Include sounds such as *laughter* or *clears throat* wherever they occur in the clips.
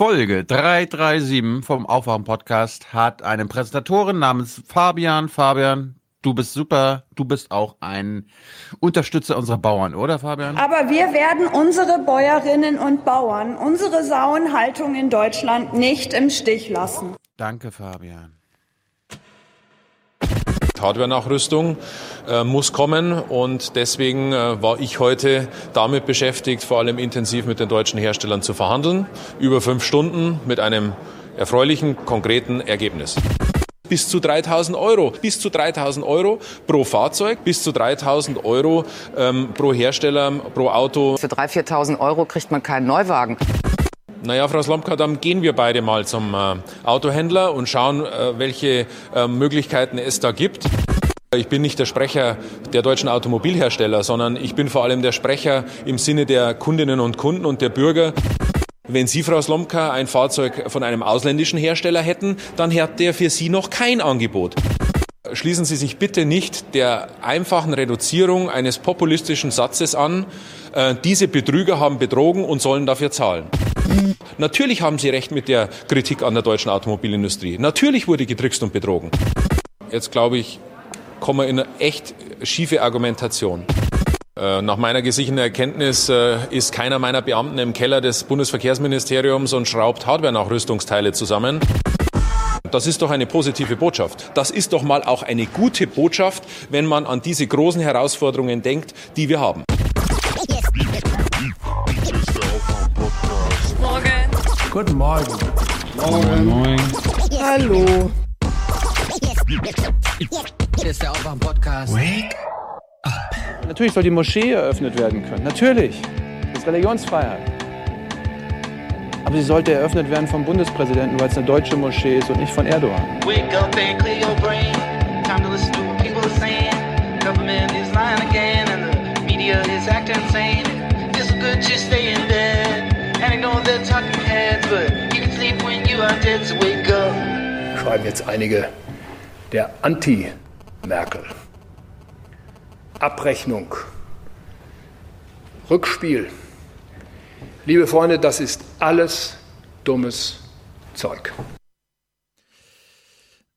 Folge 337 vom Aufwachen-Podcast hat eine Präsentatorin namens Fabian. Fabian, du bist super. Du bist auch ein Unterstützer unserer Bauern, oder Fabian? Aber wir werden unsere Bäuerinnen und Bauern, unsere Sauenhaltung in Deutschland nicht im Stich lassen. Danke, Fabian. Hardware-Nachrüstung äh, muss kommen und deswegen äh, war ich heute damit beschäftigt, vor allem intensiv mit den deutschen Herstellern zu verhandeln. Über fünf Stunden mit einem erfreulichen, konkreten Ergebnis. Bis zu 3000 Euro, bis zu 3000 Euro pro Fahrzeug, bis zu 3000 Euro ähm, pro Hersteller, pro Auto. Für 3.000, 4.000 Euro kriegt man keinen Neuwagen. Naja, Frau Slomka, dann gehen wir beide mal zum äh, Autohändler und schauen, äh, welche äh, Möglichkeiten es da gibt. Ich bin nicht der Sprecher der deutschen Automobilhersteller, sondern ich bin vor allem der Sprecher im Sinne der Kundinnen und Kunden und der Bürger. Wenn Sie, Frau Slomka, ein Fahrzeug von einem ausländischen Hersteller hätten, dann hat der für Sie noch kein Angebot. Schließen Sie sich bitte nicht der einfachen Reduzierung eines populistischen Satzes an, äh, diese Betrüger haben betrogen und sollen dafür zahlen. Natürlich haben Sie recht mit der Kritik an der deutschen Automobilindustrie. Natürlich wurde getrickst und betrogen. Jetzt glaube ich, kommen wir in eine echt schiefe Argumentation. Äh, nach meiner gesicherten Erkenntnis äh, ist keiner meiner Beamten im Keller des Bundesverkehrsministeriums und schraubt Hardware-Nachrüstungsteile zusammen. Das ist doch eine positive Botschaft. Das ist doch mal auch eine gute Botschaft, wenn man an diese großen Herausforderungen denkt, die wir haben. Guten Morgen. Moin, moin. Hallo. Hier ist der Aufwach-Podcast. Wake Natürlich soll die Moschee eröffnet werden können. Natürlich. Das ist Religionsfreiheit. Aber sie sollte eröffnet werden vom Bundespräsidenten, weil es eine deutsche Moschee ist und nicht von Erdogan. Wake up and clear your brain. Time to listen to what people are saying. Government is lying again and the media is acting insane. It's good to stay in schreiben jetzt einige der Anti-Merkel. Abrechnung. Rückspiel. Liebe Freunde, das ist alles dummes Zeug.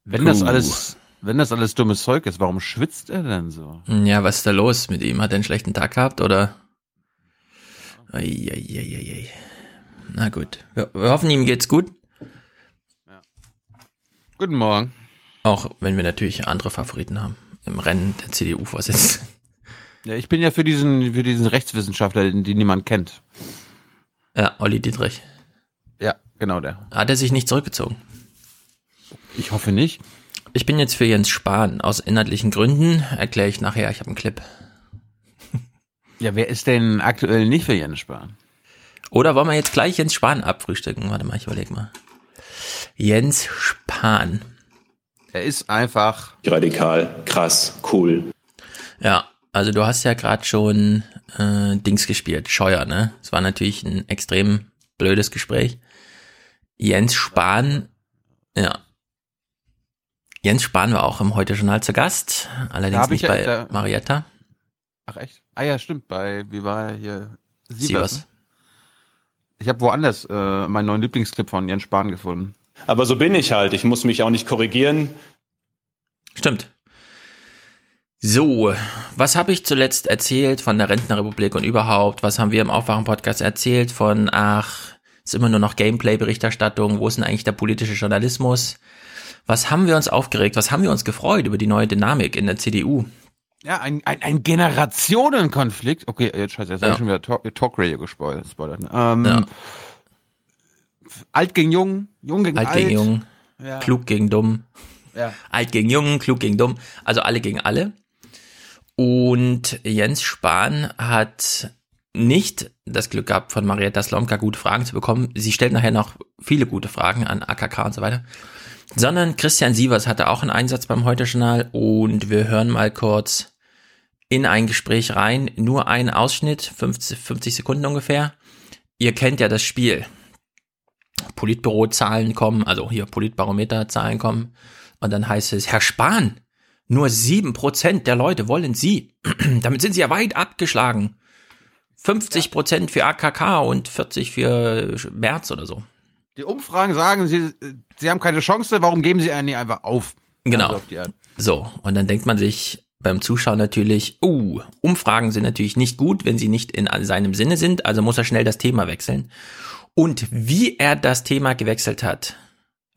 Wenn das alles, wenn das alles dummes Zeug ist, warum schwitzt er denn so? Ja, was ist da los mit ihm? Hat er einen schlechten Tag gehabt oder? Eieieiei. Na gut. Wir, wir hoffen, ihm geht's gut. Guten Morgen. Auch wenn wir natürlich andere Favoriten haben. Im Rennen der CDU-Vorsitzenden. *laughs* Ja, ich bin ja für diesen, für diesen Rechtswissenschaftler, den, den niemand kennt. Ja, Olli Dietrich. Ja, genau der. Hat er sich nicht zurückgezogen? Ich hoffe nicht. Ich bin jetzt für Jens Spahn. Aus inhaltlichen Gründen erkläre ich nachher. Ich habe einen Clip. Ja, wer ist denn aktuell nicht für Jens Spahn? Oder wollen wir jetzt gleich Jens Spahn abfrühstücken? Warte mal, ich überlege mal. Jens Spahn. Er ist einfach. radikal, krass, cool. Ja, also du hast ja gerade schon äh, Dings gespielt, Scheuer, ne? Es war natürlich ein extrem blödes Gespräch. Jens Spahn, ja. Jens Spahn war auch im Heute-Journal zu Gast, allerdings nicht ja- bei da- Marietta. Ach echt? Ah ja, stimmt. Bei wie war er hier? Sievers. Sievers. Ich habe woanders äh, meinen neuen Lieblingsclip von Jens Spahn gefunden. Aber so bin ich halt. Ich muss mich auch nicht korrigieren. Stimmt. So, was habe ich zuletzt erzählt von der Rentnerrepublik und überhaupt? Was haben wir im Aufwachen-Podcast erzählt von, ach, ist immer nur noch Gameplay-Berichterstattung, wo ist denn eigentlich der politische Journalismus? Was haben wir uns aufgeregt? Was haben wir uns gefreut über die neue Dynamik in der CDU? Ja, ein, ein, ein Generationenkonflikt. Okay, jetzt scheiße, jetzt Ja. habe ich schon wieder Talk, Talk Radio gespoilert. spoilert, ne? ähm, Ja. Alt gegen Jung, Jung gegen Alt Alt. gegen Jung, Ja. klug gegen dumm. Ja. Alt gegen Jung, klug gegen dumm. Also alle gegen alle. Und Jens Spahn hat nicht das Glück gehabt, von Marietta Slomka gute Fragen zu bekommen. Sie stellt nachher noch viele gute Fragen an AKK und so weiter. Sondern Christian Sievers hatte auch einen Einsatz beim Heute-Journal und wir hören mal kurz in ein Gespräch rein. Nur ein Ausschnitt, 50, 50 Sekunden ungefähr. Ihr kennt ja das Spiel. Politbüro-Zahlen kommen, also hier Politbarometer-Zahlen kommen. Und dann heißt es, Herr Spahn, nur sieben Prozent der Leute wollen Sie. *clears throat* Damit sind Sie ja weit abgeschlagen. 50 Prozent für AKK und 40 für März oder so. Die Umfragen sagen, sie, sie haben keine Chance, warum geben sie einen nicht einfach auf? Genau. Also. So, und dann denkt man sich beim Zuschauer natürlich, uh, Umfragen sind natürlich nicht gut, wenn sie nicht in seinem Sinne sind, also muss er schnell das Thema wechseln. Und wie er das Thema gewechselt hat,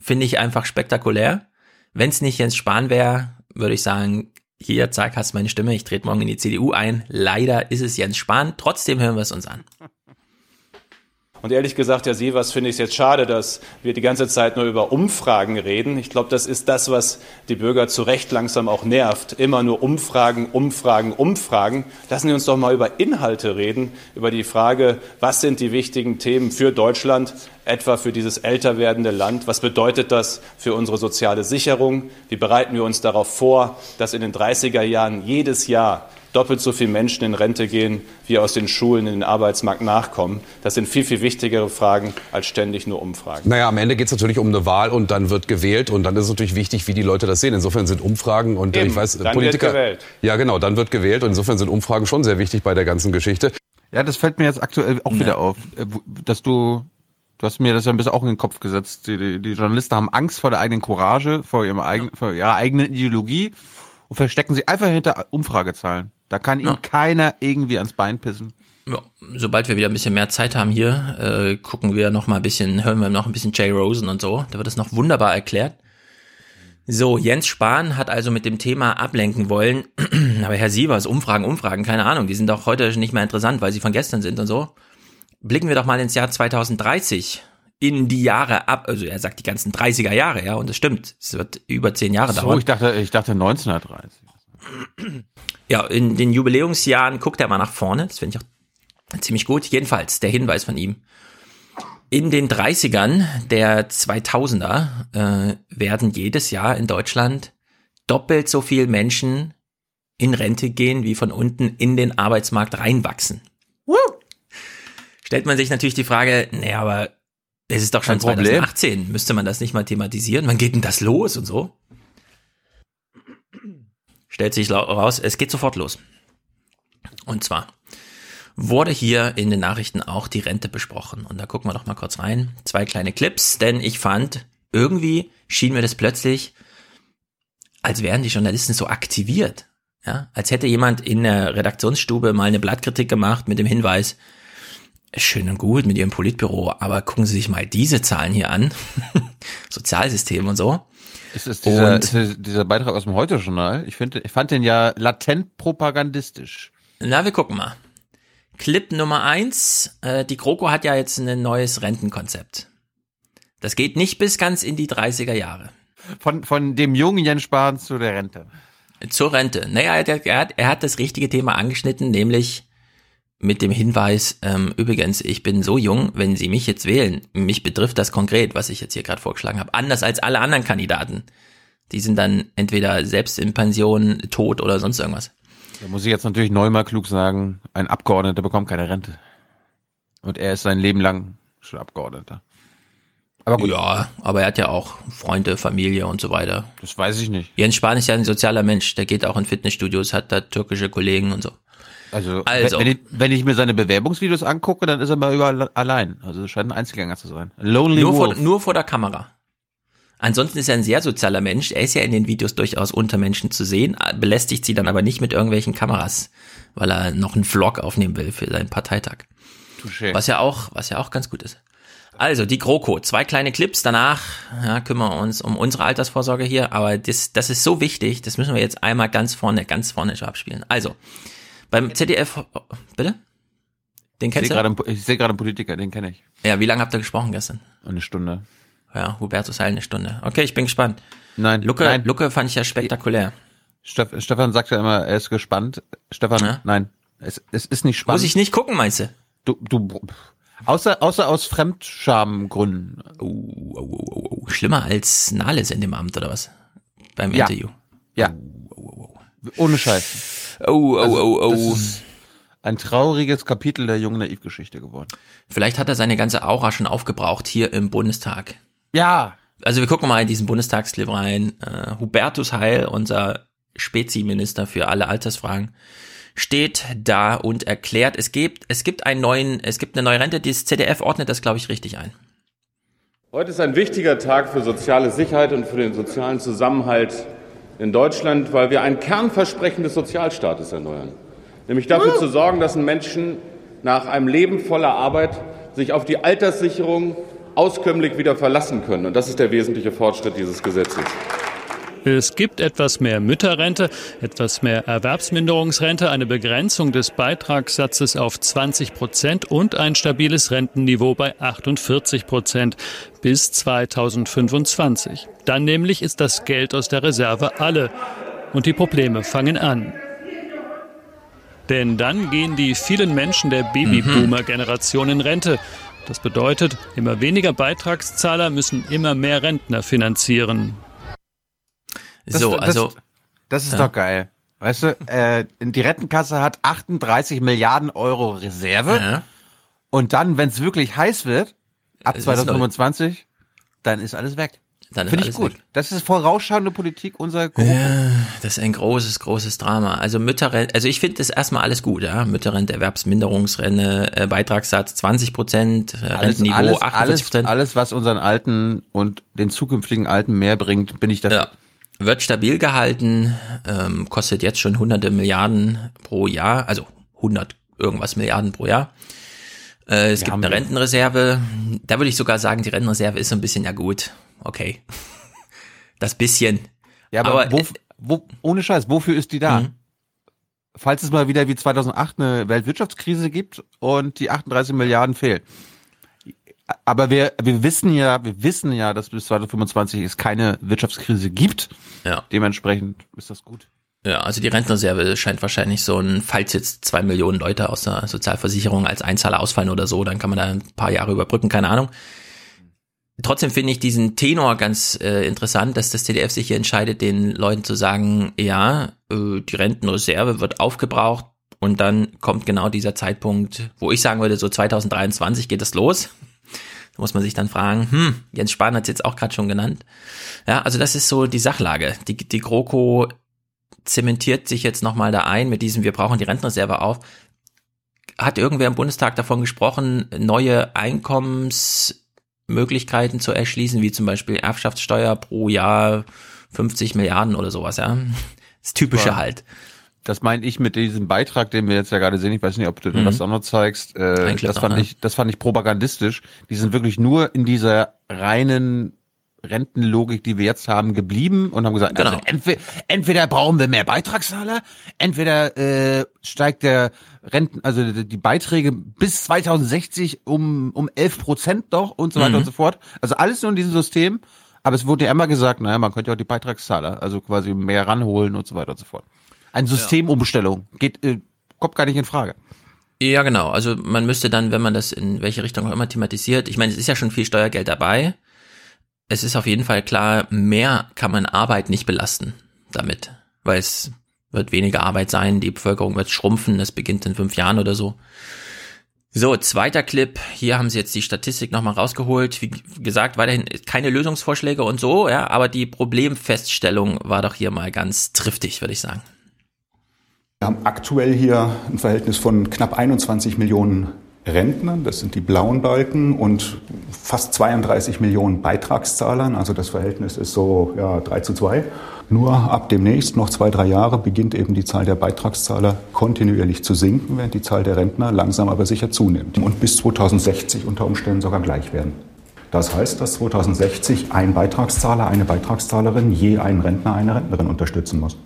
finde ich einfach spektakulär. Wenn es nicht Jens Spahn wäre, würde ich sagen, hier, zack, hast meine Stimme, ich trete morgen in die CDU ein. Leider ist es Jens Spahn, trotzdem hören wir es uns an. Und ehrlich gesagt, Herr Sievers, finde ich es jetzt schade, dass wir die ganze Zeit nur über Umfragen reden. Ich glaube, das ist das, was die Bürger zu Recht langsam auch nervt. Immer nur Umfragen, Umfragen, Umfragen. Lassen Sie uns doch mal über Inhalte reden, über die Frage, was sind die wichtigen Themen für Deutschland, etwa für dieses älter werdende Land? Was bedeutet das für unsere soziale Sicherung? Wie bereiten wir uns darauf vor, dass in den 30er Jahren jedes Jahr doppelt so viele Menschen in Rente gehen, wie aus den Schulen in den Arbeitsmarkt nachkommen. Das sind viel, viel wichtigere Fragen als ständig nur Umfragen. Naja, am Ende geht es natürlich um eine Wahl und dann wird gewählt und dann ist es natürlich wichtig, wie die Leute das sehen. Insofern sind Umfragen und Eben, ich weiß, dann Politiker. wird gewählt. Ja, genau, dann wird gewählt und insofern sind Umfragen schon sehr wichtig bei der ganzen Geschichte. Ja, das fällt mir jetzt aktuell auch wieder auf, äh, dass du, du hast mir das ja ein bisschen auch in den Kopf gesetzt. Die, die, die Journalisten haben Angst vor der eigenen Courage, vor ihrem eigenen, vor ihrer eigenen Ideologie und verstecken sie einfach hinter Umfragezahlen. Da kann ihnen Ja. keiner irgendwie ans Bein pissen. Ja, sobald wir wieder ein bisschen mehr Zeit haben hier, äh, gucken wir noch mal ein bisschen, hören wir noch ein bisschen Jay Rosen und so. Da wird es noch wunderbar erklärt. So, Jens Spahn hat also mit dem Thema ablenken wollen. *clears throat* Aber Herr Sievers, Umfragen, Umfragen, keine Ahnung, die sind doch heute nicht mehr interessant, weil sie von gestern sind und so. Blicken wir doch mal ins Jahr 2030. In die Jahre ab, also er sagt die ganzen 30er Jahre, ja, und das stimmt. Es wird über zehn Jahre So, dauern. ich dachte, ich dachte 1930. *clears throat* Ja, in den Jubiläumsjahren guckt er mal nach vorne. Das finde ich auch ziemlich gut. Jedenfalls der Hinweis von ihm. In den 30ern der 2000er äh, werden jedes Jahr in Deutschland doppelt so viel Menschen in Rente gehen, wie von unten in den Arbeitsmarkt reinwachsen. Stellt man sich natürlich die Frage, nee, aber es ist doch schon Kein Problem. 2018. Müsste man das nicht mal thematisieren? Wann geht denn das los und so? Stellt sich raus, es geht sofort los. Und zwar wurde hier in den Nachrichten auch die Rente besprochen. Und da gucken wir doch mal kurz rein. Zwei kleine Clips, denn ich fand, irgendwie schien mir das plötzlich, als wären die Journalisten so aktiviert. Ja, als hätte jemand in der Redaktionsstube mal eine Blattkritik gemacht mit dem Hinweis, schön und gut mit ihrem Politbüro, aber gucken Sie sich mal diese Zahlen hier an. *laughs* Sozialsystem und so. Ist es dieser, Und- ist es dieser Beitrag aus dem Heute-Journal? Ich finde, ich fand den ja latent propagandistisch. Na, wir gucken mal. Clip Nummer eins. Äh, die GroKo hat ja jetzt ein neues Rentenkonzept. Das geht nicht bis ganz in die 30er Jahre. Von, von dem jungen Jens Spahn zu der Rente. Zur Rente. Naja, er, hat, er hat das richtige Thema angeschnitten, nämlich mit dem Hinweis, ähm, übrigens, ich bin so jung, wenn Sie mich jetzt wählen, mich betrifft das konkret, was ich jetzt hier gerade vorgeschlagen habe, anders als alle anderen Kandidaten. Die sind dann entweder selbst in Pension, tot oder sonst irgendwas. Da muss ich jetzt natürlich neunmal klug sagen, ein Abgeordneter bekommt keine Rente. Und er ist sein Leben lang schon Abgeordneter. Aber gut, Ja, aber er hat ja auch Freunde, Familie und so weiter. das weiß ich nicht. Jens Spahn ist ja ein sozialer Mensch, der geht auch in Fitnessstudios, hat da türkische Kollegen und so. Also, Also. Wenn, ich, wenn ich mir seine Bewerbungsvideos angucke, dann ist er mal überall allein. Also es scheint ein Einzelgänger zu sein. Ein Lonely Nur vor, Wolf. nur vor der Kamera. Ansonsten ist er ein sehr sozialer Mensch. Er ist ja in den Videos durchaus unter Menschen zu sehen, belästigt sie dann aber nicht mit irgendwelchen Kameras, weil er noch einen Vlog aufnehmen will für seinen Parteitag. Touché. Was ja auch, was ja auch ganz gut ist. Also, die GroKo, zwei kleine Clips, danach ja, kümmern wir uns um unsere Altersvorsorge hier, aber das, das ist so wichtig, das müssen wir jetzt einmal ganz vorne, ganz vorne schon abspielen. Also, beim ZDF, bitte? Den Ich kennst sehe du? ich sehe gerade einen Politiker, den kenne ich. Ja, wie lange habt ihr gesprochen gestern? Eine Stunde. Ja, Hubertus Heil eine Stunde. Okay, ich bin gespannt. Nein, Luke, nein. Luke fand ich ja spektakulär. Steff, Stefan sagt ja immer, er ist gespannt. Stefan, Ja? nein, es, es ist nicht spannend. Muss ich nicht gucken, meinst du? Du, du, außer, außer aus Fremdschamgründen. Oh, oh, oh, oh, oh. Schlimmer als Nahles in dem Amt, oder was? Beim Ja. Interview. Ja. Ohne Scheiß. Oh, oh, Also, oh, das oh. ist ein trauriges Kapitel der jungen Naivgeschichte geworden. Vielleicht hat er seine ganze Aura schon aufgebraucht hier im Bundestag. Ja. Also wir gucken mal in diesen Bundestagsclip rein. Äh, Hubertus Heil, unser Spezi-Minister für alle Altersfragen, steht da und erklärt, es gibt, es gibt einen neuen, es gibt eine neue Rente, das ZDF ordnet das, glaube ich, richtig ein. Heute ist ein wichtiger Tag für soziale Sicherheit und für den sozialen Zusammenhalt in Deutschland, weil wir ein Kernversprechen des Sozialstaates erneuern. Nämlich dafür zu sorgen, dass Menschen nach einem Leben voller Arbeit sich auf die Alterssicherung auskömmlich wieder verlassen können. Und das ist der wesentliche Fortschritt dieses Gesetzes. Es gibt etwas mehr Mütterrente, etwas mehr Erwerbsminderungsrente, eine Begrenzung des Beitragssatzes auf 20 Prozent und ein stabiles Rentenniveau bei 48 Prozent bis 2025. Dann nämlich ist das Geld aus der Reserve alle und die Probleme fangen an. Denn dann gehen die vielen Menschen der Babyboomer-Generation in Rente. Das bedeutet, immer weniger Beitragszahler müssen immer mehr Rentner finanzieren. Das, so, also. Das, ist ja. doch geil. Weißt du, äh, die Rentenkasse hat 38 Milliarden Euro Reserve. Ja. Und dann, wenn es wirklich heiß wird, ab Es ist 2025, dann ist alles weg. Dann Finde ich gut. Das ist vorausschauende Politik unserer Gruppe. Ja, das ist ein großes, großes Drama. Also Mütterrente, also ich finde das erstmal alles gut, ja. Mütterrente, Erwerbsminderungsrente, äh, Beitragssatz 20 Prozent, äh, Alles, Rentenniveau alles, 48 alles, Prozent. alles, was unseren Alten und den zukünftigen Alten mehr bringt, bin ich dafür. Ja. Wird stabil gehalten, ähm, kostet jetzt schon hunderte Milliarden pro Jahr, also 100 irgendwas Milliarden pro Jahr. Äh, es Wir gibt eine. Rentenreserve. Da würde ich sogar sagen, die Rentenreserve ist so ein bisschen ja gut. Okay. *laughs* Das bisschen. Ja, aber, Aber, wo, äh, wo, ohne Scheiß, wofür ist die da? Mhm. Falls es mal wieder wie 2008 eine Weltwirtschaftskrise gibt und die 38 Milliarden fehlen. Aber wir, wir wissen ja, wir wissen ja, dass bis 2025 es keine Wirtschaftskrise gibt. Ja. Dementsprechend ist das gut. Ja, also die Rentenreserve scheint wahrscheinlich so ein, falls jetzt zwei Millionen Leute aus der Sozialversicherung als Einzahler ausfallen oder so, dann kann man da ein paar Jahre überbrücken, keine Ahnung. Trotzdem finde ich diesen Tenor ganz äh, interessant, dass das TDF sich hier entscheidet, den Leuten zu sagen, ja, äh, die Rentenreserve wird aufgebraucht und dann kommt genau dieser Zeitpunkt, wo ich sagen würde, so 2023 geht es los. Da muss man sich dann fragen, hm, Jens Spahn hat es jetzt auch gerade schon genannt. Ja, also das ist so die Sachlage. Die, die GroKo zementiert sich jetzt nochmal da ein mit diesem, wir brauchen die Rentenreserve auf. Hat irgendwer im Bundestag davon gesprochen, neue Einkommensmöglichkeiten zu erschließen, wie zum Beispiel Erbschaftssteuer pro Jahr 50 Milliarden oder sowas, ja? Das Typische Ja. halt. Das meine ich mit diesem Beitrag, den wir jetzt ja gerade sehen. Ich weiß nicht, ob du Mhm. das auch noch zeigst. Äh, das fand ne? ich, das fand ich propagandistisch. Die sind wirklich nur in dieser reinen Rentenlogik, die wir jetzt haben, geblieben und haben gesagt, Genau. also entweder, entweder brauchen wir mehr Beitragszahler, entweder äh, steigt der Renten, also die die Beiträge bis 2060 um um 11 Prozent doch und so weiter Mhm. und so fort. Also alles nur in diesem System. Aber es wurde ja immer gesagt, naja, man könnte ja auch die Beitragszahler, also quasi mehr ranholen und so weiter und so fort. Eine Systemumstellung geht äh, kommt gar nicht in Frage. Ja, genau. Also man müsste dann, wenn man das in welche Richtung auch immer thematisiert, ich meine, es ist ja schon viel Steuergeld dabei. Es ist auf jeden Fall klar, mehr kann man Arbeit nicht belasten damit, weil es wird weniger Arbeit sein, die Bevölkerung wird schrumpfen, das beginnt in fünf Jahren oder so. So, zweiter Clip. Hier haben sie jetzt die Statistik nochmal rausgeholt. Wie gesagt, weiterhin keine Lösungsvorschläge und so, ja, aber die Problemfeststellung war doch hier mal ganz triftig, würde ich sagen. Wir haben aktuell hier ein Verhältnis von knapp 21 Millionen Rentnern, das sind die blauen Balken, und fast 32 Millionen Beitragszahlern. Also das Verhältnis ist so ja, 3 zu 2. Nur ab demnächst, noch zwei, drei Jahre, beginnt eben die Zahl der Beitragszahler kontinuierlich zu sinken, während die Zahl der Rentner langsam aber sicher zunimmt und bis 2060 unter Umständen sogar gleich werden. Das heißt, dass 2060 ein Beitragszahler, eine Beitragszahlerin je einen Rentner, eine Rentnerin unterstützen muss.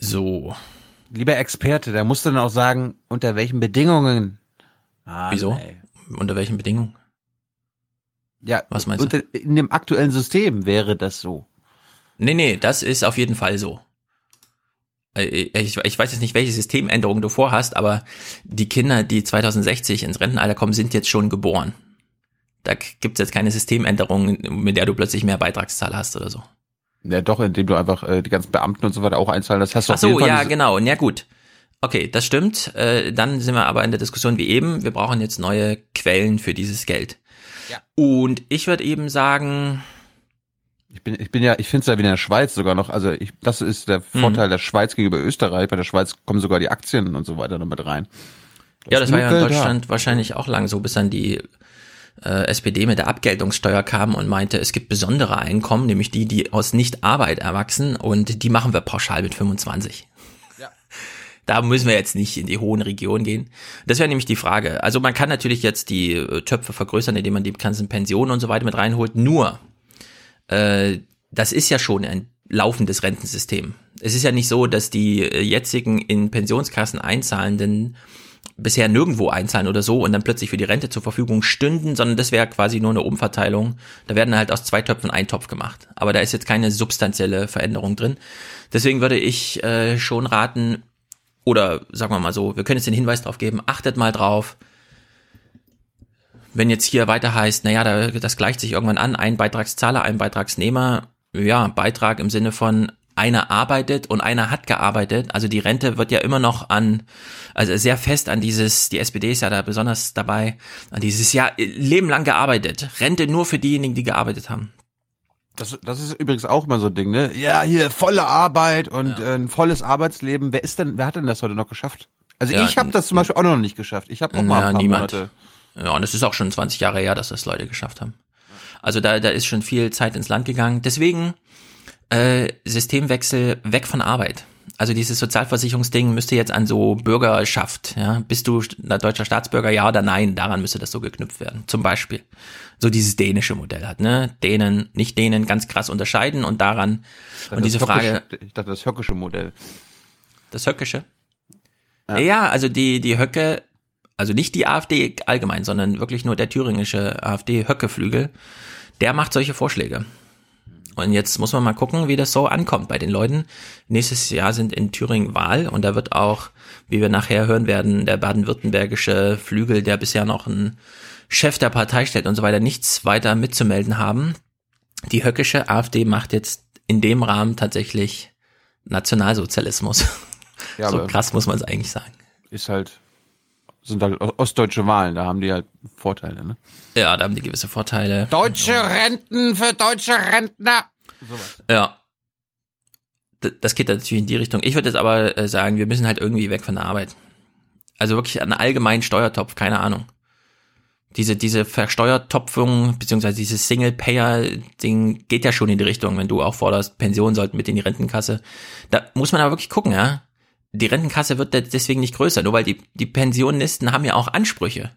So. Lieber Experte, der muss dann auch sagen, unter welchen Bedingungen. Ah, Wieso? nee. Unter welchen Bedingungen? Ja, Was meinst du? unter, in dem aktuellen System wäre das so. Nee, nee, das ist auf jeden Fall so. Äh, Ich, ich weiß jetzt nicht, welche Systemänderungen du vorhast, aber die Kinder, die 2060 ins Rentenalter kommen, sind jetzt schon geboren. Da gibt's jetzt keine Systemänderung, mit der du plötzlich mehr Beitragszahl hast oder so. Ja, doch, indem du einfach äh, die ganzen Beamten und so weiter auch einzahlen. Das hast du Ach so, ja, genau. Ja, gut. Okay, das stimmt. Äh, dann sind wir aber in der Diskussion wie eben. Wir brauchen jetzt neue Quellen für dieses Geld. Ja. Und ich würde eben sagen, Ich bin, ich bin ja, ich finde es ja wie in der Schweiz sogar noch. Also ich, das ist der Mhm. Vorteil der Schweiz gegenüber Österreich. Bei der Schweiz kommen sogar die Aktien und so weiter noch mit rein. Da ja, das war ja in Geld da. Deutschland wahrscheinlich auch lang so, bis dann die äh, SPD mit der Abgeltungssteuer kam und meinte, es gibt besondere Einkommen, nämlich die, die aus Nichtarbeit erwachsen und die machen wir pauschal mit 25. Ja. *laughs* Da müssen wir jetzt nicht in die hohen Regionen gehen. Das wäre nämlich die Frage. Also man kann natürlich jetzt die äh, Töpfe vergrößern, indem man die ganzen Pensionen und so weiter mit reinholt. Nur, äh, das ist ja schon ein laufendes Rentensystem. Es ist ja nicht so, dass die äh, jetzigen in Pensionskassen einzahlenden bisher nirgendwo einzahlen oder so und dann plötzlich für die Rente zur Verfügung stünden, sondern das wäre quasi nur eine Umverteilung. Da werden halt aus zwei Töpfen ein Topf gemacht. Aber da ist jetzt keine substanzielle Veränderung drin. Deswegen würde ich äh, schon raten, oder sagen wir mal so, wir können jetzt den Hinweis drauf geben, achtet mal drauf, wenn jetzt hier weiter heißt, naja, da, das gleicht sich irgendwann an, ein Beitragszahler, ein Beitragsnehmer, ja, Beitrag im Sinne von einer arbeitet und einer hat gearbeitet. Also die Rente wird ja immer noch an, also sehr fest an dieses, die SPD ist ja da besonders dabei, an dieses Jahr Leben lang gearbeitet. Rente nur für diejenigen, die gearbeitet haben. Das, das ist übrigens auch immer so ein Ding, ne? Ja, hier volle Arbeit und ja. äh, ein volles Arbeitsleben. Wer ist denn, wer hat denn das heute noch geschafft? Also ja, ich habe das zum Beispiel auch noch nicht geschafft. Ich habe auch mal ja, ein paar niemand. Monate. Ja, und es ist auch schon 20 Jahre her, dass das Leute geschafft haben. Also da, da ist schon viel Zeit ins Land gegangen. Deswegen äh, Systemwechsel weg von Arbeit. Also dieses Sozialversicherungsding müsste jetzt an so Bürgerschaft, ja, bist du deutscher Staatsbürger, ja oder nein, daran müsste das so geknüpft werden. Zum Beispiel. So dieses dänische Modell hat, ne? Dänen, nicht Dänen ganz krass unterscheiden und daran, und diese Frage. Ich dachte, das höckische Modell. Das höckische? Ja. ja, also die, die Höcke, also nicht die AfD allgemein, sondern wirklich nur der thüringische AfD-Höckeflügel, der macht solche Vorschläge. Und jetzt muss man mal gucken, wie das so ankommt bei den Leuten. Nächstes Jahr sind in Thüringen Wahl und da wird auch, wie wir nachher hören werden, der baden-württembergische Flügel, der bisher noch einen Chef der Partei stellt und so weiter, nichts weiter mitzumelden haben. Die höckische AfD macht jetzt in dem Rahmen tatsächlich Nationalsozialismus. Ja, *laughs* so krass muss man es eigentlich sagen. Ist halt, sind halt ostdeutsche Wahlen, da haben die halt Vorteile, ne? Ja, da haben die gewisse Vorteile. Deutsche Renten für deutsche Rentner. Sowas. Ja. Das geht natürlich in die Richtung. Ich würde jetzt aber äh, sagen, wir müssen halt irgendwie weg von der Arbeit. Also wirklich einen allgemeinen Steuertopf, keine Ahnung. Diese, diese Versteuertopfung, beziehungsweise dieses Single-Payer-Ding geht ja schon in die Richtung, wenn du auch forderst, Pension sollten mit in die Rentenkasse. Da muss man aber wirklich gucken, ja. Die Rentenkasse wird deswegen nicht größer, nur weil die, die Pensionisten haben ja auch Ansprüche.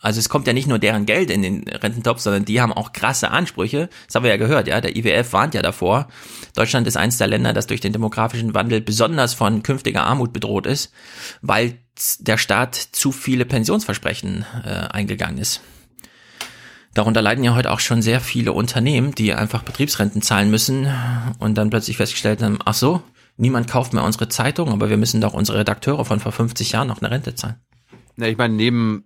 Also es kommt ja nicht nur deren Geld in den Rententopf, sondern die haben auch krasse Ansprüche. Das haben wir ja gehört, ja. Der IWF warnt ja davor. Deutschland ist eines der Länder, das durch den demografischen Wandel besonders von künftiger Armut bedroht ist, weil der Staat zu viele Pensionsversprechen äh, eingegangen ist. Darunter leiden ja heute auch schon sehr viele Unternehmen, die einfach Betriebsrenten zahlen müssen und dann plötzlich festgestellt haben, ach so, niemand kauft mehr unsere Zeitung, aber wir müssen doch unsere Redakteure von vor 50 Jahren noch eine Rente zahlen. Ja, ich meine, neben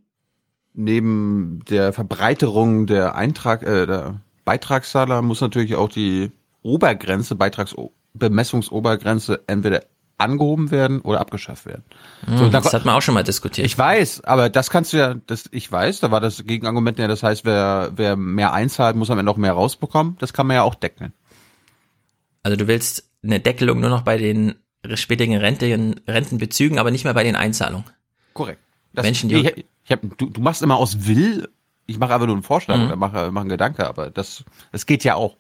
neben der Verbreiterung der Eintrag, äh, der Beitragszahler muss natürlich auch die Obergrenze, Beitragsbemessungsobergrenze entweder angehoben werden oder abgeschafft werden. Hm, so, das hat man auch schon mal diskutiert. Ich weiß, aber das kannst du ja, das, ich weiß, da war das Gegenargument ja, das heißt, wer, wer mehr einzahlt, muss am Ende auch mehr rausbekommen. Das kann man ja auch deckeln. Also du willst eine Deckelung nur noch bei den spätigen Renten, Rentenbezügen, aber nicht mehr bei den Einzahlungen. Korrekt. Das, Menschen, die ich, ich hab, du, du machst immer aus Will, ich mache einfach nur einen Vorschlag mhm. oder mache, mache einen Gedanke, aber das, das geht ja auch.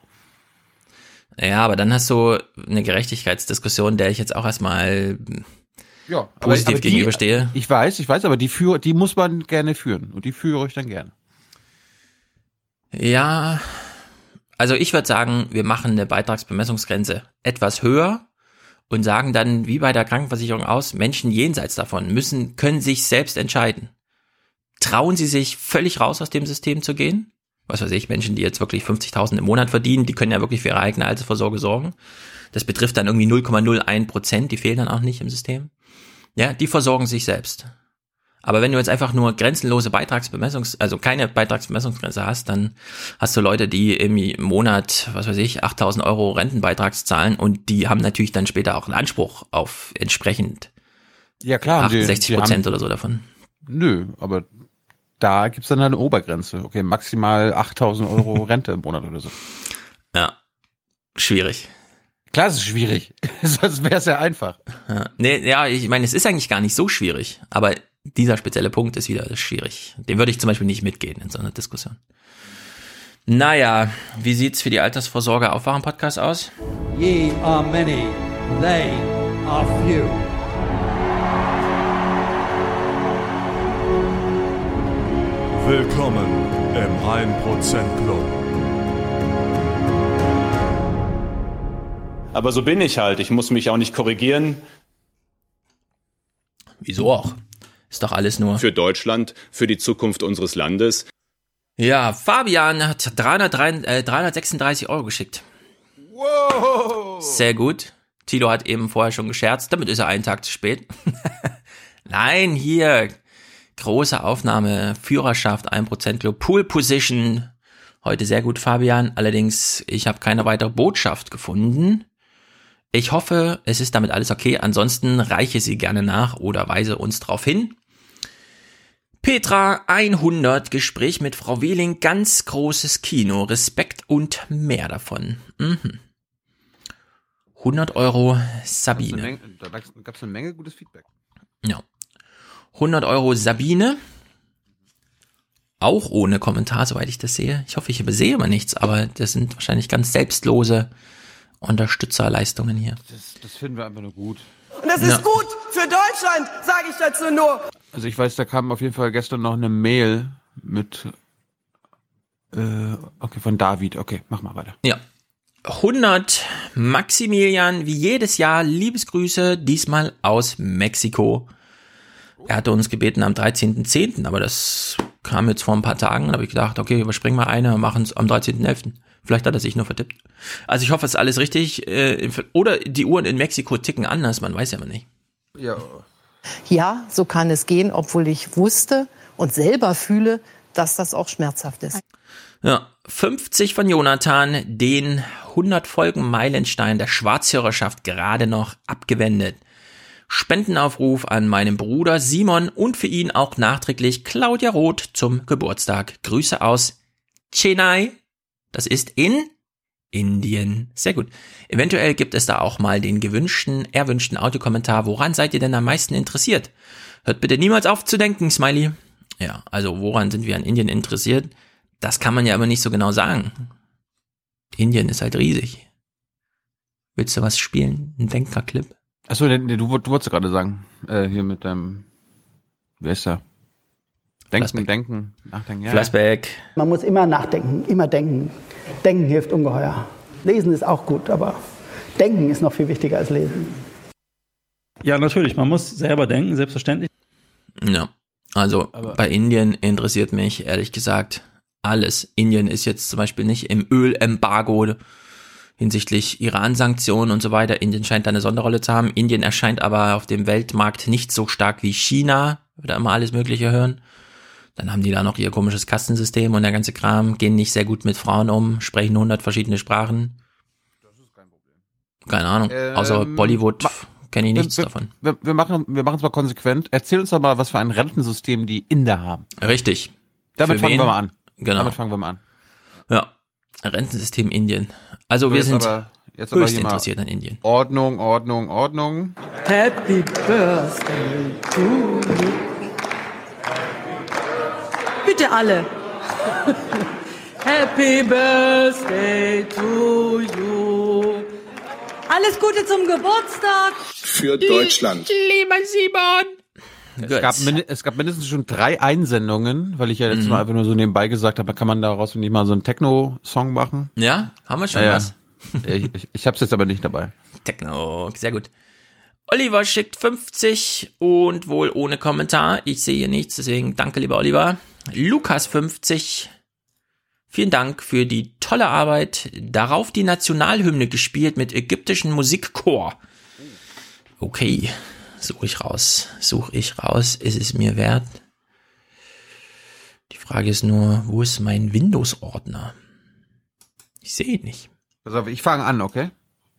Ja, aber dann hast du eine Gerechtigkeitsdiskussion, der ich jetzt auch erstmal ja, positiv aber, aber gegenüberstehe. Ich weiß, ich weiß, aber die, führ, die muss man gerne führen und die führe ich dann gerne. Ja, also ich würde sagen, wir machen eine Beitragsbemessungsgrenze etwas höher und sagen dann, wie bei der Krankenversicherung aus, Menschen jenseits davon müssen, können sich selbst entscheiden. Trauen sie sich völlig raus aus dem System zu gehen? Was weiß ich, Menschen, die jetzt wirklich 50.000 im Monat verdienen, die können ja wirklich für ihre eigene Altersvorsorge sorgen. Das betrifft dann irgendwie 0,01 Prozent, die fehlen dann auch nicht im System. Ja, die versorgen sich selbst. Aber wenn du jetzt einfach nur grenzenlose Beitragsbemessungs, also keine Beitragsbemessungsgrenze hast, dann hast du Leute, die im Monat, was weiß ich, 8000 Euro Rentenbeitrags zahlen und die haben natürlich dann später auch einen Anspruch auf entsprechend ja, klar, 68 Prozent oder so davon. Nö, aber da gibt's dann eine Obergrenze. Okay, maximal 8000 Euro *laughs* Rente im Monat oder so. Ja, schwierig. Klar, es ist schwierig. *laughs* Sonst wäre es ja einfach. Ja. Nee, ja, ich meine, es ist eigentlich gar nicht so schwierig. Aber dieser spezielle Punkt ist wieder schwierig. Den würde ich zum Beispiel nicht mitgehen in so einer Diskussion. Naja, wie sieht's für die Altersvorsorge Aufwachen Podcast aus? Ye are many, they are few. Willkommen im 1% Club. Aber so bin ich halt. Ich muss mich auch nicht korrigieren. Wieso auch? Ist doch alles nur. Für Deutschland, für die Zukunft unseres Landes. Ja, Fabian hat 303, äh, 336 Euro geschickt. Wow! Sehr gut. Tilo hat eben vorher schon gescherzt, damit ist er einen Tag zu spät. *laughs* Nein, hier. Große Aufnahme, Führerschaft, 1% Club, Pool Position. Heute sehr gut, Fabian. Allerdings, ich habe keine weitere Botschaft gefunden. Ich hoffe, es ist damit alles okay. Ansonsten reiche sie gerne nach oder weise uns darauf hin. Petra 100, Gespräch mit Frau Wehling, ganz großes Kino, Respekt und mehr davon. Mhm. 100 Euro Sabine. Da gab es eine Menge gutes Feedback. Ja. 100 Euro Sabine. Auch ohne Kommentar, soweit ich das sehe. Ich hoffe, ich übersehe mal nichts, aber das sind wahrscheinlich ganz selbstlose Unterstützerleistungen hier. Das, das finden wir einfach nur gut. Und das ist Ja. gut für Deutschland, sage ich dazu nur. Also ich weiß, da kam auf jeden Fall gestern noch eine Mail mit äh, okay, von David. Okay, mach mal weiter. Ja. 100 Maximilian, wie jedes Jahr, Liebesgrüße, diesmal aus Mexiko. Er hatte uns gebeten am 13.10., aber das kam jetzt vor ein paar Tagen. Da habe ich gedacht, okay, überspringen wir eine und machen es am 13.11. Vielleicht hat er sich nur vertippt. Also ich hoffe, es ist alles richtig. äh, Oder die Uhren in Mexiko ticken anders, man weiß ja immer nicht. Ja. Ja, so kann es gehen, obwohl ich wusste und selber fühle, dass das auch schmerzhaft ist. Ja, 50 von Jonathan, den 100 Folgen Meilenstein der Schwarzhörerschaft gerade noch abgewendet. Spendenaufruf an meinen Bruder Simon und für ihn auch nachträglich Claudia Roth zum Geburtstag. Grüße aus Chennai. Das ist in Indien. Sehr gut. Eventuell gibt es da auch mal den gewünschten, erwünschten Audiokommentar. Woran seid ihr denn am meisten interessiert? Hört bitte niemals auf zu denken, Smiley. Ja, also woran sind wir an Indien interessiert? Das kann man ja aber nicht so genau sagen. Indien ist halt riesig. Willst du was spielen? Ein Denkerclip? Achso, du, du wolltest gerade sagen, äh, hier mit deinem, wer ist da? Denken, Flashback. denken, nachdenken. Ja. Flashback. Man muss immer nachdenken, immer denken. Denken hilft ungeheuer. Lesen ist auch gut, aber denken ist noch viel wichtiger als lesen. Ja, natürlich. Man muss selber denken, selbstverständlich. Ja. Also bei Indien interessiert mich ehrlich gesagt alles. Indien ist jetzt zum Beispiel nicht im Ölembargo hinsichtlich Iran-Sanktionen und so weiter. Indien scheint da eine Sonderrolle zu haben. Indien erscheint aber auf dem Weltmarkt nicht so stark wie China. Da immer alles Mögliche hören. Dann haben die da noch ihr komisches Kastensystem und der ganze Kram, gehen nicht sehr gut mit Frauen um, sprechen 100 verschiedene Sprachen. Keine Ahnung. Außer Ähm, Bollywood ma- kenne ich nichts wir, davon. Wir, wir machen wir machen es mal konsequent. Erzähl uns doch mal, was für ein Rentensystem die Inder haben. Richtig. Damit Für fangen wen? wir mal an. Genau. Damit fangen wir mal an. Ja. Rentensystem Indien. Also wir sind aber- jetzt aber höchst hier mal- interessiert an Indien. Ordnung, Ordnung, Ordnung. Happy Birthday to you. Bitte alle. Happy Birthday to you. Alles Gute zum Geburtstag. Für Deutschland. Lieber Simon. Es gab, es gab mindestens schon drei Einsendungen, weil ich ja letztes Mhm. Mal einfach nur so nebenbei gesagt habe, kann man daraus nicht mal so einen Techno-Song machen? Ja, haben wir schon Ja, ja. was. *laughs* ich ich, ich hab's jetzt aber nicht dabei. Techno, sehr gut. Oliver schickt 50 und wohl ohne Kommentar. Ich sehe hier nichts, deswegen danke, lieber Oliver. Lukas 50. Vielen Dank für die tolle Arbeit. Darauf die Nationalhymne gespielt mit ägyptischen Musikchor. Okay, suche ich raus. Suche ich raus. Ist es mir wert? Die Frage ist nur, wo ist mein Windows-Ordner? Ich sehe ihn nicht. Pass auf, ich fange an, okay?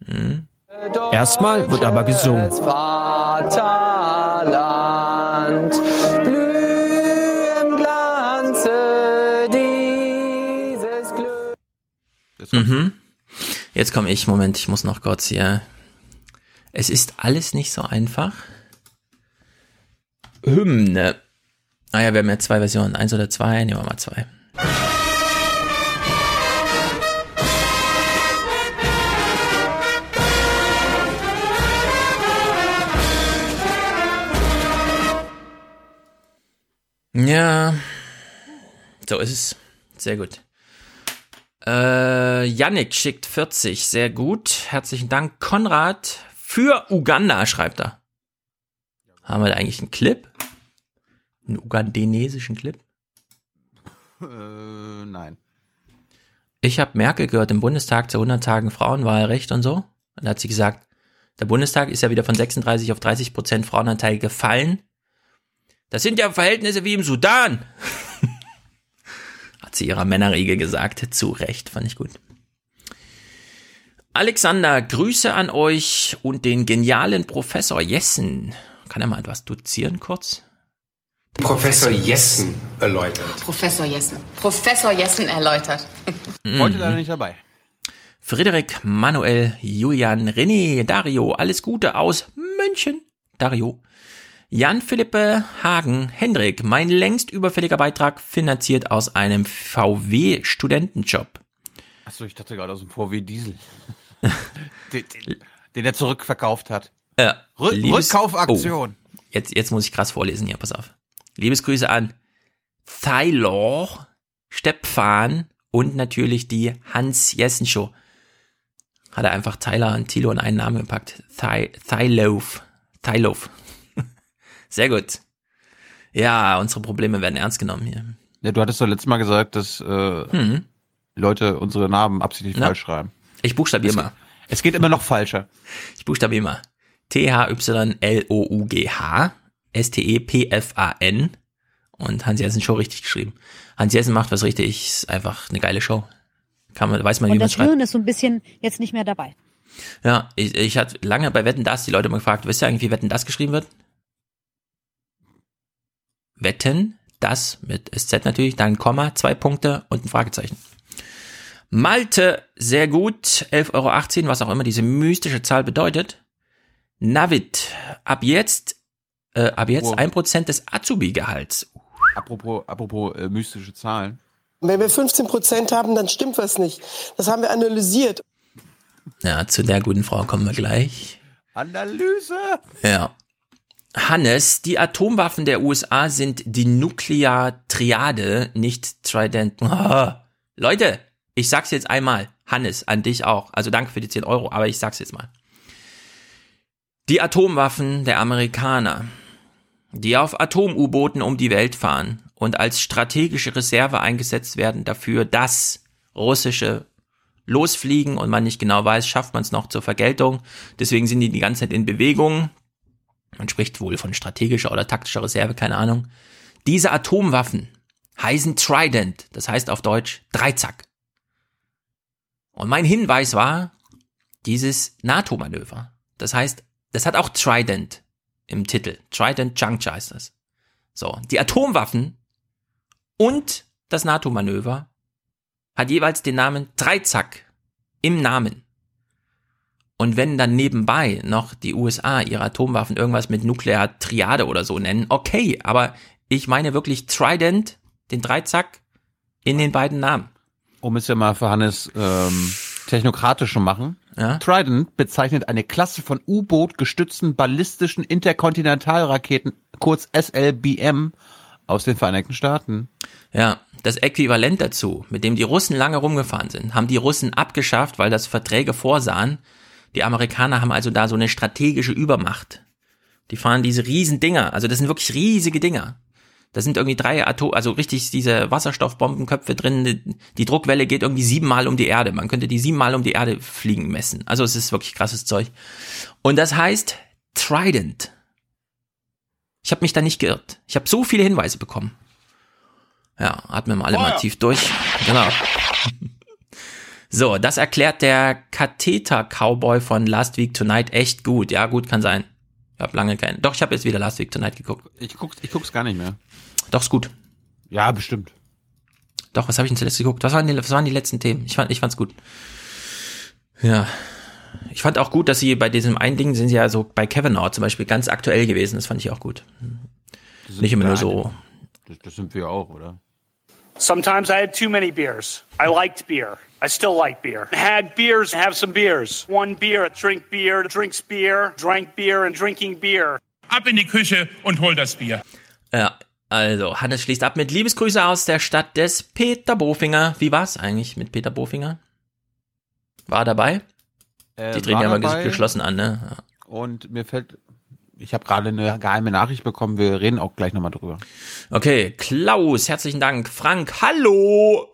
Hm. Erstmal wird aber gesungen. Vaterland, Glücks. Mhm. Jetzt komme ich. Moment, ich muss noch kurz hier. Es ist alles nicht so einfach. Hymne. Naja, wir haben ja zwei Versionen. Eins oder zwei, nehmen wir mal zwei. Ja, so ist es. Sehr gut. Äh, Yannick schickt 40, sehr gut. Herzlichen Dank. Konrad für Uganda, schreibt er. Haben wir da eigentlich einen Clip? Einen ugandanesischen Clip? Äh, nein. Ich habe Merkel gehört im Bundestag zu 100 Tagen Frauenwahlrecht und so. Und da hat sie gesagt, der Bundestag ist ja wieder von 36 auf 30 Prozent Frauenanteil gefallen. Das sind ja Verhältnisse wie im Sudan. Hat sie ihrer Männerriege gesagt. Zu Recht, fand ich gut. Alexander, Grüße an euch und den genialen Professor Jessen. Kann er mal etwas dozieren kurz? Professor Jessen erläutert. Professor Jessen. Professor Jessen erläutert. Heute leider nicht dabei. Frederik, Manuel, Julian, René, Dario, alles Gute aus München. Dario. Jan Philippe Hagen, Hendrik, mein längst überfälliger Beitrag finanziert aus einem VW-Studentenjob. Achso, ich dachte gerade aus dem VW Diesel. *laughs* den, den, den er zurückverkauft hat. Äh, Rück Liebes- Rückkaufaktion. Oh, jetzt, jetzt muss ich krass vorlesen hier, pass auf. Liebesgrüße an Thailor, Stepfan und natürlich die Hans Jessen Show. Hat er einfach Tyler und Thilo in einen Namen gepackt. Thylof. Thylof. Sehr gut. Ja, unsere Probleme werden ernst genommen hier. Ja, du hattest doch letztes Mal gesagt, dass äh, Hm. Leute unsere Namen absichtlich Ja. falsch schreiben. Ich buchstabiere mal. Es geht immer noch falscher. Ich buchstabiere mal. T-H-Y-L-O-U-G-H, S-T-E-P-F-A-N und Hans Jessen Show richtig geschrieben. Hans Jessen macht was richtig, ist einfach eine geile Show. Kann man, weiß man, wie Und man das schreibt. Hirn ist so ein bisschen jetzt nicht mehr dabei. Ja, ich, ich hatte lange bei Wetten das die Leute mal gefragt, wisst ihr eigentlich, wie Wetten das geschrieben wird? Wetten, das mit SZ natürlich, dann Komma, zwei Punkte und ein Fragezeichen. Malte, sehr gut, 11,18 Euro, was auch immer diese mystische Zahl bedeutet. Navid, ab jetzt, äh, ab jetzt ein Prozent des Azubi-Gehalts. Apropos, apropos äh, mystische Zahlen. Wenn wir 15 Prozent haben, dann stimmt was nicht. Das haben wir analysiert. Ja, zu der guten Frau kommen wir gleich. Analyse. Ja. Hannes, die Atomwaffen der USA sind die Nukleartriade, nicht Trident. *laughs* Leute, ich sag's jetzt einmal. Hannes, an dich auch. Also danke für die 10 Euro, aber ich sag's jetzt mal. Die Atomwaffen der Amerikaner, die auf Atom-U-Booten um die Welt fahren und als strategische Reserve eingesetzt werden dafür, dass russische losfliegen und man nicht genau weiß, schafft man es noch zur Vergeltung. Deswegen sind die die ganze Zeit in Bewegung. Man spricht wohl von strategischer oder taktischer Reserve, keine Ahnung. Diese Atomwaffen heißen Trident, das heißt auf Deutsch Dreizack. Und mein Hinweis war dieses NATO-Manöver. Das heißt, das hat auch Trident im Titel. Trident Juncture heißt das. So, die Atomwaffen und das NATO-Manöver hat jeweils den Namen Dreizack im Namen. Und wenn dann nebenbei noch die USA ihre Atomwaffen irgendwas mit Nukleartriade oder so nennen, okay, aber ich meine wirklich Trident, den Dreizack, in den beiden Namen. Um es ja mal für Hannes ähm, technokratisch zu machen. Ja? Trident bezeichnet eine Klasse von U-Boot gestützten ballistischen Interkontinentalraketen, kurz SLBM, aus den Vereinigten Staaten. Ja, das Äquivalent dazu, mit dem die Russen lange rumgefahren sind, haben die Russen abgeschafft, weil das Verträge vorsahen. Die Amerikaner haben also da so eine strategische Übermacht. Die fahren diese riesen Dinger, also das sind wirklich riesige Dinger. Da sind irgendwie drei Atom, also richtig diese Wasserstoffbombenköpfe drin. Die- Druckwelle geht irgendwie siebenmal um die Erde. Man könnte die siebenmal um die Erde fliegen messen. Also es ist wirklich krasses Zeug. Und das heißt Trident. Ich habe mich da nicht geirrt. Ich habe so viele Hinweise bekommen. Ja, atmen wir alle mal tief durch. Genau. So, das erklärt der Katheter-Cowboy von Last Week Tonight echt gut. Ja, gut, kann sein. Ich habe lange keinen. Doch, ich habe jetzt wieder Last Week Tonight geguckt. Ich guck's, ich guck's gar nicht mehr. Doch, ist gut. Ja, bestimmt. Doch, was habe ich denn zuletzt geguckt? Was waren, die, was waren die letzten Themen? Ich, fand, ich fand's gut. Ja. Ich fand auch gut, dass sie bei diesem einen Ding sind sie ja so bei Kavanaugh zum Beispiel ganz aktuell gewesen. Das fand ich auch gut. Nicht immer nur so. Das, das sind wir auch, oder? Sometimes I had too many beers. I liked beer. I still like beer. Had beers, have some beers. One beer, drink beer, drinks beer, drank beer and drinking beer. Ab in die Küche und hol das Bier. Ja, also Hannes schließt ab mit Liebesgrüße aus der Stadt des Peter Bofinger. Wie war's eigentlich mit Peter Bofinger? War er dabei? Äh, Die treten war ja mal dabei. ges- geschlossen an, ne? Ja. Und mir fällt, ich habe gerade eine geheime Nachricht bekommen, wir reden auch gleich nochmal drüber. Okay, Klaus, herzlichen Dank. Frank, hallo!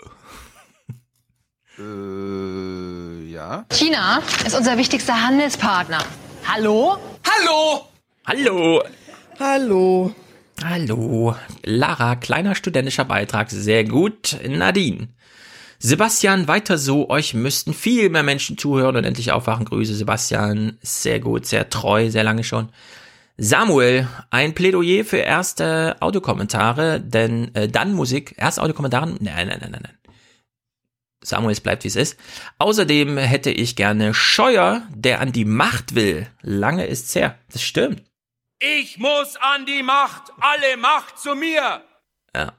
Äh, ja. China ist unser wichtigster Handelspartner. Hallo? Hallo! Hallo! Hallo. Hallo. Lara, kleiner studentischer Beitrag, sehr gut. Nadine. Sebastian, weiter so, euch müssten viel mehr Menschen zuhören und endlich aufwachen. Grüße, Sebastian. Sehr gut, sehr treu, sehr lange schon. Samuel, ein Plädoyer für erste Audiokommentare, denn äh, dann Musik, erst Audiokommentare, nein, nein, nein, nein, nein. Samuel, es bleibt wie es ist. Außerdem hätte ich gerne Scheuer, der an die Macht will. Lange ist's her. Das stimmt. Ich muss an die Macht. Alle Macht zu mir. Ja.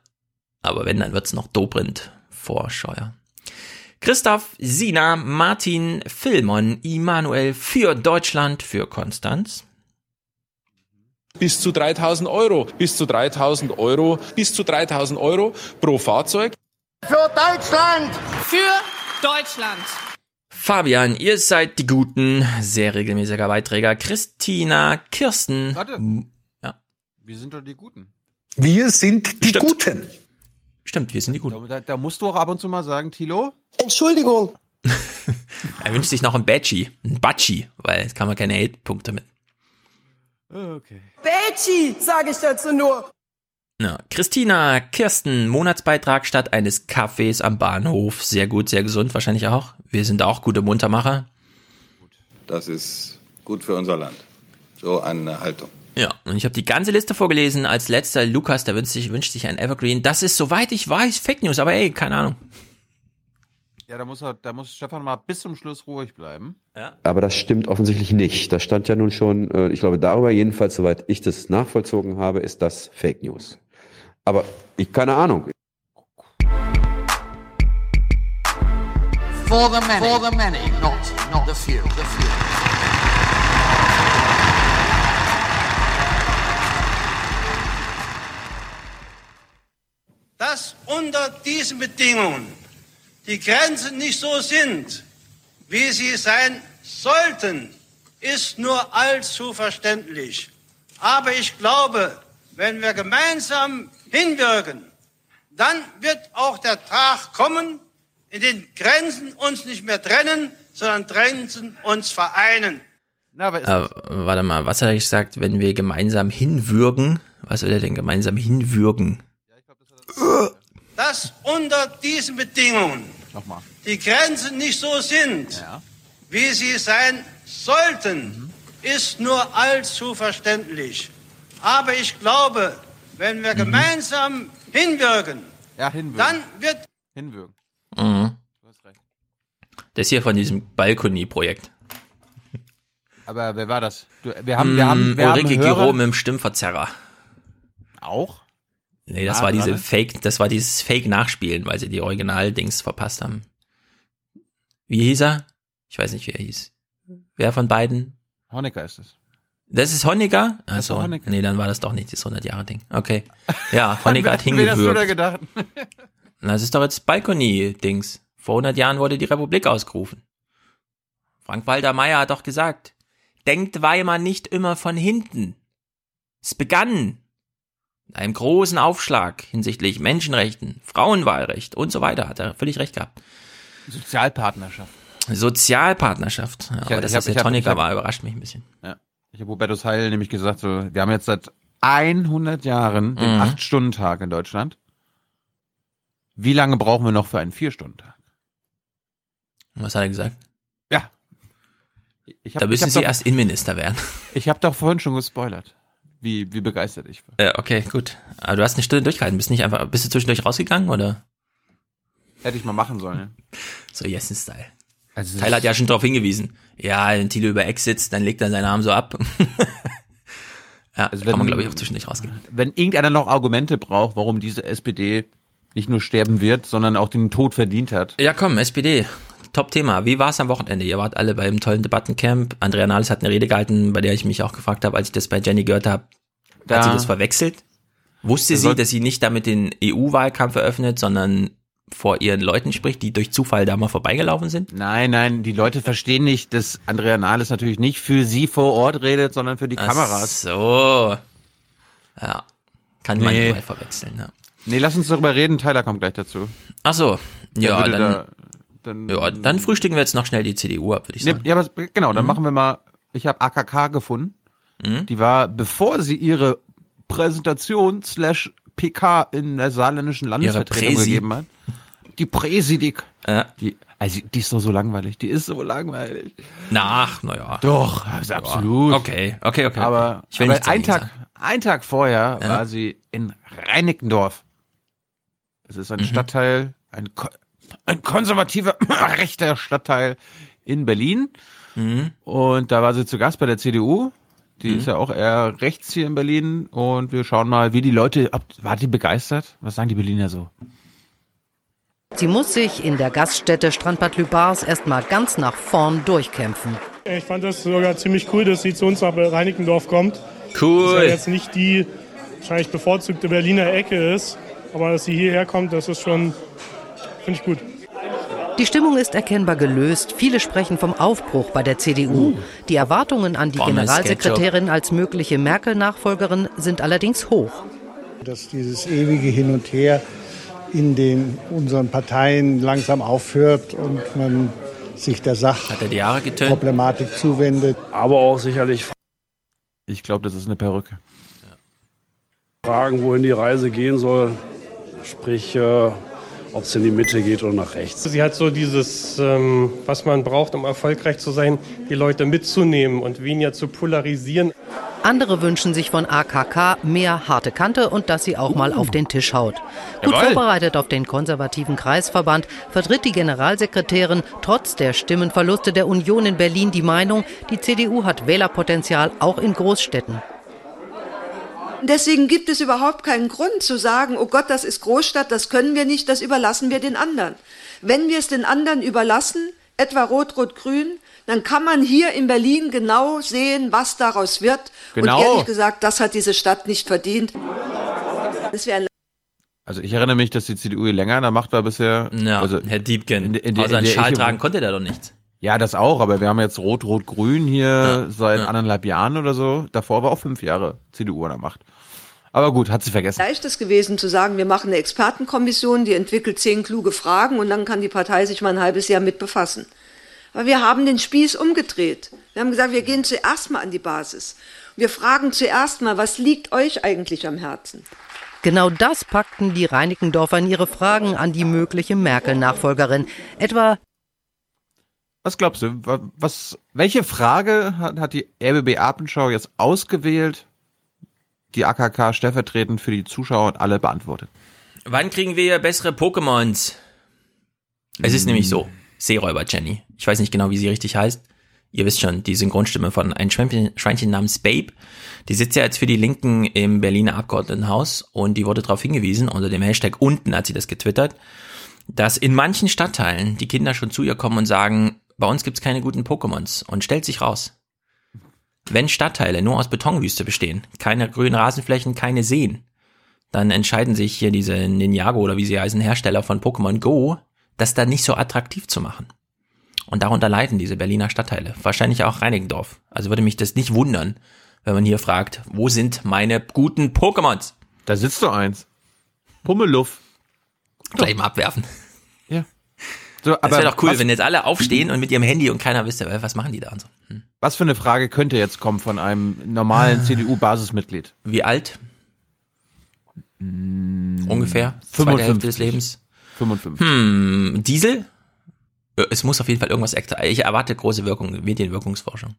Aber wenn, dann wird's noch Dobrindt vor Scheuer. Christoph, Sina, Martin, Filmon, Immanuel für Deutschland, für Konstanz. Bis zu 3000 Euro, bis zu 3000 Euro, bis zu 3000 Euro pro Fahrzeug. Für Deutschland! Für Deutschland! Fabian, ihr seid die Guten, sehr regelmäßiger Beiträger. Christina, Kirsten. Warte. Ja. Wir sind doch die Guten. Wir sind die Guten. Stimmt, wir sind die Guten. Da, da musst du auch ab und zu mal sagen, Tilo. Entschuldigung. *laughs* Er wünscht sich noch ein Badgie, ein Batschi, weil jetzt kann man keine Hate-Punkte mit. Okay. Betschi, sage ich dazu nur. Ja. Christina, Kirsten, Monatsbeitrag statt eines Kaffees am Bahnhof. Sehr gut, sehr gesund wahrscheinlich auch. Wir sind auch gute Muntermacher. Das ist gut für unser Land. So eine Haltung. Ja, und ich habe die ganze Liste vorgelesen. Als letzter Lukas, der wünscht sich, wünscht sich ein Evergreen. Das ist, soweit ich weiß, Fake News, aber ey, keine Ahnung. Ja, da muss, er, da muss Stefan mal bis zum Schluss ruhig bleiben. Ja. Aber das stimmt offensichtlich nicht. Das stand ja nun schon, äh, ich glaube, darüber jedenfalls, soweit ich das nachvollzogen habe, ist das Fake News. Aber ich keine Ahnung. For the many. For the many, not, not the few. The few. dass unter diesen Bedingungen die Grenzen nicht so sind, wie sie sein sollten, ist nur allzu verständlich. Aber ich glaube, wenn wir gemeinsam hinwirken, dann wird auch der Tag kommen, in den Grenzen uns nicht mehr trennen, sondern Grenzen uns vereinen. Na, aber Äh, warte mal, was hat er gesagt, wenn wir gemeinsam hinwürgen? Was will er denn gemeinsam hinwürgen? dass unter diesen Bedingungen Nochmal. die Grenzen nicht so sind, wie sie sein sollten, ist nur allzu verständlich. Aber ich glaube, wenn wir gemeinsam hinwirken, Ja, hinwürgen. dann wird Hinwürgen. Mhm. Das hier von diesem Balkonie-Projekt. Aber wer war das? Du, wir haben, wir haben, wir Mm, Ulrike haben Giro mit dem Stimmverzerrer. Auch? Nee, das Ah, war diese warte. Fake, das war dieses Fake-Nachspielen, weil sie die Original-Dings verpasst haben. Wie hieß er? Ich weiß nicht, wie er hieß. Wer von beiden? Honecker ist es. Das ist Honecker? Ist Also, Honecker. nee, dann war das doch nicht das 100-Jahre-Ding. Okay. Ja, *laughs* Honecker hat Wer das hingewürgt. gedacht? Das ist doch jetzt Balkony-Dings. Vor 100 Jahren wurde die Republik ausgerufen. Frank-Walter Meyer hat doch gesagt, denkt Weimar nicht immer von hinten. Es begann mit einem großen Aufschlag hinsichtlich Menschenrechten, Frauenwahlrecht und so weiter. Hat er völlig recht gehabt. Sozialpartnerschaft. Sozialpartnerschaft. Ja, aber dass ich das der Honecker ich hab- war, überrascht mich ein bisschen. Ja. Ich habe Hubertus Heil nämlich gesagt, so, wir haben jetzt seit 100 Jahren den Mhm. 8-Stunden-Tag in Deutschland. Wie lange brauchen wir noch für einen 4-Stunden-Tag? Was hat er gesagt? Ja. Ich hab- da müssen Sie doch- erst Innenminister werden. Ich habe doch vorhin schon gespoilert, wie, wie begeistert ich war. Ja, okay, gut. Aber du hast eine Stunde durchgehalten. Bist nicht einfach, bist du zwischendurch rausgegangen oder? Hätte ich mal machen sollen. So Jessen-Style. Also Tyler hat ja schon darauf hingewiesen. Ja, wenn Thilo über Ex sitzt, dann legt er seinen Arm so ab. *laughs* Ja, Also kann wenn- man, glaube ich, auch zwischendurch rausgehen. Wenn irgendeiner noch Argumente braucht, warum diese SPD nicht nur sterben wird, sondern auch den Tod verdient hat. Ja, komm, SPD. Top-Thema. Wie war es am Wochenende? Ihr wart alle beim tollen Debattencamp. Andrea Nahles hat eine Rede gehalten, bei der ich mich auch gefragt habe, als ich das bei Jenny gehört habe, Da- hat sie das verwechselt? Wusste sie, dass sie nicht damit den EU-Wahlkampf eröffnet, sondern vor ihren Leuten spricht, die durch Zufall da mal vorbeigelaufen sind? Nein, nein, die Leute verstehen nicht, dass Andrea Nahles natürlich nicht für sie vor Ort redet, sondern für die Ach Kameras. so. Ja. Kann man Nee. überall verwechseln, ja. Nee, lass uns darüber reden, Tyler kommt gleich dazu. Ach so. Ja, dann, da- dann, ja, dann frühstücken wir jetzt noch schnell die CDU ab, würde ich sagen. ja, aber genau, dann Mhm. machen wir mal, ich habe AKK gefunden. Mhm. Die war, bevor sie ihre Präsentation slash PK in der saarländischen Landesvertretung gegeben hat. Die Präsidik. Ja. Die, also die ist doch so langweilig. Die ist so langweilig. Nach, naja. Doch, also absolut. Okay, okay, okay. Aber, ich will aber ein Tag, ein Tag vorher Ja. war sie in Reinickendorf. Es ist ein Mhm. Stadtteil, ein, ein konservativer, *clears throat* rechter Stadtteil in Berlin. Mhm. Und da war sie zu Gast bei der CDU. Die Mhm. ist ja auch eher rechts hier in Berlin. Und wir schauen mal, wie die Leute, war die begeistert? Was sagen die Berliner so? Sie muss sich in der Gaststätte Strandbad Lübars erstmal ganz nach vorn durchkämpfen. Ich fand das sogar ziemlich cool, dass sie zu uns nach Reinickendorf kommt. Cool. Dass ja jetzt nicht die wahrscheinlich bevorzugte Berliner Ecke ist, aber dass sie hierher kommt, das ist schon, finde ich gut. Die Stimmung ist erkennbar gelöst. Viele sprechen vom Aufbruch bei der CDU. Die Erwartungen an die Generalsekretärin als mögliche Merkel-Nachfolgerin sind allerdings hoch. dass dieses ewige Hin und Her in den unseren Parteien langsam aufhört und man sich der er? Sachproblematik zuwendet. Aber auch sicherlich Ich glaube, das ist eine Perücke. Fragen, wohin die Reise gehen soll. Sprich, äh, ob es in die Mitte geht oder nach rechts. Sie hat so dieses, ähm, was man braucht, um erfolgreich zu sein, die Leute mitzunehmen und weniger zu polarisieren. Andere wünschen sich von AKK mehr harte Kante und dass sie auch mal auf den Tisch haut. Gut Jawohl. vorbereitet auf den konservativen Kreisverband vertritt die Generalsekretärin trotz der Stimmenverluste der Union in Berlin die Meinung, die CDU hat Wählerpotenzial auch in Großstädten. Deswegen gibt es überhaupt keinen Grund zu sagen, oh Gott, das ist Großstadt, das können wir nicht, das überlassen wir den anderen. Wenn wir es den anderen überlassen, etwa Rot-Rot-Grün, dann kann man hier in Berlin genau sehen, was daraus wird. Genau. Und ehrlich gesagt, das hat diese Stadt nicht verdient. Das wäre ein Also ich erinnere mich, dass die CDU hier länger an der Macht war bisher. Ja, also Herr Diebken. in, in, der- Außer in einen Schal tragen konnte der doch nichts. Ja, das auch, aber wir haben jetzt Rot-Rot-Grün hier seit anderthalb Jahren oder so. Davor war auch fünf Jahre CDU an der Macht. Aber gut, hat sie vergessen. leichtes gewesen zu sagen, wir machen eine Expertenkommission, die entwickelt zehn kluge Fragen und dann kann die Partei sich mal ein halbes Jahr mit befassen. Aber wir haben den Spieß umgedreht. Wir haben gesagt, wir gehen zuerst mal an die Basis. Wir fragen zuerst mal, was liegt euch eigentlich am Herzen? Genau das packten die Reinickendorfer in ihre Fragen an die mögliche Merkel-Nachfolgerin. Etwa, Was glaubst du? wa- Was, welche Frage hat, hat die RBB Abenschau jetzt ausgewählt, die AKK stellvertretend für die Zuschauer und alle beantwortet? Wann kriegen wir bessere Pokémons? Es ist nämlich so. Seeräuber Jenny. Ich weiß nicht genau, wie sie richtig heißt. Ihr wisst schon, die Synchronstimme von ein Schweinchen, Schweinchen namens Babe. Die sitzt ja jetzt für die Linken im Berliner Abgeordnetenhaus und die wurde darauf hingewiesen, unter dem Hashtag unten hat sie das getwittert, dass in manchen Stadtteilen die Kinder schon zu ihr kommen und sagen, bei uns gibt's keine guten Pokémons und stellt sich raus. Wenn Stadtteile nur aus Betonwüste bestehen, keine grünen Rasenflächen, keine Seen, dann entscheiden sich hier diese Ninjago oder wie sie heißen, Hersteller von Pokémon Go, das dann nicht so attraktiv zu machen. Und darunter leiden diese Berliner Stadtteile. Wahrscheinlich auch Reinickendorf. Also würde mich das nicht wundern, wenn man hier fragt, wo sind meine guten Pokémons? Da sitzt doch eins. Pummeluff. Gleich mal abwerfen. Ja. So, Das wäre doch cool, was, wenn jetzt alle aufstehen und mit ihrem Handy und keiner wüsste, äh, was machen die da und so. was für eine Frage könnte jetzt kommen von einem normalen CDU-Basismitglied? Wie alt? Ungefähr? Zweite 55. Hälfte des Lebens? 55. Hm, Diesel? Es muss auf jeden Fall irgendwas extra. Ich erwarte große Wirkung, Medienwirkungsforschung.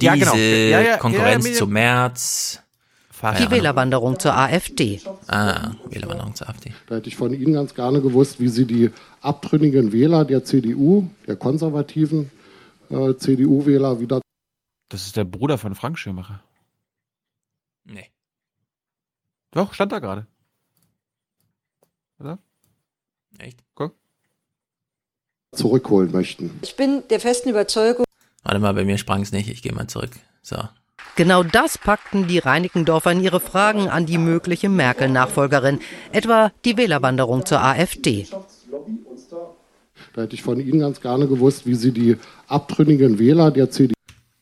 Ja, Diesel, genau. Ja, ja, Konkurrenz ja, zu März. Die Wählerwanderung zur AfD. Ah, Wählerwanderung zur AfD. Da hätte ich von Ihnen ganz gerne gewusst, wie Sie die abtrünnigen Wähler der CDU, der konservativen äh, CDU-Wähler wieder Das ist der Bruder von Frank Schirmacher. Nee. Doch, stand da gerade. Oder? Echt? Guck. zurückholen möchten. Ich bin der festen Überzeugung, Warte mal, bei mir sprang es nicht. Ich gehe mal zurück. So. Genau das packten die Reinickendorfer in ihre Fragen an die mögliche Merkel-Nachfolgerin, etwa die Wählerwanderung zur AfD. Da hätte ich von Ihnen ganz gerne gewusst, wie Sie die abtrünnigen Wähler der CDU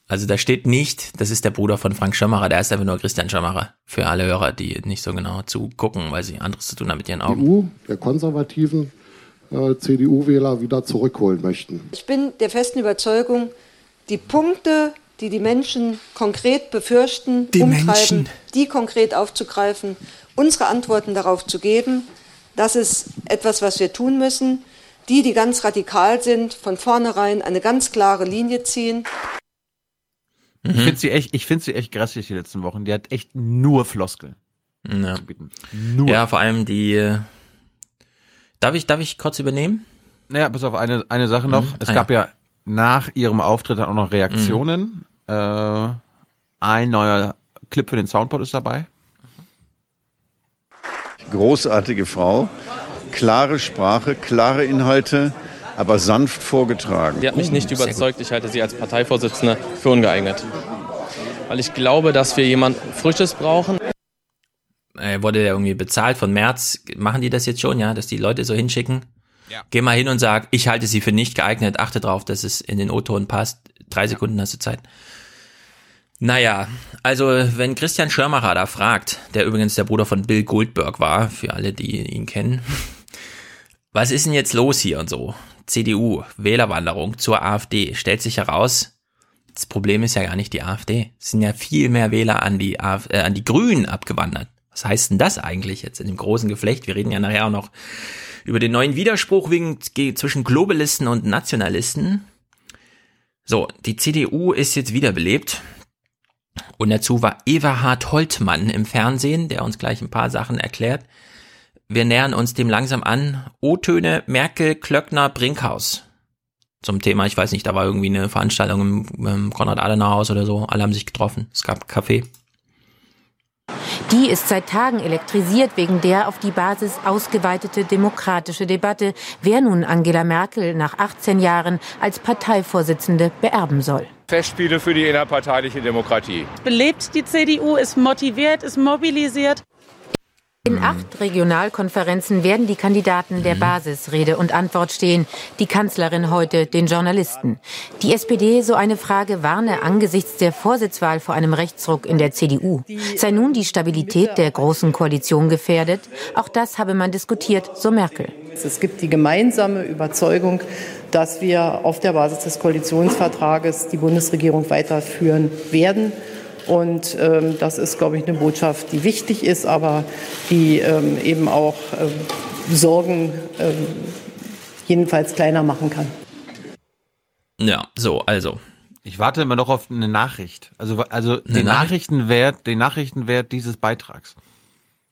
Also da steht nicht, das ist der Bruder von Frank Schirmacher, der ist einfach nur Christian Schirmacher. Für alle Hörer, die nicht so genau zugucken, weil sie anderes zu tun haben mit ihren Augen. der konservativen äh, CDU-Wähler wieder zurückholen möchten. ich bin der festen Überzeugung, die Punkte, die die Menschen konkret befürchten, Die umtreiben, Menschen. die konkret aufzugreifen, unsere Antworten darauf zu geben, das ist etwas, was wir tun müssen. Die, die ganz radikal sind, von vornherein eine ganz klare Linie ziehen. Ich finde sie echt, ich finde sie echt grässlich die letzten Wochen. Die hat echt nur Floskeln. Ja. Nur. ja, vor allem die. äh, Darf ich, darf ich kurz übernehmen? Naja, bis auf eine, eine Sache noch. Mhm. Es Ah, gab ja. nach ihrem Auftritt dann auch noch Reaktionen. Äh, ein neuer Clip für den Soundboard ist dabei. Großartige Frau, klare Sprache, klare Inhalte, aber sanft vorgetragen. Die hat mich nicht überzeugt. Ich halte sie als Parteivorsitzende für ungeeignet. Weil ich glaube, dass wir jemand Frisches brauchen. Er wurde ja irgendwie bezahlt von März. Machen die das jetzt schon, ja, dass die Leute so hinschicken? Ja. Geh mal hin und sag, ich halte sie für nicht geeignet, achte drauf, dass es in den O-Ton passt. Drei Sekunden hast du Zeit. Naja, also wenn Christian Schirmacher da fragt, der übrigens der Bruder von Bill Goldberg war, für alle, die ihn kennen, *laughs* was ist denn jetzt los hier und so? CDU, Wählerwanderung zur AfD, stellt sich heraus, das Problem ist ja gar nicht die AfD. Es sind ja viel mehr Wähler an die, Af äh, an die Grünen abgewandert. Was heißt denn das eigentlich jetzt in dem großen Geflecht? Wir reden ja nachher auch noch über den neuen Widerspruch wegen, ge- zwischen Globalisten und Nationalisten. So, die CDU ist jetzt wiederbelebt. Und dazu war Everhard Holtmann im Fernsehen, der uns gleich ein paar Sachen erklärt. Wir nähern uns dem langsam an. O-Töne Merkel, Klöckner, Brinkhaus. Zum Thema, ich weiß nicht, da war irgendwie eine Veranstaltung im, Konrad-Adenauer-Haus oder so. Alle haben sich getroffen. Es gab Kaffee. Die ist seit Tagen elektrisiert wegen der auf die Basis ausgeweitete demokratische Debatte, wer nun Angela Merkel nach 18 Jahren als Parteivorsitzende beerben soll. Festspiele für die innerparteiliche Demokratie. belebt die CDU, ist motiviert, ist mobilisiert. In acht Regionalkonferenzen werden die Kandidaten der Basis Rede und Antwort stehen. Die Kanzlerin heute den Journalisten. Die SPD, so eine Frage, warne angesichts der Vorsitzwahl vor einem Rechtsruck in der CDU. Sei nun die Stabilität der Großen Koalition gefährdet? Auch das habe man diskutiert, so Merkel. Es gibt die gemeinsame Überzeugung, dass wir auf der Basis des Koalitionsvertrages die Bundesregierung weiterführen werden. Und ähm, das ist, glaube ich, eine Botschaft, die wichtig ist, aber die ähm, eben auch ähm, Sorgen ähm, jedenfalls kleiner machen kann. Ja, so, also. Ich warte immer noch auf eine Nachricht. Also, also den Nachricht? Nachrichtenwert, den Nachrichtenwert dieses Beitrags.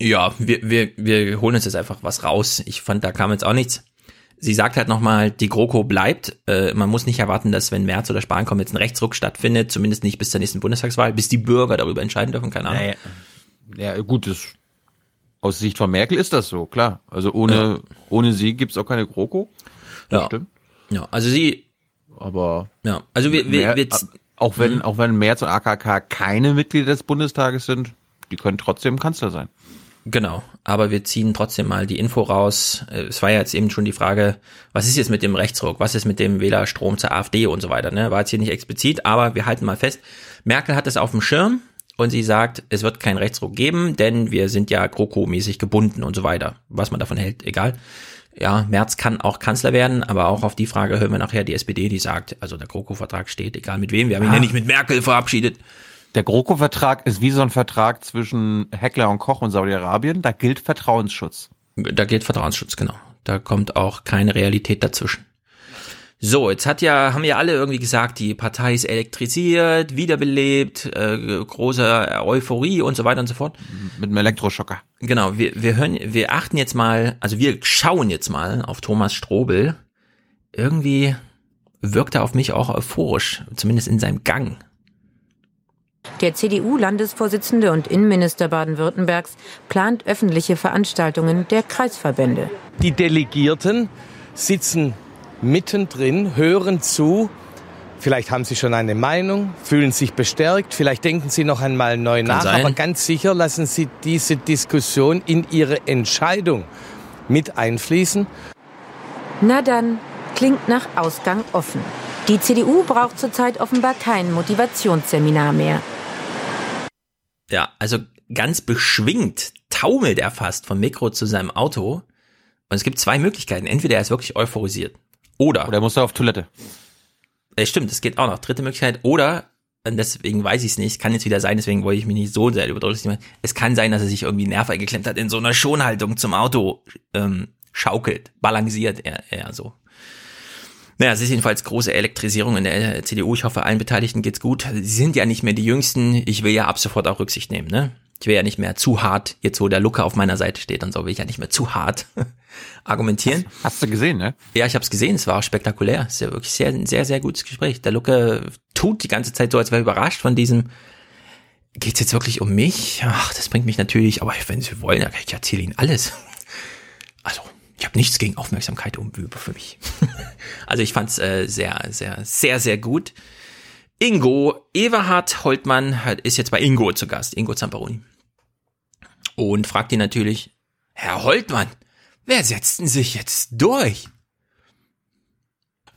Ja, wir, wir, wir holen uns jetzt einfach was raus. Ich fand, da kam jetzt auch nichts. Sie sagt halt nochmal, die GroKo bleibt. Äh, man muss nicht erwarten, dass wenn März oder Spahn kommen, jetzt ein Rechtsruck stattfindet, zumindest nicht bis zur nächsten Bundestagswahl, bis die Bürger darüber entscheiden dürfen, keine Ahnung. Ja, gut, das, aus Sicht von Merkel ist das so, klar. Also ohne, ohne sie gibt's auch keine GroKo. Das Ja. stimmt. Ja, also sie. Aber. Ja, also wir, wir, Mer- wir auch wenn, Mhm. auch wenn Merz und AKK keine Mitglieder des Bundestages sind, die können trotzdem Kanzler sein. Genau, aber wir ziehen trotzdem mal die Info raus. Äh, Es war ja jetzt eben schon die Frage, was ist jetzt mit dem Rechtsruck, was ist mit dem Wählerstrom zur AfD und so weiter, ne? War jetzt hier nicht explizit, aber wir halten mal fest, Merkel hat es auf dem Schirm und sie sagt, es wird keinen Rechtsruck geben, denn wir sind ja GroKo-mäßig gebunden und so weiter. Was man davon hält, egal. Ja, Merz kann auch Kanzler werden, aber auch auf die Frage hören wir nachher die SPD, die sagt, also der GroKo-Vertrag steht, egal mit wem, wir haben ihn Ah. ja nicht mit Merkel verabschiedet. Der GroKo-Vertrag ist wie so ein Vertrag zwischen Heckler und Koch und Saudi-Arabien. Da gilt Vertrauensschutz. Da gilt Vertrauensschutz, genau. Da kommt auch keine Realität dazwischen. So, jetzt hat ja, haben ja alle irgendwie gesagt, die Partei ist elektrisiert, wiederbelebt, äh, große Euphorie und so weiter und so fort. Mit einem Elektroschocker. Genau, wir, wir hören, wir achten jetzt mal, also wir schauen jetzt mal auf Thomas Strobel. Irgendwie wirkt er auf mich auch euphorisch, zumindest in seinem Gang. Der CDU-Landesvorsitzende und Innenminister Baden-Württembergs plant öffentliche Veranstaltungen der Kreisverbände. Die Delegierten sitzen mittendrin, hören zu. Vielleicht haben sie schon eine Meinung, fühlen sich bestärkt, vielleicht denken sie noch einmal neu Kann nach, sein. aber ganz sicher lassen sie diese Diskussion in ihre Entscheidung mit einfließen. Na dann, klingt nach Ausgang offen. Die CDU braucht zurzeit offenbar kein Motivationsseminar mehr. Ja, also ganz beschwingt taumelt er fast vom Mikro zu seinem Auto. Und es gibt zwei Möglichkeiten. Entweder er ist wirklich euphorisiert. Oder. Oder muss er auf Toilette. Äh, stimmt, das geht auch noch. Dritte Möglichkeit. Oder, und deswegen weiß ich es nicht, kann jetzt wieder sein, deswegen wollte ich mich nicht so sehr überdrücklich machen. Es kann sein, dass er sich irgendwie Nerv eingeklemmt hat, in so einer Schonhaltung zum Auto ähm, schaukelt, balanciert er eher so. Naja, es ist jedenfalls große Elektrisierung in der CDU. Ich hoffe, allen Beteiligten geht's gut. Sie sind ja nicht mehr die Jüngsten. Ich will ja ab sofort auch Rücksicht nehmen, ne? Ich will ja nicht mehr zu hart, jetzt wo der Luca auf meiner Seite steht und so, will ich ja nicht mehr zu hart *laughs* argumentieren. Hast, hast du gesehen, ne? Ja, ich habe es gesehen, es war auch spektakulär. Es ist ja wirklich sehr, ein sehr, sehr gutes Gespräch. Der Luca tut die ganze Zeit so, als wäre er überrascht von diesem, geht's jetzt wirklich um mich? Ach, das bringt mich natürlich, aber wenn Sie wollen, dann ich erzähle Ihnen alles. *laughs* Also, ich habe nichts gegen Aufmerksamkeit um für mich. *laughs* also ich fand's äh, sehr, sehr, sehr, sehr gut. Ingo Everhard Holtmann ist jetzt bei Ingo zu Gast, Ingo Zamperoni. Und fragt ihn natürlich, Herr Holtmann, wer setzt denn sich jetzt durch?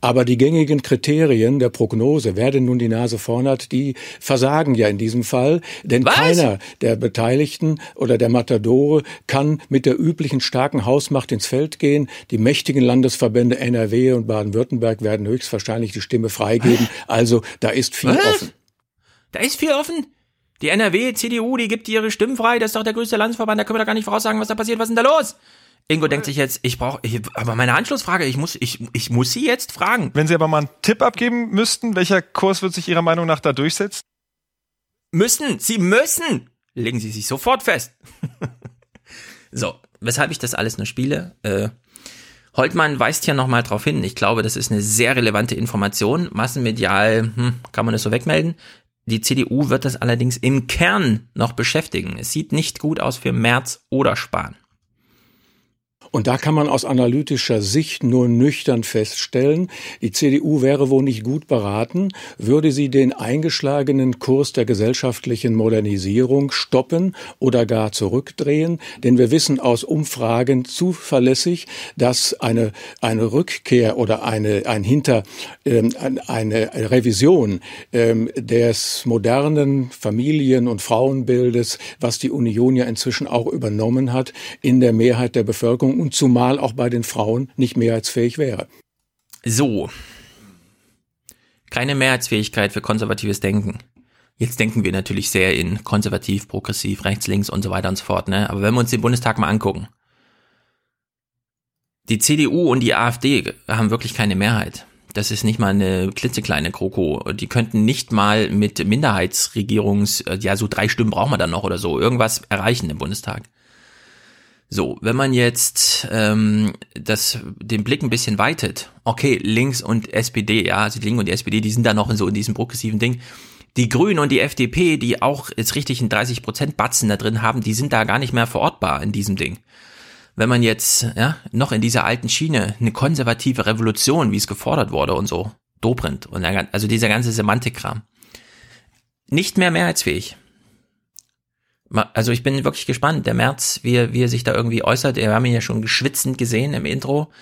Aber die gängigen Kriterien der Prognose, wer denn nun die Nase vorn hat, die versagen ja in diesem Fall. Denn keiner der Beteiligten oder der Matadore kann mit der üblichen starken Hausmacht ins Feld gehen. Die mächtigen Landesverbände NRW und Baden-Württemberg werden höchstwahrscheinlich die Stimme freigeben. Also da ist viel Was? offen. Da ist viel offen. Die NRW, CDU, die gibt ihre Stimmen frei. Das ist doch der größte Landesverband. Da können wir doch gar nicht voraussagen, was da passiert. Was ist denn da los? Ingo denkt sich jetzt, ich brauche, aber meine Anschlussfrage, ich muss, ich, ich muss sie jetzt fragen. Wenn Sie aber mal einen Tipp abgeben müssten, welcher Kurs wird sich Ihrer Meinung nach da durchsetzen? Müssen, sie müssen. Legen Sie sich sofort fest. *laughs* so, weshalb ich das alles nur spiele? Äh, Holtmann weist hier nochmal drauf hin. Ich glaube, das ist eine sehr relevante Information. Massenmedial hm, kann man das so wegmelden. Die CDU wird das allerdings im Kern noch beschäftigen. Es sieht nicht gut aus für Merz oder Spahn. Und da kann man aus analytischer Sicht nur nüchtern feststellen, die CDU wäre wohl nicht gut beraten, würde sie den eingeschlagenen Kurs der gesellschaftlichen Modernisierung stoppen oder gar zurückdrehen. Denn wir wissen aus Umfragen zuverlässig, dass eine, eine Rückkehr oder eine, ein Hinter, ähm, eine Revision ähm, des modernen Familien- und Frauenbildes, was die Union ja inzwischen auch übernommen hat, in der Mehrheit der Bevölkerung und zumal auch bei den Frauen nicht mehrheitsfähig wäre. So. Keine Mehrheitsfähigkeit für konservatives Denken. Jetzt denken wir natürlich sehr in konservativ, progressiv, rechts, links und so weiter und so fort, ne? Aber wenn wir uns den Bundestag mal angucken. Die CDU und die AfD haben wirklich keine Mehrheit. Das ist nicht mal eine klitzekleine Kroko. Die könnten nicht mal mit Minderheitsregierungs, ja, so drei Stimmen brauchen wir dann noch oder so, irgendwas erreichen im Bundestag. So, wenn man jetzt ähm, das, den Blick ein bisschen weitet, okay, links und SPD, ja, also die Linken und die SPD, die sind da noch in so in diesem progressiven Ding. Die Grünen und die FDP, die auch jetzt richtig einen 30% Batzen da drin haben, die sind da gar nicht mehr verortbar in diesem Ding. Wenn man jetzt ja, noch in dieser alten Schiene eine konservative Revolution, wie es gefordert wurde und so, Dobrindt und also dieser ganze Semantikkram, nicht mehr mehrheitsfähig. Also ich bin wirklich gespannt. Der März, wie er, wie er sich da irgendwie äußert. Wir haben ihn ja schon geschwitzend gesehen im Intro.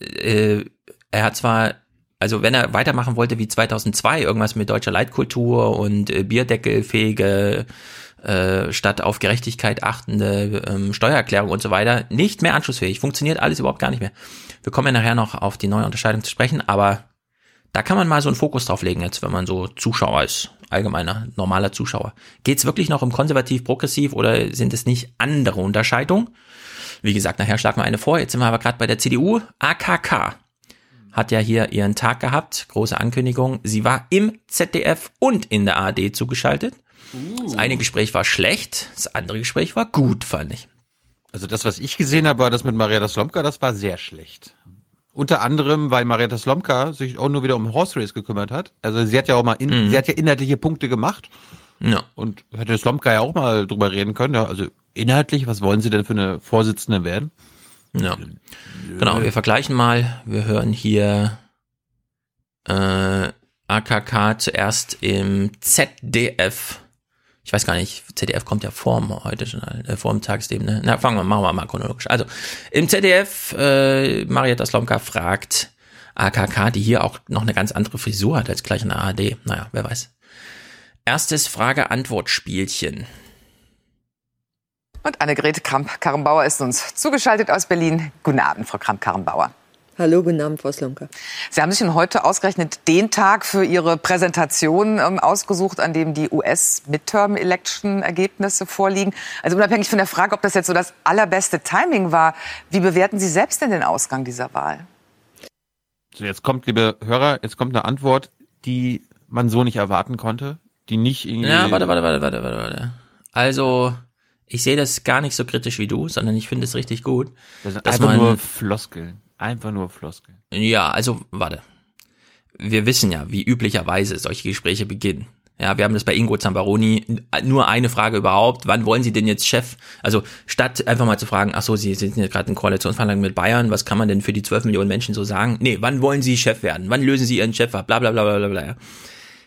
Äh, er hat zwar, also wenn er weitermachen wollte wie 2002, irgendwas mit deutscher Leitkultur und äh, Bierdeckelfähige äh, statt auf Gerechtigkeit achtende ähm, Steuererklärung und so weiter, nicht mehr anschlussfähig. Funktioniert alles überhaupt gar nicht mehr. Wir kommen ja nachher noch auf die neue Unterscheidung zu sprechen, aber da kann man mal so einen Fokus drauf legen jetzt, wenn man so Zuschauer ist, allgemeiner, normaler Zuschauer. Geht's wirklich noch um konservativ-progressiv oder sind es nicht andere Unterscheidungen? Wie gesagt, nachher schlagen wir eine vor. Jetzt sind wir aber gerade bei der CDU. AKK hat ja hier ihren Tag gehabt, große Ankündigung. Sie war im ZDF und in der ARD zugeschaltet. Das eine Gespräch war schlecht, das andere Gespräch war gut, fand ich. Also das, was ich gesehen habe, war das mit Marietta Slomka, das war sehr schlecht. Unter anderem, weil Marietta Slomka sich auch nur wieder um Horse Race gekümmert hat. Also sie hat ja auch mal, in, Mhm. sie hat ja inhaltliche Punkte gemacht. Ja. Und hätte Slomka ja auch mal drüber reden können. Ja, also inhaltlich, was wollen Sie denn für eine Vorsitzende werden? Ja. Genau, wir vergleichen mal. Wir hören hier äh, AKK zuerst im ZDF. Ich weiß gar nicht, ZDF kommt ja vor heute schon, äh, vor dem Tagsleben. Ne? Na, fangen wir, machen wir mal chronologisch. Also im ZDF, äh, Marietta Slomka fragt AKK, die hier auch noch eine ganz andere Frisur hat als gleich in der ARD. Naja, wer weiß. Erstes Frage-Antwort-Spielchen. Und Annegret Kramp-Karrenbauer ist uns zugeschaltet aus Berlin. Guten Abend, Frau Kramp-Karrenbauer. Hallo, guten Abend, Frau Slomka. Sie haben sich nun heute ausgerechnet den Tag für Ihre Präsentation ähm, ausgesucht, an dem die US-Midterm-Election-Ergebnisse vorliegen. Also unabhängig von der Frage, ob das jetzt so das allerbeste Timing war, wie bewerten Sie selbst denn den Ausgang dieser Wahl? So, jetzt kommt, liebe Hörer, jetzt kommt eine Antwort, die man so nicht erwarten konnte, die nicht irgendwie... Ja, warte, warte, warte, warte, warte, warte. Also, ich sehe das gar nicht so kritisch wie du, sondern ich finde es richtig gut. Das sind einfach man, nur Floskeln. Einfach nur Floskeln. Ja, also, warte. Wir wissen ja, wie üblicherweise solche Gespräche beginnen. Ja, wir haben das bei Ingo Zambaroni. Nur eine Frage überhaupt. Wann wollen Sie denn jetzt Chef? Also statt einfach mal zu fragen, ach so, Sie sind jetzt gerade in Koalitionsverhandlungen mit Bayern, was kann man denn für die 12 Millionen Menschen so sagen? Nee, wann wollen Sie Chef werden? Wann lösen Sie Ihren Chef ab? Bla bla bla bla bla.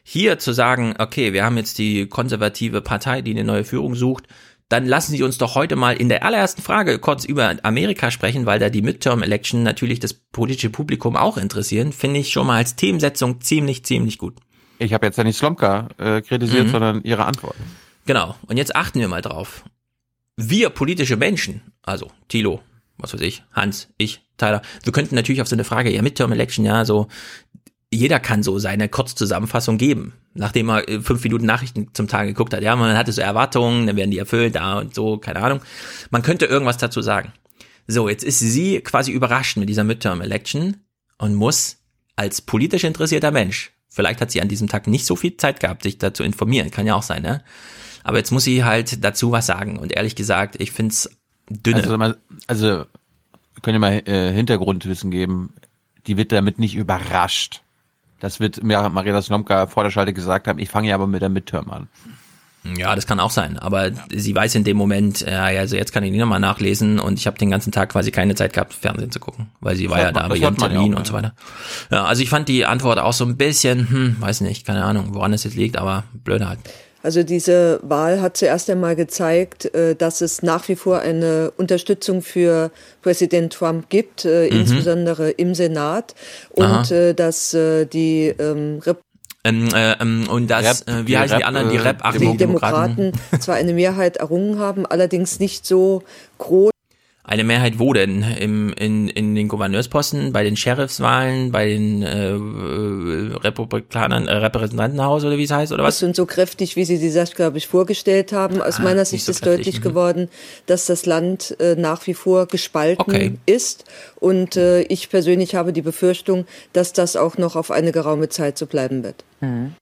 Hier zu sagen, okay, wir haben jetzt die konservative Partei, die eine neue Führung sucht, dann lassen Sie uns doch heute mal in der allerersten Frage kurz über Amerika sprechen, weil da die Midterm-Election natürlich das politische Publikum auch interessieren, finde ich schon mal als Themensetzung ziemlich, ziemlich gut. Ich habe jetzt ja nicht Slomka äh, kritisiert, mhm. sondern ihre Antworten. Genau. Und jetzt achten wir mal drauf. Wir politische Menschen, also Thilo, was weiß ich, Hans, ich, Tyler, wir könnten natürlich auf so eine Frage, ja, Midterm Election, ja, so, jeder kann so seine Kurzzusammenfassung geben, nachdem er äh, fünf Minuten Nachrichten zum Tag geguckt hat. Ja, man hatte so Erwartungen, dann werden die erfüllt, da und so, keine Ahnung. Man könnte irgendwas dazu sagen. So, jetzt ist sie quasi überrascht mit dieser Midterm Election und muss als politisch interessierter Mensch Vielleicht hat sie an diesem Tag nicht so viel Zeit gehabt, sich dazu informieren. Kann ja auch sein, ne? Aber jetzt muss sie halt dazu was sagen. Und ehrlich gesagt, ich find's dünne. Also, also könnt ihr mal äh, Hintergrundwissen geben. Die wird damit nicht überrascht. Das wird mir Marietta Slomka vor der Schalte gesagt haben. Ich fange ja aber mit der Midterm an. Ja, das kann auch sein. Aber sie weiß in dem Moment, ja, also jetzt kann ich nicht nochmal nachlesen und ich habe den ganzen Tag quasi keine Zeit gehabt, Fernsehen zu gucken, weil sie war ja da bei ihrem Termin auch, und so weiter. Ja, also ich fand die Antwort auch so ein bisschen, hm, weiß nicht, keine Ahnung, woran es jetzt liegt, aber blöde halt. Also diese Wahl hat zuerst einmal gezeigt, äh, dass es nach wie vor eine Unterstützung für Präsident Trump gibt, äh, mhm. insbesondere im Senat, und Aha. Äh, dass die ähm, ähm, äh, ähm, und das, Rap, äh, wie heißen Rap, die anderen, die Rap, ach, die Demokraten zwar eine Mehrheit errungen haben, allerdings nicht so groß. Eine Mehrheit wo denn? Im, in, in den Gouverneursposten, bei den Sheriffswahlen, bei den äh, äh Republikanern, äh, Repräsentantenhaus oder wie es heißt, oder was? Und so kräftig, wie Sie die Sache, glaube ich, vorgestellt haben. Aus ah, meiner Sicht so ist kräftig, deutlich mh. geworden, dass das Land äh, nach wie vor gespalten okay. ist. Und äh, ich persönlich habe die Befürchtung, dass das auch noch auf eine geraume Zeit so bleiben wird. Mhm.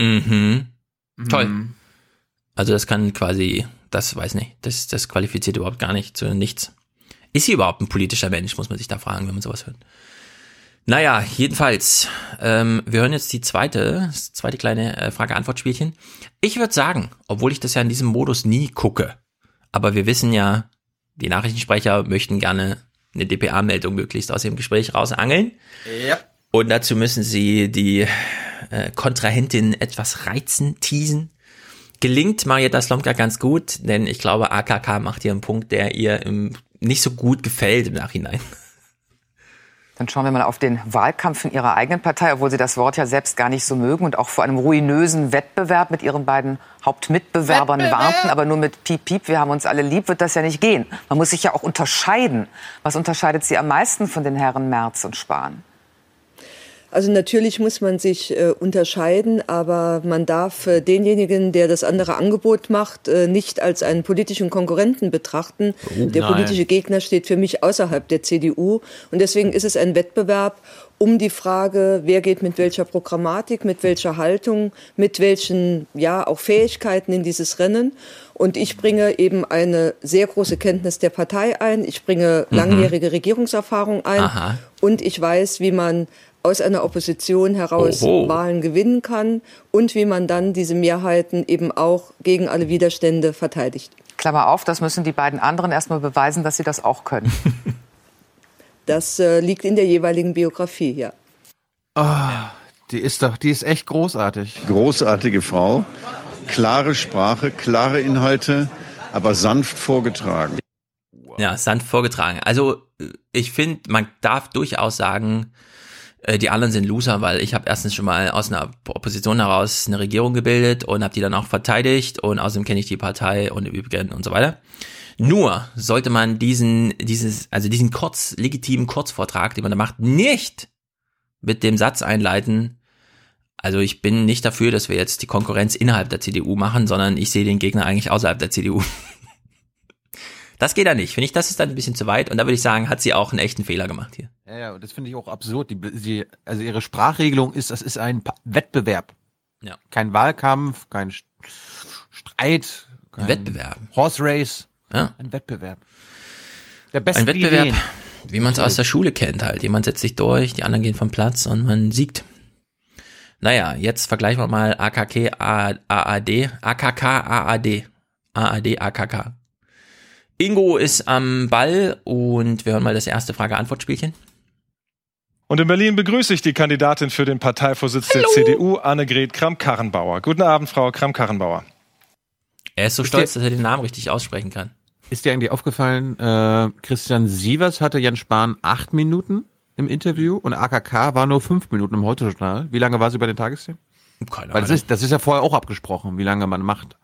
Mhm. Toll. Also das kann quasi das weiß nicht, das, das qualifiziert überhaupt gar nicht zu nichts. Ist sie überhaupt ein politischer Mensch, muss man sich da fragen, wenn man sowas hört. Naja, jedenfalls, ähm, wir hören jetzt die zweite, das zweite kleine äh, Frage-Antwort-Spielchen. Ich würde sagen, obwohl ich das ja in diesem Modus nie gucke, aber wir wissen ja, die Nachrichtensprecher möchten gerne eine DPA-Meldung möglichst aus dem Gespräch rausangeln. Ja. Und dazu müssen sie die äh, Kontrahentin etwas reizen, teasen gelingt Marietta Slomka ganz gut, denn ich glaube, AKK macht hier einen Punkt, der ihr im, nicht so gut gefällt im Nachhinein. Dann schauen wir mal auf den Wahlkampf in Ihrer eigenen Partei, obwohl Sie das Wort ja selbst gar nicht so mögen und auch vor einem ruinösen Wettbewerb mit Ihren beiden Hauptmitbewerbern Wettbewerb. warten. Aber nur mit Piep, Piep, wir haben uns alle lieb, wird das ja nicht gehen. Man muss sich ja auch unterscheiden. Was unterscheidet Sie am meisten von den Herren Merz und Spahn? Also natürlich muss man sich äh, unterscheiden, aber man darf äh, denjenigen, der das andere Angebot macht, äh, nicht als einen politischen Konkurrenten betrachten. Oh, der politische Gegner steht für mich außerhalb der CDU und deswegen ist es ein Wettbewerb um die Frage, wer geht mit welcher Programmatik, mit welcher Haltung, mit welchen ja auch Fähigkeiten in dieses Rennen. Und ich bringe eben eine sehr große Kenntnis der Partei ein. Ich bringe mhm. langjährige Regierungserfahrung ein. Aha. Und ich weiß, wie man aus einer Opposition heraus Oho. Wahlen gewinnen kann und wie man dann diese Mehrheiten eben auch gegen alle Widerstände verteidigt. Klammer auf, das müssen die beiden anderen erstmal beweisen, dass sie das auch können. *laughs* Das äh, liegt in der jeweiligen Biografie, ja. Ah, die ist doch, die ist echt großartig. Großartige Frau, klare Sprache, klare Inhalte, aber sanft vorgetragen. Ja, sanft vorgetragen. Also ich finde, man darf durchaus sagen, äh, die anderen sind Loser, weil ich habe erstens schon mal aus einer Opposition heraus eine Regierung gebildet und habe die dann auch verteidigt und außerdem kenne ich die Partei und im Übrigen und so weiter. Nur sollte man diesen, dieses, also diesen kurz, legitimen Kurzvortrag, den man da macht, nicht mit dem Satz einleiten, also ich bin nicht dafür, dass wir jetzt die Konkurrenz innerhalb der CDU machen, sondern ich sehe den Gegner eigentlich außerhalb der CDU. Das geht da nicht. Finde ich, das ist dann ein bisschen zu weit. Und da würde ich sagen, hat sie auch einen echten Fehler gemacht hier. Ja, ja, und das finde ich auch absurd. Die, sie, also ihre Sprachregelung ist, das ist ein Wettbewerb. Ja. Kein Wahlkampf, kein St- Streit. Kein Wettbewerb. Horse Race. Ja. Ein Wettbewerb. Der beste Ein Wettbewerb, Ideen. wie man es aus der Schule kennt halt. Jemand setzt sich durch, die anderen gehen vom Platz und man siegt. Naja, jetzt vergleichen wir mal AKK, A- AAD, AKK, AAD, AAD, AKK. Ingo ist am Ball und wir hören mal das erste Frage-Antwort-Spielchen. Und in Berlin begrüße ich die Kandidatin für den Parteivorsitz der CDU, Annegret Kramp-Karrenbauer. Guten Abend, Frau Kramp-Karrenbauer. Er ist so stolz, dass er den Namen richtig aussprechen kann. Ist dir eigentlich aufgefallen, äh, Christian Sievers hatte Jens Spahn acht Minuten im Interview und AKK war nur fünf Minuten im Heute-Journal. Wie lange war sie bei den Tagesthemen? Keine Weil das ist, das ist ja vorher auch abgesprochen, wie lange man macht.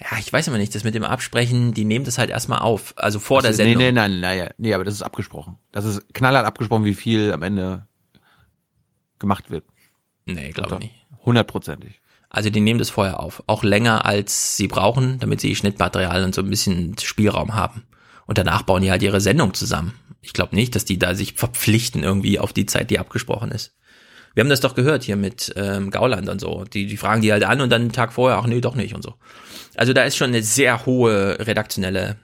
Ja, ich weiß immer nicht, das mit dem Absprechen, die nehmen das halt erstmal auf, also vor Das der ist, Sendung. Nee, nee, nein, naja, nee, aber das ist abgesprochen. Das ist knallhart abgesprochen, wie viel am Ende gemacht wird. Nee, glaube ich nicht. Hundertprozentig. Also die nehmen das vorher auf. Auch länger als sie brauchen, damit sie Schnittmaterial und so ein bisschen Spielraum haben. Und danach bauen die halt ihre Sendung zusammen. Ich glaube nicht, dass die da sich verpflichten irgendwie auf die Zeit, die abgesprochen ist. Wir haben das doch gehört hier mit ähm, Gauland und so. Die, die fragen die halt an und dann einen Tag vorher, ach nee, doch nicht und so. Also da ist schon eine sehr hohe redaktionelle,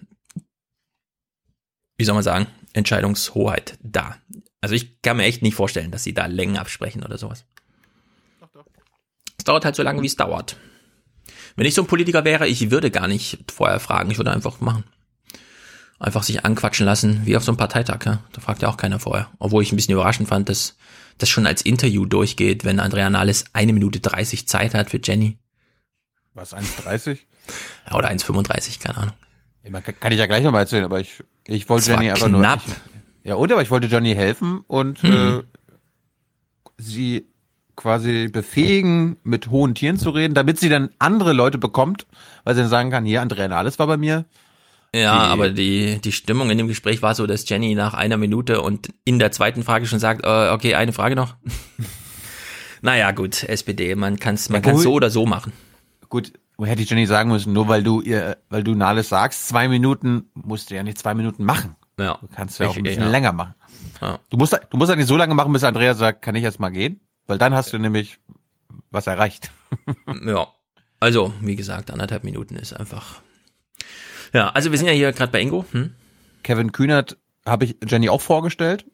wie soll man sagen, Entscheidungshoheit da. Also ich kann mir echt nicht vorstellen, dass sie da Längen absprechen oder sowas. Es dauert halt so lange, wie es dauert. Wenn ich so ein Politiker wäre, ich würde gar nicht vorher fragen, ich würde einfach machen. Einfach sich anquatschen lassen, wie auf so einem Parteitag, ja. Da fragt ja auch keiner vorher. Obwohl ich ein bisschen überraschend fand, dass das schon als Interview durchgeht, wenn Andrea Nahles eine Minute 30 Zeit hat für Jenny. Was, 1,30? Ja, oder 1,35, keine Ahnung. Ja, man kann, kann ich ja gleich nochmal erzählen, aber ich, ich wollte Jenny einfach nur. Ich, ja, und aber ich wollte Jenny helfen und Mhm. äh, sie quasi befähigen, mit hohen Tieren zu reden, damit sie dann andere Leute bekommt, weil sie dann sagen kann, hier, Andrea Nahles war bei mir. Ja, Die- aber die, die Stimmung in dem Gespräch war so, dass Jenny nach einer Minute und in der zweiten Frage schon sagt, äh, okay, eine Frage noch. *laughs* naja, gut, SPD, man kann's, man Ja, kann's so oder so machen. Gut, wo hätte ich Jenny sagen müssen, nur weil du ihr, weil du Nahles sagst, zwei Minuten, musst du ja nicht zwei Minuten machen. Ja. Du kannst ja auch ein bisschen ja. länger machen. Ja. Du musst, du musst ja nicht so lange machen, bis Andrea sagt, kann ich jetzt mal gehen? Weil dann hast du nämlich was erreicht. *laughs* Ja. Also, wie gesagt, anderthalb Minuten ist einfach. Ja, also wir sind ja hier gerade bei Ingo. Hm? Kevin Kühnert habe ich Jenny auch vorgestellt.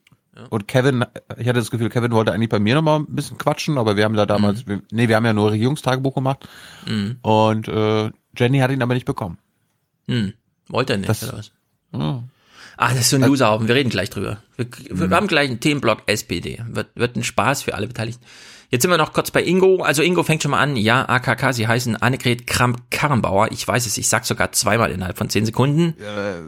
Und Kevin, ich hatte das Gefühl, Kevin wollte eigentlich bei mir nochmal ein bisschen quatschen, aber wir haben da damals, wir, nee, wir haben ja nur Regierungstagebuch gemacht. Mhm. Und äh, Jenny hat ihn aber nicht bekommen. Hm. Wollte er nicht, Das- oder was? Ja. Ah, das ist so ein Loserhaufen. Wir reden gleich drüber. Wir, wir Mhm. haben gleich einen Themenblock SPD. Wird, wird ein Spaß für alle Beteiligten. Jetzt sind wir noch kurz bei Ingo. Also Ingo fängt schon mal an. Ja, AKK, sie heißen Annegret Kramp-Karrenbauer. Ich weiß es, ich sag sogar zweimal innerhalb von zehn Sekunden. Äh,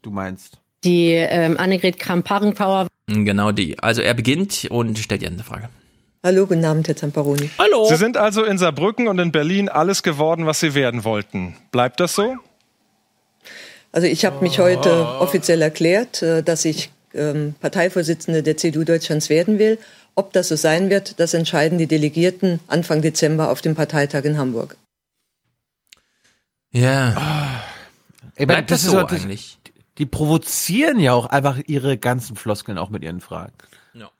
du meinst? Die ähm, Annegret Kramp-Karrenbauer Genau die. Also er beginnt und stellt ihr eine Frage. Hallo, guten Abend, Herr Zamparoni. Hallo. Sie sind also in Saarbrücken und in Berlin alles geworden, was Sie werden wollten. Bleibt das so? Also ich habe mich heute offiziell erklärt, äh, dass ich ähm, Parteivorsitzende der CDU Deutschlands werden will. Ob das so sein wird, das entscheiden die Delegierten Anfang Dezember auf dem Parteitag in Hamburg. Ja. Ey, Bleibt das ist so das- eigentlich? Die provozieren ja auch einfach ihre ganzen Floskeln auch mit ihren Fragen. Ja.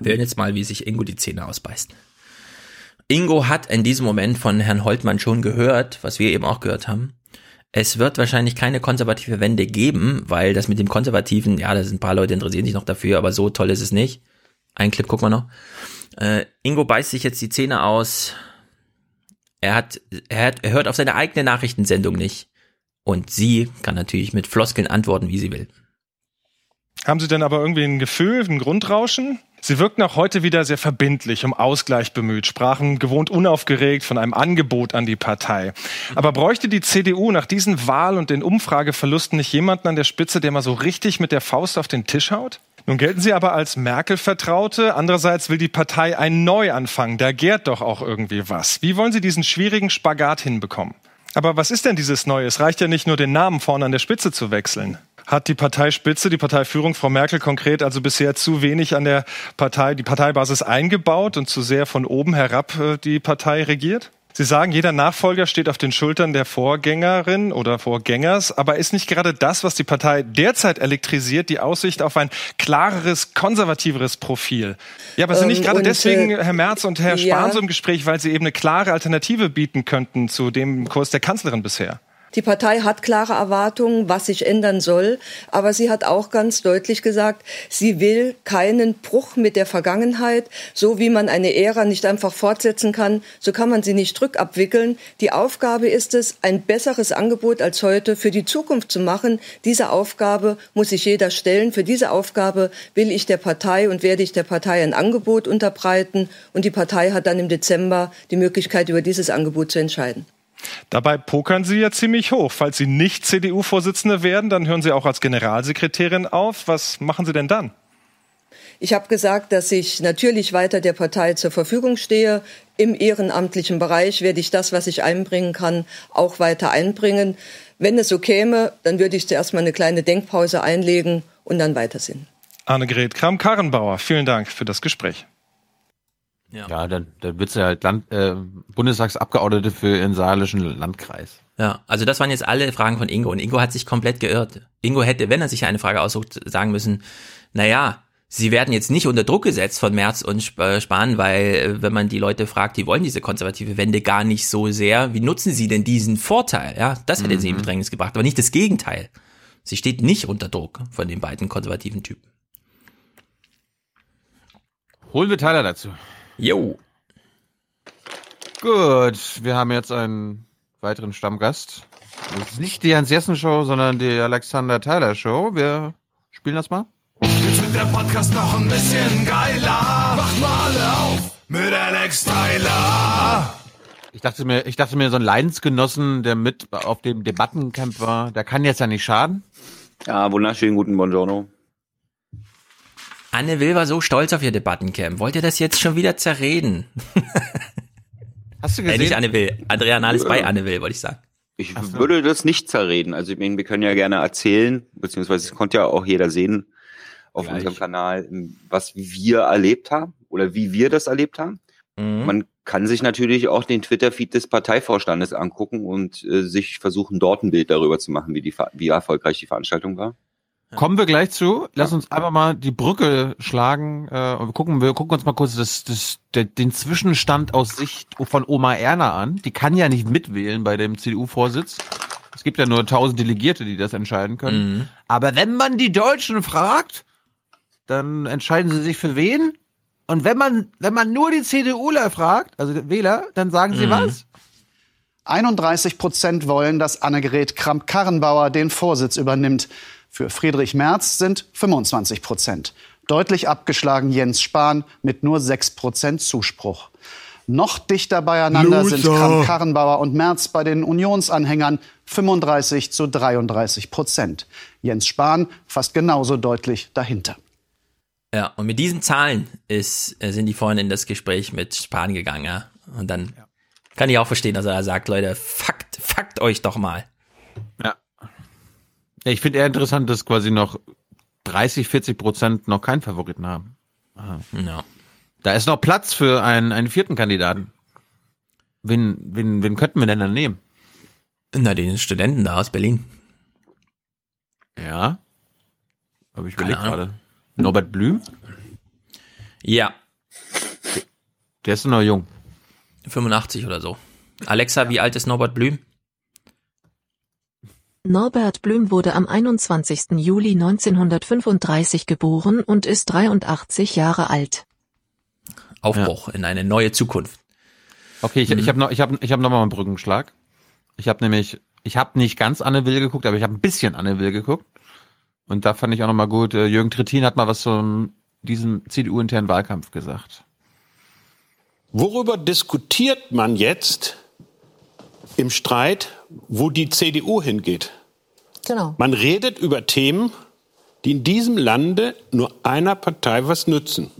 Wir hören jetzt mal, wie sich Ingo die Zähne ausbeißt. Ingo hat in diesem Moment von Herrn Holtmann schon gehört, was wir eben auch gehört haben. Es wird wahrscheinlich keine konservative Wende geben, weil das mit dem Konservativen, ja, da sind ein paar Leute interessieren sich noch dafür, aber so toll ist es nicht. Ein Clip gucken wir noch. Äh, Ingo beißt sich jetzt die Zähne aus. Er hat, er hat, er hört auf seine eigene Nachrichtensendung nicht. Und sie kann natürlich mit Floskeln antworten, wie sie will. Haben Sie denn aber irgendwie ein Gefühl, ein Grundrauschen? Sie wirkten auch heute wieder sehr verbindlich, um Ausgleich bemüht, sprachen gewohnt unaufgeregt von einem Angebot an die Partei. Aber bräuchte die CDU nach diesen Wahl- und den Umfrageverlusten nicht jemanden an der Spitze, der mal so richtig mit der Faust auf den Tisch haut? Nun gelten Sie aber als Merkel-Vertraute. Andererseits will die Partei einen Neuanfang. Da gärt doch auch irgendwie was. Wie wollen Sie diesen schwierigen Spagat hinbekommen? Aber was ist denn dieses Neue? Es reicht ja nicht nur, den Namen vorne an der Spitze zu wechseln. Hat die Parteispitze, die Parteiführung, Frau Merkel konkret also bisher zu wenig an der Partei, die Parteibasis eingebaut und zu sehr von oben herab äh, die Partei regiert? Sie sagen, jeder Nachfolger steht auf den Schultern der Vorgängerin oder Vorgängers, aber ist nicht gerade das, was die Partei derzeit elektrisiert, die Aussicht auf ein klareres, konservativeres Profil? Ja, aber sind nicht Ähm, gerade und, deswegen äh, Herr Merz und Herr ja. Spahn so im Gespräch, weil sie eben eine klare Alternative bieten könnten zu dem Kurs der Kanzlerin bisher? Die Partei hat klare Erwartungen, was sich ändern soll, aber sie hat auch ganz deutlich gesagt, sie will keinen Bruch mit der Vergangenheit. So wie man eine Ära nicht einfach fortsetzen kann, so kann man sie nicht rückabwickeln. Die Aufgabe ist es, ein besseres Angebot als heute für die Zukunft zu machen. Diese Aufgabe muss sich jeder stellen. Für diese Aufgabe will ich der Partei und werde ich der Partei ein Angebot unterbreiten. Und die Partei hat dann im Dezember die Möglichkeit, über dieses Angebot zu entscheiden. Dabei pokern Sie ja ziemlich hoch. Falls Sie nicht CDU-Vorsitzende werden, dann hören Sie auch als Generalsekretärin auf. Was machen Sie denn dann? Ich habe gesagt, dass ich natürlich weiter der Partei zur Verfügung stehe. Im ehrenamtlichen Bereich werde ich das, was ich einbringen kann, auch weiter einbringen. Wenn es so käme, dann würde ich zuerst mal eine kleine Denkpause einlegen und dann weitersehen. Annegret Kramp-Karrenbauer, vielen Dank für das Gespräch. Ja, dann, dann wird sie halt Land, äh, Bundestagsabgeordnete für ihren saarländischen Landkreis. Ja, also das waren jetzt alle Fragen von Ingo und Ingo hat sich komplett geirrt. Ingo hätte, wenn er sich eine Frage aussucht, sagen müssen, naja, sie werden jetzt nicht unter Druck gesetzt von Merz und äh, Spahn, weil äh, wenn man die Leute fragt, die wollen diese konservative Wende gar nicht so sehr, wie nutzen sie denn diesen Vorteil? Ja, das hätte sie in Bedrängnis gebracht, aber nicht das Gegenteil. Sie steht nicht unter Druck von den beiden konservativen Typen. Holen wir Tyler dazu. Jo. Gut, wir haben jetzt einen weiteren Stammgast. Das ist nicht die Hans-Jessen-Show, sondern die Alexander-Tyler-Show. Wir spielen das mal. Jetzt wird der Podcast noch ein bisschen geiler. Macht mal alle auf mit Alex Tyler. Ich dachte mir, ich dachte mir, so ein Leidensgenossen, der mit auf dem Debattencamp war, der kann jetzt ja nicht schaden. Ja, wunderschönen guten Buongiorno. Anne Will war so stolz auf ihr Debattencamp. Wollt ihr das jetzt schon wieder zerreden? Hast du Äh, gesehen? nicht Anne Will. Adrian Nahles Ja. bei Anne Will, wollte ich sagen. Ich würde das nicht zerreden. Also ich meine, wir können ja gerne erzählen, beziehungsweise es konnte ja auch jeder sehen auf Gleich. unserem Kanal, was wir erlebt haben oder wie wir das erlebt haben. Mhm. Man kann sich natürlich auch den Twitter-Feed des Parteivorstandes angucken und äh, sich versuchen, dort ein Bild darüber zu machen, wie, die, wie erfolgreich die Veranstaltung war. Kommen wir gleich zu. Lass uns einfach mal die Brücke schlagen äh, und wir gucken, wir gucken uns mal kurz das, das, der, den Zwischenstand aus Sicht von Oma Erna an. Die kann ja nicht mitwählen bei dem CDU-Vorsitz. Es gibt ja nur tausend Delegierte, die das entscheiden können. Mhm. Aber wenn man die Deutschen fragt, dann entscheiden sie sich für wen. Und wenn man, wenn man nur die CDUler fragt, also Wähler, dann sagen sie Mhm. was? 31 Prozent wollen, dass Annegret Kramp-Karrenbauer den Vorsitz übernimmt. Für Friedrich Merz sind 25 Prozent. Deutlich abgeschlagen Jens Spahn mit nur 6 Prozent Zuspruch. Noch dichter beieinander sind Loser. Kramp-Karrenbauer und Merz bei den Unionsanhängern 35 zu 33 Prozent. Jens Spahn fast genauso deutlich dahinter. Ja, und mit diesen Zahlen ist, äh, sind die vorhin in das Gespräch mit Spahn gegangen, ja. Und dann kann ich auch verstehen, dass er sagt, Leute, fuckt, fuckt euch doch mal. Ja. Ja, ich finde eher interessant, dass quasi noch 30, 40 Prozent noch keinen Favoriten haben. Aha. Ja. Da ist noch Platz für einen, einen vierten Kandidaten. Wen, wen, wen könnten wir denn dann nehmen? Na, den Studenten da aus Berlin. Ja. Aber ich überlege Ahnung. gerade. Norbert Blüm? Ja. Der ist noch jung. 85 oder so. Alexa, wie alt ist Norbert Blüm? Norbert Blüm wurde am 21. Juli 1935 geboren und ist 83 Jahre alt. Aufbruch in eine neue Zukunft. Okay, ich, ich habe noch, ich habe, ich habe noch mal einen Brückenschlag. Ich habe nämlich, ich habe nicht ganz Anne Will geguckt, aber ich habe ein bisschen Anne Will geguckt. Und da fand ich auch noch mal gut. äh, Jürgen Trittin hat mal was zu diesem CDU-internen Wahlkampf gesagt. Worüber diskutiert man jetzt im Streit, wo die CDU hingeht? Genau. Man redet über Themen, die in diesem Lande nur einer Partei was nützen.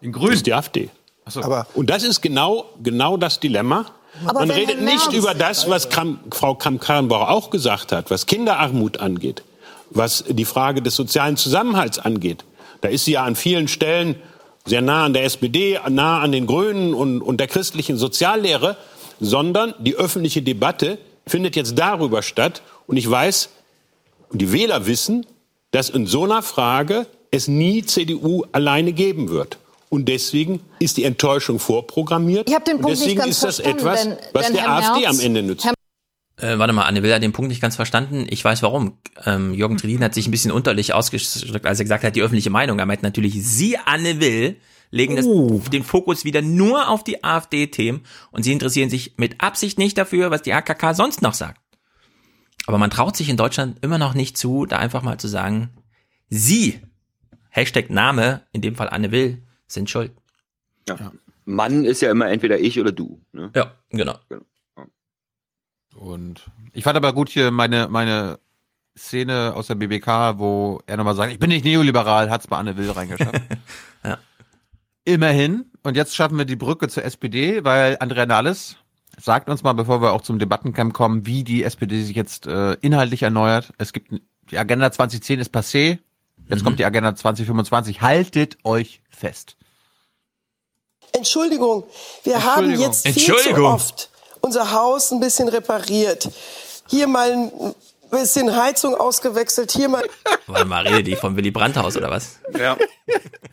In Grün. Das ist die AfD. Aber- Und das ist genau, genau das Dilemma. Aber Man redet Herr nicht Merz- über das, was Kram, Frau Kramp-Karrenbauer auch gesagt hat, was Kinderarmut angeht, was die Frage des sozialen Zusammenhalts angeht. Da ist sie ja an vielen Stellen sehr nah an der SPD, nah an den Grünen und, und der christlichen Soziallehre, sondern die öffentliche Debatte findet jetzt darüber statt. Und ich weiß, und die Wähler wissen, dass in so einer Frage es nie CDU alleine geben wird. Und deswegen ist die Enttäuschung vorprogrammiert. Ich habe den und Punkt nicht deswegen ganz ist das etwas, denn- was denn der Herr AfD Merz- am Ende nützt. Äh, warte mal, Anne Will hat den Punkt nicht ganz verstanden. Ich weiß warum. Ähm, Jürgen Trilin hat sich ein bisschen unterlich ausgedrückt, als er gesagt hat, die öffentliche Meinung. Er meint natürlich, Sie, Anne Will, legen das, den Fokus wieder nur auf die AfD-Themen und Sie interessieren sich mit Absicht nicht dafür, was die AKK sonst noch sagt. Aber man traut sich in Deutschland immer noch nicht zu, da einfach mal zu sagen, Sie, Hashtag Name, in dem Fall Anne Will, sind schuld. Ja. Mann ist ja immer entweder ich oder du. Ne? Ja, genau. Und ich fand aber gut hier meine, meine Szene aus der BBK, wo er nochmal sagt, ich bin nicht neoliberal, hat's bei Anne Will reingeschafft. *laughs* Ja. Immerhin. Und jetzt schaffen wir die Brücke zur SPD, weil Andrea Nahles sagt uns mal, bevor wir auch zum Debattencamp kommen, wie die SPD sich jetzt äh, inhaltlich erneuert. Es gibt die Agenda 2010 ist passé. Jetzt Mhm. kommt die Agenda 2025. Haltet euch fest. Entschuldigung, wir haben Entschuldigung. jetzt viel zu Entschuldigung. oft unser Haus ein bisschen repariert. Hier mal ein bisschen Heizung ausgewechselt, hier mal Warte mal, redet die von Willy Brandt-Haus oder was? Ja.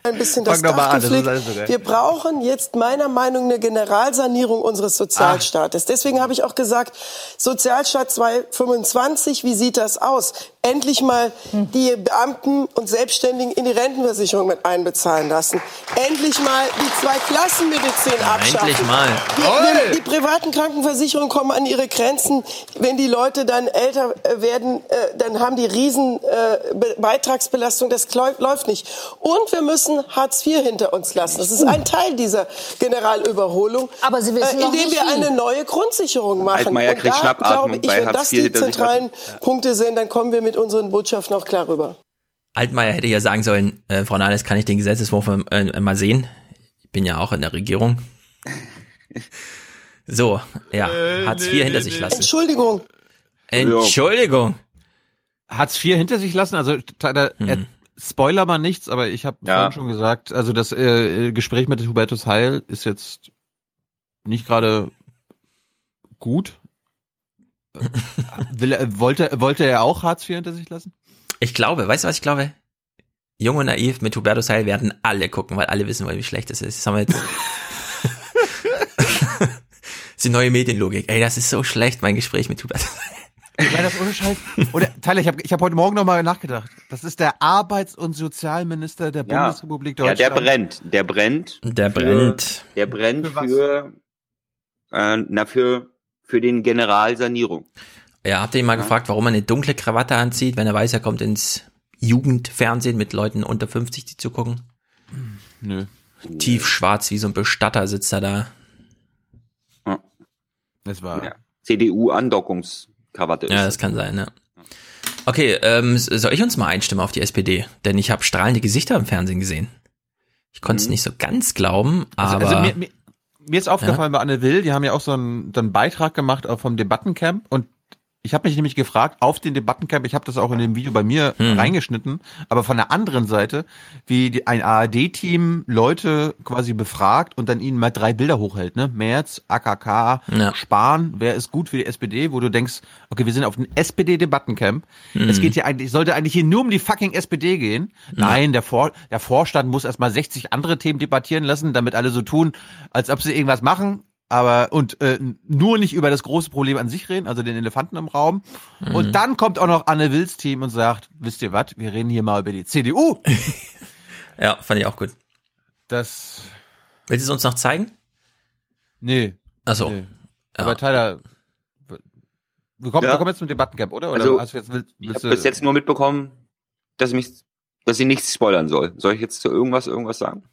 ein bisschen das Dach an, das ist geflickt. alles okay. Wir brauchen jetzt meiner Meinung nach eine Generalsanierung unseres Sozialstaates. Deswegen habe ich auch gesagt, Sozialstaat 2025, wie sieht das aus? Endlich mal die Beamten und Selbstständigen in die Rentenversicherung mit einbezahlen lassen. Endlich mal die Zwei-Klassen-Medizin abschaffen. endlich mal. Die, Jawohl. die privaten Krankenversicherungen kommen an ihre Grenzen. Wenn die Leute dann älter äh, werden, äh, dann haben die riesen äh, Be- Beitragsbelastung. Das läuft nicht. Und wir müssen Hartz IV hinter uns lassen. Das ist ein Teil dieser Generalüberholung. Aber Sie wissen äh, indem nicht wir eine neue Grundsicherung machen. Altmaier Und kriegt da Schnappatmung glaube ich, bei wenn Hartz das die zentralen Punkte sind, dann kommen wir mit unseren Botschaften auch klar rüber. Altmaier hätte ja sagen sollen, äh, Frau Nahles, kann ich den Gesetzeswurf äh, mal sehen? Ich bin ja auch in der Regierung. *laughs* So, ja, Hartz IV hinter sich lassen. Entschuldigung. Entschuldigung. Hartz IV hinter sich lassen, also da, er, Spoiler mal nichts, aber ich habe Ja. vorhin schon gesagt, also das äh, Gespräch mit Hubertus Heil ist jetzt nicht gerade gut. *laughs* Will, er- wollte, wollte er auch Hartz IV hinter sich lassen? Ich glaube, weißt du, was ich glaube? Jung und naiv mit Hubertus Heil werden alle gucken, weil alle wissen wollen, wie schlecht es ist. Das haben wir jetzt. *laughs* *laughs* das ist die neue Medienlogik. Ey, das ist so schlecht, mein Gespräch mit Hubertus Heil. Ja, das ohne Scheiß. Oder, Tyler, ich habe ich hab heute Morgen nochmal nachgedacht. Das ist der Arbeits- und Sozialminister der Ja. Bundesrepublik ja, Deutschland. der brennt. Der brennt. Der für- brennt. Der brennt für, äh, na, für, für den Generalsanierung. Ja, habt ihr ihn mal gefragt, warum er eine dunkle Krawatte anzieht, wenn er weiß, er kommt ins Jugendfernsehen mit Leuten unter 50, die zugucken? Nö. Tief schwarz wie so ein Bestatter sitzt er da. Das war. Ja. CDU-Andockungskrawatte Ja, das kann sein, ja. Okay, ähm, soll ich uns mal einstimmen auf die SPD? Denn ich habe strahlende Gesichter im Fernsehen gesehen. Ich konnte es nicht so ganz glauben, Also, aber also mir, mir, mir ist aufgefallen bei Anne Will, die haben ja auch so einen, so einen Beitrag gemacht auch vom Debattencamp und ich habe mich nämlich gefragt, auf den Debattencamp, ich habe das auch in dem Video bei mir Hm. reingeschnitten, aber von der anderen Seite, wie die, ein ARD-Team Leute quasi befragt und dann ihnen mal drei Bilder hochhält, ne? Merz, AKK, Ja. Spahn, wer ist gut für die SPD, wo du denkst, okay, wir sind auf dem SPD-Debattencamp. Mhm. Es geht hier eigentlich, sollte eigentlich hier nur um die fucking SPD gehen. Nein, der, Vor der Vorstand muss erstmal 60 andere Themen debattieren lassen, damit alle so tun, als ob sie irgendwas machen. Aber und äh, nur nicht über das große Problem an sich reden, also den Elefanten im Raum. Mhm. Und dann kommt auch noch Anne Wills Team und sagt, wisst ihr was, wir reden hier mal über die CDU. *laughs* Ja, fand ich auch gut. Das. Willst du es uns noch zeigen? Nee. Achso. Nee. Aber Tyler, wir kommen, Ja. wir kommen jetzt zum Debattencamp, oder? Oder Also, hast du jetzt, willst, Ich willst habe du- bis jetzt nur mitbekommen, dass ich mich, dass ich nichts spoilern soll. Soll ich jetzt zu irgendwas irgendwas sagen?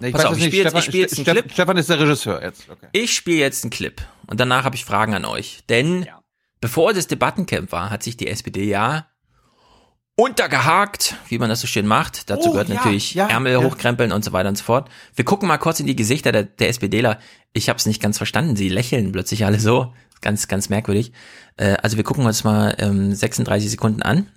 Nee, ich Pass auf, ich nicht. spiele jetzt, ich spiel jetzt einen Clip. Stefan ist der Regisseur jetzt. Okay. Ich spiele jetzt einen Clip und danach habe ich Fragen an euch. Denn bevor das Debattencamp war, hat sich die SPD ja untergehakt, wie man das so schön macht. Dazu Oh, gehört ja, natürlich ja, Ärmel ja. hochkrempeln und so weiter und so fort. Wir gucken mal kurz in die Gesichter der, der SPDler. Ich habe es nicht ganz verstanden. Sie lächeln plötzlich alle so. Ganz, ganz merkwürdig. Äh, also wir gucken uns mal ähm, 36 Sekunden an.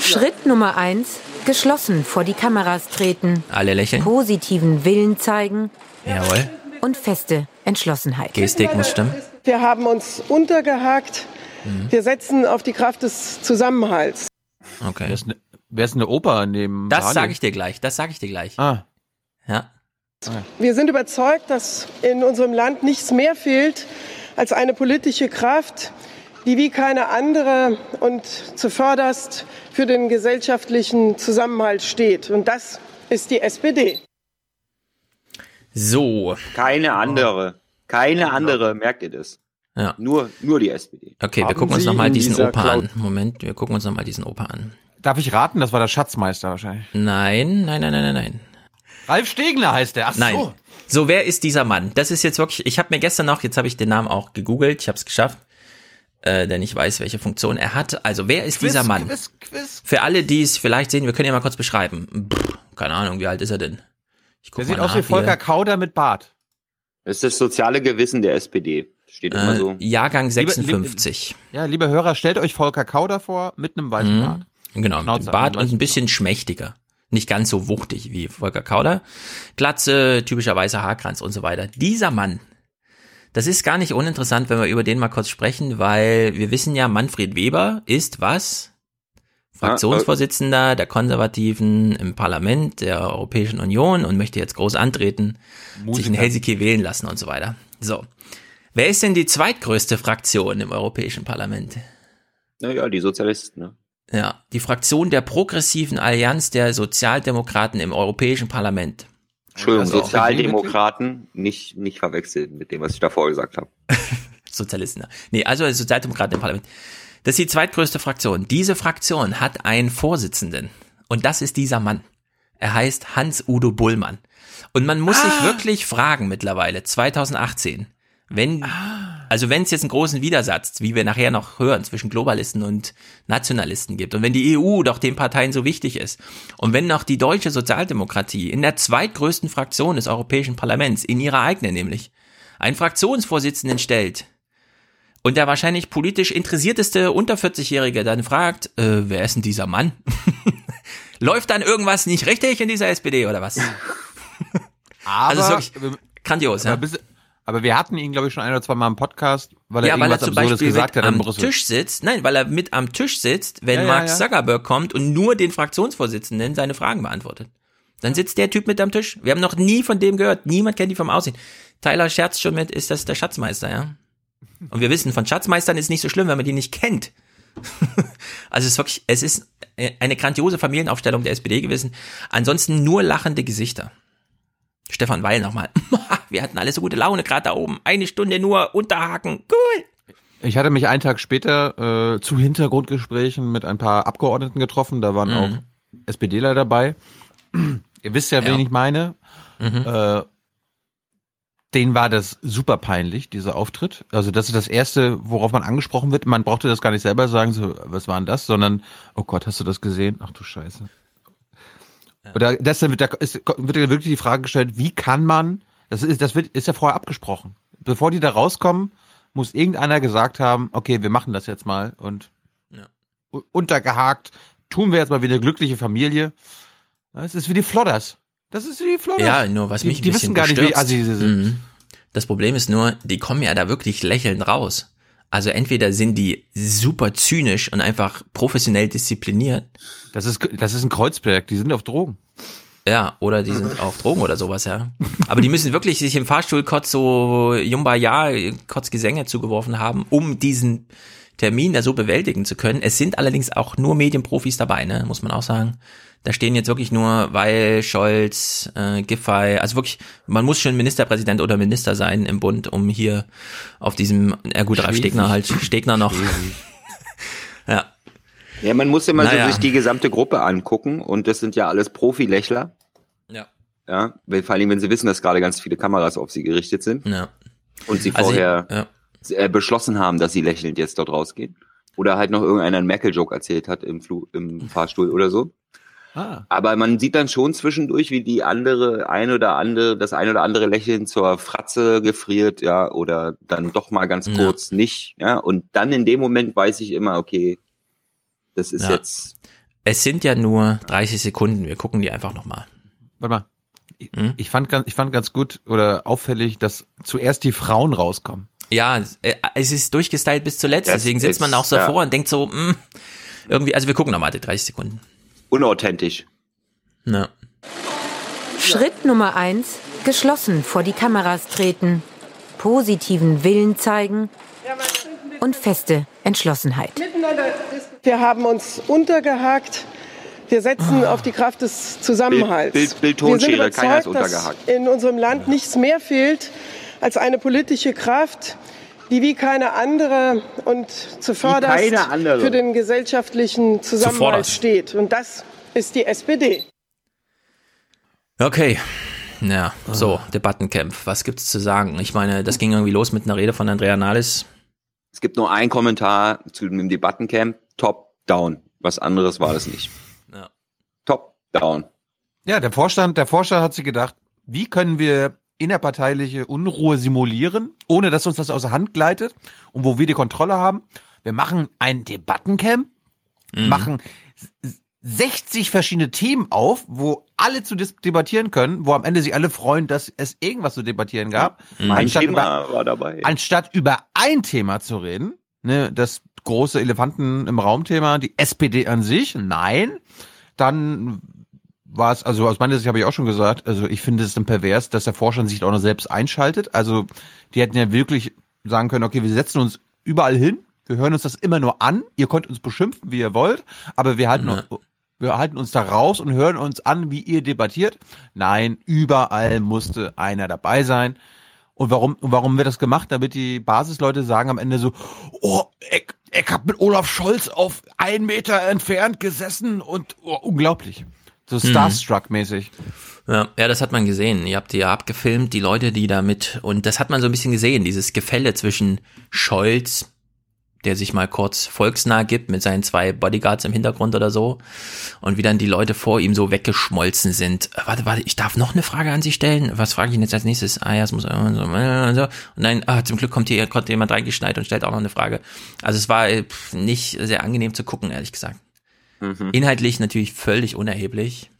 Schritt Nummer eins: geschlossen vor die Kameras treten, Alle lächeln. positiven Willen zeigen Jawohl. und feste Entschlossenheit. Gestik muss stimmen. Wir haben uns untergehakt. Mhm. Wir setzen auf die Kraft des Zusammenhalts. Okay. Wer ist eine, wer ist eine Oper neben Das sage ich dir gleich. Das sage ich dir gleich. Ah. Ja. Wir sind überzeugt, dass in unserem Land nichts mehr fehlt als eine politische Kraft, die wie keine andere und zuvörderst für den gesellschaftlichen Zusammenhalt steht. Und das ist die SPD. So. Keine andere. Keine andere, merkt ihr das? Ja. Nur, nur die SPD. Okay, wir Haben gucken uns nochmal diesen Opa Cloud- an. Moment, wir gucken uns nochmal diesen Opa an. Darf ich raten? Das war der Schatzmeister wahrscheinlich. Nein, nein, nein, nein, nein, nein. Ralf Stegner heißt der. Ach Nein. so. So, wer ist dieser Mann? Das ist jetzt wirklich, ich habe mir gestern noch, jetzt habe ich den Namen auch gegoogelt, ich habe es geschafft, äh, denn ich weiß, welche Funktion er hat. Also, wer ist Quiz, dieser Mann? Quiz, Quiz. Für alle, die es vielleicht sehen, wir können ja mal kurz beschreiben. Pff, keine Ahnung, wie alt ist er denn? Ich guck Der sieht aus wie Volker. Kauder mit Bart. Das ist das soziale Gewissen der SPD. Steht immer Äh, so. Jahrgang Liebe- 56. Ja, liebe Hörer, stellt euch Volker Kauder vor mit einem weißen Mhm. Bart. Genau, mit dem Bart und ein bisschen schmächtiger. Nicht ganz so wuchtig wie Volker Kauder. Glatze, typischer weißer Haarkranz und so weiter. Dieser Mann, das ist gar nicht uninteressant, wenn wir über den mal kurz sprechen, weil wir wissen ja, Manfred Weber ist was? Fraktionsvorsitzender der Konservativen im Parlament der Europäischen Union und möchte jetzt groß antreten, sich in Musiker. Helsinki wählen lassen und so weiter. So. Wer ist denn die zweitgrößte Fraktion im Europäischen Parlament? Naja, die Sozialisten, ne? Ja, die Fraktion der progressiven Allianz der Sozialdemokraten im Europäischen Parlament. Entschuldigung, Also Sozialdemokraten, nicht, nicht verwechseln mit dem, was ich davor gesagt habe. *laughs* Sozialisten. Nee, also Sozialdemokraten im Parlament. Das ist die zweitgrößte Fraktion. Diese Fraktion hat einen Vorsitzenden. Und das ist dieser Mann. Er heißt Hans-Udo Bullmann. Und man muss sich wirklich fragen mittlerweile, 2018, wenn, also wenn es jetzt einen großen Widersatz, wie wir nachher noch hören, zwischen Globalisten und Nationalisten gibt und wenn die EU doch den Parteien so wichtig ist und wenn noch die deutsche Sozialdemokratie in der zweitgrößten Fraktion des Europäischen Parlaments, in ihrer eigenen nämlich, einen Fraktionsvorsitzenden stellt, und der wahrscheinlich politisch interessierteste unter 40-Jährige dann fragt, äh, wer ist denn dieser Mann? *laughs* Läuft dann irgendwas nicht richtig in dieser SPD oder was? *laughs* Aber, Also es ist wirklich grandios, aber, ja. bis, aber wir hatten ihn, glaube ich, schon ein oder zwei Mal im Podcast, weil er ja, weil er irgendwas zum Absurdes Beispiel gesagt hat am Brüssel. Tisch sitzt, nein, weil er mit am Tisch sitzt, wenn Ja, ja, Mark ja. Zuckerberg kommt und nur den Fraktionsvorsitzenden seine Fragen beantwortet. Dann sitzt der Typ mit am Tisch. Wir haben noch nie von dem gehört. Niemand kennt die vom Aussehen. Tyler scherzt schon mit, ist das der Schatzmeister, ja? Und wir wissen, von Schatzmeistern ist nicht so schlimm, wenn man die nicht kennt. *laughs* also es ist wirklich, es ist eine grandiose Familienaufstellung der SPD gewesen. Ansonsten nur lachende Gesichter. Stefan Weil nochmal. *laughs* Wir hatten alle so gute Laune gerade da oben. Eine Stunde nur unterhaken. Cool. Ich hatte mich einen Tag später äh, zu Hintergrundgesprächen mit ein paar Abgeordneten getroffen. Da waren Mhm. auch SPDler dabei. *clears throat* Ihr wisst ja, wen Ja. ich meine. Mhm. Äh, denen war das super peinlich, dieser Auftritt. Also das ist das Erste, worauf man angesprochen wird. Man brauchte das gar nicht selber sagen, so, was war denn das, sondern, oh Gott, hast du das gesehen? Ach du Scheiße. Oder das wird, da ist, wird ja wirklich die Frage gestellt, wie kann man, das ist, das wird, ist ja vorher abgesprochen. Bevor die da rauskommen, muss irgendeiner gesagt haben, okay, wir machen das jetzt mal und u- untergehakt, tun wir jetzt mal wie eine glückliche Familie. Das ist wie die Flodders. Das ist wie die Flodders. Ja, nur was die, mich ein die bisschen wissen gar nicht, wie bestürzt. assi sie sind. Mhm. Das Problem ist nur, die kommen ja da wirklich lächelnd raus. Also entweder sind die super zynisch und einfach professionell diszipliniert. Das ist, das ist ein Kreuzberg, die sind auf Drogen. Ja, oder die sind auf Drogen oder sowas, ja. Aber die müssen wirklich sich im Fahrstuhl kurz so Jumba ja, kurz Gesänge zugeworfen haben, um diesen Termin da so bewältigen zu können. Es sind allerdings auch nur Medienprofis dabei, ne, muss man auch sagen. Da stehen jetzt wirklich nur Weil, Scholz, äh, Giffey, also wirklich, man muss schon Ministerpräsident oder Minister sein im Bund, um hier auf diesem, ja gut, Ralf Stegner halt, Stegner noch. ja. Ja, man muss immer Naja. so sich die gesamte Gruppe angucken und das sind ja alles Profilächler. Ja. Ja, weil- vor allem, wenn sie wissen, dass gerade ganz viele Kameras auf sie gerichtet sind. Ja. Und sie Also, vorher ja. äh, beschlossen haben, dass sie lächelnd jetzt dort rausgehen. Oder halt noch irgendeiner einen Merkel-Joke erzählt hat im, Flu im Fahrstuhl oder so. Ah. Aber man sieht dann schon zwischendurch, wie die andere, ein oder andere, das ein oder andere Lächeln zur Fratze gefriert, ja, oder dann doch mal ganz Ja. kurz nicht, ja. Und dann in dem Moment weiß ich immer, okay, das ist Ja. jetzt, Es sind ja nur 30 Sekunden, wir gucken die einfach nochmal. Warte mal. Ich, Hm? ich, fand ganz, ich fand ganz gut oder auffällig, dass zuerst die Frauen rauskommen. Ja, äh, es ist durchgestylt bis zuletzt, Das deswegen sitzt man ist- auch so ja. vor und denkt so, mh, irgendwie, also wir gucken nochmal die 30 Sekunden. unauthentisch. Ja. Schritt Nummer eins: geschlossen vor die Kameras treten, positiven Willen zeigen und feste Entschlossenheit. Wir haben uns untergehakt. Wir setzen auf die Kraft des Zusammenhalts. Bild- Bild- Bild- Wir sind Tonschere, keiner ist überzeugt, untergehakt. dass in unserem Land nichts mehr fehlt als eine politische Kraft, die wie keine andere und zuvörderst keine andere. für den gesellschaftlichen Zusammenhalt Zuvörderst. steht. Und das ist die SPD. Okay. Ja, so, Debattencamp. Was gibt's zu sagen? Ich meine, das ging irgendwie los mit einer Rede von Andrea Nahles. Es gibt nur einen Kommentar zu dem Debattencamp, top, down. Was anderes war das nicht. *laughs* Ja. Top, down. Ja, der Vorstand, der Vorstand hat sich gedacht, wie können wir innerparteiliche Unruhe simulieren, ohne dass uns das aus der Hand gleitet und wo wir die Kontrolle haben. Wir machen ein Debattencamp, Mhm. machen s- 60 verschiedene Themen auf, wo alle zu debattieren können, wo am Ende sich alle freuen, dass es irgendwas zu debattieren gab. Mein Anstatt Thema über, war dabei. anstatt über ein Thema zu reden, ne, das große Elefanten im Raumthema, die SPD an sich, nein, dann war es, also aus meiner Sicht habe ich auch schon gesagt, also ich finde es dann pervers, dass der Vorstand sich auch noch selbst einschaltet. Also die hätten ja wirklich sagen können, okay, wir setzen uns überall hin, wir hören uns das immer nur an, ihr könnt uns beschimpfen, wie ihr wollt, aber wir halten, Ja. Wir halten uns da raus und hören uns an, wie ihr debattiert. Nein, überall musste einer dabei sein. Und warum, warum wird das gemacht? Damit die Basisleute sagen am Ende so, oh, ich, ich hab mit Olaf Scholz auf einen Meter entfernt gesessen und oh, unglaublich. So Starstruck-mäßig. Ja, ja, das hat man gesehen. Ihr habt die ja abgefilmt, die Leute, die da mit, und das hat man so ein bisschen gesehen, dieses Gefälle zwischen Scholz, der sich mal kurz volksnah gibt mit seinen zwei Bodyguards im Hintergrund oder so, und wie dann die Leute vor ihm so weggeschmolzen sind. Äh, Warte, warte, ich darf noch eine Frage an Sie stellen? Was frage ich Ihnen jetzt als nächstes? Ah ja, es muss, äh, so, äh, so. Und nein, ah, zum Glück kommt hier, kommt jemand reingeschneit und stellt auch noch eine Frage. Also es war nicht sehr angenehm zu gucken, ehrlich gesagt. Mhm. Inhaltlich natürlich völlig unerheblich.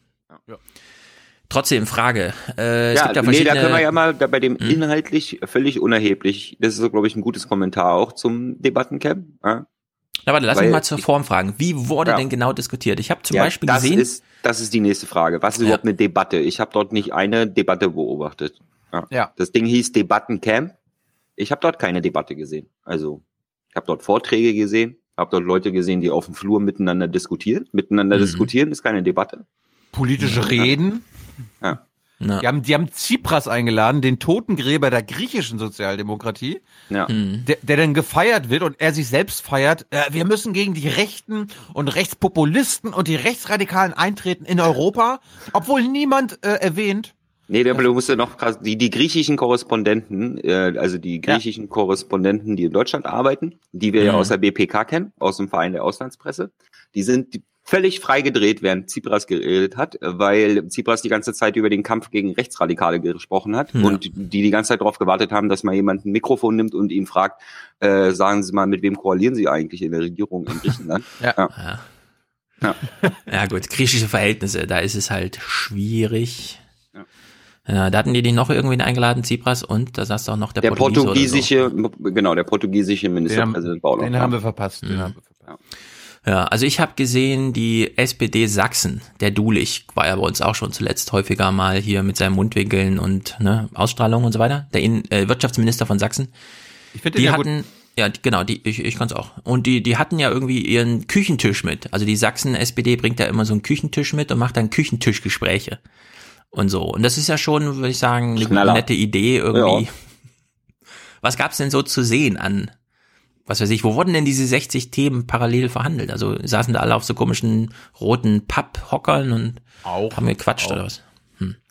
Trotzdem Frage. Äh, es ja, gibt ja nee, da können wir ja mal da bei dem Hm? inhaltlich völlig unerheblich. Das ist, so, glaube ich, ein gutes Kommentar auch zum Debattencamp. Ja? Na, warte, lass Weil mich mal zur Form fragen. Wie wurde Ja. denn genau diskutiert? Ich habe zum ja, Beispiel das gesehen. Ist, das ist die nächste Frage. Was ist überhaupt eine Debatte? Ich habe dort nicht eine Debatte beobachtet. Ja. Ja. Das Ding hieß Debattencamp. Ich habe dort keine Debatte gesehen. Also ich habe dort Vorträge gesehen, habe dort Leute gesehen, die auf dem Flur miteinander diskutieren. Miteinander Mhm. diskutieren ist keine Debatte. Politische Reden. Ja. Die haben, die haben Tsipras eingeladen, den Totengräber der griechischen Sozialdemokratie, Ja. hm. der, der dann gefeiert wird und er sich selbst feiert. Äh, wir müssen gegen die Rechten und Rechtspopulisten und die Rechtsradikalen eintreten in Europa, obwohl niemand äh, erwähnt. Nee, der du musst ja noch krass, die, die griechischen Korrespondenten, äh, also die griechischen Korrespondenten, die in Deutschland arbeiten, die wir ja Mhm. aus der BPK kennen, aus dem Verein der Auslandspresse, die sind völlig frei gedreht, während Tsipras geredet hat, weil Tsipras die ganze Zeit über den Kampf gegen Rechtsradikale gesprochen hat Ja. und die die ganze Zeit darauf gewartet haben, dass mal jemand ein Mikrofon nimmt und ihn fragt, äh, sagen Sie mal, mit wem koalieren Sie eigentlich in der Regierung in Griechenland? Ja. ja. Ja. ja gut, griechische Verhältnisse, da ist es halt schwierig. Ja. Ja, da hatten die die noch irgendwen eingeladen, Tsipras und da saß auch noch der, Der Portugiese oder so. portugiesische, genau, der portugiesische Ministerpräsident Bauer. den haben wir verpasst. Den haben wir verpasst. Ja, also ich habe gesehen, die SPD Sachsen, der Dulich, war ja bei uns auch schon zuletzt häufiger mal hier mit seinen Mundwinkeln und ne, Ausstrahlung und so weiter. Der In äh, Wirtschaftsminister von Sachsen. Ich finde die ja hatten, ja, die, genau, die, ich, ich kann's auch. Und die, die hatten ja irgendwie ihren Küchentisch mit. Also die Sachsen-SPD bringt ja immer so einen Küchentisch mit und macht dann Küchentischgespräche. Und so. Und das ist ja schon, würde ich sagen, eine Schneller. nette Idee irgendwie. Ja. Was gab's denn so zu sehen an, was weiß ich, wo wurden denn diese 60 Themen parallel verhandelt? Also saßen da alle auf so komischen roten Papphockern und Auch, haben gequatscht auch. oder was?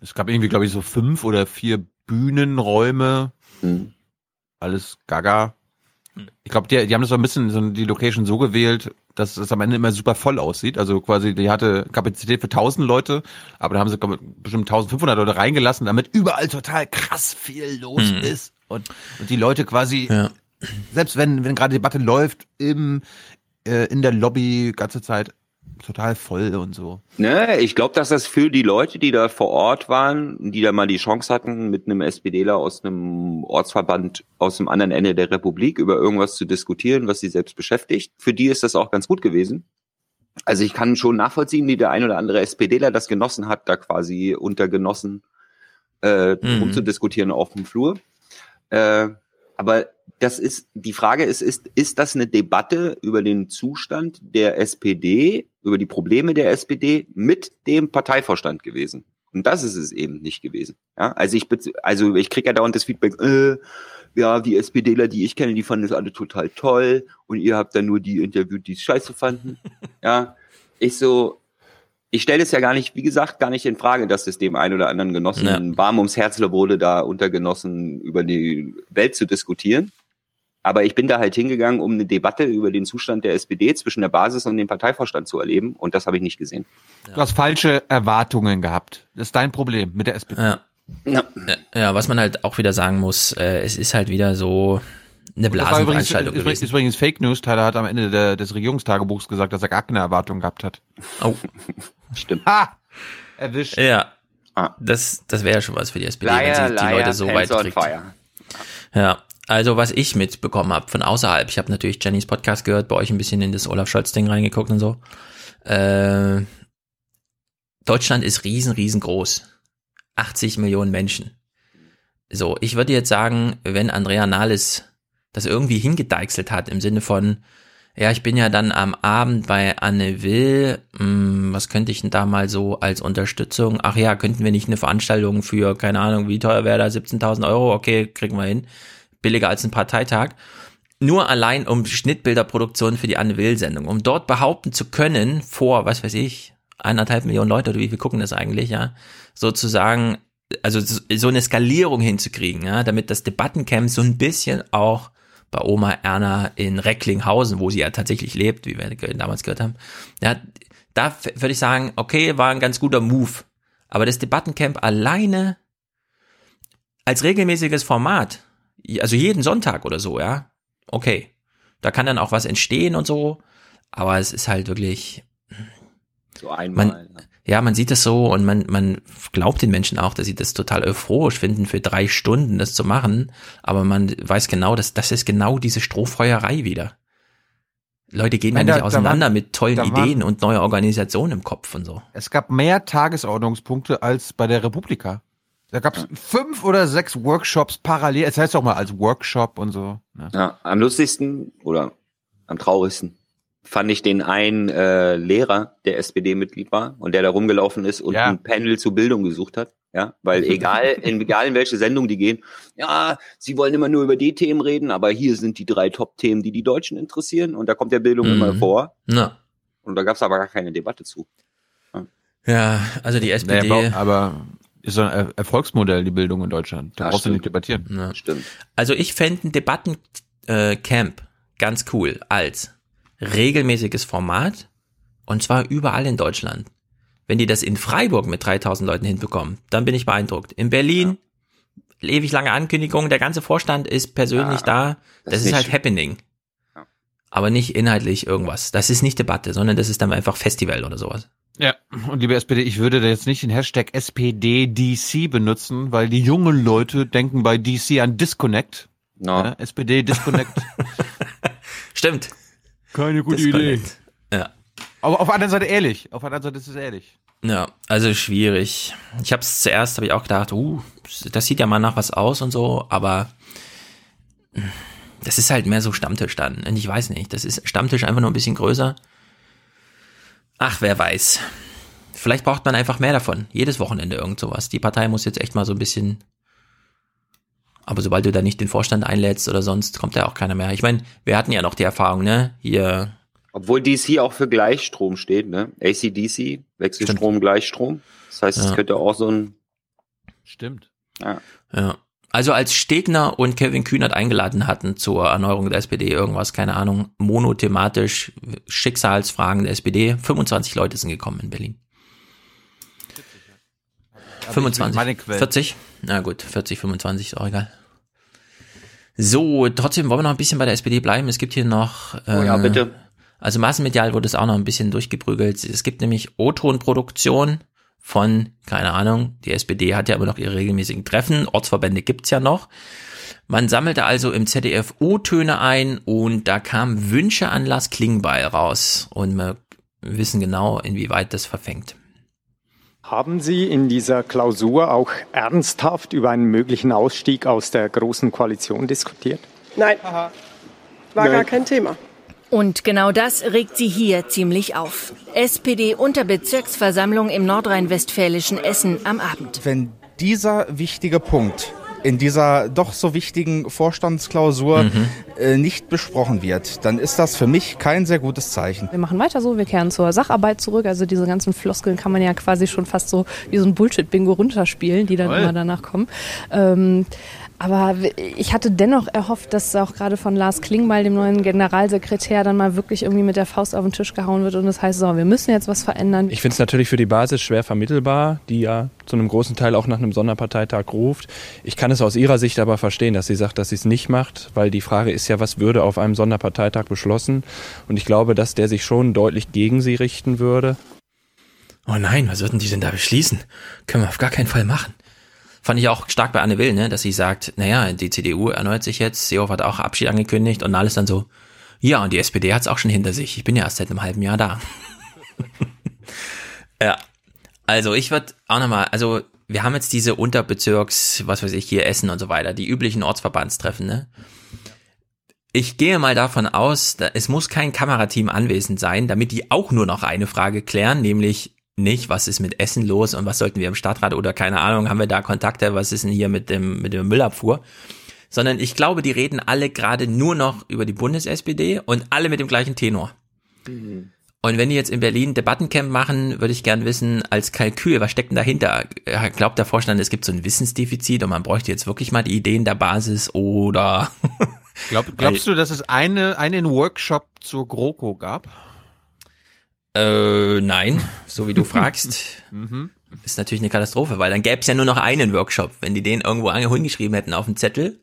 Es gab irgendwie, glaube ich, so fünf oder vier Bühnenräume. Mhm. Alles gaga. Ich glaube, die, die haben das so ein bisschen so die Location so gewählt, dass es am Ende immer super voll aussieht. Also quasi, die hatte Kapazität für 1000 Leute, aber da haben sie bestimmt 1500 Leute reingelassen, damit überall total krass viel los Mhm. ist und, und die Leute quasi, Ja. Selbst wenn, wenn gerade Debatte läuft, im, äh, in der Lobby ganze Zeit total voll und so. Ne, ich glaube, dass das für die Leute, die da vor Ort waren, die da mal die Chance hatten, mit einem SPDler aus einem Ortsverband aus dem anderen Ende der Republik über irgendwas zu diskutieren, was sie selbst beschäftigt, für die ist das auch ganz gut gewesen. Also ich kann schon nachvollziehen, wie der ein oder andere SPDler das genossen hat, da quasi unter Genossen äh, Mhm. rumzudiskutieren auf dem Flur. Äh, aber das ist, die Frage ist, ist, ist das eine Debatte über den Zustand der SPD, über die Probleme der SPD mit dem Parteivorstand gewesen? Und das ist es eben nicht gewesen. Ja, also ich, also ich kriege ja dauernd das Feedback, äh, ja, die SPDler, die ich kenne, die fanden das alle total toll und ihr habt dann nur die interviewt, die es scheiße fanden. *laughs* ja, ich so, ich stelle es ja gar nicht, wie gesagt, gar nicht in Frage, dass es dem einen oder anderen Genossen Ja. warm ums Herz wurde, da unter Genossen über die Welt zu diskutieren. Aber ich bin da halt hingegangen, um eine Debatte über den Zustand der SPD zwischen der Basis und dem Parteivorstand zu erleben. Und das habe ich nicht gesehen. Du hast falsche Erwartungen gehabt. Das ist dein Problem mit der SPD. Ja. Ja. Ja, was man halt auch wieder sagen muss, äh, es ist halt wieder so eine Blasenveranstaltung übrigens, gewesen. übrigens Fake News. Tyler hat am Ende der, des Regierungstagebuchs gesagt, dass er gar keine Erwartung gehabt hat. Oh. Stimmt. Ha! Erwischt. Ja. Ah. Das, das wäre schon was für die SPD, wenn Liar, sie die liar, Leute so weit pants kriegt. fire. Ja, also was ich mitbekommen habe von außerhalb, ich habe natürlich Jennys Podcast gehört, bei euch ein bisschen in das Olaf Scholz-Ding reingeguckt und so. Äh, Deutschland ist riesen, riesengroß. 80 Millionen Menschen. So, ich würde jetzt sagen, wenn Andrea Nahles das irgendwie hingedeichselt hat, im Sinne von, ja, ich bin ja dann am Abend bei Anne Will, hm, was könnte ich denn da mal so als Unterstützung? Ach ja, könnten wir nicht eine Veranstaltung für, keine Ahnung, wie teuer wäre da, 17.000 Euro? Okay, kriegen wir hin. Billiger als ein Parteitag. Nur allein um Schnittbilderproduktion für die Anne Will-Sendung, um dort behaupten zu können, vor, was weiß ich, eineinhalb Millionen Leute oder wie viel gucken das eigentlich, ja, sozusagen, also so so eine Skalierung hinzukriegen, ja, damit das Debattencamp so ein bisschen auch bei Oma Erna in Recklinghausen, wo sie ja tatsächlich lebt, wie wir damals gehört haben, ja, da würde ich sagen, okay, war ein ganz guter Move. Aber das Debattencamp alleine als regelmäßiges Format, also jeden Sonntag oder so, ja, okay. Da kann dann auch was entstehen und so, aber es ist halt wirklich, So einmal. man, ja, man sieht das so und man, man glaubt den Menschen auch, dass sie das total euphorisch finden, für drei Stunden das zu machen. Aber man weiß genau, dass das ist genau diese Strohfeuerei wieder. Leute gehen Nein, ja da- nicht da auseinander waren- mit tollen da waren- Ideen und neuer Organisation im Kopf und so. Es gab mehr Tagesordnungspunkte als bei der Republika. Da gab es fünf oder sechs Workshops parallel. Es heißt auch mal als Workshop und so. ne? Ja, am lustigsten oder am traurigsten fand ich den einen äh, Lehrer, der SPD-Mitglied war und der da rumgelaufen ist und Ja. ein Panel zur Bildung gesucht hat. Ja, weil *laughs* egal, in, egal in welche Sendung die gehen, ja, sie wollen immer nur über die Themen reden, aber hier sind die drei Top-Themen, die die Deutschen interessieren und da kommt der Bildung Mhm. immer vor. Na. Und da gab es aber gar keine Debatte zu. Ja, also die SPD. Naja, aber ist so ein Er- Erfolgsmodell, die Bildung in Deutschland. Da Ja, brauchst du stimmt. nicht debattieren. Ja. Stimmt. Also ich fände ein Debattencamp äh, Camp ganz cool als regelmäßiges Format und zwar überall in Deutschland. Wenn die das in Freiburg mit 3000 Leuten hinbekommen, dann bin ich beeindruckt. In Berlin, ewig lange Ankündigung, der ganze Vorstand ist persönlich Ja, da. das Das, ist halt. Happening. Ja. Aber nicht inhaltlich irgendwas. Das ist nicht Debatte, sondern das ist dann einfach Festival oder sowas. Ja, und liebe SPD, ich würde da jetzt nicht den Hashtag SPDDC benutzen, weil die jungen Leute denken bei DC an Disconnect. No. Ja, SPD Disconnect. *laughs* Stimmt. Keine gute Disconnect. Ja. Aber auf der anderen Seite ehrlich. Auf der anderen Seite ist es ehrlich. Ja, also schwierig. Ich habe es zuerst, habe ich auch gedacht, uh, das sieht ja mal nach was aus und so, aber das ist halt mehr so Stammtisch dann. Und ich weiß nicht, das ist Stammtisch einfach nur ein bisschen größer. Ach, wer weiß. Vielleicht braucht man einfach mehr davon. Jedes Wochenende irgend sowas. Die Partei muss jetzt echt mal so ein bisschen. Aber sobald du da nicht den Vorstand einlädst oder sonst, kommt da auch keiner mehr. Ich meine, wir hatten ja noch die Erfahrung, ne? Hier. Obwohl DC auch für Gleichstrom steht, ne? ACDC, Wechselstrom, Gleichstrom. Das heißt, es Ja. könnte auch so ein. Stimmt. Ja. Ja. Also als Stegner und Kevin Kühnert eingeladen hatten zur Erneuerung der SPD, irgendwas, keine Ahnung, monothematisch, Schicksalsfragen der SPD, 25 Leute sind gekommen in Berlin. 25, meine Quellen. 40? Na gut, 40, 25 ist auch egal. So, trotzdem wollen wir noch ein bisschen bei der SPD bleiben. Es gibt hier noch. Äh, Oh ja, bitte. Also massenmedial wurde es auch noch ein bisschen durchgeprügelt. Es gibt nämlich O-Ton-Produktion von, keine Ahnung, die SPD hat ja immer noch ihre regelmäßigen Treffen, Ortsverbände gibt's ja noch. Man sammelte also im ZDF O-Töne ein und da kam Wünsche an Lars Klingbeil raus und wir wissen genau, inwieweit das verfängt. Haben Sie in dieser Klausur auch ernsthaft über einen möglichen Ausstieg aus der Großen Koalition diskutiert? Nein, war Nein. gar kein Thema. Und genau das regt sie hier ziemlich auf. SPD-Unterbezirksversammlung im nordrhein-westfälischen Essen am Abend. Wenn dieser wichtige Punkt in dieser doch so wichtigen Vorstandsklausur Mhm. äh, nicht besprochen wird, dann ist das für mich kein sehr gutes Zeichen. Wir machen weiter so, wir kehren zur Sacharbeit zurück. Also diese ganzen Floskeln kann man ja quasi schon fast so wie so ein Bullshit-Bingo runterspielen, die dann Toll. immer danach kommen. Ähm, aber ich hatte dennoch erhofft, dass auch gerade von Lars Klingbeil, dem neuen Generalsekretär, dann mal wirklich irgendwie mit der Faust auf den Tisch gehauen wird und das heißt, so, wir müssen jetzt was verändern. Ich finde es natürlich für die Basis schwer vermittelbar, die ja zu einem großen Teil auch nach einem Sonderparteitag ruft. Ich kann es aus ihrer Sicht aber verstehen, dass sie sagt, dass sie es nicht macht, weil die Frage ist ja, was würde auf einem Sonderparteitag beschlossen? Und ich glaube, dass der sich schon deutlich gegen sie richten würde. Oh nein, was würden die denn da beschließen? Können wir auf gar keinen Fall machen. Fand ich auch stark bei Anne Will, ne, dass sie sagt, naja, die CDU erneuert sich jetzt, Seehofer hat auch Abschied angekündigt und alles dann so, ja, und die SPD hat es auch schon hinter sich. Ich bin ja erst seit einem halben Jahr da. *laughs* ja. Also ich würde auch nochmal, also wir haben jetzt diese Unterbezirks, was weiß ich, hier Essen und so weiter, die üblichen Ortsverbandstreffen, ne? Ich gehe mal davon aus, da, es muss kein Kamerateam anwesend sein, damit die auch nur noch eine Frage klären, nämlich nicht, was ist mit Essen los und was sollten wir im Stadtrat oder keine Ahnung, haben wir da Kontakte, was ist denn hier mit dem, mit der Müllabfuhr? Sondern ich glaube, die reden alle gerade nur noch über die Bundes-SPD und alle mit dem gleichen Tenor. Und wenn die jetzt in Berlin Debattencamp machen, würde ich gern wissen, als Kalkül, was steckt denn dahinter? Glaubt der Vorstand, es gibt so ein Wissensdefizit und man bräuchte jetzt wirklich mal die Ideen der Basis oder Glaub, *laughs* glaubst du, dass es eine, einen Workshop zur GroKo gab? Äh, nein, so wie du *laughs* fragst. Mhm. Ist natürlich eine Katastrophe, weil dann gäbe es ja nur noch einen Workshop, wenn die den irgendwo hingeschrieben hätten auf dem Zettel.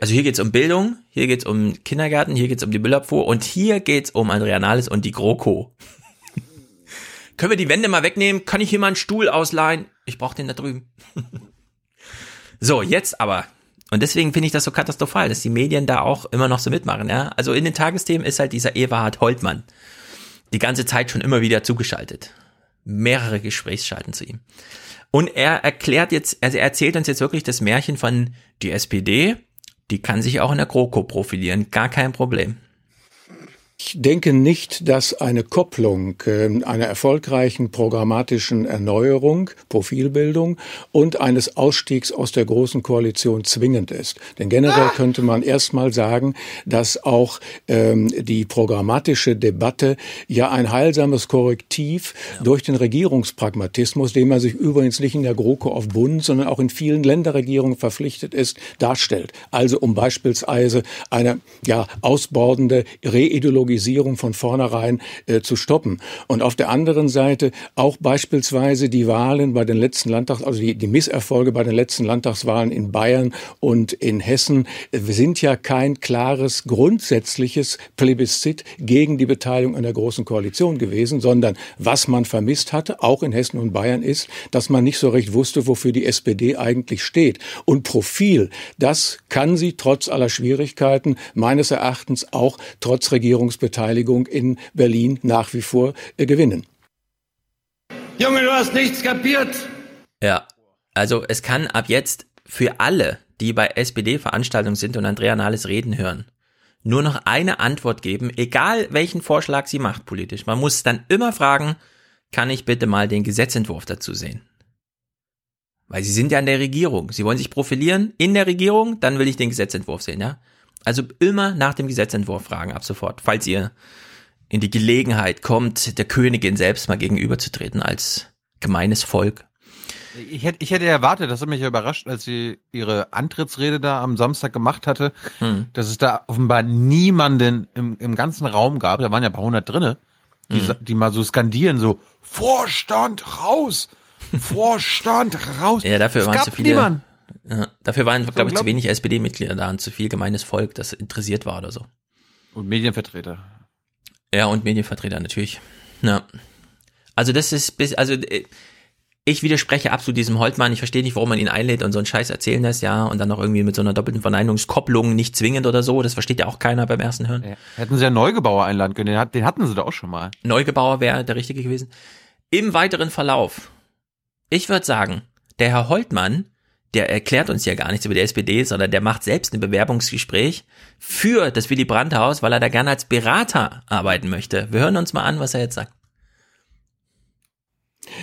Also hier geht's um Bildung, hier geht's um Kindergarten, hier geht's um die Müllabfuhr und hier geht's um Andrea Nahles und die GroKo. *laughs* Können wir die Wände mal wegnehmen? Kann ich hier mal einen Stuhl ausleihen? Ich brauche den da drüben. *laughs* so, jetzt aber. Und deswegen finde ich das so katastrophal, dass die Medien da auch immer noch so mitmachen. Ja? Also in den Tagesthemen ist halt dieser Eberhard Holtmann die ganze Zeit schon immer wieder zugeschaltet. Mehrere Gesprächsschalten zu ihm. Und er erklärt jetzt, also er erzählt uns jetzt wirklich das Märchen von die SPD, die kann sich auch in der GroKo profilieren, gar kein Problem. Ich denke nicht, dass eine Kopplung äh, einer erfolgreichen programmatischen Erneuerung, Profilbildung und eines Ausstiegs aus der Großen Koalition zwingend ist. Denn generell könnte man erstmal sagen, dass auch ähm, die programmatische Debatte ja ein heilsames Korrektiv durch den Regierungspragmatismus, dem man sich übrigens nicht in der GroKo auf Bund, sondern auch in vielen Länderregierungen verpflichtet ist, darstellt. Also um beispielsweise eine ja ausbordende Reideologisierung von vornherein äh, zu stoppen. Und auf der anderen Seite auch beispielsweise die Wahlen bei den letzten Landtags, also die, die Misserfolge bei den letzten Landtagswahlen in Bayern und in Hessen äh, sind ja kein klares grundsätzliches Plebiszit gegen die Beteiligung an der Großen Koalition gewesen, sondern was man vermisst hatte, auch in Hessen und Bayern, ist, dass man nicht so recht wusste, wofür die SPD eigentlich steht. Und Profil, das kann sie trotz aller Schwierigkeiten meines Erachtens auch trotz Regierungsbeteiligung in Berlin nach wie vor äh, gewinnen. Junge, du hast nichts kapiert. Ja, also es kann ab jetzt für alle, die bei SPD-Veranstaltungen sind und Andrea Nahles reden hören, nur noch eine Antwort geben, egal welchen Vorschlag sie macht politisch. Man muss dann immer fragen, kann ich bitte mal den Gesetzentwurf dazu sehen? Weil sie sind ja in der Regierung. Sie wollen sich profilieren in der Regierung, dann will ich den Gesetzentwurf sehen, ja? Also immer nach dem Gesetzentwurf fragen, ab sofort, falls ihr in die Gelegenheit kommt, der Königin selbst mal gegenüberzutreten als gemeines Volk. Ich hätte, ich hätte erwartet, das hat mich ja überrascht, als sie ihre Antrittsrede da am Samstag gemacht hatte, hm. dass es da offenbar niemanden im, im ganzen Raum gab, da waren ja ein paar hundert drinne, die, Hm. die mal so skandieren, so Vorstand raus! Vorstand raus! Ja, dafür es waren zu viele. niemanden. Ja, dafür waren, glaube ich, zu wenig SPD-Mitglieder da und zu viel gemeines Volk, das interessiert war oder so. Und Medienvertreter. Ja, und Medienvertreter natürlich. Ja. Also das ist bis, also äh, ich widerspreche absolut diesem Holtmann. Ich verstehe nicht, warum man ihn einlädt und so einen Scheiß erzählen lässt, ja, und dann noch irgendwie mit so einer doppelten Verneinungskopplung nicht zwingend oder so. Das versteht ja auch keiner beim ersten Hören. Ja. Hätten sie ja Neugebauer einladen können, den, den hatten sie da auch schon mal. Neugebauer wäre der richtige gewesen. Im weiteren Verlauf, ich würde sagen, der Herr Holtmann, der erklärt uns ja gar nichts über die SPD, sondern der macht selbst ein Bewerbungsgespräch für das Willy Brandt Haus, weil er da gerne als Berater arbeiten möchte. Wir hören uns mal an, was er jetzt sagt.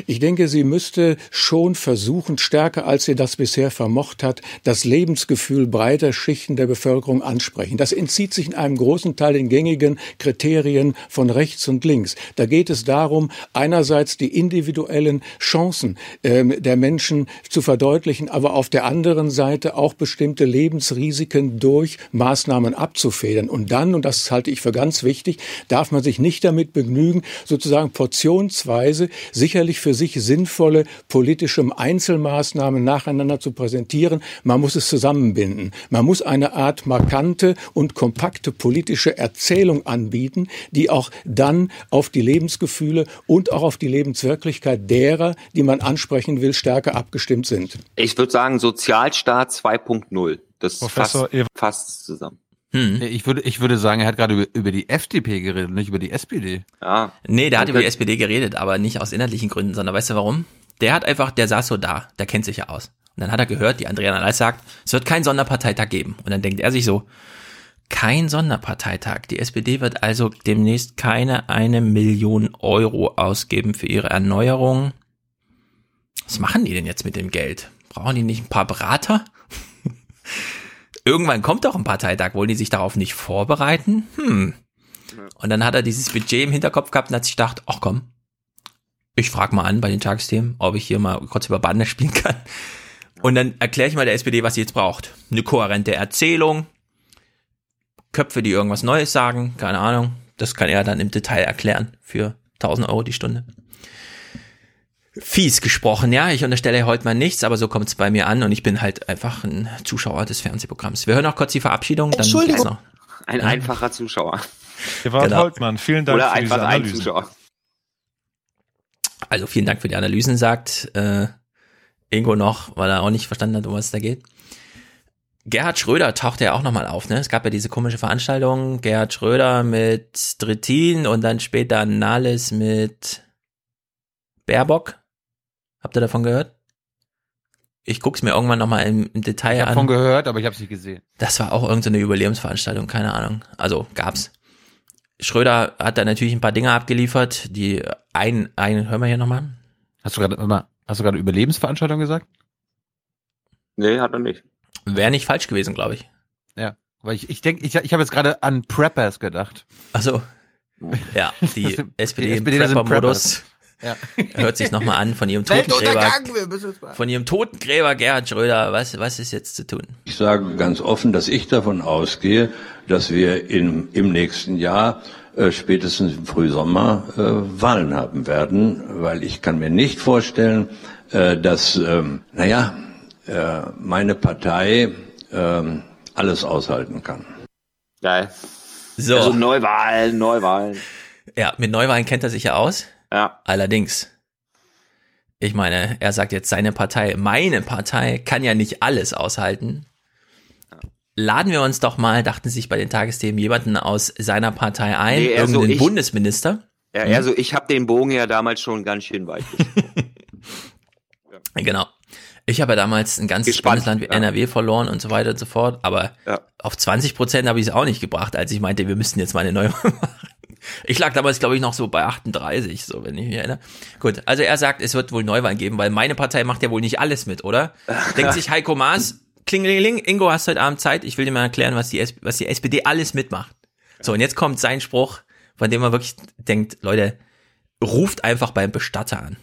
Ich denke, sie müsste schon versuchen, stärker als sie das bisher vermocht hat, das Lebensgefühl breiter Schichten der Bevölkerung ansprechen. Das entzieht sich in einem großen Teil den gängigen Kriterien von rechts und links. Da geht es darum, einerseits die individuellen Chancen ähm, der Menschen zu verdeutlichen, aber auf der anderen Seite auch bestimmte Lebensrisiken durch Maßnahmen abzufedern. Und dann, und das halte ich für ganz wichtig, darf man sich nicht damit begnügen, sozusagen portionsweise sicherlich für sich sinnvolle politische Einzelmaßnahmen nacheinander zu präsentieren. Man muss es zusammenbinden. Man muss eine Art markante und kompakte politische Erzählung anbieten, die auch dann auf die Lebensgefühle und auch auf die Lebenswirklichkeit derer, die man ansprechen will, stärker abgestimmt sind. Ich würde sagen Sozialstaat 2.0. Das Professor fasst, fasst zusammen. Hm. Ich würde, ich würde sagen, er hat gerade über, über die FDP geredet, nicht über die SPD. Ja. Nee, der hat über die SPD geredet, aber nicht aus inhaltlichen Gründen, sondern weißt du warum? Der hat einfach, der saß so da, der kennt sich ja aus. Und dann hat er gehört, die Andrea Nahles sagt, es wird keinen Sonderparteitag geben. Und dann denkt er sich so, kein Sonderparteitag. Die SPD wird also demnächst keine eine Million Euro ausgeben für ihre Erneuerung. Was machen die denn jetzt mit dem Geld? Brauchen die nicht ein paar Berater? *laughs* Irgendwann kommt doch ein Parteitag. Wollen die sich darauf nicht vorbereiten? Hm. Und dann hat er dieses Budget im Hinterkopf gehabt und hat sich gedacht, ach komm, ich frage mal an bei den Tagesthemen, ob ich hier mal kurz über Bande spielen kann. Und dann erkläre ich mal der SPD, was sie jetzt braucht. Eine kohärente Erzählung, Köpfe, die irgendwas Neues sagen, keine Ahnung. Das kann er dann im Detail erklären für 1000 Euro die Stunde. Fies gesprochen, ja. Ich unterstelle heute mal nichts, aber so kommt es bei mir an und ich bin halt einfach ein Zuschauer des Fernsehprogramms. Wir hören noch kurz die Verabschiedung. Dann Entschuldigung. geht's noch. Ein einfacher Zuschauer. Gewalt Genau. Holtmann, vielen Dank Oder für diese einfach ein Analyse. Zuschauer. Also vielen Dank für die Analysen, sagt äh, Ingo noch, weil er auch nicht verstanden hat, um was es da geht. Gerhard Schröder tauchte ja auch nochmal auf, ne? Es gab ja diese komische Veranstaltung, Gerhard Schröder mit Drittin und dann später Nahles mit Baerbock. Habt ihr davon gehört? Ich guck's mir irgendwann nochmal im, im Detail Ich an. habe davon gehört, aber ich habe es nicht gesehen. Das war auch irgendeine Jubiläumsveranstaltung, keine Ahnung. Also gab's. Schröder hat da natürlich ein paar Dinge abgeliefert. Die ein, einen hören wir hier nochmal. Hast du gerade hast du gerade Überlebensveranstaltung gesagt? Nee, hat er nicht. Wäre nicht falsch gewesen, glaube ich. Ja. Weil ich, ich denke, ich, ich habe jetzt gerade an Preppers gedacht. Also ja, die *laughs* SPD im SPD, sind Prepper-Modus. Ja. Hört sich nochmal an von ihrem Totengräber. Von ihrem Totengräber Gerhard Schröder. Was, was ist jetzt zu tun? Ich sage ganz offen, dass ich davon ausgehe, dass wir im, im nächsten Jahr äh, spätestens im Frühsommer äh, Wahlen haben werden, weil ich kann mir nicht vorstellen, äh, dass, ähm, naja, äh, meine Partei ähm, alles aushalten kann. Geil. So. Also Neuwahlen, Neuwahlen. Ja, mit Neuwahlen kennt er sich ja aus. Ja. Allerdings. Ich meine, er sagt jetzt seine Partei, meine Partei kann ja nicht alles aushalten. laden wir uns doch mal, dachten sich bei den Tagesthemen, jemanden aus seiner Partei ein, Nee, eher so irgendeinen ich. Bundesminister. Ja, Mhm. also ich habe den Bogen ja damals schon ganz schön weit. *laughs* Genau. Ich habe ja damals ein ganzes Gespannt, Bundesland wie ja. NRW verloren und so weiter und so fort, aber auf 20 Prozent habe ich es auch nicht gebracht, als ich meinte, wir müssten jetzt mal eine neue *laughs* machen. Ich lag damals, glaube ich, noch so bei 38, so wenn ich mich erinnere. Gut, also er sagt, es wird wohl Neuwahlen geben, weil meine Partei macht ja wohl nicht alles mit, oder? *laughs* Denkt sich Heiko Maas, klingelingeling, Ingo, hast heute Abend Zeit, ich will dir mal erklären, was die, was die SPD alles mitmacht. So, und jetzt kommt sein Spruch, von dem man wirklich denkt, Leute, ruft einfach beim Bestatter an.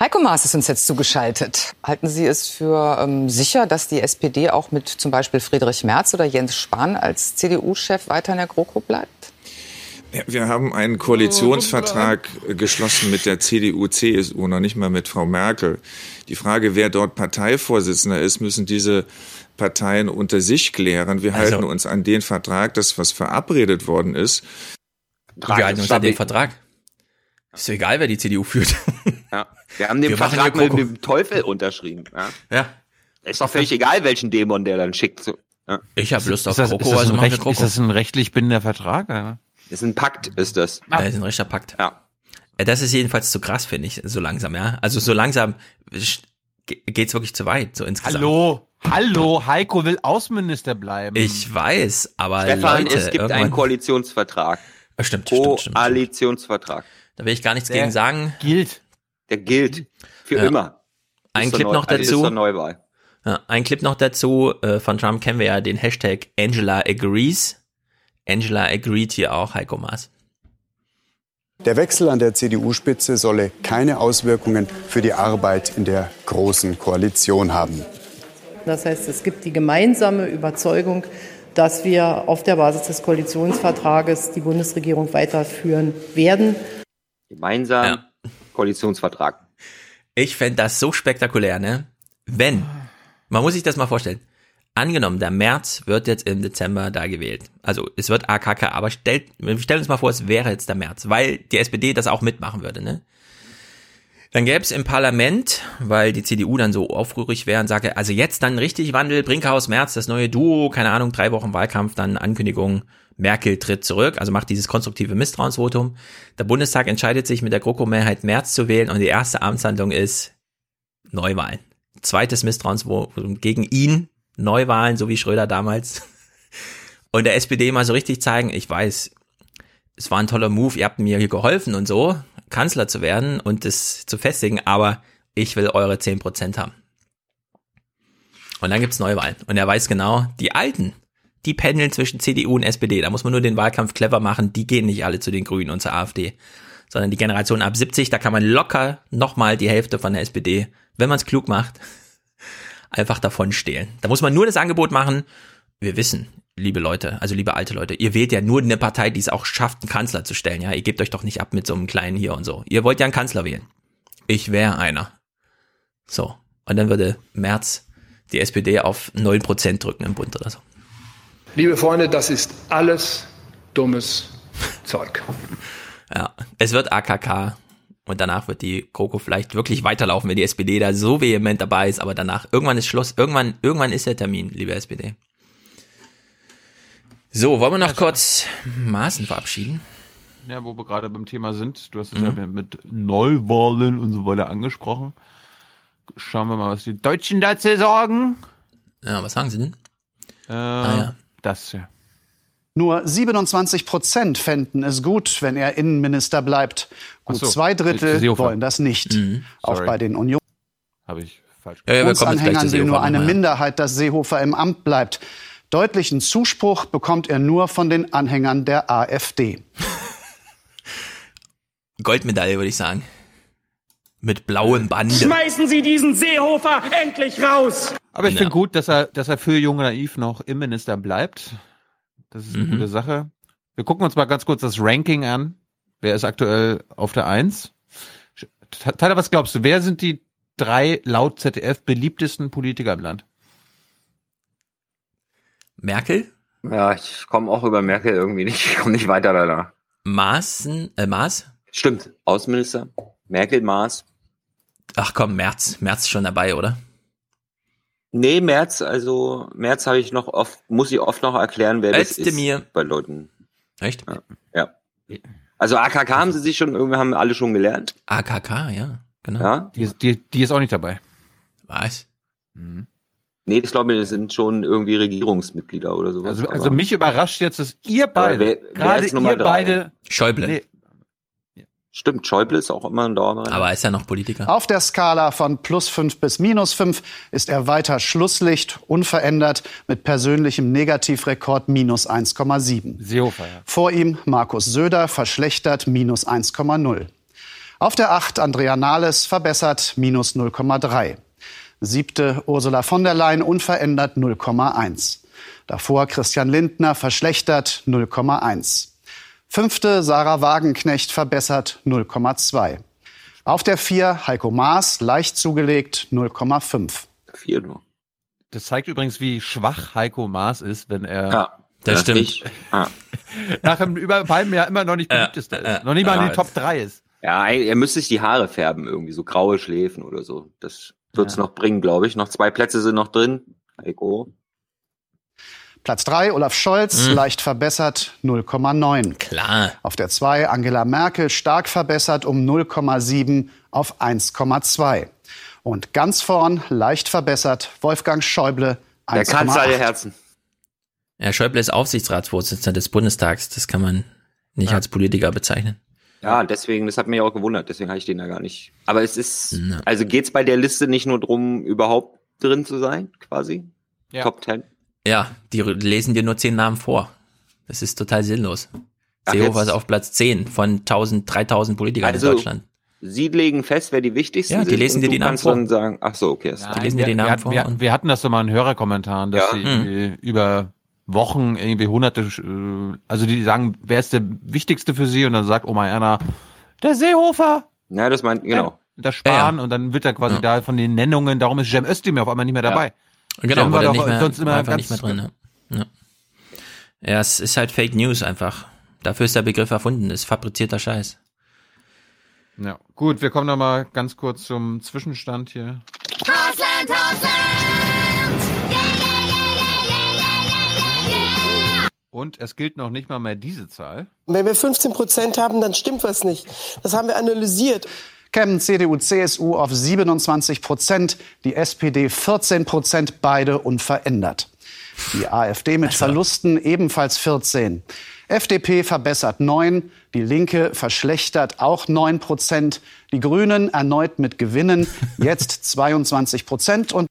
Heiko Maas ist uns jetzt zugeschaltet. Halten Sie es für ähm, sicher, dass die SPD auch mit zum Beispiel Friedrich Merz oder Jens Spahn als CDU-Chef weiter in der GroKo bleibt? Ja, Wir haben einen Koalitionsvertrag geschlossen mit der CDU, CSU, noch nicht mal mit Frau Merkel. Die Frage, wer dort Parteivorsitzender ist, müssen diese Parteien unter sich klären. Wir Also- halten uns an den Vertrag, das was verabredet worden ist. Wir halten uns an den Vertrag. Ist so egal, wer die CDU führt. Ja. Wir haben den Wir Vertrag mit dem Teufel unterschrieben. Ja. Ja. Ist doch völlig egal, welchen Dämon der dann schickt. Ja. Ich habe Lust auf Kroko, ist, das also recht, Kroko. ist das ein rechtlich bindender Vertrag? Ja. Ist ein Pakt, ist das. Ja, ist ein rechter Pakt. Ja. Äh, Das ist jedenfalls zu krass, finde ich, so langsam, ja. Also so langsam geht's wirklich zu weit, so insgesamt. Hallo, hallo, Heiko will Außenminister bleiben. Ich weiß, aber Stefan, Leute, es gibt einen Koalitionsvertrag. Ah, Stimmt, stimmt, stimmt. Koalitionsvertrag. Da will ich gar nichts Der gegen sagen. Gilt. Der gilt. Für Ja. immer. Ein Bis zur Clip Neu- noch also bis dazu. zur Neuwahl. Ja, ein Clip noch dazu. Äh, von Trump kennen wir ja den Hashtag Angela agrees. Angela agreed hier auch, Heiko Maas. Der Wechsel an der CDU-Spitze solle keine Auswirkungen für die Arbeit in der Großen Koalition haben. Das heißt, es gibt die gemeinsame Überzeugung, dass wir auf der Basis des Koalitionsvertrages die Bundesregierung weiterführen werden. Gemeinsam Koalitionsvertrag. Ich fänd das so spektakulär, ne? Wenn, man muss sich das mal vorstellen. Angenommen, der März wird jetzt im Dezember da gewählt. Also es wird AKK, aber stellt, stellen uns mal vor, es wäre jetzt der März, weil die SPD das auch mitmachen würde, ne? Dann gäbe es im Parlament, weil die CDU dann so aufrührig wäre und sage, also jetzt dann richtig Wandel, Brinkhaus, März, das neue Duo, keine Ahnung, drei Wochen Wahlkampf, dann Ankündigung, Merkel tritt zurück, also macht dieses konstruktive Misstrauensvotum. Der Bundestag entscheidet sich mit der GroKo-Mehrheit März zu wählen und die erste Amtshandlung ist Neuwahlen. Zweites Misstrauensvotum gegen ihn, Neuwahlen, so wie Schröder damals. *laughs* Und der SPD mal so richtig zeigen, ich weiß, es war ein toller Move, ihr habt mir hier geholfen und so, Kanzler zu werden und das zu festigen, aber ich will eure 10% haben. Und dann gibt's Neuwahlen. Und er weiß genau, die Alten, die pendeln zwischen CDU und SPD. Da muss man nur den Wahlkampf clever machen, die gehen nicht alle zu den Grünen und zur AfD. Sondern die Generation ab 70, da kann man locker nochmal die Hälfte von der SPD, wenn man es klug macht, einfach davon stehlen. Da muss man nur das Angebot machen, wir wissen, liebe Leute, also liebe alte Leute, ihr wählt ja nur eine Partei, die es auch schafft, einen Kanzler zu stellen. Ja, ihr gebt euch doch nicht ab mit so einem kleinen hier und so. Ihr wollt ja einen Kanzler wählen. Ich wäre einer. So. Und dann würde Merz die SPD auf 9% drücken im Bund oder so. Liebe Freunde, das ist alles dummes *laughs* Zeug. Ja, es wird AKK und danach wird die Kroko vielleicht wirklich weiterlaufen, wenn die SPD da so vehement dabei ist, aber danach, irgendwann ist Schluss, irgendwann, irgendwann ist der Termin, liebe SPD. So, wollen wir noch kurz Maßen verabschieden? Ja, wo wir gerade beim Thema sind. Du hast es Mhm. ja mit Neuwahlen und so weiter angesprochen. Schauen wir mal, was die Deutschen dazu sagen. Ja, was sagen sie denn? Äh, ja. Das ja. Nur 27 Prozent fänden es gut, wenn er Innenminister bleibt. Gut so, zwei Drittel wollen das nicht. Mhm. Auch bei den Union. Habe ich falsch Ja, ja, zu Anhängern will Seehofer nur eine. Minderheit, dass Seehofer im Amt bleibt. Deutlichen Zuspruch bekommt er nur von den Anhängern der AfD. *laughs* Goldmedaille, würde ich sagen. Mit blauem Bande. Schmeißen Sie diesen Seehofer endlich raus! Aber ich Ja. finde gut, dass er, dass er für Junge Naiv noch Innenminister bleibt. Das ist eine Mhm. gute Sache. Wir gucken uns mal ganz kurz das Ranking an. Wer ist aktuell auf der Eins? Tyler, was glaubst du? Wer sind die drei laut ZDF beliebtesten Politiker im Land? Merkel, Ja, ich komme auch über Merkel irgendwie nicht, *laughs* ich komme nicht weiter danach. Maaßen, äh, Maas? Stimmt, Außenminister, Merkel, Maas. Ach komm, Merz. Merz ist schon dabei, oder? Nee, März, also März habe ich noch oft, muss ich oft noch erklären, wer das ist mir. bei Leuten. Echt? Ja. ja. Also AKK haben sie sich schon, irgendwie haben alle schon gelernt. AKK, ja, genau. Ja. Die, ist- die, die ist auch nicht dabei. Was? Nee, ich glaube, das sind schon irgendwie Regierungsmitglieder oder sowas. Also, also mich überrascht jetzt, dass ihr beide, wer- wer gerade ihr drei? beide, Schäuble. Nee. Stimmt, Schäuble ist auch immer ein Dauerbrenner. Aber ist ja noch Politiker. Auf der Skala von plus 5 bis minus 5 ist er weiter Schlusslicht, unverändert, mit persönlichem Negativrekord minus 1,7. Seehofer, ja. Vor ihm Markus Söder, verschlechtert minus 1,0. Auf der 8 Andrea Nahles, verbessert minus 0,3. Siebte Ursula von der Leyen, unverändert 0,1. Davor Christian Lindner, verschlechtert 0,1. Fünfte Sarah Wagenknecht, verbessert 0,2. Auf der 4 Heiko Maas, leicht zugelegt 0,5. Vier nur. Das zeigt übrigens, wie schwach Heiko Maas ist, wenn er Ja, Das stimmt. Ich, ah. *laughs* nach einem über einem Jahr immer noch nicht beliebtester ist. Noch nicht mal in den Top 3 ist. Ja, er müsste sich die Haare färben, irgendwie so graue Schläfen oder so. Das wird's Ja. noch bringen, glaube ich. Noch zwei Plätze sind noch drin. Heiko. Platz 3 Olaf Scholz, Hm. leicht verbessert 0,9. Klar. Auf der 2 Angela Merkel, stark verbessert um 0,7 auf 1,2. Und ganz vorn, leicht verbessert, Wolfgang Schäuble, Der Kanzler der 1,8. Herzen. Ja, Schäuble ist Aufsichtsratsvorsitzender des Bundestags. Das kann man nicht als Politiker bezeichnen. Ja, deswegen, das hat mich auch gewundert, deswegen habe ich den da gar nicht. Aber es ist, also geht's bei der Liste nicht nur drum, überhaupt drin zu sein, quasi? Ja. Top 10? Ja, die lesen dir nur zehn Namen vor. Das ist total sinnlos. Ach, Seehofer jetzt- ist auf Platz 10 von 1000, 3000 Politikern Also, in Deutschland. Sie legen fest, wer die wichtigsten Ja, die sind. lesen dir die Namen vor. dann sagen, ach so, okay. Ist Die lesen dir die wir, Namen wir, vor wir, und- wir hatten das so mal in Hörerkommentaren, dass Ja. sie irgendwie über Wochen irgendwie hunderte, äh, also die sagen, wer ist der Wichtigste für sie? Und dann sagt Oma Erna, der Seehofer, Ja, das meint, genau. der Spahn. Ja, Und dann wird er quasi Ja. da von den Nennungen, darum ist Cem Özdemir auf einmal nicht mehr dabei. Genau, Cem war doch nicht mehr, sonst immer einfach ganz- nicht mehr drin. Ja. Ja. ja, es ist halt Fake News einfach. Dafür ist der Begriff erfunden. Ist fabrizierter Scheiß. Ja, gut, wir kommen noch mal ganz kurz zum Zwischenstand hier. Hausland, Und es gilt noch nicht mal mehr diese Zahl. Wenn wir 15 Prozent haben, dann stimmt was nicht. Das haben wir analysiert. Kämen CDU, CSU auf 27 Prozent, die SPD 14 Prozent, beide unverändert. Die AfD mit Verlusten ebenfalls 14. FDP verbessert 9, die Linke verschlechtert auch 9 Prozent, die Grünen erneut mit Gewinnen, *laughs* jetzt 22 Prozent und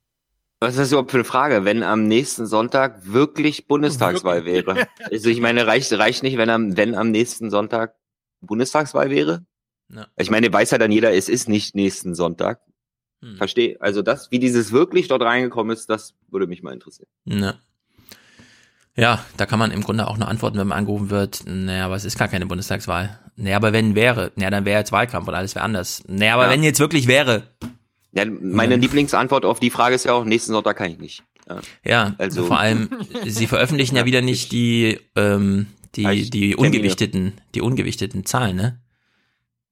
Was ist das überhaupt für eine Frage, wenn am nächsten Sonntag wirklich Bundestagswahl wäre? Also ich meine, reicht, reicht nicht, wenn am, wenn am nächsten Sonntag Bundestagswahl wäre? Ja. Ich meine, weiß ja dann jeder, es ist nicht nächsten Sonntag. Hm. Verstehe. Also das, wie dieses wirklich dort reingekommen ist, das würde mich mal interessieren. Ne. Ja, da kann man im Grunde auch nur antworten, wenn man angerufen wird, naja, aber es ist gar keine Bundestagswahl. Naja, aber wenn wäre, naja, dann wäre jetzt Wahlkampf und alles wäre anders. Naja, aber Ja. wenn jetzt wirklich wäre. Ja, meine Lieblingsantwort auf die Frage ist ja auch, nächsten Sonntag kann ich nicht. Ja. Ja, Also- vor allem, *laughs* sie veröffentlichen ja wieder nicht die, ähm, die, die ungewichteten, die ungewichteten Zahlen, ne?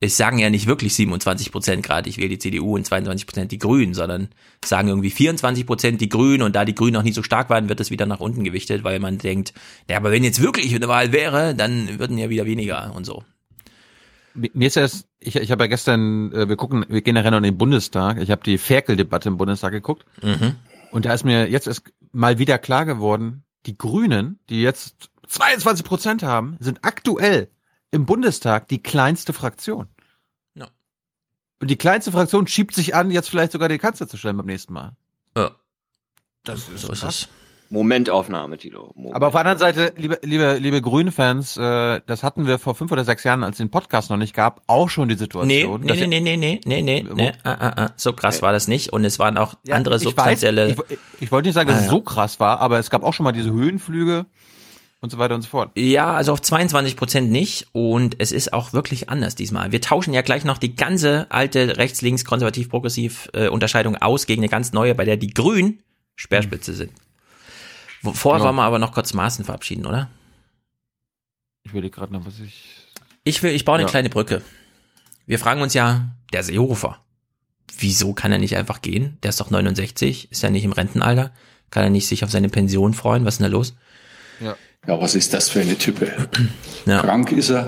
Es sagen ja nicht wirklich 27 Prozent gerade, ich wähle die CDU und 22 Prozent die Grünen, sondern sagen irgendwie 24 Prozent die Grünen und da die Grünen noch nicht so stark waren, wird es wieder nach unten gewichtet, weil man denkt, ja, aber wenn jetzt wirklich eine Wahl wäre, dann würden ja wieder weniger und so. Mir ist erst, ich, ich habe ja gestern, äh, wir gucken, wir gehen nachher noch in den Bundestag. Ich habe die Ferkel-Debatte im Bundestag geguckt. Mhm. Und da ist mir jetzt erst mal wieder klar geworden, die Grünen, die jetzt 22 Prozent haben, sind aktuell im Bundestag die kleinste Fraktion. Ja. Und die kleinste Fraktion schiebt sich an, jetzt vielleicht sogar den Kanzler zu stellen beim nächsten Mal. Ja. Das ist so ist krass. es. Momentaufnahme, Tilo. Moment. Aber auf der anderen Seite, liebe, liebe, liebe Grünen-Fans, äh, das hatten wir vor fünf oder sechs Jahren, als es den Podcast noch nicht gab, auch schon die Nee, Situation. nee, nee, nee, nee, nee, nee, nee, nee, ah, ah, ah. so krass war das nicht und es waren auch Ja, andere ich substanzielle. Weiß, ich, ich wollte nicht sagen, dass Ah, es ja. so krass war, aber es gab auch schon mal diese Höhenflüge und so weiter und so fort. Ja, also auf 22 Prozent nicht und es ist auch wirklich anders diesmal. Wir tauschen ja gleich noch die ganze alte rechts-links konservativ-progressiv äh, aus gegen eine ganz neue, bei der die Grünen Speerspitze sind. Wo- Vorher Genau. wollen wir aber noch kurz Maßen verabschieden, oder? Ich will gerade noch, was ich. Ich will, ich baue eine Ja. kleine Brücke. Wir fragen uns ja, der Seehofer, wieso kann er nicht einfach gehen? Der ist doch 69, ist ja nicht im Rentenalter. Kann er nicht sich auf seine Pension freuen? Was ist denn da los? Ja. Ja, was ist das für eine Type? *clears throat* Krank ist er,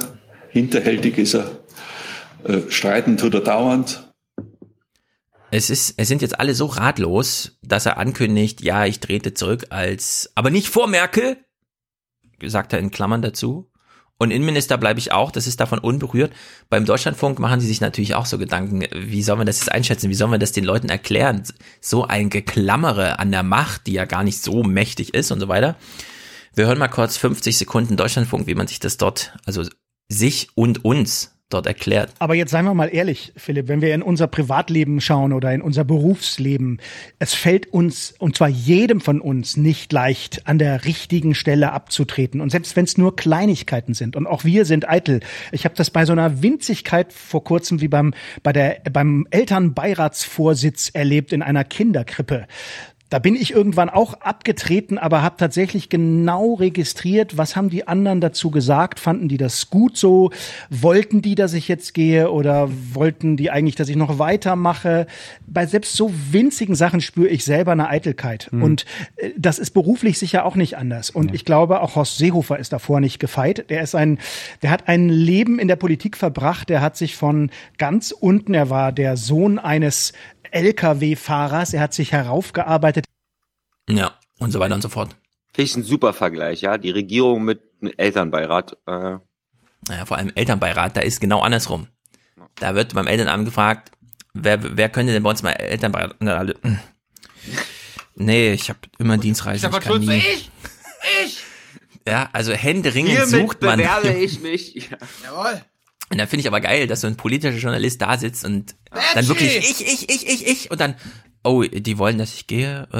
hinterhältig ist er, äh, streiten tut er dauernd. Es ist, es sind jetzt alle so ratlos, dass er ankündigt, ja, ich trete zurück als, aber nicht vor Merkel, sagt er in Klammern dazu. Und Innenminister bleibe ich auch, das ist davon unberührt. Beim Deutschlandfunk machen sie sich natürlich auch so Gedanken, wie soll man das jetzt einschätzen, wie soll man das den Leuten erklären? So ein Geklammere an der Macht, die ja gar nicht so mächtig ist und so weiter. Wir hören mal kurz 50 Sekunden Deutschlandfunk, wie man sich das dort, also sich und uns dort erklärt. Aber jetzt seien wir mal ehrlich, Philipp, wenn wir in unser Privatleben schauen oder in unser Berufsleben, es fällt uns, und zwar jedem von uns, nicht leicht, an der richtigen Stelle abzutreten. Und selbst wenn es nur Kleinigkeiten sind, und auch wir sind eitel. Ich habe das bei so einer Winzigkeit vor kurzem wie beim, bei der, beim Elternbeiratsvorsitz erlebt in einer Kinderkrippe. Da bin ich irgendwann auch abgetreten, aber habe tatsächlich genau registriert, was haben die anderen dazu gesagt? Fanden die das gut so? Wollten die, dass ich jetzt gehe oder wollten die eigentlich, dass ich noch weitermache? Bei selbst so winzigen Sachen spüre ich selber eine Eitelkeit. Mhm. Und äh, das ist beruflich sicher auch nicht anders. Und ja. ich glaube, auch Horst Seehofer ist davor nicht gefeit. Der ist ein, der hat ein Leben in der Politik verbracht. Der hat sich von ganz unten, er war der Sohn eines Lkw-Fahrers. Er hat sich heraufgearbeitet. Ja, und so weiter und so fort. Finde ich ein super Vergleich, ja. Die Regierung mit einem Elternbeirat. Äh. Naja, vor allem Elternbeirat, da ist genau andersrum. Da wird beim Elternamt gefragt, wer, wer könnte denn bei uns mal Elternbeirat? *laughs* Nee, ich habe immer Dienstreise. Ich, kann nie. ich! Ich! Ja, also händeringend Hiermit sucht man. bewerbe *laughs* ich mich. Ja. Jawohl. Und dann finde ich aber geil, dass so ein politischer Journalist da sitzt und Bertschi! dann wirklich ich, ich, ich, ich, ich und dann, oh, die wollen, dass ich gehe. *laughs*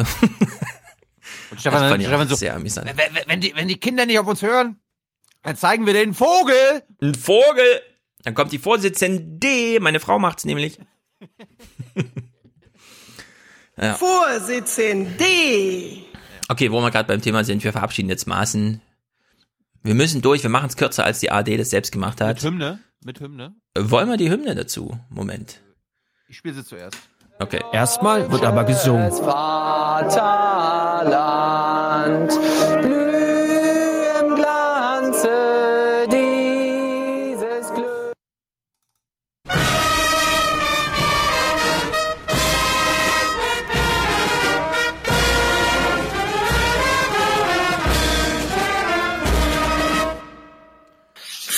Und Stefan, Stefan so, sehr amüsant. Wenn, wenn, die, wenn die Kinder nicht auf uns hören, dann zeigen wir denen Vogel. Ein Vogel. Dann kommt die Vorsitzende, meine Frau macht's nämlich. ja. Vorsitzende. Okay, wo wir gerade beim Thema sind, wir verabschieden jetzt Maßen. Wir müssen durch, wir machen es kürzer, als die AD das selbst gemacht hat. Mit Hymne? Mit Hymne? Wollen wir die Hymne dazu? Moment. Ich spiele sie zuerst. Okay. Erstmal wird aber gesungen. Vaterland,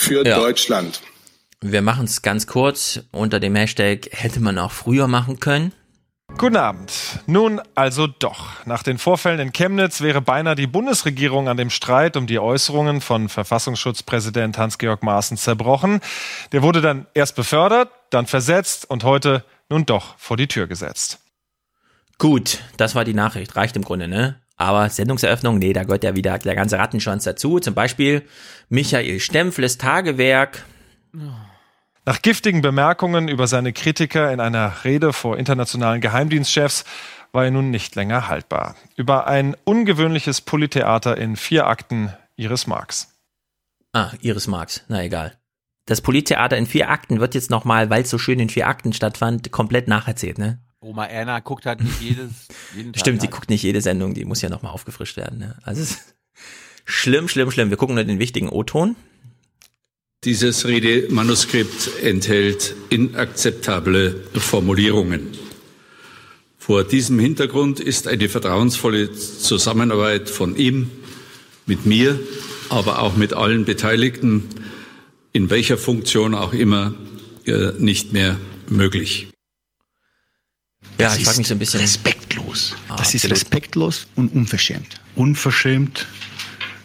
Für ja. Deutschland. Wir machen es ganz kurz unter dem Hashtag hätte man auch früher machen können. Guten Abend. Nun also doch. Nach den Vorfällen in Chemnitz wäre beinahe die Bundesregierung an dem Streit um die Äußerungen von Verfassungsschutzpräsident Hans-Georg Maaßen zerbrochen. Der wurde dann erst befördert, dann versetzt und heute nun doch vor die Tür gesetzt. Gut, das war die Nachricht. Reicht im Grunde, ne? Aber Sendungseröffnung, nee, da gehört ja wieder der ganze Rattenschwanz dazu. Zum Beispiel Michael Stempfles Tagewerk. Nach giftigen Bemerkungen über seine Kritiker in einer Rede vor internationalen Geheimdienstchefs war er nun nicht länger haltbar. Über ein ungewöhnliches Polytheater in vier Akten Iris Marx. Ah, Iris Marx, na egal. Das Polytheater in vier Akten wird jetzt nochmal, weil es so schön in vier Akten stattfand, komplett nacherzählt, ne? Oma Erna guckt halt nicht jedes, *laughs* jeden Tag Stimmt, sie guckt nicht jede Sendung, die muss ja nochmal aufgefrischt werden, ne? Also, schlimm, schlimm, schlimm. Wir gucken nur den wichtigen O-Ton. Dieses Redemanuskript enthält inakzeptable Formulierungen. Vor diesem Hintergrund ist eine vertrauensvolle Zusammenarbeit von ihm mit mir, aber auch mit allen Beteiligten, in welcher Funktion auch immer, nicht mehr möglich. Ja, das ich frage mich so ein bisschen. Respektlos. Ah, das ist respektlos und unverschämt. Unverschämt,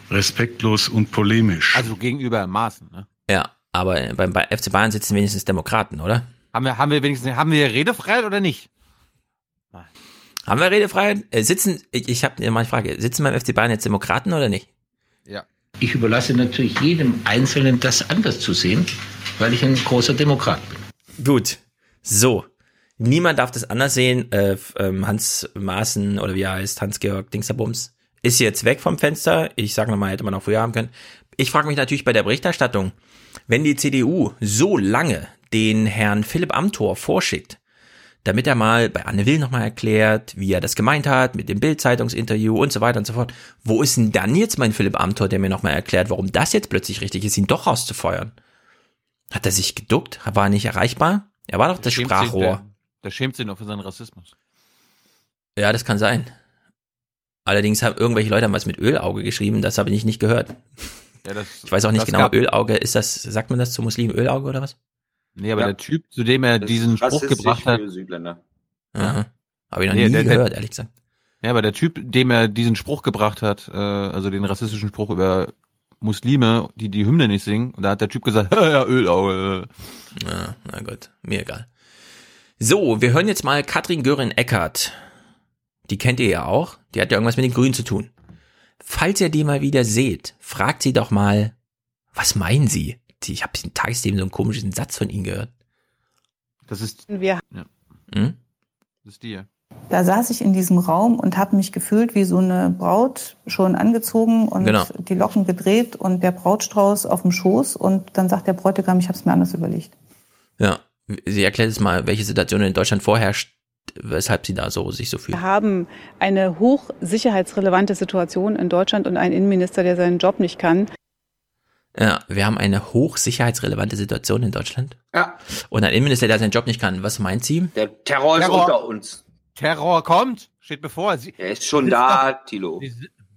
respektlos und polemisch. Also gegenüber Maßen, ne? Ja, aber beim bei FC Bayern sitzen wenigstens Demokraten, oder? Haben wir, haben wir wenigstens, haben wir Redefreiheit oder nicht? Nein. Haben wir Redefreiheit? Äh, sitzen, ich, ich habe mal eine Frage, sitzen beim FC Bayern jetzt Demokraten oder nicht? Ja. Ich überlasse natürlich jedem Einzelnen das anders zu sehen, weil ich ein großer Demokrat bin. Gut. So. Niemand darf das anders sehen. Äh, ähm, Hans Maaßen oder wie er heißt, Hans-Georg Dingsterbums, ist jetzt weg vom Fenster. Ich sage nochmal, hätte man auch früher haben können. Ich frage mich natürlich bei der Berichterstattung, wenn die CDU so lange den Herrn Philipp Amthor vorschickt, damit er mal bei Anne Will nochmal erklärt, wie er das gemeint hat, mit dem Bild-Zeitungsinterview und so weiter und so fort. Wo ist denn dann jetzt mein Philipp Amthor, der mir nochmal erklärt, warum das jetzt plötzlich richtig ist, ihn doch rauszufeuern? Hat er sich geduckt? War er nicht erreichbar? Er war doch das schämt Sprachrohr. Der, der schämt sich noch für seinen Rassismus. Ja, das kann sein. Allerdings haben irgendwelche Leute haben was mit Ölauge geschrieben, das habe ich nicht gehört. Ja, das, ich weiß auch nicht genau, gab- Ölauge, ist das, sagt man das zu Muslimen Ölauge oder was? Nee, aber Ja. der Typ, zu dem er Das diesen Spruch gebracht hat, Südländer. Aha. Habe ich noch Nee, nie der- der- gehört, ehrlich gesagt. Ja, aber der Typ, dem er diesen Spruch gebracht hat, äh, also den rassistischen Spruch über Muslime, die die Hymne nicht singen, und da hat der Typ gesagt, *laughs* ja, Ölauge. Ja, na gut, mir egal. So, wir hören jetzt mal Katrin Göring-Eckert. Die kennt ihr ja auch. Die hat ja irgendwas mit den Grünen zu tun. Falls ihr die mal wieder seht, fragt sie doch mal, was meinen sie? Ich habe in Tagesthemen so einen komischen Satz von ihnen gehört. Das ist, Wir, Hm? das ist die ja. da saß ich in diesem Raum und habe mich gefühlt wie so eine Braut, schon angezogen und Genau. die Locken gedreht und der Brautstrauß auf dem Schoß und dann sagt der Bräutigam, ich habe es mir anders überlegt. Ja, sie erklärt jetzt mal, welche Situation in Deutschland vorherrscht, weshalb sie da so sich so fühlt. Wir haben eine hochsicherheitsrelevante Situation in Deutschland und einen Innenminister, der seinen Job nicht kann. Ja, wir haben eine hochsicherheitsrelevante Situation in Deutschland. Ja. Und ein Innenminister, der seinen Job nicht kann. Was meint sie? Der Terror ist Terror. unter uns. Terror kommt, steht bevor. Sie, Er ist schon Sie da, Tilo.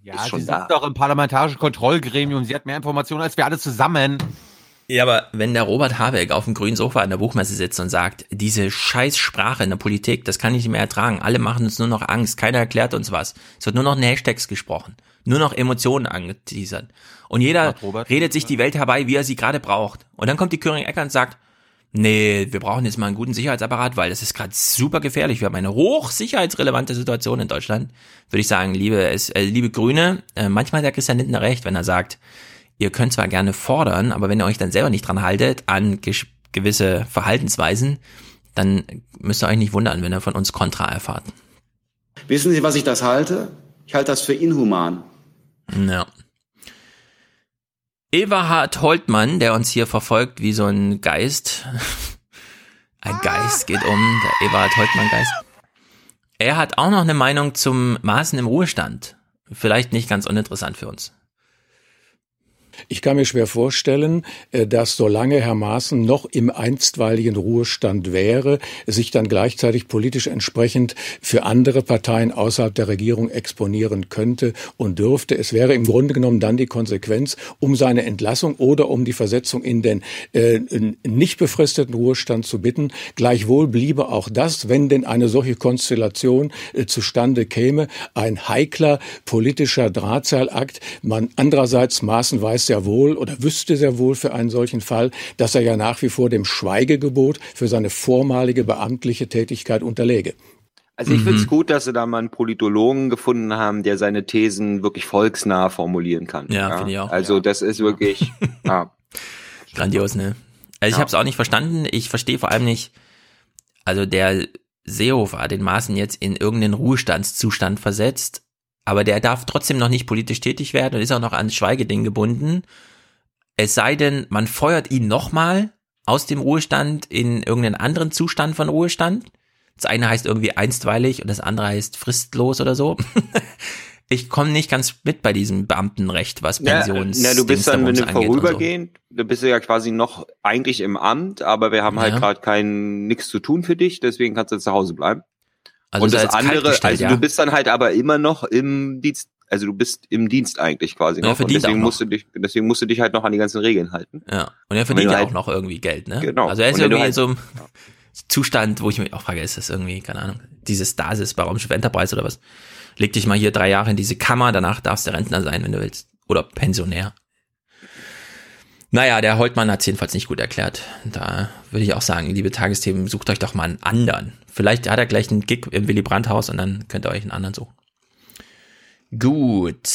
ja, ist sie schon sitzt da. doch im parlamentarischen Kontrollgremium. Sie hat mehr Informationen als wir alle zusammen. Ja, aber wenn der Robert Habeck auf dem grünen Sofa an der Buchmesse sitzt und sagt, diese Scheißsprache in der Politik, das kann ich nicht mehr ertragen. Alle machen uns nur noch Angst. Keiner erklärt uns was. Es wird nur noch in Hashtags gesprochen. Nur noch Emotionen angeteasert. Und jeder redet sich die Welt herbei, wie er sie gerade braucht. Und dann kommt die Köring-Ecker und sagt, nee, wir brauchen jetzt mal einen guten Sicherheitsapparat, weil das ist gerade super gefährlich. Wir haben eine hochsicherheitsrelevante Situation in Deutschland. Würde ich sagen, liebe, äh, liebe Grüne, äh, manchmal hat der Christian Lindner recht, wenn er sagt, ihr könnt zwar gerne fordern, aber wenn ihr euch dann selber nicht dran haltet an gewisse Verhaltensweisen, dann müsst ihr euch nicht wundern, wenn ihr von uns Kontra erfahrt. Wissen Sie, was ich das halte? Ich halte das für inhuman. Ja. Everhard Holtmann, der uns hier verfolgt wie so ein Geist. *laughs* Ein Geist geht um, der Everhard Holtmann Geist. Er hat auch noch eine Meinung zum Maßen im Ruhestand. Vielleicht nicht ganz uninteressant für uns. Ich kann mir schwer vorstellen, äh, dass solange Herr Maaßen noch im einstweiligen Ruhestand wäre, sich dann gleichzeitig politisch entsprechend für andere Parteien außerhalb der Regierung exponieren könnte und dürfte. Es wäre im Grunde genommen dann die Konsequenz, um seine Entlassung oder um die Versetzung in den äh, nicht befristeten Ruhestand zu bitten. Gleichwohl bliebe auch das, wenn denn eine solche Konstellation äh, zustande käme, ein heikler politischer Drahtseilakt. Man andererseits Maaßen weiß sehr wohl oder wüsste sehr wohl für einen solchen Fall, dass er ja nach wie vor dem Schweigegebot für seine vormalige beamtliche Tätigkeit unterläge. Also ich Mhm. finde es gut, dass sie da mal einen Politologen gefunden haben, der seine Thesen wirklich volksnah formulieren kann. Ja, finde ich auch. Also das ist wirklich, *laughs* ja. Grandios, ne? Also ich Ja. habe es auch nicht verstanden. Ich verstehe vor allem nicht, also der Seehofer hat den Maßen jetzt in irgendeinen Ruhestandszustand versetzt, aber der darf trotzdem noch nicht politisch tätig werden und ist auch noch ans Schweigeding gebunden. Es sei denn, man feuert ihn nochmal aus dem Ruhestand in irgendeinen anderen Zustand von Ruhestand. Das eine heißt irgendwie einstweilig und das andere heißt fristlos oder so. *laughs* Ich komme nicht ganz mit bei diesem Beamtenrecht, was Pensions. Ja, ja, du bist dann, wenn du und so. vorübergehend, da bist du ja quasi noch eigentlich im Amt, aber wir haben halt Ja. gerade kein nichts zu tun für dich, deswegen kannst du zu Hause bleiben. Also und das andere, also ja? du bist dann halt aber immer noch im Dienst, also du bist im Dienst eigentlich quasi Ja, er noch. und verdient deswegen auch noch. musst du dich, deswegen musst du dich halt noch an die ganzen Regeln halten. Ja, und er verdient du ja halt- auch noch irgendwie Geld, ne? Genau. Also er ist Und irgendwie halt- in so einem Zustand, wo ich mich auch frage, ist das irgendwie, keine Ahnung, dieses Stasis bei Raumschiff Enterprise oder was? Leg dich mal hier drei Jahre in diese Kammer, danach darfst du Rentner sein, wenn du willst. Oder Pensionär. Naja, der Holtmann hat es jedenfalls nicht gut erklärt. Da würde ich auch sagen, liebe Tagesthemen, sucht euch doch mal einen anderen. Vielleicht hat er gleich einen Gig im Willy Brandt Haus und dann könnt ihr euch einen anderen suchen. Gut.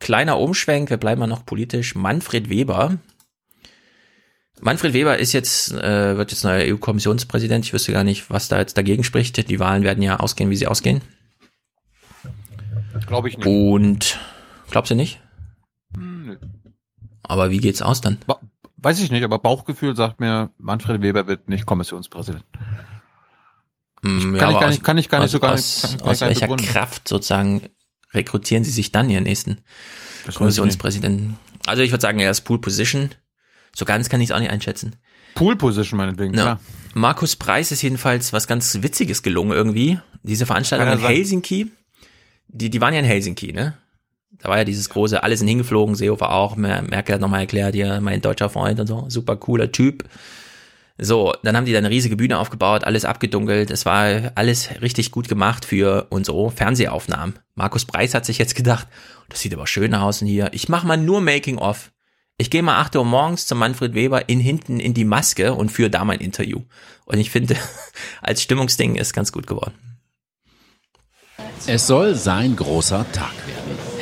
Kleiner Umschwenk, wir bleiben mal noch politisch. Manfred Weber. Manfred Weber ist jetzt, äh, wird jetzt neuer EU-Kommissionspräsident. Ich wüsste gar nicht, was da jetzt dagegen spricht. Die Wahlen werden ja ausgehen, wie sie ausgehen. Glaube ich nicht. Und glaubst du nicht? Aber wie geht's aus dann? Weiß ich nicht, aber Bauchgefühl sagt mir, Manfred Weber wird nicht Kommissionspräsident. Hm, Kann ich aber gar nicht- kann ich gar nicht aus, so gar aus, nicht- kann- kann ich aus gar nicht welcher begründen. Kraft sozusagen rekrutieren sie sich dann ihren nächsten Das Kommissionspräsidenten? Also ich würde sagen, er ist Pool Position. So ganz kann ich es auch nicht einschätzen. Pool Position meinetwegen, Ja. klar. Markus Preis ist jedenfalls was ganz Witziges gelungen irgendwie. Diese Veranstaltung in. Helsinki, die, die waren ja in Helsinki, ne? Da war ja dieses große, alle sind hingeflogen, Seehofer auch, Mer- Merkel hat nochmal erklärt, hier, mein deutscher Freund und so, super cooler Typ. So, dann haben die da eine riesige Bühne aufgebaut, alles abgedunkelt, es war alles richtig gut gemacht für und so Fernsehaufnahmen. Markus Preis hat sich jetzt gedacht, das sieht aber schön aus und hier, ich mache mal nur Making-of. Ich gehe mal 8 Uhr morgens zu Manfred Weber in hinten in die Maske und führe da mein Interview. Und ich finde, *laughs* als Stimmungsding ist ganz gut geworden. Es soll sein großer Tag werden.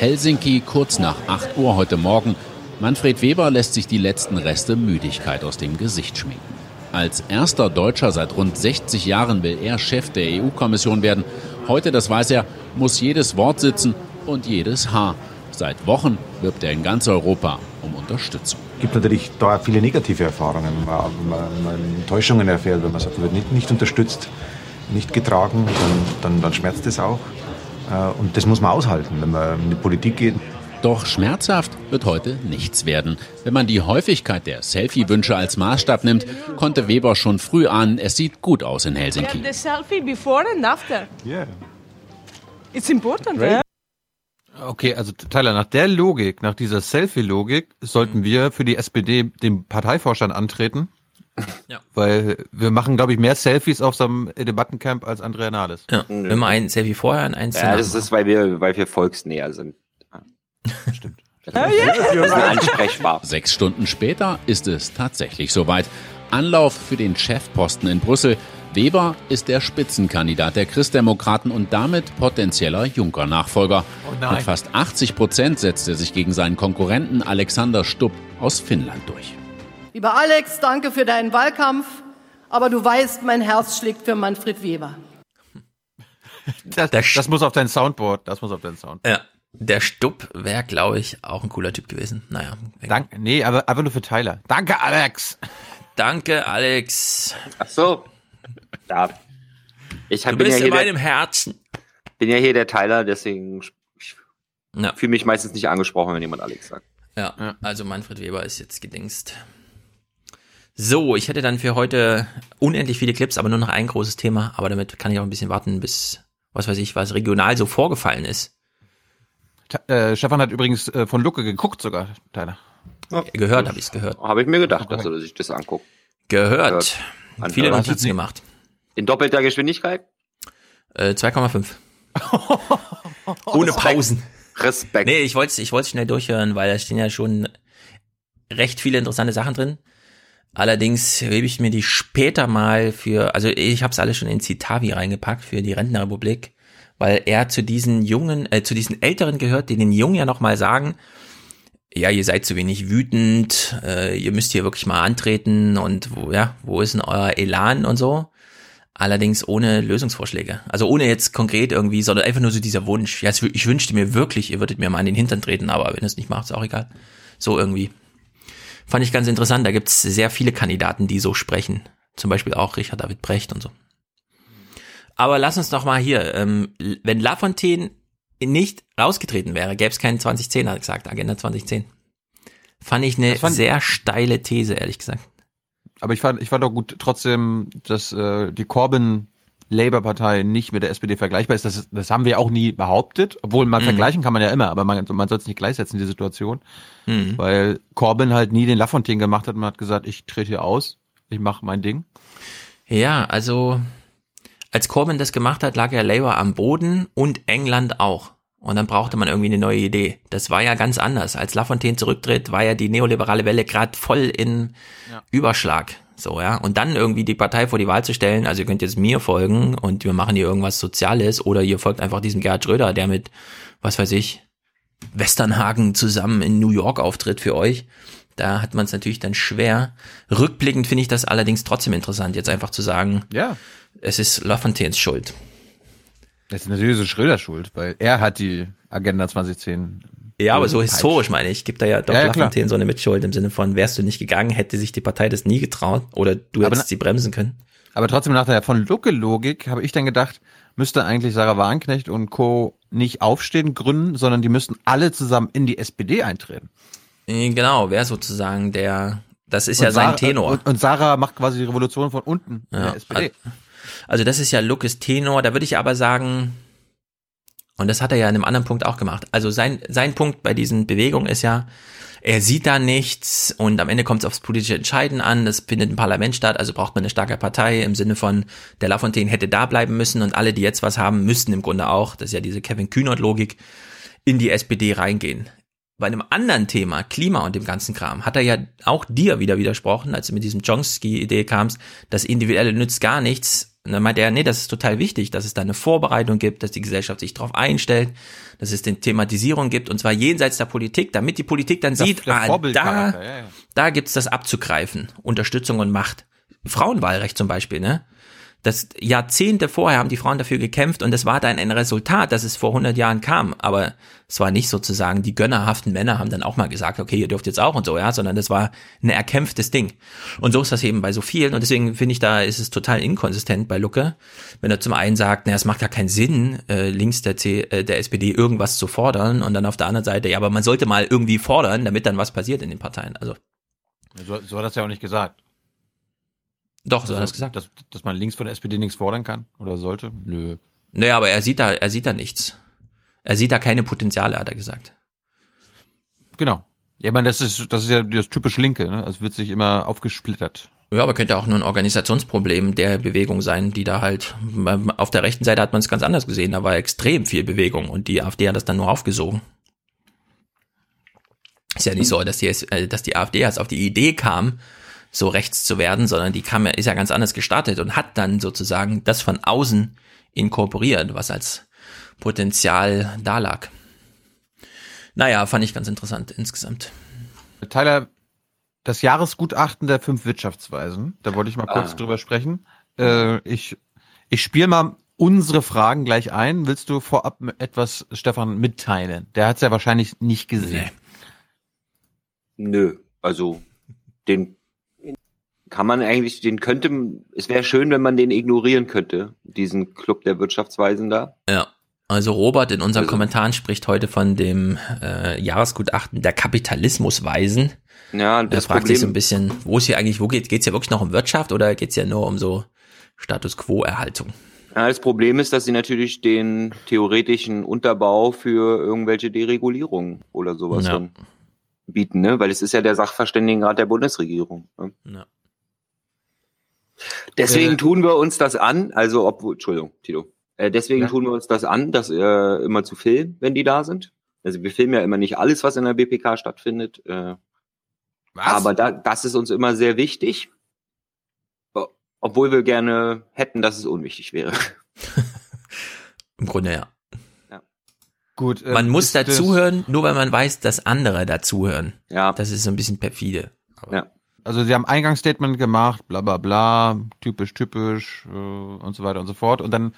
Helsinki kurz nach 8 Uhr heute Morgen. Manfred Weber lässt sich die letzten Reste Müdigkeit aus dem Gesicht schminken. Als erster Deutscher seit rund 60 Jahren will er Chef der EU-Kommission werden. Heute, das weiß er, muss jedes Wort sitzen und jedes Haar. Seit Wochen wirbt er in ganz Europa um Unterstützung. Es gibt natürlich da viele negative Erfahrungen, man, man, man Enttäuschungen erfährt, wenn man sagt, man wird nicht, nicht unterstützt, nicht getragen, dann, dann, dann schmerzt es auch. Äh, Und das muss man aushalten, wenn man in die Politik geht. Doch schmerzhaft wird heute nichts werden. Wenn man die Häufigkeit der Selfie-Wünsche als Maßstab nimmt, konnte Weber schon früh ahnen, es sieht gut aus in Helsinki. The selfie before and after. Yeah. It's important, yeah? Okay, also Tyler, nach der Logik, nach dieser Selfie-Logik, sollten wir für die SPD den Parteivorstand antreten. Ja. Weil wir machen, glaube ich, mehr Selfies auf so einem Debattencamp als Andrea Nahles. Ja, immer ein Selfie vorher und eins Ja, danach. das ist, weil wir, weil wir volksnäher sind. *laughs* Stimmt. Wir sind ansprechbar. Sechs Stunden später ist es tatsächlich soweit. Anlauf für den Chefposten in Brüssel. Weber ist der Spitzenkandidat der Christdemokraten und damit potenzieller Juncker-Nachfolger. Oh. Mit fast 80 Prozent setzt er sich gegen seinen Konkurrenten Alexander Stubb aus Finnland durch. Lieber Alex, danke für deinen Wahlkampf. Aber du weißt, mein Herz schlägt für Manfred Weber. *laughs* Das, das muss auf dein Soundboard, das muss auf dein Soundboard. Ja, der Stubb wäre, glaube ich, auch ein cooler Typ gewesen. Naja. Danke, nee, aber einfach nur für Tyler. Danke, Alex. Danke, Alex. Ach so. Ja. Ich hab, Du bin bist ja in hier meinem der, Herzen. bin ja hier der Teiler, deswegen ich Ja. fühle mich meistens nicht angesprochen, wenn jemand Alex sagt. Ja, also Manfred Weber ist jetzt gedingst. So, ich hätte dann für heute unendlich viele Clips, aber nur noch ein großes Thema. Aber damit kann ich auch ein bisschen warten, bis, was weiß ich, was regional so vorgefallen ist. Äh, Stefan hat übrigens äh, von Lucke geguckt sogar, Tyler. Gehört, habe ich es gehört. Habe ich mir gedacht, dass er sich das anguckt. Gehört. Anhört. Viele. Notizen gemacht. In doppelter Geschwindigkeit? Äh, 2,5. *laughs* Ohne Pausen. Respekt. Nee, ich wollte es ich wollt's schnell durchhören, weil da stehen ja schon recht viele interessante Sachen drin. Allerdings hebe ich mir die später mal für, also ich habe es alles schon in Citavi reingepackt für die Rentenrepublik, weil er zu diesen jungen, äh, zu diesen Älteren gehört, die den Jungen ja nochmal sagen, ja, ihr seid zu wenig wütend, äh, ihr müsst hier wirklich mal antreten und wo, ja, wo ist denn euer Elan und so. Allerdings ohne Lösungsvorschläge. Also ohne jetzt konkret irgendwie, sondern einfach nur so dieser Wunsch. Ja, ich wünschte mir wirklich, ihr würdet mir mal an den Hintern treten, aber wenn ihr es nicht macht, ist auch egal. So irgendwie. Fand ich ganz interessant. Da gibt's sehr viele Kandidaten, die so sprechen. Zum Beispiel auch Richard David Brecht und so. Aber lass uns doch mal hier, ähm, wenn Lafontaine nicht rausgetreten wäre, gäbe es keinen 2010, hat er gesagt, Agenda 2010. Fand ich eine fand- sehr steile These, ehrlich gesagt. Aber ich fand, ich fand auch gut trotzdem, dass äh, die Corbyn Labour-Partei nicht mit der SPD vergleichbar ist. Das, das haben wir auch nie behauptet. Obwohl man Mhm. vergleichen kann man ja immer, aber man, man soll es nicht gleichsetzen, die Situation. Mhm. Weil Corbyn halt nie den Lafontaine gemacht hat. Man hat gesagt, ich trete hier aus, ich mache mein Ding. Ja, also als Corbyn das gemacht hat, lag ja Labour am Boden und England auch. Und dann brauchte man irgendwie eine neue Idee. Das war ja ganz anders. Als Lafontaine zurücktritt, war ja die neoliberale Welle gerade voll in Überschlag. So, ja. Und dann irgendwie die Partei vor die Wahl zu stellen, also ihr könnt jetzt mir folgen und wir machen hier irgendwas Soziales oder ihr folgt einfach diesem Gerhard Schröder, der mit, was weiß ich, Westernhagen zusammen in New York auftritt für euch. Da hat man es natürlich dann schwer. Rückblickend finde ich das allerdings trotzdem interessant, jetzt einfach zu sagen, Ja. es ist Lafontaines Schuld. Das ist natürlich so Schröder schuld, weil er hat die Agenda 2010. Ja, aber so historisch meine ich, gibt da ja doch Ja. Lafontaine so eine Mitschuld im Sinne von, wärst du nicht gegangen, hätte sich die Partei das nie getraut oder du Aber hättest sie bremsen können. Aber trotzdem nach der von Lucke-Logik habe ich dann gedacht, müsste eigentlich Sarah Warnknecht und Co. nicht aufstehen, gründen, sondern die müssten alle zusammen in die SPD eintreten. Äh, genau, wer sozusagen der, das ist und ja sein Sarah, Tenor. Und, und, Sarah macht quasi die Revolution von unten ja, in der SPD. Also das ist ja Luckes Tenor, da würde ich aber sagen, und das hat er ja in einem anderen Punkt auch gemacht. Also sein, sein Punkt bei diesen Bewegungen ist ja, er sieht da nichts und am Ende kommt es aufs politische Entscheiden an. Das findet im Parlament statt, also braucht man eine starke Partei im Sinne von, der Lafontaine hätte da bleiben müssen und alle, die jetzt was haben, müssten im Grunde auch, das ist ja diese Kevin Kühnert-Logik, in die SPD reingehen. Bei einem anderen Thema, Klima und dem ganzen Kram, hat er ja auch dir wieder widersprochen, als du mit diesem Chomsky-Idee kamst, das Individuelle nützt gar nichts und dann meinte er, nee, das ist total wichtig, dass es da eine Vorbereitung gibt, dass die Gesellschaft sich darauf einstellt, dass es den Thematisierung gibt, und zwar jenseits der Politik, damit die Politik dann das sieht, ah, da, ja, ja. da gibt's das abzugreifen, Unterstützung und Macht. Frauenwahlrecht zum Beispiel, ne? Das Jahrzehnte vorher haben die Frauen dafür gekämpft und das war dann ein Resultat, dass es vor 100 Jahren kam. Aber es war nicht sozusagen, die gönnerhaften Männer haben dann auch mal gesagt, okay, ihr dürft jetzt auch und so, ja, sondern das war ein erkämpftes Ding. Und so ist das eben bei so vielen und deswegen finde ich, da ist es total inkonsistent bei Lucke, wenn er zum einen sagt, naja, es macht ja keinen Sinn, äh, links der, C, äh, der SPD irgendwas zu fordern und dann auf der anderen Seite, ja, aber man sollte mal irgendwie fordern, damit dann was passiert in den Parteien. Also. So, so hat das ja auch nicht gesagt. Doch, so also, hat er es gesagt. Dass, dass man links von der SPD nichts fordern kann oder sollte? Nö. Naja, aber er sieht da, er sieht da nichts. Er sieht da keine Potenziale, hat er gesagt. Genau. Ja, ich meine, das ist, das ist ja das typisch Linke, ne? Es wird sich immer aufgesplittert. Ja, aber könnte auch nur ein Organisationsproblem der Bewegung sein, die da halt, auf der rechten Seite hat man es ganz anders gesehen, da war extrem viel Bewegung und die AfD hat das dann nur aufgesogen. Ist ja nicht so, dass die, äh, dass die AfD erst auf die Idee kam, so rechts zu werden, sondern die kam, ist ja ganz anders gestartet und hat dann sozusagen das von außen inkorporiert, was als Potenzial da lag. Naja, fand ich ganz interessant insgesamt. Tyler, das Jahresgutachten der fünf Wirtschaftsweisen, da wollte ich mal kurz ah. drüber sprechen. Äh, ich ich spiele mal unsere Fragen gleich ein. Willst du vorab etwas, Stefan, mitteilen? Der hat es ja wahrscheinlich nicht gesehen. Nee. Nö, also den kann man eigentlich, den könnte, es wäre schön, wenn man den ignorieren könnte, diesen Club der Wirtschaftsweisen da. Ja. Also Robert in unseren also, Kommentaren spricht heute von dem äh, Jahresgutachten der Kapitalismusweisen. Ja, das er fragt Problem, sich so ein bisschen, wo ist hier eigentlich, wo geht es ja wirklich noch um Wirtschaft oder geht es ja nur um so Status Quo-Erhaltung? Ja, das Problem ist, dass sie natürlich den theoretischen Unterbau für irgendwelche Deregulierungen oder sowas ja. bieten, ne? Weil es ist ja der Sachverständigenrat der Bundesregierung. Ne? Ja. Deswegen äh, tun wir uns das an, also obwohl, Entschuldigung, Tito. Äh, deswegen ja. tun wir uns das an, das äh, immer zu filmen, wenn die da sind. Also wir filmen ja immer nicht alles, was in der BPK stattfindet. Äh, was? Aber da, das ist uns immer sehr wichtig. Obwohl wir gerne hätten, dass es unwichtig wäre. *laughs* Im Grunde ja. ja. Gut. Äh, man muss dazuhören, nur weil man weiß, dass andere dazuhören. Ja. Das ist so ein bisschen perfide. Aber ja also sie haben Eingangsstatement gemacht, bla bla bla, typisch, typisch äh, und so weiter und so fort. Und dann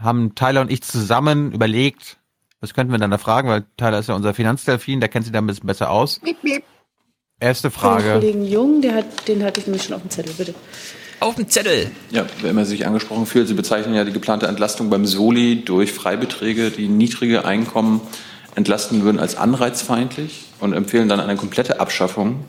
haben Tyler und ich zusammen überlegt, was könnten wir dann da fragen, weil Tyler ist ja unser Finanzdelfin, der kennt sich da ein bisschen besser aus. Miep, miep. Erste Frage. Den Kollegen Jung, der hat, den hatte ich nämlich schon auf dem Zettel, bitte. Auf dem Zettel. Ja, wer immer sich angesprochen fühlt, Sie bezeichnen ja die geplante Entlastung beim Soli durch Freibeträge, die niedrige Einkommen entlasten würden, als anreizfeindlich und empfehlen dann eine komplette Abschaffung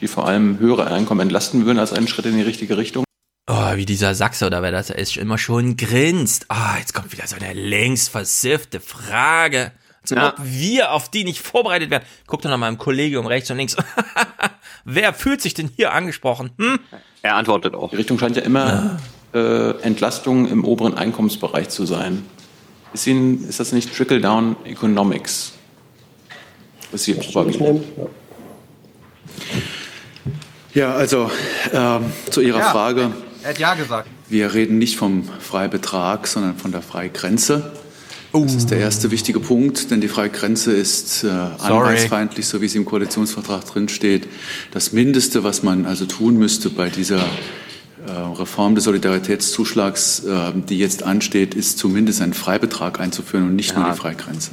die vor allem höhere Einkommen entlasten würden, als einen Schritt in die richtige Richtung. Oh, wie dieser Sachse oder wer das ist, immer schon grinst. Ah, oh, jetzt kommt wieder so eine längst versiffte Frage. Als ja. ob wir auf die nicht vorbereitet werden. Guck doch noch mal im Kollegium rechts und links. *laughs* wer fühlt sich denn hier angesprochen? Hm? Er antwortet auch. Die Richtung scheint ja immer ja. Äh, Entlastung im oberen Einkommensbereich zu sein. Ist, Ihnen, ist das nicht Trickle-Down Economics? Was Sie propagieren? Ja. Ja, also ähm, zu Ihrer ja, Frage. Er hat ja gesagt. Wir reden nicht vom Freibetrag, sondern von der Freigrenze. Das ist der erste wichtige Punkt, denn die Freigrenze ist äh, anreizfeindlich, so wie es im Koalitionsvertrag drinsteht. Das Mindeste, was man also tun müsste bei dieser äh, Reform des Solidaritätszuschlags, äh, die jetzt ansteht, ist zumindest einen Freibetrag einzuführen und nicht ja. nur die Freigrenze.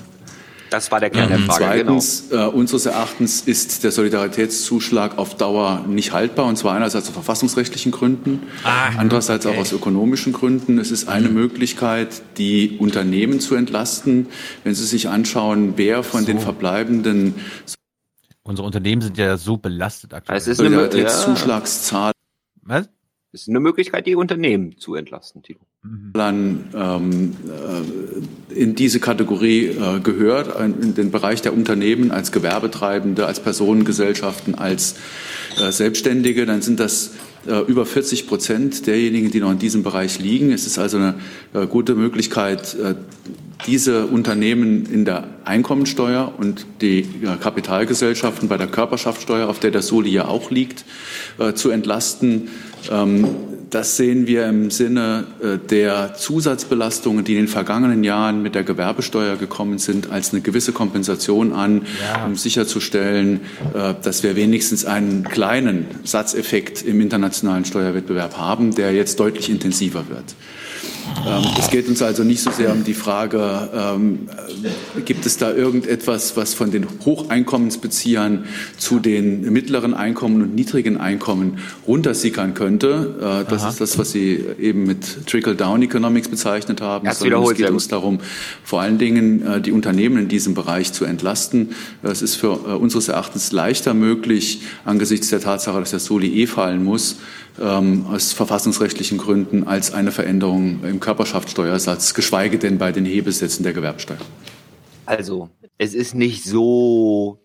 Das war der Kern der Frage. Zweitens, genau. äh, unseres Erachtens ist der Solidaritätszuschlag auf Dauer nicht haltbar, und zwar einerseits aus verfassungsrechtlichen Gründen, ah, andererseits okay. auch aus ökonomischen Gründen. Es ist eine mhm. Möglichkeit, die Unternehmen zu entlasten. Wenn Sie sich anschauen, wer von so. den verbleibenden Unsere Unternehmen sind ja so belastet aktuell. Es ist eine Solidaritätszuschlagszahl. Was? Es ist eine Möglichkeit, die Unternehmen zu entlasten, Tilo. Dann ähm, äh, in diese Kategorie äh, gehört, in den Bereich der Unternehmen als Gewerbetreibende, als Personengesellschaften, als äh, Selbstständige, dann sind das über 40 Prozent derjenigen, die noch in diesem Bereich liegen. Es ist also eine gute Möglichkeit, diese Unternehmen in der Einkommensteuer und die Kapitalgesellschaften bei der Körperschaftssteuer, auf der der Soli ja auch liegt, zu entlasten. Ähm, das sehen wir im Sinne äh, der Zusatzbelastungen, die in den vergangenen Jahren mit der Gewerbesteuer gekommen sind, als eine gewisse Kompensation an, ja. um sicherzustellen, äh, dass wir wenigstens einen kleinen Satzeffekt im internationalen Steuerwettbewerb haben, der jetzt deutlich intensiver wird. Ähm, es geht uns also nicht so sehr um die Frage, ähm, gibt es da irgendetwas, was von den Hocheinkommensbeziehern zu den mittleren Einkommen und niedrigen Einkommen runtersickern könnte. Äh, das Aha. ist das, was Sie eben mit Trickle-Down-Economics bezeichnet haben. Es geht uns darum, vor allen Dingen äh, die Unternehmen in diesem Bereich zu entlasten. Es ist für äh, unseres Erachtens leichter möglich, angesichts der Tatsache, dass der Soli eh fallen muss, ähm, aus verfassungsrechtlichen Gründen als eine Veränderung im Körperschaftssteuersatz, geschweige denn bei den Hebelsätzen der Gewerbsteuer. Also, es ist nicht so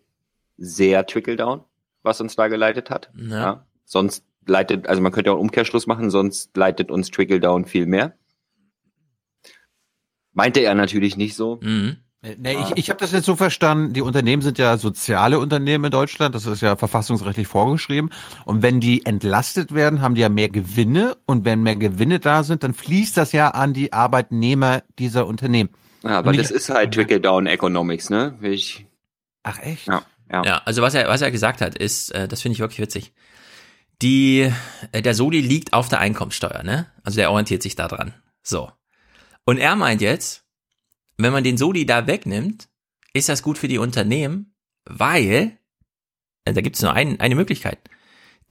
sehr Trickle-Down, was uns da geleitet hat. Ja. ja. Sonst leitet, also man könnte auch einen Umkehrschluss machen, sonst leitet uns Trickle-Down viel mehr. Meinte er natürlich nicht so. Mhm. Äh, nee, ich, ich habe das jetzt so verstanden, die Unternehmen sind ja soziale Unternehmen in Deutschland, das ist ja verfassungsrechtlich vorgeschrieben. Und wenn die entlastet werden, haben die ja mehr Gewinne. Und wenn mehr Gewinne da sind, dann fließt das ja an die Arbeitnehmer dieser Unternehmen. Ja, aber das ist halt Trickle-Down-Economics, ne? Ich, Ach echt? Ja, ja. ja, also was er, was er gesagt hat, ist, äh, das finde ich wirklich witzig. Die, äh, der Soli liegt auf der Einkommenssteuer, ne? Also der orientiert sich da dran. So. Und er meint jetzt, wenn man den Soli da wegnimmt, ist das gut für die Unternehmen, weil, äh, da gibt es nur ein, eine Möglichkeit.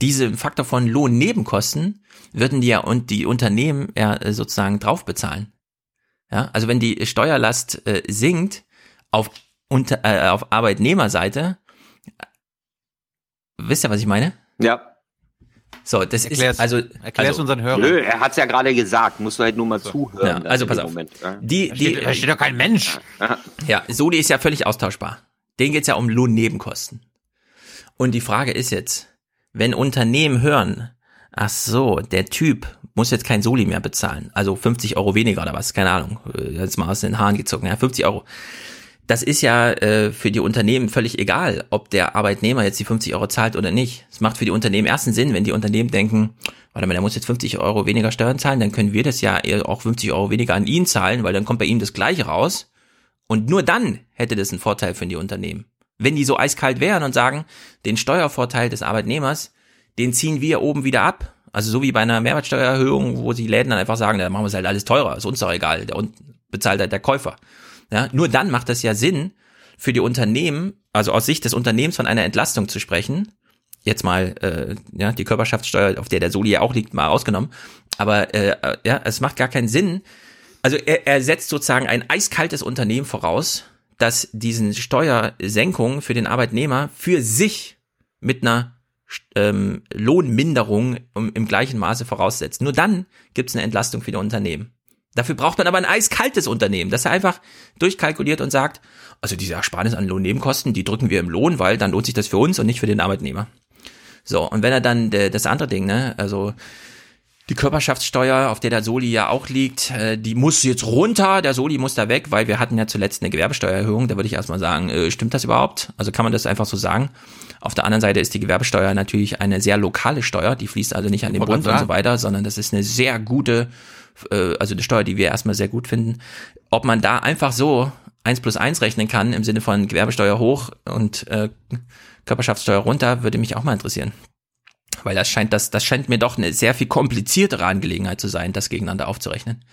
Diese Faktor von Lohnnebenkosten würden die ja und die Unternehmen ja äh, sozusagen drauf bezahlen. Ja, also wenn die Steuerlast äh, sinkt auf, unter, äh, auf Arbeitnehmerseite, äh, wisst ihr, was ich meine? Ja. So, das erklär's, ist also erklär's also, unseren Hörern. Nö, er hat's ja gerade gesagt, musst du halt nur mal so. zuhören. Ja, also pass auf. Moment, ja. Die, die, da steht, doch kein Mensch. Ja, Soli ist ja völlig austauschbar. Den geht's ja um Lohnnebenkosten. Und die Frage ist jetzt, wenn Unternehmen hören, ach so, der Typ muss jetzt kein Soli mehr bezahlen, also 50 Euro weniger oder was, keine Ahnung, jetzt mal aus den Haaren gezogen, ja, 50 Euro das ist ja äh, für die Unternehmen völlig egal, ob der Arbeitnehmer jetzt die 50 Euro zahlt oder nicht. Es macht für die Unternehmen ersten Sinn, wenn die Unternehmen denken, warte mal, der muss jetzt 50 Euro weniger Steuern zahlen, dann können wir das ja auch 50 Euro weniger an ihn zahlen, weil dann kommt bei ihm das Gleiche raus. Und nur dann hätte das einen Vorteil für die Unternehmen. Wenn die so eiskalt wären und sagen, den Steuervorteil des Arbeitnehmers, den ziehen wir oben wieder ab. Also so wie bei einer Mehrwertsteuererhöhung, wo die Läden dann einfach sagen, da machen wir es halt alles teurer, ist uns doch egal, der bezahlt halt der Käufer. Ja, nur dann macht es ja Sinn für die Unternehmen, also aus Sicht des Unternehmens von einer Entlastung zu sprechen. Jetzt mal äh, ja, die Körperschaftssteuer, auf der der Soli ja auch liegt, mal ausgenommen. Aber äh, ja, es macht gar keinen Sinn. Also er, er setzt sozusagen ein eiskaltes Unternehmen voraus, das diesen Steuersenkung für den Arbeitnehmer für sich mit einer ähm, Lohnminderung im, im gleichen Maße voraussetzt. Nur dann gibt es eine Entlastung für die Unternehmen. Dafür braucht man aber ein eiskaltes Unternehmen, das er einfach durchkalkuliert und sagt, also diese Ersparnis an Lohnnebenkosten, die drücken wir im Lohn, weil dann lohnt sich das für uns und nicht für den Arbeitnehmer. So, und wenn er dann das andere Ding, ne, also die Körperschaftssteuer, auf der der Soli ja auch liegt, äh, die muss jetzt runter, der Soli muss da weg, weil wir hatten ja zuletzt eine Gewerbesteuererhöhung, da würde ich erstmal sagen, äh, stimmt das überhaupt? Also kann man das einfach so sagen? Auf der anderen Seite ist die Gewerbesteuer natürlich eine sehr lokale Steuer, die fließt also nicht an den Bund und so weiter, sondern das ist eine sehr gute äh, also eine Steuer, die wir erstmal sehr gut finden, ob man da einfach so eins plus eins rechnen kann im Sinne von Gewerbesteuer hoch und äh, Körperschaftssteuer runter, würde mich auch mal interessieren. Weil das scheint, das, das scheint mir doch eine sehr viel kompliziertere Angelegenheit zu sein, das gegeneinander aufzurechnen.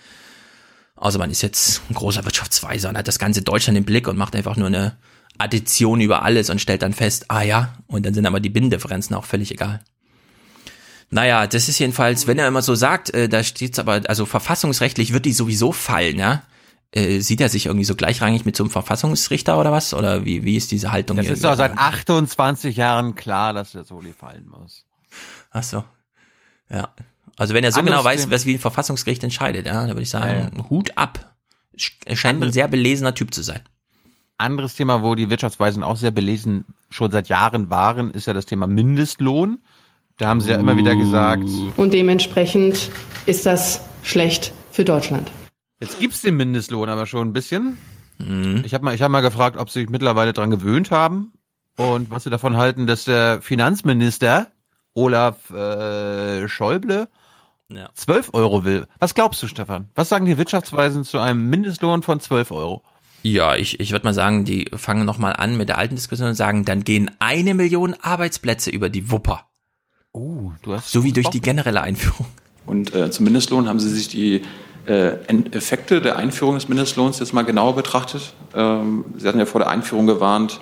Außer man ist jetzt ein großer Wirtschaftsweiser und hat das ganze Deutschland im Blick und macht einfach nur eine Addition über alles und stellt dann fest, ah ja, und dann sind aber die Binnendifferenzen auch völlig egal. Naja, das ist jedenfalls, wenn er immer so sagt, äh, da steht's aber, also verfassungsrechtlich wird die sowieso fallen, ja. Äh, sieht er sich irgendwie so gleichrangig mit so einem Verfassungsrichter oder was? Oder wie, wie ist diese Haltung? Das ist doch seit 28 Jahren klar, dass der Soli fallen muss. Ach so. Ja. Also wenn er so Anderes genau weiß, was wie ein Verfassungsgericht entscheidet, ja, dann würde ich sagen, Ja, Hut ab. Er scheint ein sehr belesener Typ zu sein. Anderes Thema, wo die Wirtschaftsweisen auch sehr belesen schon seit Jahren waren, ist ja das Thema Mindestlohn. Da haben sie ja immer wieder gesagt, Und dementsprechend ist das schlecht für Deutschland. jetzt gibt's den Mindestlohn aber schon ein bisschen. Ich habe mal, ich hab mal gefragt, ob sie sich mittlerweile dran gewöhnt haben und was sie davon halten, dass der Finanzminister Olaf äh, Schäuble Ja. 12 Euro will. Was glaubst du, Stefan? Was sagen die Wirtschaftsweisen zu einem Mindestlohn von 12 Euro? Ja, ich, ich würde mal sagen, die fangen nochmal an mit der alten Diskussion und sagen, dann gehen eine Million Arbeitsplätze über die Wupper. Oh, du hast So wie durch die generelle Einführung. Und äh, zum Mindestlohn haben Sie sich die äh, Effekte der Einführung des Mindestlohns jetzt mal genauer betrachtet. Ähm, Sie hatten ja vor der Einführung gewarnt,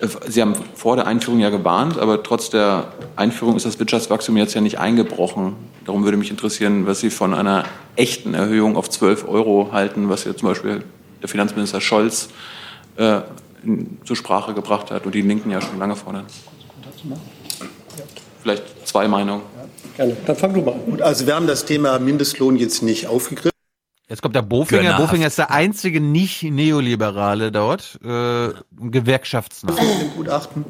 äh, Sie haben vor der Einführung ja gewarnt, aber trotz der Einführung ist das Wirtschaftswachstum jetzt ja nicht eingebrochen. Darum würde mich interessieren, was Sie von einer echten Erhöhung auf 12 Euro halten, was ja zum Beispiel der Finanzminister Scholz äh, in, zur Sprache gebracht hat und die Linken ja schon lange fordern. Vielleicht zwei Meinungen. Gerne. Dann fang du mal an. Gut, also wir haben das Thema Mindestlohn jetzt nicht aufgegriffen. Jetzt kommt der Bofinger. Gönnerhaft. Bofinger ist der einzige nicht-Neoliberale dort, äh, Gutachten.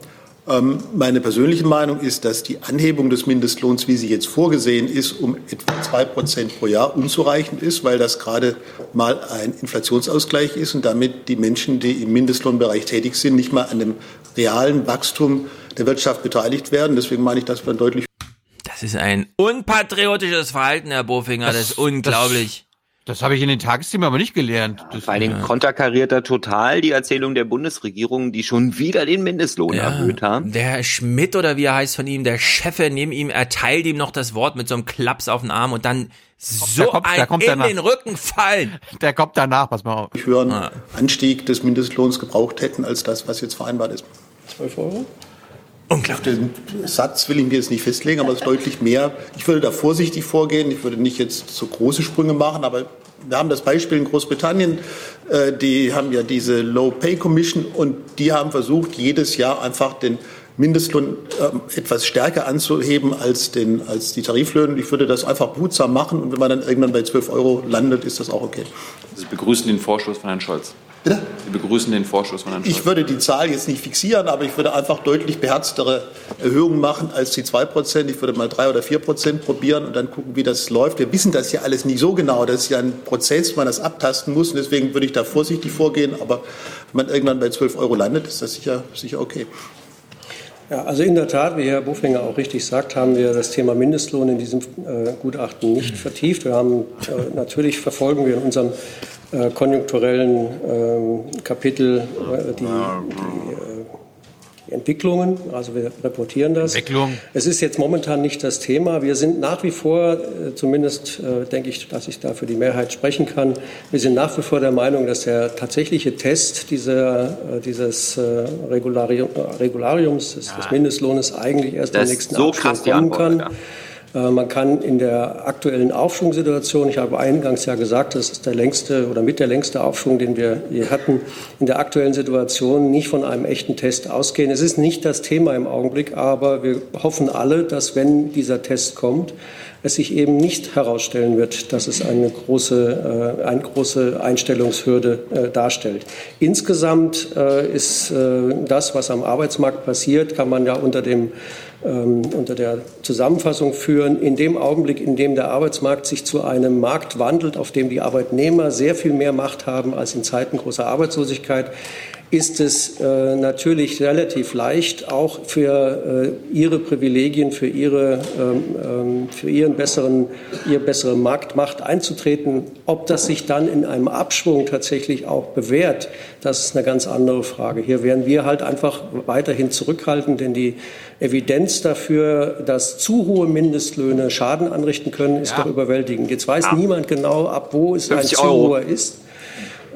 Ähm, meine persönliche Meinung ist, dass die Anhebung des Mindestlohns, wie sie jetzt vorgesehen ist, um etwa zwei Prozent pro Jahr unzureichend ist, weil das gerade mal ein Inflationsausgleich ist und damit die Menschen, die im Mindestlohnbereich tätig sind, nicht mal an dem realen Wachstum der Wirtschaft beteiligt werden. Deswegen meine ich, dass wir deutlich Das ist ein unpatriotisches Verhalten, Herr Bofinger, das, ist unglaublich. Das habe ich in den Tagesthemen aber nicht gelernt. Das, Vor allem konterkariert er total die Erzählung der Bundesregierung, die schon wieder den Mindestlohn erhöht haben. Der Herr Schmidt oder wie er heißt von ihm, der Chef neben ihm, erteilt ihm noch das Wort mit so einem Klaps auf den Arm und dann so kommt- der ein kommt in danach. den Rücken fallen. Der kommt danach, pass mal auf. höheren Anstieg des Mindestlohns gebraucht hätten, als das, was jetzt vereinbart ist. 12 Euro? Auf den Satz will ich mir jetzt nicht festlegen, aber es ist deutlich mehr. Ich würde da vorsichtig vorgehen. Ich würde nicht jetzt so große Sprünge machen, aber wir haben das Beispiel in Großbritannien. Äh, Die haben ja diese Low Pay Commission und die haben versucht, jedes Jahr einfach den Mindestlohn ähm, etwas stärker anzuheben als, den, als die Tariflöhne. Ich würde das einfach behutsam machen und wenn man dann irgendwann bei 12 Euro landet, ist das auch okay. Sie begrüßen den Vorstoß von Herrn Scholz. Bitte? Sie begrüßen den Vorstoß von Herrn Scholz. Ich würde die Zahl jetzt nicht fixieren, aber ich würde einfach deutlich beherztere Erhöhungen machen als die 2%. Ich würde mal 3 oder 4% probieren und dann gucken, wie das läuft. Wir wissen das ja alles nicht so genau. Das ist ja ein Prozess, man das abtasten muss. Und deswegen würde ich da vorsichtig vorgehen. Aber wenn man irgendwann bei 12 Euro landet, ist das sicher, sicher okay. Ja, also in der Tat, wie Herr Bufinger auch richtig sagt, haben wir das Thema Mindestlohn in diesem äh, Gutachten nicht vertieft. Wir haben äh, natürlich verfolgen wir in unserem äh, konjunkturellen ähm, Kapitel äh, die, die, äh, Entwicklungen. Also wir reportieren das. Entwicklung. Es ist jetzt momentan nicht das Thema. Wir sind nach wie vor, äh, zumindest äh, denke ich, dass ich da für die Mehrheit sprechen kann, wir sind nach wie vor der Meinung, dass der tatsächliche Test dieser, äh, dieses Regularium, Regulariums, des, des Mindestlohnes eigentlich erst Das im ist nächsten so die kommen kann. Äh, Man kann in der aktuellen Aufschwungsituation, ich habe eingangs ja gesagt, das ist der längste oder mit der längste Aufschwung, den wir je hatten, in der aktuellen Situation nicht von einem echten Test ausgehen. Es ist nicht das Thema im Augenblick, aber wir hoffen alle, dass wenn dieser Test kommt, es sich eben nicht herausstellen wird, dass es eine große, äh, eine große Einstellungshürde äh, darstellt. Insgesamt äh, ist äh, das, was am Arbeitsmarkt passiert, kann man ja unter dem ähm, unter der Zusammenfassung führen, in dem Augenblick, in dem der Arbeitsmarkt sich zu einem Markt wandelt, auf dem die Arbeitnehmer sehr viel mehr Macht haben als in Zeiten großer Arbeitslosigkeit, ist es äh, natürlich relativ leicht, auch für äh, ihre Privilegien, für, ihre, ähm, ähm, für ihren besseren, ihre bessere Marktmacht einzutreten. Ob das sich dann in einem Abschwung tatsächlich auch bewährt, das ist eine ganz andere Frage. Hier werden wir halt einfach weiterhin zurückhalten, denn die Evidenz dafür, dass zu hohe Mindestlöhne Schaden anrichten können, ist Ja. doch überwältigend. Jetzt weiß Ja. niemand genau, ab wo es ein 50 zu hoher ist.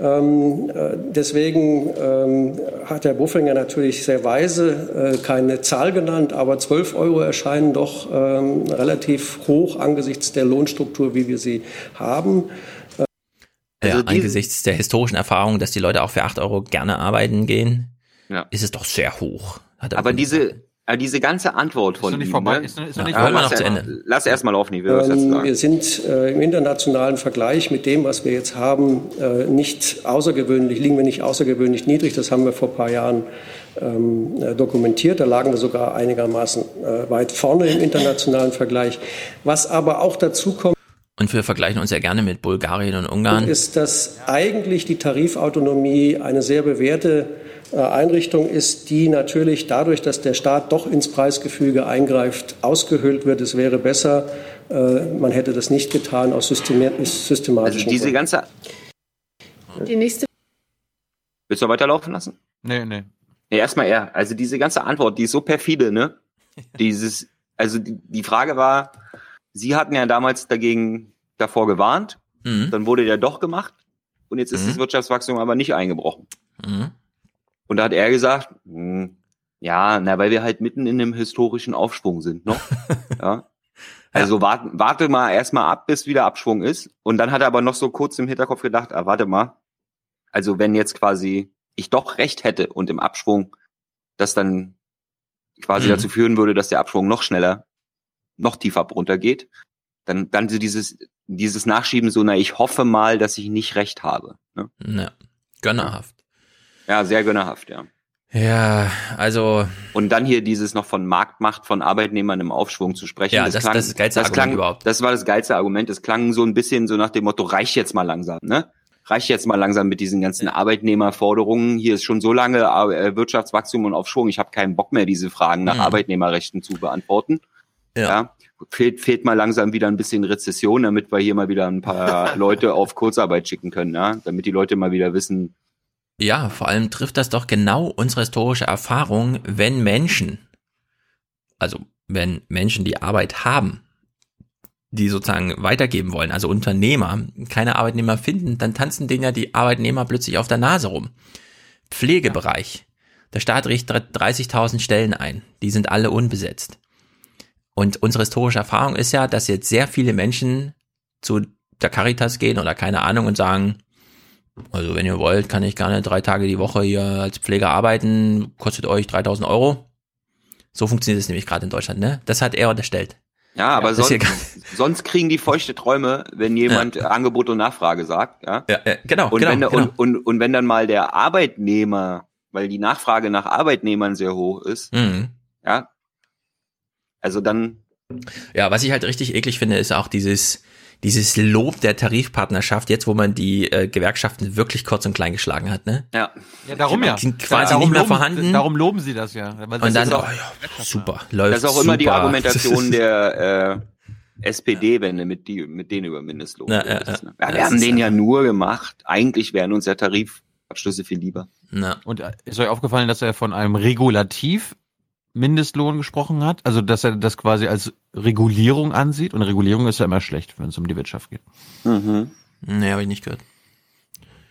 Ähm, äh, deswegen ähm, hat Herr Buffinger natürlich sehr weise äh, keine Zahl genannt, aber 12 Euro erscheinen doch ähm, relativ hoch angesichts der Lohnstruktur, wie wir sie haben. Äh, ja, angesichts der historischen Erfahrung, dass die Leute auch für 8 Euro gerne arbeiten gehen, Ja. ist es doch sehr hoch. Er Aber diese, äh, diese ganze Antwort von noch nicht vorbei, ne? ist noch- ist noch Ja, nicht vorbei. lass noch zu erst- Ende. Lass erstmal auf, nicht, will was jetzt Ähm, wir sind äh, im internationalen Vergleich mit dem, was wir jetzt haben, äh, nicht außergewöhnlich, liegen wir nicht außergewöhnlich niedrig. Das haben wir vor ein paar Jahren ähm, äh, dokumentiert. Da lagen wir sogar einigermaßen äh, weit vorne im internationalen Vergleich. Was aber auch dazu kommt, Und wir vergleichen uns ja gerne mit Bulgarien und Ungarn. ist, dass eigentlich die Tarifautonomie eine sehr bewährte äh, Einrichtung ist, die natürlich dadurch, dass der Staat doch ins Preisgefüge eingreift, ausgehöhlt wird. Es wäre besser, äh, man hätte das nicht getan aus systema- Also systematischen diese Gründen. ganze, Die nächste willst du weiterlaufen lassen? Nee, nee. Nee, erstmal er. Also diese ganze Antwort, die ist so perfide, ne? *laughs* Dieses, also die, die Frage war, Sie hatten ja damals dagegen davor gewarnt, Mhm. dann wurde der doch gemacht und jetzt ist Mhm. das Wirtschaftswachstum aber nicht eingebrochen. Mhm. Und da hat er gesagt, hm, ja, na, weil wir halt mitten in einem historischen Aufschwung sind *laughs* noch. ja. Also warte, warte mal erstmal ab, bis wieder Abschwung ist. Und dann hat er aber noch so kurz im Hinterkopf gedacht, ah, warte mal. Also wenn jetzt quasi ich doch recht hätte und im Abschwung das dann quasi Mhm. dazu führen würde, dass der Abschwung noch schneller, noch tiefer runtergeht, dann, dann so dieses, dieses Nachschieben so, na, ich hoffe mal, dass ich nicht recht habe. Ne? Ja. Gönnerhaft. Ja, sehr gönnerhaft, ja. Ja, also. Und dann hier dieses noch von Marktmacht von Arbeitnehmern im Aufschwung zu sprechen. Ja, das- das ist das geilste das Argument klang, überhaupt. Das war das geilste Argument. Es klang so ein bisschen so nach dem Motto, reicht jetzt mal langsam, ne? Reicht jetzt mal langsam mit diesen ganzen Arbeitnehmerforderungen. Hier ist schon so lange äh, Wirtschaftswachstum und Aufschwung. Ich habe keinen Bock mehr, diese Fragen nach Mhm. Arbeitnehmerrechten zu beantworten. Ja. Fehlt, fehlt mal langsam wieder ein bisschen Rezession, damit wir hier mal wieder ein paar *laughs* Leute auf Kurzarbeit schicken können, ja? Damit die Leute mal wieder wissen, Ja, vor allem trifft das doch genau unsere historische Erfahrung, wenn Menschen, also wenn Menschen die Arbeit haben, die sozusagen weitergeben wollen, also Unternehmer, keine Arbeitnehmer finden, dann tanzen denen ja die Arbeitnehmer plötzlich auf der Nase rum. Pflegebereich. Der Staat richtet 30.000 Stellen ein. Die sind alle unbesetzt. Und unsere historische Erfahrung ist ja, dass jetzt sehr viele Menschen zu der Caritas gehen oder keine Ahnung und sagen, also wenn ihr wollt, kann ich gerne drei Tage die Woche hier als Pfleger arbeiten, kostet euch 3000 Euro. So funktioniert es nämlich gerade in Deutschland, ne? Das hat er unterstellt. Ja, aber ist sonst, ja- sonst kriegen die feuchte Träume, wenn jemand Angebot und Nachfrage sagt. Ja, ja, ja genau. Und, genau, wenn, genau. Und, und, und wenn dann mal der Arbeitnehmer, weil die Nachfrage nach Arbeitnehmern sehr hoch ist, Mhm. ja, also dann, Ja, was ich halt richtig eklig finde, ist auch dieses, dieses Lob der Tarifpartnerschaft, jetzt wo man die äh, Gewerkschaften wirklich kurz und klein geschlagen hat, ne? ja. Ja, darum ja. Sind quasi darum nicht mehr loben, vorhanden. Darum loben sie das ja. Weil das Und dann, ist oh, auch- ja, super, läuft Das ist auch immer die. Argumentation *laughs* der äh, SPD, wenn du mit, die, mit denen über Mindestlohn Ja, ja, ne? ja, Ja, wir haben den ja nur gemacht. Eigentlich wären uns ja Tarifabschlüsse viel lieber. Na. Und äh, ist euch aufgefallen, dass er von einem Regulativ Mindestlohn gesprochen hat? Also, dass er das quasi als Regulierung ansieht? Und Regulierung ist ja immer schlecht, wenn es um die Wirtschaft geht. Mhm. Nee, habe ich nicht gehört.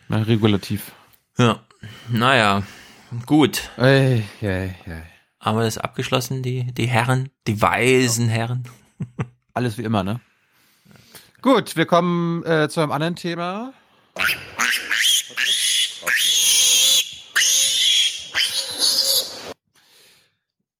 Na, regulativ. Ja. Naja, gut. Ey, ey, ey. Haben wir das abgeschlossen, die, die Herren, die weisen Herren? *laughs* Alles wie immer, ne? Gut, wir kommen äh, zu einem anderen Thema. *laughs*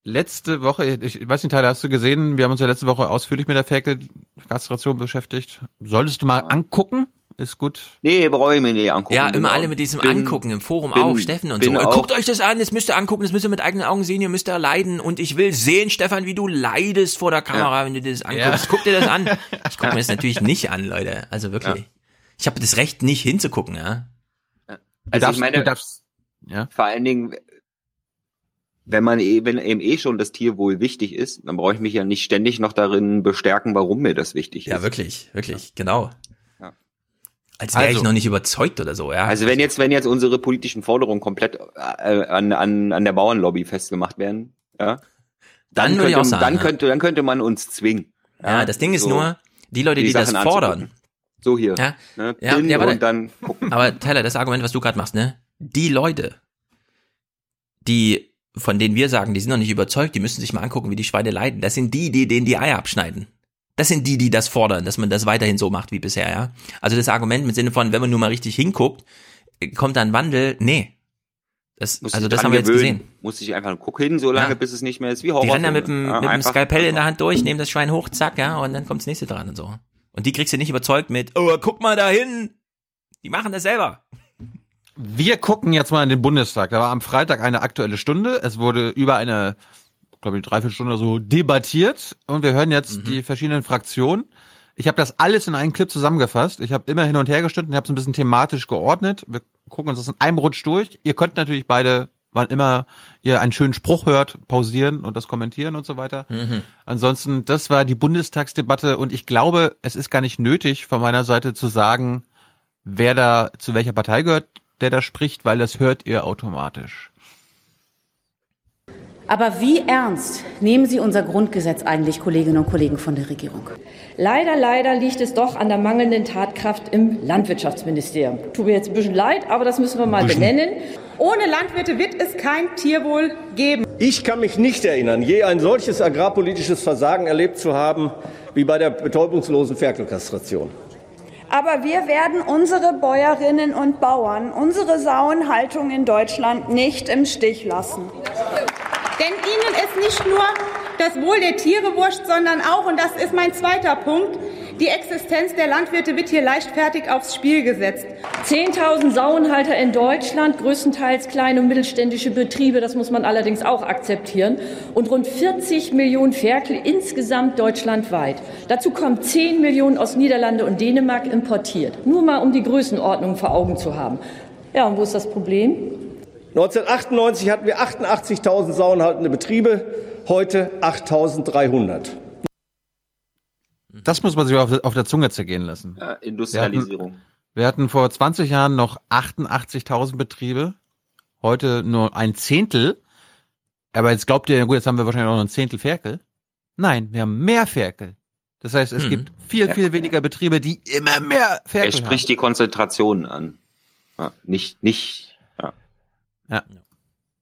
Letzte Woche, ich weiß nicht, Tyler, hast du gesehen, wir haben uns ja letzte Woche ausführlich mit der Ferkel-Kastration beschäftigt. Solltest du mal angucken? Ist gut. Nee, brauche ich mir nicht angucken. Ja, immer auch- alle mit diesem bin- Angucken im Forum bin- auch, Steffen und so. auch- Guckt euch das an, das müsst ihr angucken, das müsst ihr mit eigenen Augen sehen, ihr müsst da leiden und ich will sehen, Stefan, wie du leidest vor der Kamera, wenn du dir das anguckst. Ja. Guck dir das an. *laughs* Ich gucke mir das natürlich nicht an, Leute. Also wirklich. Ich habe das Recht nicht hinzugucken, ja. Also darfst- ich meine, du darfst- ja. vor allen Dingen, wenn man eh, wenn eben eh schon das Tierwohl wichtig ist, dann brauche ich mich ja nicht ständig noch darin bestärken, warum mir das wichtig ist. Ja, wirklich, wirklich, genau. Ja. Als wäre ich Also- noch nicht überzeugt oder so, ja. Also wenn jetzt, wenn jetzt unsere politischen Forderungen komplett äh, an, an, an der Bauernlobby festgemacht werden, ja, Dann würde könnte, ich auch sagen, dann ja. könnte, dann könnte man uns zwingen. Ja, das Ding ist so nur, die Leute, die, das Sachen fordern. anzugucken. So hier. Ja, Ne? ja, ja, und dann gucken. Aber Tyler, das Argument, was du gerade machst, ne? Die Leute, die, von denen wir sagen, die sind noch nicht überzeugt, die müssen sich mal angucken, wie die Schweine leiden. Das sind die, die denen die Eier abschneiden. Das sind die, die das fordern, dass man das weiterhin so macht wie bisher, ja. Also das Argument mit Sinne von, wenn man nur mal richtig hinguckt, kommt da ein Wandel. Nee. Das, also das haben wir jetzt gewöhnen. gesehen. Muss ich einfach guck hin, so lange, Ja. bis es nicht mehr ist wie Die Horror. rennen da mit dem, Ja, mit dem Skalpell in der Hand durch, nehmen das Schwein hoch, zack, ja, und dann kommt das nächste dran und so. Und die kriegst du nicht überzeugt mit, oh, guck mal dahin. Die machen das selber. Wir gucken jetzt mal in den Bundestag. Da war am Freitag eine aktuelle Stunde. Es wurde über eine, glaube ich, dreiviertel Stunde so debattiert. Und wir hören jetzt Mhm. die verschiedenen Fraktionen. Ich habe das alles in einen Clip zusammengefasst. Ich habe immer hin und her gestimmt und habe es ein bisschen thematisch geordnet. Wir gucken uns das in einem Rutsch durch. Ihr könnt natürlich beide, wann immer ihr einen schönen Spruch hört, pausieren und das kommentieren und so weiter. Mhm. Ansonsten, das war die Bundestagsdebatte und ich glaube, es ist gar nicht nötig von meiner Seite zu sagen, wer da zu welcher Partei gehört, der da spricht, weil das hört ihr automatisch. Aber wie ernst nehmen Sie unser Grundgesetz eigentlich, Kolleginnen und Kollegen von der Regierung? Leider, leider liegt es doch an der mangelnden Tatkraft im Landwirtschaftsministerium. Tut mir jetzt ein bisschen leid, aber das müssen wir mal benennen. Ohne Landwirte wird es kein Tierwohl geben. Ich kann mich nicht erinnern, je ein solches agrarpolitisches Versagen erlebt zu haben wie bei der betäubungslosen Ferkelkastration. Aber wir werden unsere Bäuerinnen und Bauern, unsere Sauenhaltung in Deutschland nicht im Stich lassen. Denn ihnen ist nicht nur das Wohl der Tiere wurscht, sondern auch, und das ist mein zweiter Punkt, die Existenz der Landwirte wird hier leichtfertig aufs Spiel gesetzt. 10.000 Sauenhalter in Deutschland, größtenteils kleine und mittelständische Betriebe, das muss man allerdings auch akzeptieren, und rund 40 Millionen Ferkel insgesamt deutschlandweit. Dazu kommen 10 Millionen aus Niederlande und Dänemark importiert. Nur mal, um die Größenordnung vor Augen zu haben. Ja, und wo ist das Problem? 1998 hatten wir 88.000 sauenhaltende Betriebe, heute 8.300. Das muss man sich auf, auf der Zunge zergehen lassen. Ja, Industrialisierung. Wir hatten vor 20 Jahren noch 88.000 Betriebe, heute nur ein Zehntel. Aber jetzt glaubt ihr, gut, jetzt haben wir wahrscheinlich auch noch ein Zehntel Ferkel. Nein, wir haben mehr Ferkel. Das heißt, es Hm. gibt viel, viel weniger Betriebe, die immer mehr Er Ferkel spricht die Konzentration an. Ja, nicht, nicht, ja. Ja.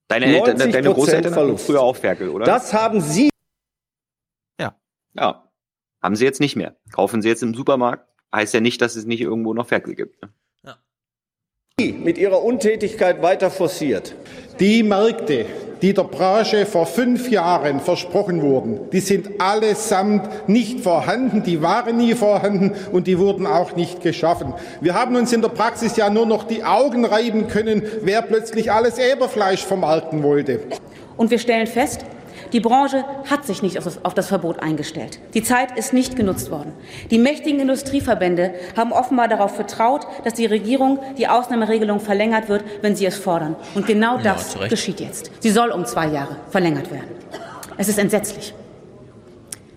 Deine, Eltern, 90% deine Großeltern hatten Verlust. früher auch Ferkel, oder? Das haben Sie. Ja. Ja. Haben sie jetzt nicht mehr. Kaufen sie jetzt im Supermarkt. Heißt ja nicht, dass es nicht irgendwo noch Ferkel gibt. Ne? mit ihrer Untätigkeit weiter forciert. Die Märkte, die der Branche vor fünf Jahren versprochen wurden, die sind allesamt nicht vorhanden, die waren nie vorhanden und die wurden auch nicht geschaffen. Wir haben uns in der Praxis ja nur noch die Augen reiben können, wer plötzlich alles Eberfleisch vermarkten wollte. Und wir stellen fest, die Branche hat sich nicht auf das, auf das Verbot eingestellt. Die Zeit ist nicht genutzt worden. Die mächtigen Industrieverbände haben offenbar darauf vertraut, dass die Regierung die Ausnahmeregelung verlängert wird, wenn sie es fordern. Und genau Ja, das geschieht jetzt. Sie soll um zwei Jahre verlängert werden. Es ist entsetzlich.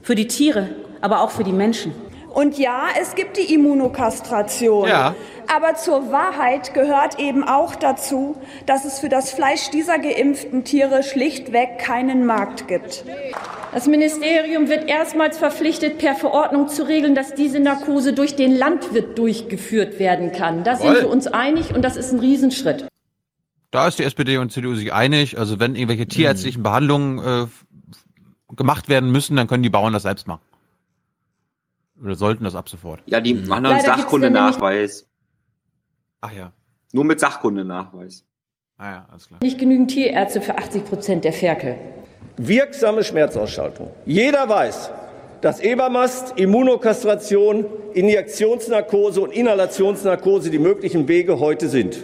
Für die Tiere, aber auch für die Menschen. Und ja, es gibt die Immunokastration. Ja. Aber zur Wahrheit gehört eben auch dazu, dass es für das Fleisch dieser geimpften Tiere schlichtweg keinen Markt gibt. Das Ministerium wird erstmals verpflichtet, per Verordnung zu regeln, dass diese Narkose durch den Landwirt durchgeführt werden kann. Da sind wir uns einig und das ist ein Riesenschritt. Da ist die SPD und CDU sich einig. Also wenn irgendwelche tierärztlichen Behandlungen äh, gemacht werden müssen, dann können die Bauern das selbst machen. Oder sollten das ab sofort. Ja, die machen dann Sachkundenachweis. Ach ja. Nur mit Sachkundenachweis. Ah ja, alles klar. Nicht genügend Tierärzte für 80 Prozent der Ferkel. Wirksame Schmerzausschaltung. Jeder weiß, dass Ebermast, Immunokastration, Injektionsnarkose und Inhalationsnarkose die möglichen Wege heute sind.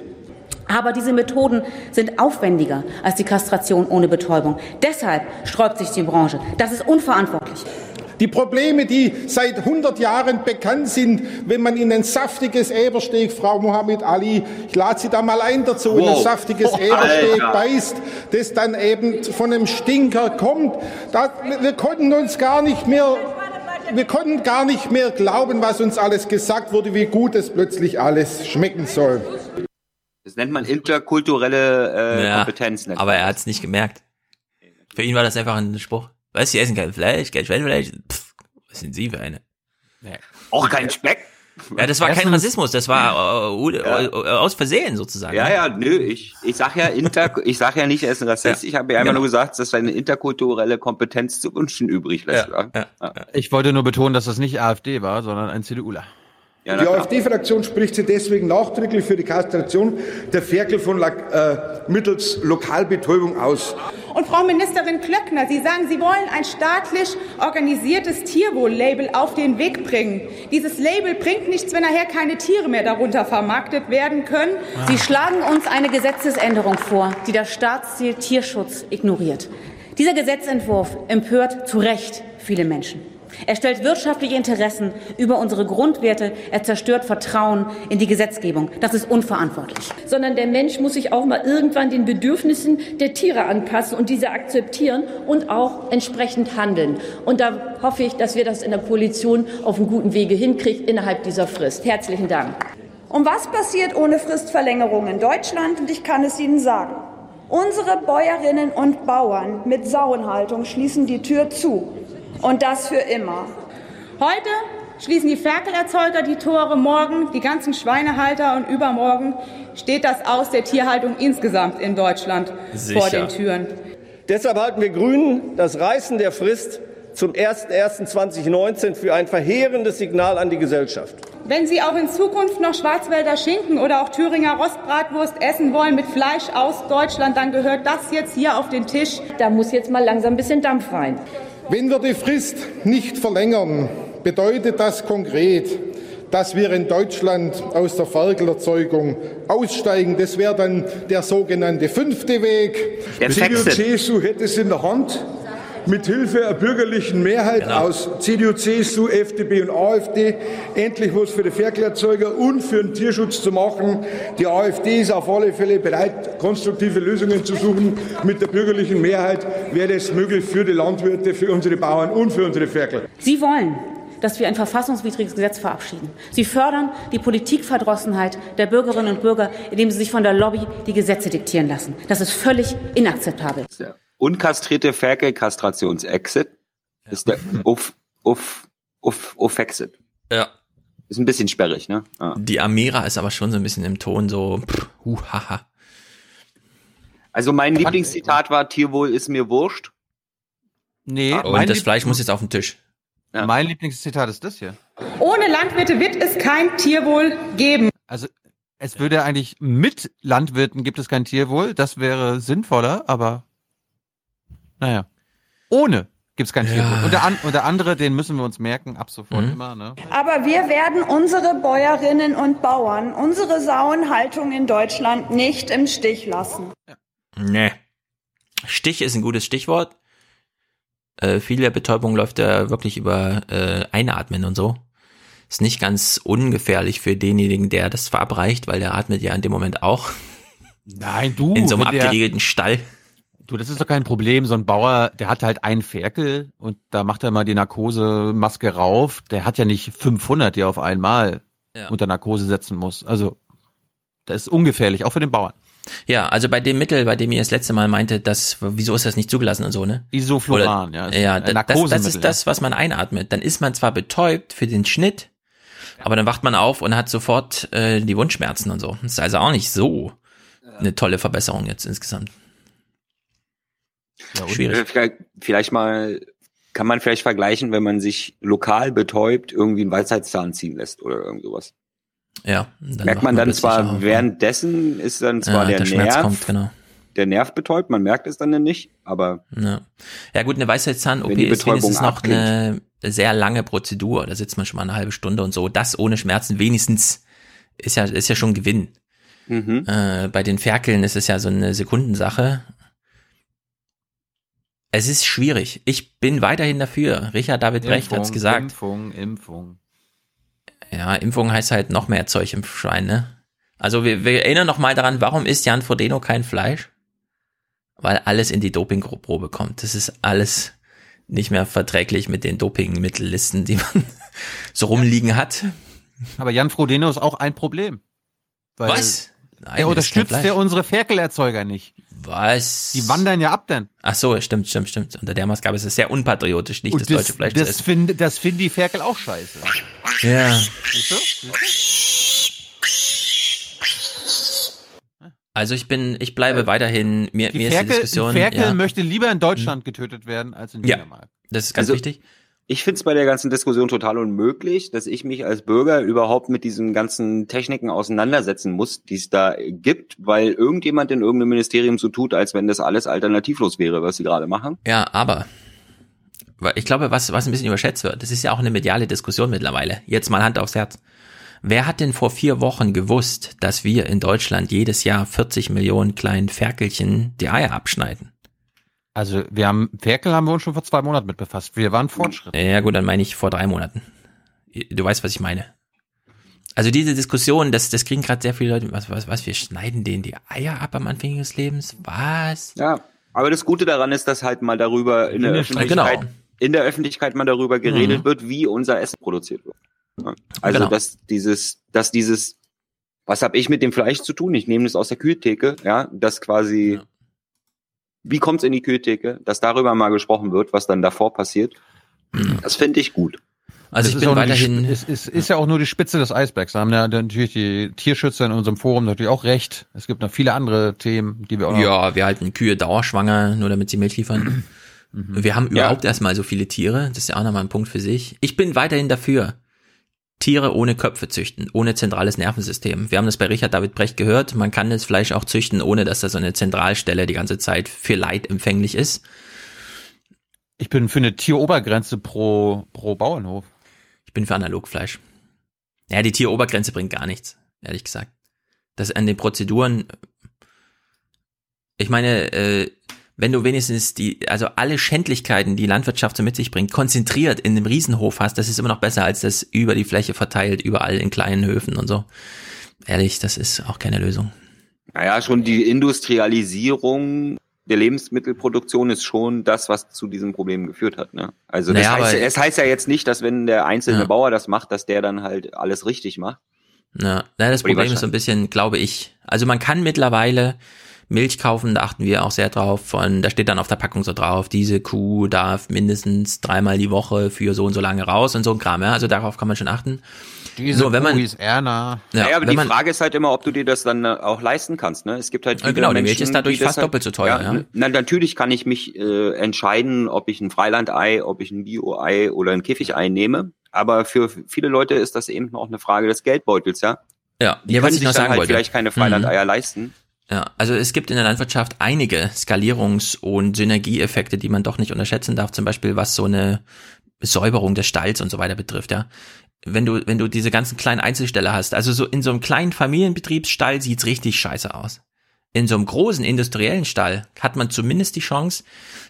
Aber diese Methoden sind aufwendiger als die Kastration ohne Betäubung. Deshalb sträubt sich die Branche. Das ist unverantwortlich. Die Probleme, die seit 100 Jahren bekannt sind, wenn man in ein saftiges Ebersteak, Frau Mohammed Ali, ich lade Sie da mal ein dazu, in ein Wow. saftiges *laughs* Oh, Ebersteak Alter. beißt, das dann eben von einem Stinker kommt. Da, wir konnten uns gar nicht mehr, wir konnten gar nicht mehr glauben, was uns alles gesagt wurde, wie gut es plötzlich alles schmecken soll. Das nennt man interkulturelle äh, Ja, Kompetenz. aber er das. hat es nicht gemerkt. Für ihn war das einfach ein Spruch. Was, Sie essen kein Fleisch, kein Schweinefleisch? Pff, was sind Sie für eine? Nee. Auch kein Speck? Ja, das war kein Erstens- Rassismus, das war äh, äh, äh, aus Versehen sozusagen. Ja, ja, nö, ich, ich sag ja inter, *laughs* ich sag ja nicht, er ist ein Rassist, ich habe ja einfach Genau. nur gesagt, dass seine interkulturelle Kompetenz zu wünschen übrig lässt. Ja, Ich wollte nur betonen, dass das nicht AfD war, sondern ein CDUler. Ja, Die. AfD-Fraktion spricht sich deswegen nachdrücklich für die Kastration der Ferkel von La äh, mittels Lokalbetäubung aus. Und Frau Ministerin Klöckner, Sie sagen, Sie wollen ein staatlich organisiertes Tierwohl-Label auf den Weg bringen. Dieses Label bringt nichts, wenn nachher keine Tiere mehr darunter vermarktet werden können. Sie schlagen uns eine Gesetzesänderung vor, die das Staatsziel Tierschutz ignoriert. Dieser Gesetzentwurf empört zu Recht viele Menschen. Er stellt wirtschaftliche Interessen über unsere Grundwerte, er zerstört Vertrauen in die Gesetzgebung. Das ist unverantwortlich. sondern der Mensch muss sich auch mal irgendwann den Bedürfnissen der Tiere anpassen und diese akzeptieren und auch entsprechend handeln. Und da hoffe ich, dass wir das in der Koalition auf einem guten Wege hinkriegen innerhalb dieser Frist. Herzlichen Dank. Und was passiert ohne Fristverlängerung in Deutschland? Und ich kann es Ihnen sagen. Unsere Bäuerinnen und Bauern mit Sauenhaltung schließen die Tür zu. Und das für immer. Heute schließen die Ferkelerzeuger die Tore, morgen die ganzen Schweinehalter und übermorgen steht das Aus der Tierhaltung insgesamt in Deutschland vor Sicher. den Türen. Deshalb halten wir Grünen das Reißen der Frist zum 01.01.2019 für ein verheerendes Signal an die Gesellschaft. Wenn Sie auch in Zukunft noch Schwarzwälder Schinken oder auch Thüringer Rostbratwurst essen wollen mit Fleisch aus Deutschland, dann gehört das jetzt hier auf den Tisch. Da muss jetzt mal langsam ein bisschen Dampf rein. Wenn wir die Frist nicht verlängern, bedeutet das konkret, dass wir in Deutschland aus der Ferkelerzeugung aussteigen. Das wäre dann der sogenannte fünfte Weg. Der sechste. Hätte es in der Hand. Mit Hilfe einer bürgerlichen Mehrheit Genau. aus CDU, CSU, FDP und AfD endlich was für die Ferkelerzeuger und für den Tierschutz zu machen. Die AfD ist auf alle Fälle bereit, konstruktive Lösungen zu suchen. Mit der bürgerlichen Mehrheit wäre es möglich für die Landwirte, für unsere Bauern und für unsere Ferkel. Sie wollen, dass wir ein verfassungswidriges Gesetz verabschieden. Sie fördern die Politikverdrossenheit der Bürgerinnen und Bürger, indem sie sich von der Lobby die Gesetze diktieren lassen. Das ist völlig inakzeptabel. Der unkastrierte Ferkel-Kastrations-Exit ist der Uff, Uff, Uff, Uff-Exit. Ja. Ist ein bisschen sperrig, ne? Ja. Die Amira ist aber schon so ein bisschen im Ton so, pff, hu, haha. Also mein Lieblingszitat war, Tierwohl ist mir wurscht. Nee, Und das Fleisch muss jetzt auf den Tisch. Mein Lieblingszitat ist das hier. Ohne Landwirte wird es kein Tierwohl geben. Also es würde eigentlich mit Landwirten gibt es kein Tierwohl, das wäre sinnvoller, aber naja. Ohne gibt es kein Tierwohl. Und der, an, und der andere, den müssen wir uns merken, ab sofort Mhm. immer, ne? Aber wir werden unsere Bäuerinnen und Bauern, unsere Sauenhaltung in Deutschland nicht im Stich lassen. Nee. Stich ist ein gutes Stichwort. Äh, viel der Betäubung läuft ja wirklich über äh, Einatmen und so. Ist nicht ganz ungefährlich für denjenigen, der das verabreicht, weil der atmet ja in dem Moment auch. Nein, du. In so einem abgeriegelten Stall. Du, das ist doch kein Problem. So ein Bauer, der hat halt einen Ferkel und da macht er mal die Narkosemaske rauf. Der hat ja nicht 500, die er auf einmal Ja. unter Narkose setzen muss. Also, das ist ungefährlich, auch für den Bauern. Ja, also bei dem Mittel, bei dem ihr das letzte Mal meinte, das, wieso ist das nicht zugelassen und so, ne? Isofluran, Oder- ja. ist Ja, das, das ist das, was man einatmet. Dann ist man zwar betäubt für den Schnitt, aber dann wacht man auf und hat sofort äh, die Wundschmerzen und so. Das ist also auch nicht so eine tolle Verbesserung jetzt insgesamt. Schwierig. Äh, Vielleicht, vielleicht mal, kann man vielleicht vergleichen, wenn man sich lokal betäubt, irgendwie einen Weisheitszahn ziehen lässt oder irgend sowas. Ja. dann merkt wacht man dann zwar, auf, ja. währenddessen ist dann zwar Ja, der, der Schmerz Nerv, kommt, genau. der Nerv betäubt, man merkt es dann nicht, aber Ja, ja gut, eine Weisheitszahn-OP ist wenigstens noch abklingt. eine sehr lange Prozedur. Da sitzt man schon mal eine halbe Stunde und so. Das ohne Schmerzen wenigstens ist ja, ist ja schon Gewinn. Mhm. Äh, bei den Ferkeln ist es ja so eine Sekundensache. Es ist schwierig. Ich bin weiterhin dafür. Richard David Brecht hat's gesagt. Impfung, Impfung. Ja, Impfung heißt halt noch mehr Zeug im Schwein, ne? Also wir, wir erinnern noch mal daran, warum isst Jan Frodeno kein Fleisch? Weil alles in die Dopingprobe kommt. Das ist alles nicht mehr verträglich mit den Dopingmittellisten, die man *laughs* so rumliegen hat. Aber Jan Frodeno ist auch ein Problem. Weil Was? Nein, er unterstützt ja unsere Ferkelerzeuger nicht. Was? Die wandern ja ab denn. Ach so, stimmt, stimmt, stimmt. Unter der Maßgabe ist es sehr unpatriotisch, nicht Und das, deutsche Fleisch zu das essen. finde das finden die Ferkel auch scheiße. Ja. Siehst du? Also ich bin, ich bleibe weiterhin, mir, Die mir ist die Ferkel, Diskussion. Ferkel ja. möchte lieber in Deutschland getötet werden als in Ja. Dänemark. Das ist ganz Also, wichtig. Ich finde es bei der ganzen Diskussion total unmöglich, dass ich mich als Bürger überhaupt mit diesen ganzen Techniken auseinandersetzen muss, die es da gibt, weil irgendjemand in irgendeinem Ministerium so tut, als wenn das alles alternativlos wäre, was sie gerade machen. Ja, aber ich glaube, was, was ein bisschen überschätzt wird, das ist ja auch eine mediale Diskussion mittlerweile. Jetzt mal Hand aufs Herz. Wer hat denn vor vier Wochen gewusst, dass wir in Deutschland jedes Jahr 40 Millionen kleinen Ferkelchen die Eier abschneiden? Also wir haben Ferkel haben wir uns schon vor zwei Monaten mit befasst. Wir waren Fortschritt. Ja gut, dann meine ich vor drei Monaten. Du weißt, was ich meine. Also diese Diskussion, das, das kriegen gerade sehr viele Leute, was, was, was, wir schneiden denen die Eier ab am Anfang ihres Lebens? Was? Ja, aber das Gute daran ist, dass halt mal darüber in der Ja, Öffentlichkeit, genau. in der Öffentlichkeit mal darüber geredet Mhm. wird, wie unser Essen produziert wird. Ja. Also Genau. dass dieses, dass dieses, was habe ich mit dem Fleisch zu tun? Ich nehme das aus der Kühltheke, ja, das quasi, wie kommt's in die Kühltheke, dass darüber mal gesprochen wird, was dann davor passiert. Das finde ich gut. Also Das ich ist bin weiterhin- Es ist, ist ja auch nur die Spitze des Eisbergs. Da haben ja natürlich die Tierschützer in unserem Forum natürlich auch recht. Es gibt noch viele andere Themen, die wir auch Ja, wir halten Kühe dauerschwanger, nur damit sie Milch liefern. Wir haben überhaupt erstmal so viele Tiere. Das ist ja auch nochmal ein Punkt für sich. Ich bin weiterhin dafür. Tiere ohne Köpfe züchten, ohne zentrales Nervensystem. Wir haben das bei Richard David Brecht gehört. Man kann das Fleisch auch züchten, ohne dass da so eine Zentralstelle die ganze Zeit für Leid empfänglich ist. Ich bin für eine Tierobergrenze pro, pro Bauernhof. Ich bin für Analogfleisch. Ja, die Tierobergrenze bringt gar nichts, ehrlich gesagt. Das an den Prozeduren. Ich meine, äh, wenn du wenigstens die, also alle Schändlichkeiten, die Landwirtschaft so mit sich bringt, konzentriert in einem Riesenhof hast, das ist immer noch besser als das über die Fläche verteilt, überall in kleinen Höfen und so. Ehrlich, das ist auch keine Lösung. Naja, schon die Industrialisierung der Lebensmittelproduktion ist schon das, was zu diesem Problem geführt hat. Ne? Also das Naja, heißt, aber- es heißt ja jetzt nicht, dass wenn der einzelne Ja. Bauer das macht, dass der dann halt alles richtig macht. Ja, na, das Problem ist so ein bisschen, glaube ich, also man kann mittlerweile Milch kaufen, da achten wir auch sehr drauf, von, da steht dann auf der Packung so drauf, diese Kuh darf mindestens dreimal die Woche für so und so lange raus und so ein Kram, ja, also darauf kann man schon achten. Diese so, wenn man, Kuh ist Erna. Ja, naja, aber die man- Frage ist halt immer, ob du dir das dann äh, auch leisten kannst. Ne? Es gibt halt Ja, viele genau, die Milch ist dadurch fast halt, doppelt so teuer, ja. Na, natürlich kann ich mich äh, entscheiden, ob ich ein Freilandei, ob ich ein Bio-Ei oder ein Käfigei nehme. Aber für viele Leute ist das eben auch eine Frage des Geldbeutels, ja. ja, Die ja, was können ich sich noch dann sagen halt wollte. vielleicht keine Mhm. Freilandeier leisten. Ja, also es gibt in der Landwirtschaft einige Skalierungs- und Synergieeffekte, die man doch nicht unterschätzen darf, zum Beispiel was so eine Säuberung des Stalls und so weiter betrifft, ja. Wenn du, wenn du diese ganzen kleinen Einzelsteller hast, also so in so einem kleinen Familienbetriebsstall sieht's richtig scheiße aus. In so einem großen industriellen Stall hat man zumindest die Chance,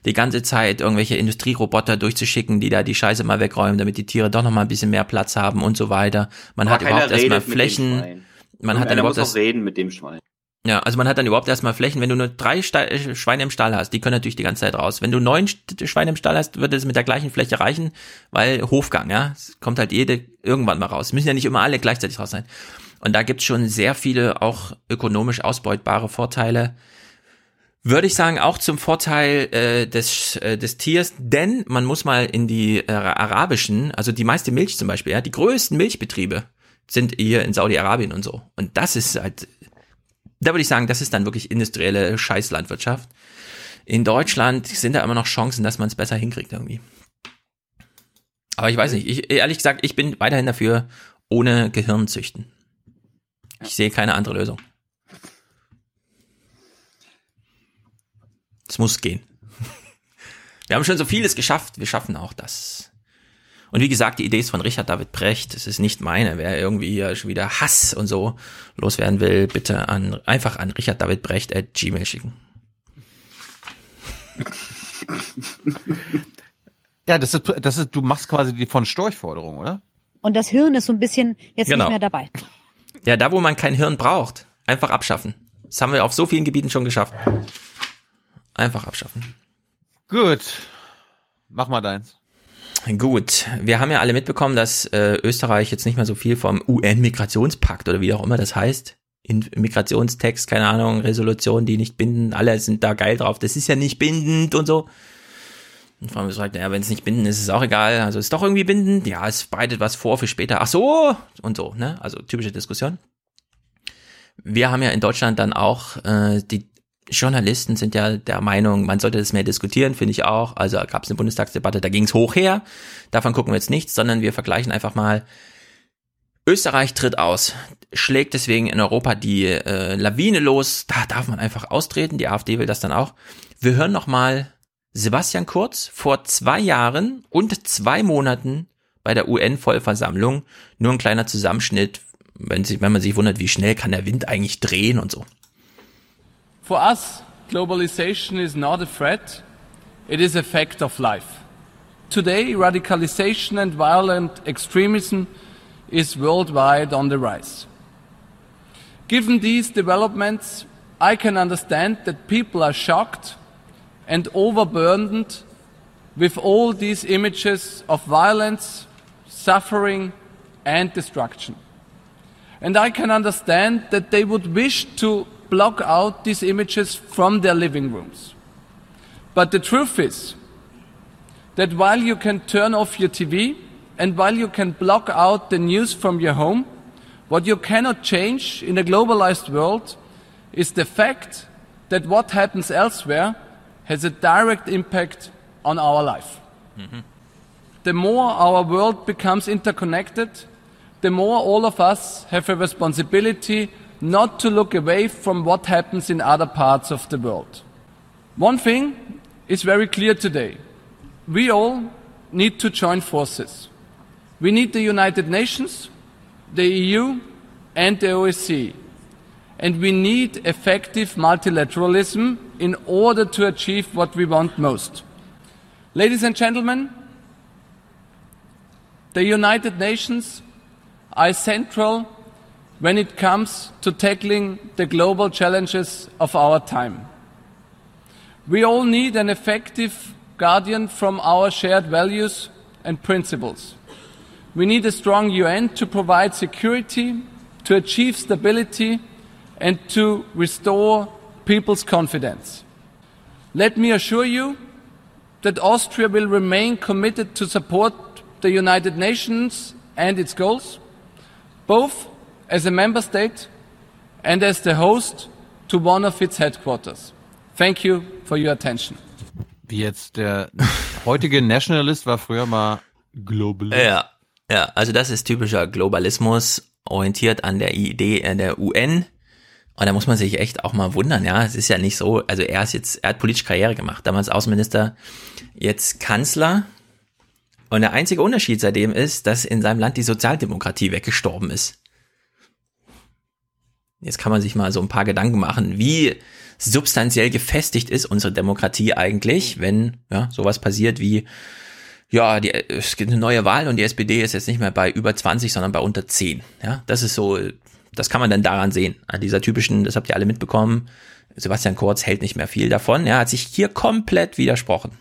die ganze Zeit irgendwelche Industrieroboter durchzuschicken, die da die Scheiße mal wegräumen, damit die Tiere doch noch mal ein bisschen mehr Platz haben und so weiter. Man Aber hat überhaupt erstmal Flächen. Man hat dann überhaupt muss auch das, reden mit dem Schwein. Ja, also man hat dann überhaupt erstmal Flächen, wenn du nur drei Sta äh, Schweine im Stall hast, die können natürlich die ganze Zeit raus. Wenn du neun Schweine im Stall hast, wird es mit der gleichen Fläche reichen, weil Hofgang, ja, es kommt halt jede irgendwann mal raus. Müssen ja nicht immer alle gleichzeitig raus sein. Und da gibt's schon sehr viele auch ökonomisch ausbeutbare Vorteile. Würde ich sagen, auch zum Vorteil äh, des, äh, des Tiers, denn man muss mal in die äh, arabischen, also die meiste Milch zum Beispiel, ja, die größten Milchbetriebe sind hier in Saudi-Arabien und so. Und das ist halt da würde ich sagen, das ist dann wirklich industrielle Scheißlandwirtschaft. In Deutschland sind da immer noch Chancen, dass man es besser hinkriegt irgendwie. Aber ich weiß nicht, ich, ehrlich gesagt, ich bin weiterhin dafür, ohne Gehirn züchten. Ich sehe keine andere Lösung. Es muss gehen. *laughs* Wir haben schon so vieles geschafft, wir schaffen auch das. Und wie gesagt, die Idee ist von Richard David Brecht. Es ist nicht meine. Wer irgendwie hier schon wieder Hass und so loswerden will, bitte an, einfach an Richard David Brecht at Gmail schicken. *laughs* Ja, das ist, das ist, du machst quasi die von Storch-Forderung, oder? Und das Hirn ist so ein bisschen jetzt Genau. nicht mehr dabei. Ja, da wo man kein Hirn braucht, einfach abschaffen. Das haben wir auf so vielen Gebieten schon geschafft. Einfach abschaffen. Gut. Mach mal deins. Gut, wir haben ja alle mitbekommen, dass äh, Österreich jetzt nicht mehr so viel vom UN-Migrationspakt oder wie auch immer das heißt, in Migrationstext, keine Ahnung, Resolution, die nicht binden, alle sind da geil drauf, das ist ja nicht bindend und so. Und Frau sagt, naja, wenn es nicht bindend ist, ist es auch egal. Also ist doch irgendwie bindend. Ja, es bereitet was vor für später. Ach so und so, ne? Also typische Diskussion. Wir haben ja in Deutschland dann auch äh, die Journalisten sind ja der Meinung, man sollte das mehr diskutieren, finde ich auch. Also gab es eine Bundestagsdebatte, da ging es hoch her. Davon gucken wir jetzt nichts, sondern wir vergleichen einfach mal. Österreich tritt aus, schlägt deswegen in Europa die äh, Lawine los. Da darf man einfach austreten. Die AfD will das dann auch. Wir hören noch mal Sebastian Kurz vor zwei Jahren und zwei Monaten bei der UN-Vollversammlung. Nur ein kleiner Zusammenschnitt, wenn, sich, wenn man sich wundert, wie schnell kann der Wind eigentlich drehen und so. For us, globalization is not a threat, it is a fact of life. Today, radicalization and violent extremism is worldwide on the rise. Given these developments, I can understand that people are shocked and overburdened with all these images of violence, suffering, and destruction. And I can understand that they would wish to block out these images from their living rooms. But the truth is that while you can turn off your TV and while you can block out the news from your home, what you cannot change in a globalized world is the fact that what happens elsewhere has a direct impact on our life. Mm-hmm. The more our world becomes interconnected, the more all of us have a responsibility not to look away from what happens in other parts of the world. One thing is very clear today. We all need to join forces. We need the United Nations, the EU, and the OSCE. And we need effective multilateralism in order to achieve what we want most. Ladies and gentlemen, the United Nations are central when it comes to tackling the global challenges of our time. We all need an effective guardian from our shared values and principles. We need a strong UN to provide security, to achieve stability, and to restore people's confidence. Let me assure you that Austria will remain committed to support the United Nations and its goals, both as a member state and as the host to one of its headquarters. Thank you for your attention. Wie jetzt der heutige Nationalist war früher mal Globalist. Ja, ja, also das ist typischer Globalismus, orientiert an der Idee der UN. Und da muss man sich echt auch mal wundern, ja. Es ist ja nicht so, also er ist jetzt, er hat politische Karriere gemacht, damals Außenminister, jetzt Kanzler. Und der einzige Unterschied seitdem ist, dass in seinem Land die Sozialdemokratie weggestorben ist. Jetzt kann man sich mal so ein paar Gedanken machen, wie substanziell gefestigt ist unsere Demokratie eigentlich, wenn ja, sowas passiert wie, ja, die, es gibt eine neue Wahl und die SPD ist jetzt nicht mehr bei über 20, sondern bei unter 10. Ja, das ist so, das kann man dann daran sehen. An dieser typischen, das habt ihr alle mitbekommen, Sebastian Kurz hält nicht mehr viel davon. Er hat sich hier komplett widersprochen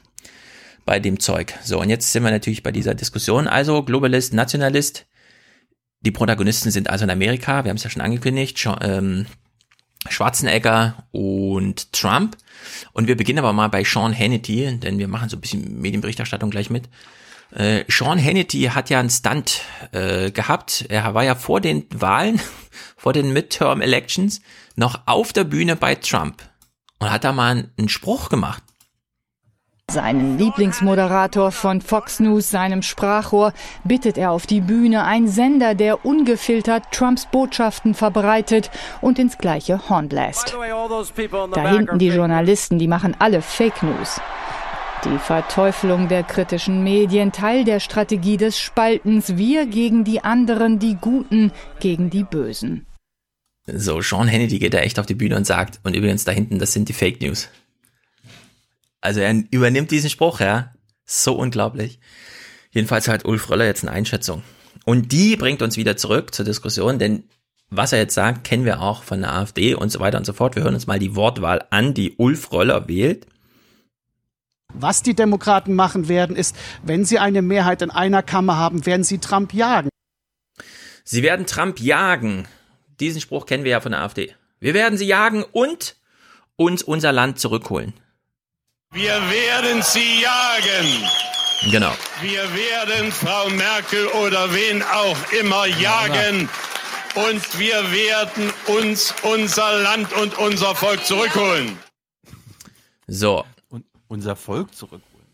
bei dem Zeug. So, und jetzt sind wir natürlich bei dieser Diskussion. Also Globalist, Nationalist, die Protagonisten sind also in Amerika, wir haben es ja schon angekündigt, ähm, Schwarzenegger und Trump. Und wir beginnen aber mal bei Sean Hannity, denn wir machen so ein bisschen Medienberichterstattung gleich mit. Äh, Sean Hannity hat ja einen Stunt äh, gehabt. Er war ja vor den Wahlen, *laughs* vor den Midterm Elections, noch auf der Bühne bei Trump und hat da mal einen Spruch gemacht. Seinen Lieblingsmoderator von Fox News, seinem Sprachrohr, bittet er auf die Bühne, ein Sender, der ungefiltert Trumps Botschaften verbreitet und ins gleiche Horn bläst. Da hinten die Journalisten, die machen alle Fake News. Die Verteufelung der kritischen Medien, Teil der Strategie des Spaltens, wir gegen die anderen, die Guten gegen die Bösen. So, Sean Hannity geht da echt auf die Bühne und sagt, und übrigens da hinten, das sind die Fake News. Also er übernimmt diesen Spruch, ja. So unglaublich. Jedenfalls hat Ulf Röller jetzt eine Einschätzung. Und die bringt uns wieder zurück zur Diskussion, denn was er jetzt sagt, kennen wir auch von der AfD und so weiter und so fort. Wir hören uns mal die Wortwahl an, die Ulf Röller wählt. Was die Demokraten machen werden, ist, wenn sie eine Mehrheit in einer Kammer haben, werden sie Trump jagen. Sie werden Trump jagen. diesen Spruch kennen wir ja von der AfD. Wir werden sie jagen und uns unser Land zurückholen. Wir werden sie jagen. Genau. Wir werden Frau Merkel oder wen auch immer jagen. Und wir werden uns unser Land und unser Volk zurückholen. So. Und unser Volk zurückholen.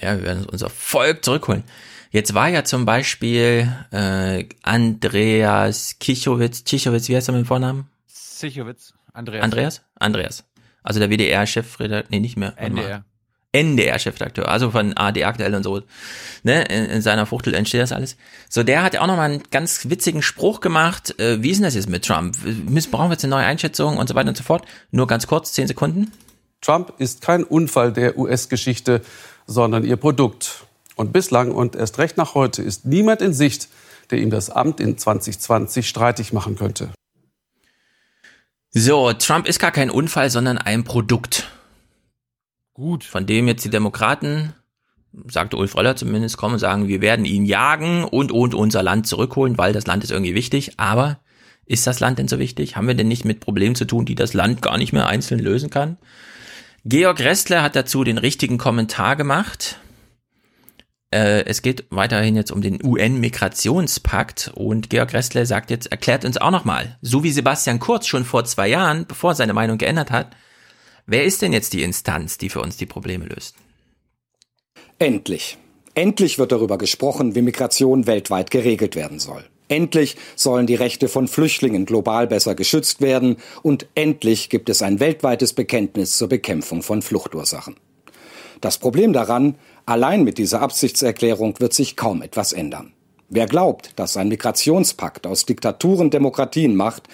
Ja, wir werden unser Volk zurückholen. Jetzt war ja zum Beispiel äh, Andreas Kichowitz, Kichowitz, wie heißt er mit dem Vornamen? Sichowitz. Andreas. Andreas? Andreas. Also der WDR-Chefredakteur, nee, nicht mehr. NDR. NDR-Chefredakteur, also von AD aktuell und so, ne, in, in seiner Fuchtel entsteht das alles. So, der hat ja auch nochmal einen ganz witzigen Spruch gemacht. Äh, wie ist denn das jetzt mit Trump? Müssen, brauchen wir jetzt eine neue Einschätzung und so weiter und so fort? Nur ganz kurz, zehn Sekunden. Trump ist kein Unfall der US-Geschichte, sondern ihr Produkt. Und bislang und erst recht nach heute ist niemand in Sicht, der ihm das Amt in 2020 streitig machen könnte. So, Trump ist gar kein Unfall, sondern ein Produkt. Gut. Von dem jetzt die Demokraten, sagte Ulf Röller zumindest, kommen und sagen, wir werden ihn jagen und, und unser Land zurückholen, weil das Land ist irgendwie wichtig. Aber ist das Land denn so wichtig? Haben wir denn nicht mit Problemen zu tun, die das Land gar nicht mehr einzeln lösen kann? Georg Restler hat dazu den richtigen Kommentar gemacht. Äh, es geht weiterhin jetzt um den UN-Migrationspakt und Georg Restler sagt jetzt, erklärt uns auch nochmal, so wie Sebastian Kurz schon vor zwei Jahren, bevor er seine Meinung geändert hat, wer ist denn jetzt die Instanz, die für uns die Probleme löst? Endlich. Endlich wird darüber gesprochen, wie Migration weltweit geregelt werden soll. Endlich sollen die Rechte von Flüchtlingen global besser geschützt werden und endlich gibt es ein weltweites Bekenntnis zur Bekämpfung von Fluchtursachen. Das Problem daran, allein mit dieser Absichtserklärung wird sich kaum etwas ändern. Wer glaubt, dass ein Migrationspakt aus Diktaturen Demokratien macht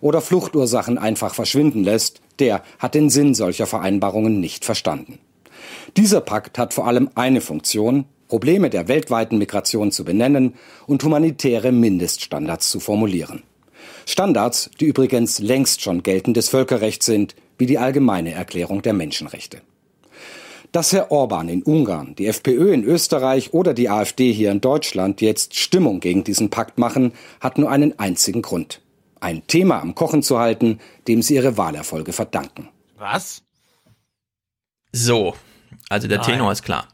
oder Fluchtursachen einfach verschwinden lässt, der hat den Sinn solcher Vereinbarungen nicht verstanden. Dieser Pakt hat vor allem eine Funktion, Probleme der weltweiten Migration zu benennen und humanitäre Mindeststandards zu formulieren. Standards, die übrigens längst schon geltendes Völkerrecht sind, wie die allgemeine Erklärung der Menschenrechte. Dass Herr Orban in Ungarn, die FPÖ in Österreich oder die AfD hier in Deutschland jetzt Stimmung gegen diesen Pakt machen, hat nur einen einzigen Grund. Ein Thema am Kochen zu halten, dem sie ihre Wahlerfolge verdanken. Was? So, also der Nein. Tenor ist klar.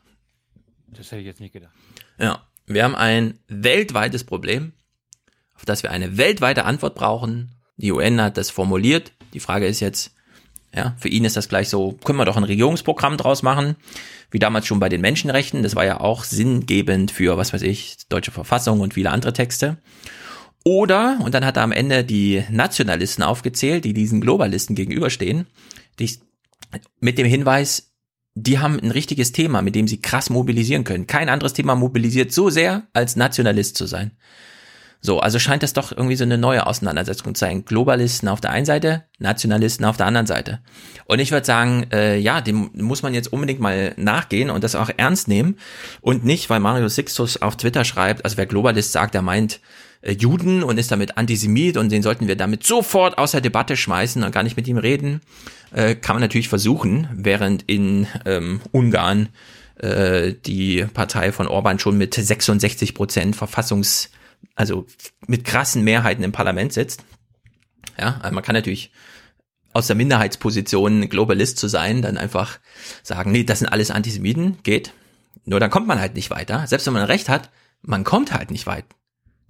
Das hätte ich jetzt nicht gedacht. Ja, wir haben ein weltweites Problem, auf das wir eine weltweite Antwort brauchen. Die UN hat das formuliert. Die Frage ist jetzt, ja, für ihn ist das gleich so, können wir doch ein Regierungsprogramm draus machen, wie damals schon bei den Menschenrechten. Das war ja auch sinngebend für, was weiß ich, deutsche Verfassung und viele andere Texte. Oder, und dann hat er am Ende die Nationalisten aufgezählt, die diesen Globalisten gegenüberstehen, die, mit dem Hinweis, die haben ein richtiges Thema, mit dem sie krass mobilisieren können. Kein anderes Thema mobilisiert so sehr, als Nationalist zu sein. So, also scheint das doch irgendwie so eine neue Auseinandersetzung zu sein. Globalisten auf der einen Seite, Nationalisten auf der anderen Seite. Und ich würde sagen, äh, ja, dem muss man jetzt unbedingt mal nachgehen und das auch ernst nehmen. Und nicht, weil Mario Sixtus auf Twitter schreibt, also wer Globalist sagt, der meint äh, Juden und ist damit Antisemit und den sollten wir damit sofort aus der Debatte schmeißen und gar nicht mit ihm reden. Äh, kann man natürlich versuchen, während in ähm, Ungarn äh, die Partei von Orban schon mit 66 Prozent Verfassungs also mit krassen Mehrheiten im Parlament sitzt. Ja, also man kann natürlich aus der Minderheitsposition Globalist zu sein, dann einfach sagen, nee, das sind alles Antisemiten, geht. Nur dann kommt man halt nicht weiter. Selbst wenn man recht hat, man kommt halt nicht weit.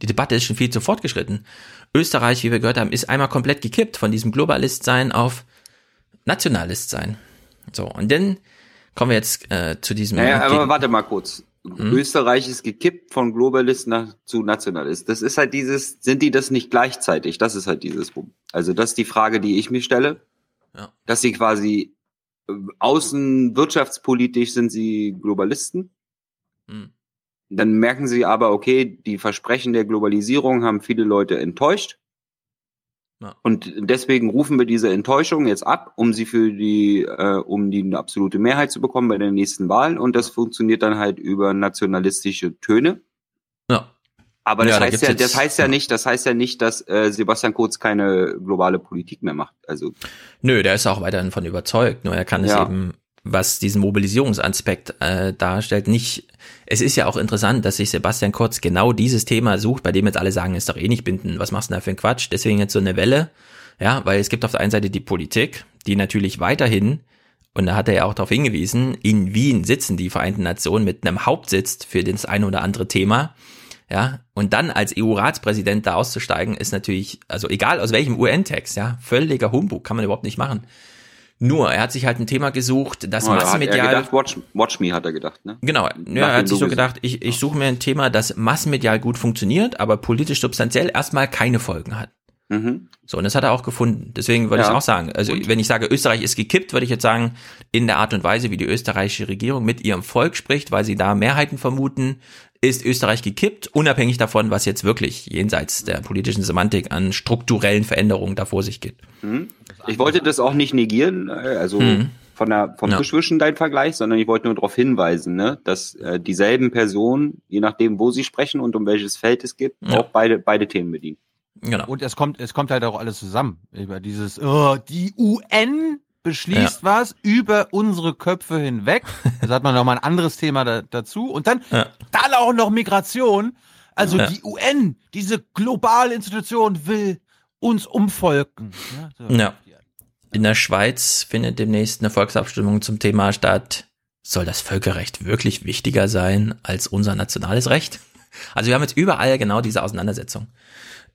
Die Debatte ist schon viel zu fortgeschritten. Österreich, wie wir gehört haben, ist einmal komplett gekippt von diesem Globalist sein auf Nationalist sein. So, und dann kommen wir jetzt äh, zu diesem. Naja, aber warte mal kurz. Österreich ist gekippt von Globalist nach, zu Nationalist. Das ist halt dieses, sind die das nicht gleichzeitig? Das ist halt dieses. Also das ist die Frage, die ich mir stelle. Ja. Dass sie quasi äh, außen wirtschaftspolitisch sind sie Globalisten. Hm. Dann merken sie aber, okay, die Versprechen der Globalisierung haben viele Leute enttäuscht. Ja. Und deswegen rufen wir diese Enttäuschung jetzt ab, um sie für die, äh, um die eine absolute Mehrheit zu bekommen bei den nächsten Wahlen. Und das funktioniert dann halt über nationalistische Töne. Ja. Aber das Ja, da heißt gibt's ja, jetzt- das heißt ja nicht, das heißt ja nicht, dass äh, Sebastian Kurz keine globale Politik mehr macht. Also Nö, der ist auch weiterhin von überzeugt, nur er kann es Ja. eben was diesen Mobilisierungsaspekt äh, darstellt, nicht. Es ist ja auch interessant, dass sich Sebastian Kurz genau dieses Thema sucht, bei dem jetzt alle sagen, ist doch eh nicht binden, was machst du denn da für ein Quatsch? Deswegen jetzt so eine Welle, ja, weil es gibt auf der einen Seite die Politik, die natürlich weiterhin, und da hat er ja auch darauf hingewiesen, in Wien sitzen die Vereinten Nationen mit einem Hauptsitz für das ein oder andere Thema, ja, und dann als EU-Ratspräsident da auszusteigen, ist natürlich, also egal aus welchem UN-Text, ja, völliger Humbug, kann man überhaupt nicht machen. Nur, er hat sich halt ein Thema gesucht, das Oh, da hat massenmedial. er gedacht, watch, watch me, hat er gedacht, ne? Genau, ja, er hat sich so gedacht, ich, ich suche mir ein Thema, das massenmedial gut funktioniert, aber politisch substanziell erstmal keine Folgen hat. Mhm. So, und das hat er auch gefunden. Deswegen würde Ja. ich auch sagen, also wenn ich sage, Österreich ist gekippt, würde ich jetzt sagen, in der Art und Weise, wie die österreichische Regierung mit ihrem Volk spricht, weil sie da Mehrheiten vermuten, ist Österreich gekippt, unabhängig davon, was jetzt wirklich jenseits der politischen Semantik an strukturellen Veränderungen da vor sich geht. Mhm. Ich wollte das auch nicht negieren, äh, also Mhm. von der, vom Ja. Tischwischen dein Vergleich, sondern ich wollte nur darauf hinweisen, ne, dass äh, dieselben Personen, je nachdem, wo sie sprechen und um welches Feld es geht, Ja. auch beide, beide Themen bedienen. Genau. Und es kommt, es kommt halt auch alles zusammen. Über dieses, oh, die UN beschließt was über unsere Köpfe hinweg. *laughs* Das hat man noch mal ein anderes Thema da, dazu. Und dann, Ja. dann auch noch Migration. Also Ja. die UN, diese globale Institution will uns umvolken. Ja, so. Ja. In der Schweiz findet demnächst eine Volksabstimmung zum Thema statt. Soll das Völkerrecht wirklich wichtiger sein als unser nationales Recht? Also wir haben jetzt überall genau diese Auseinandersetzung.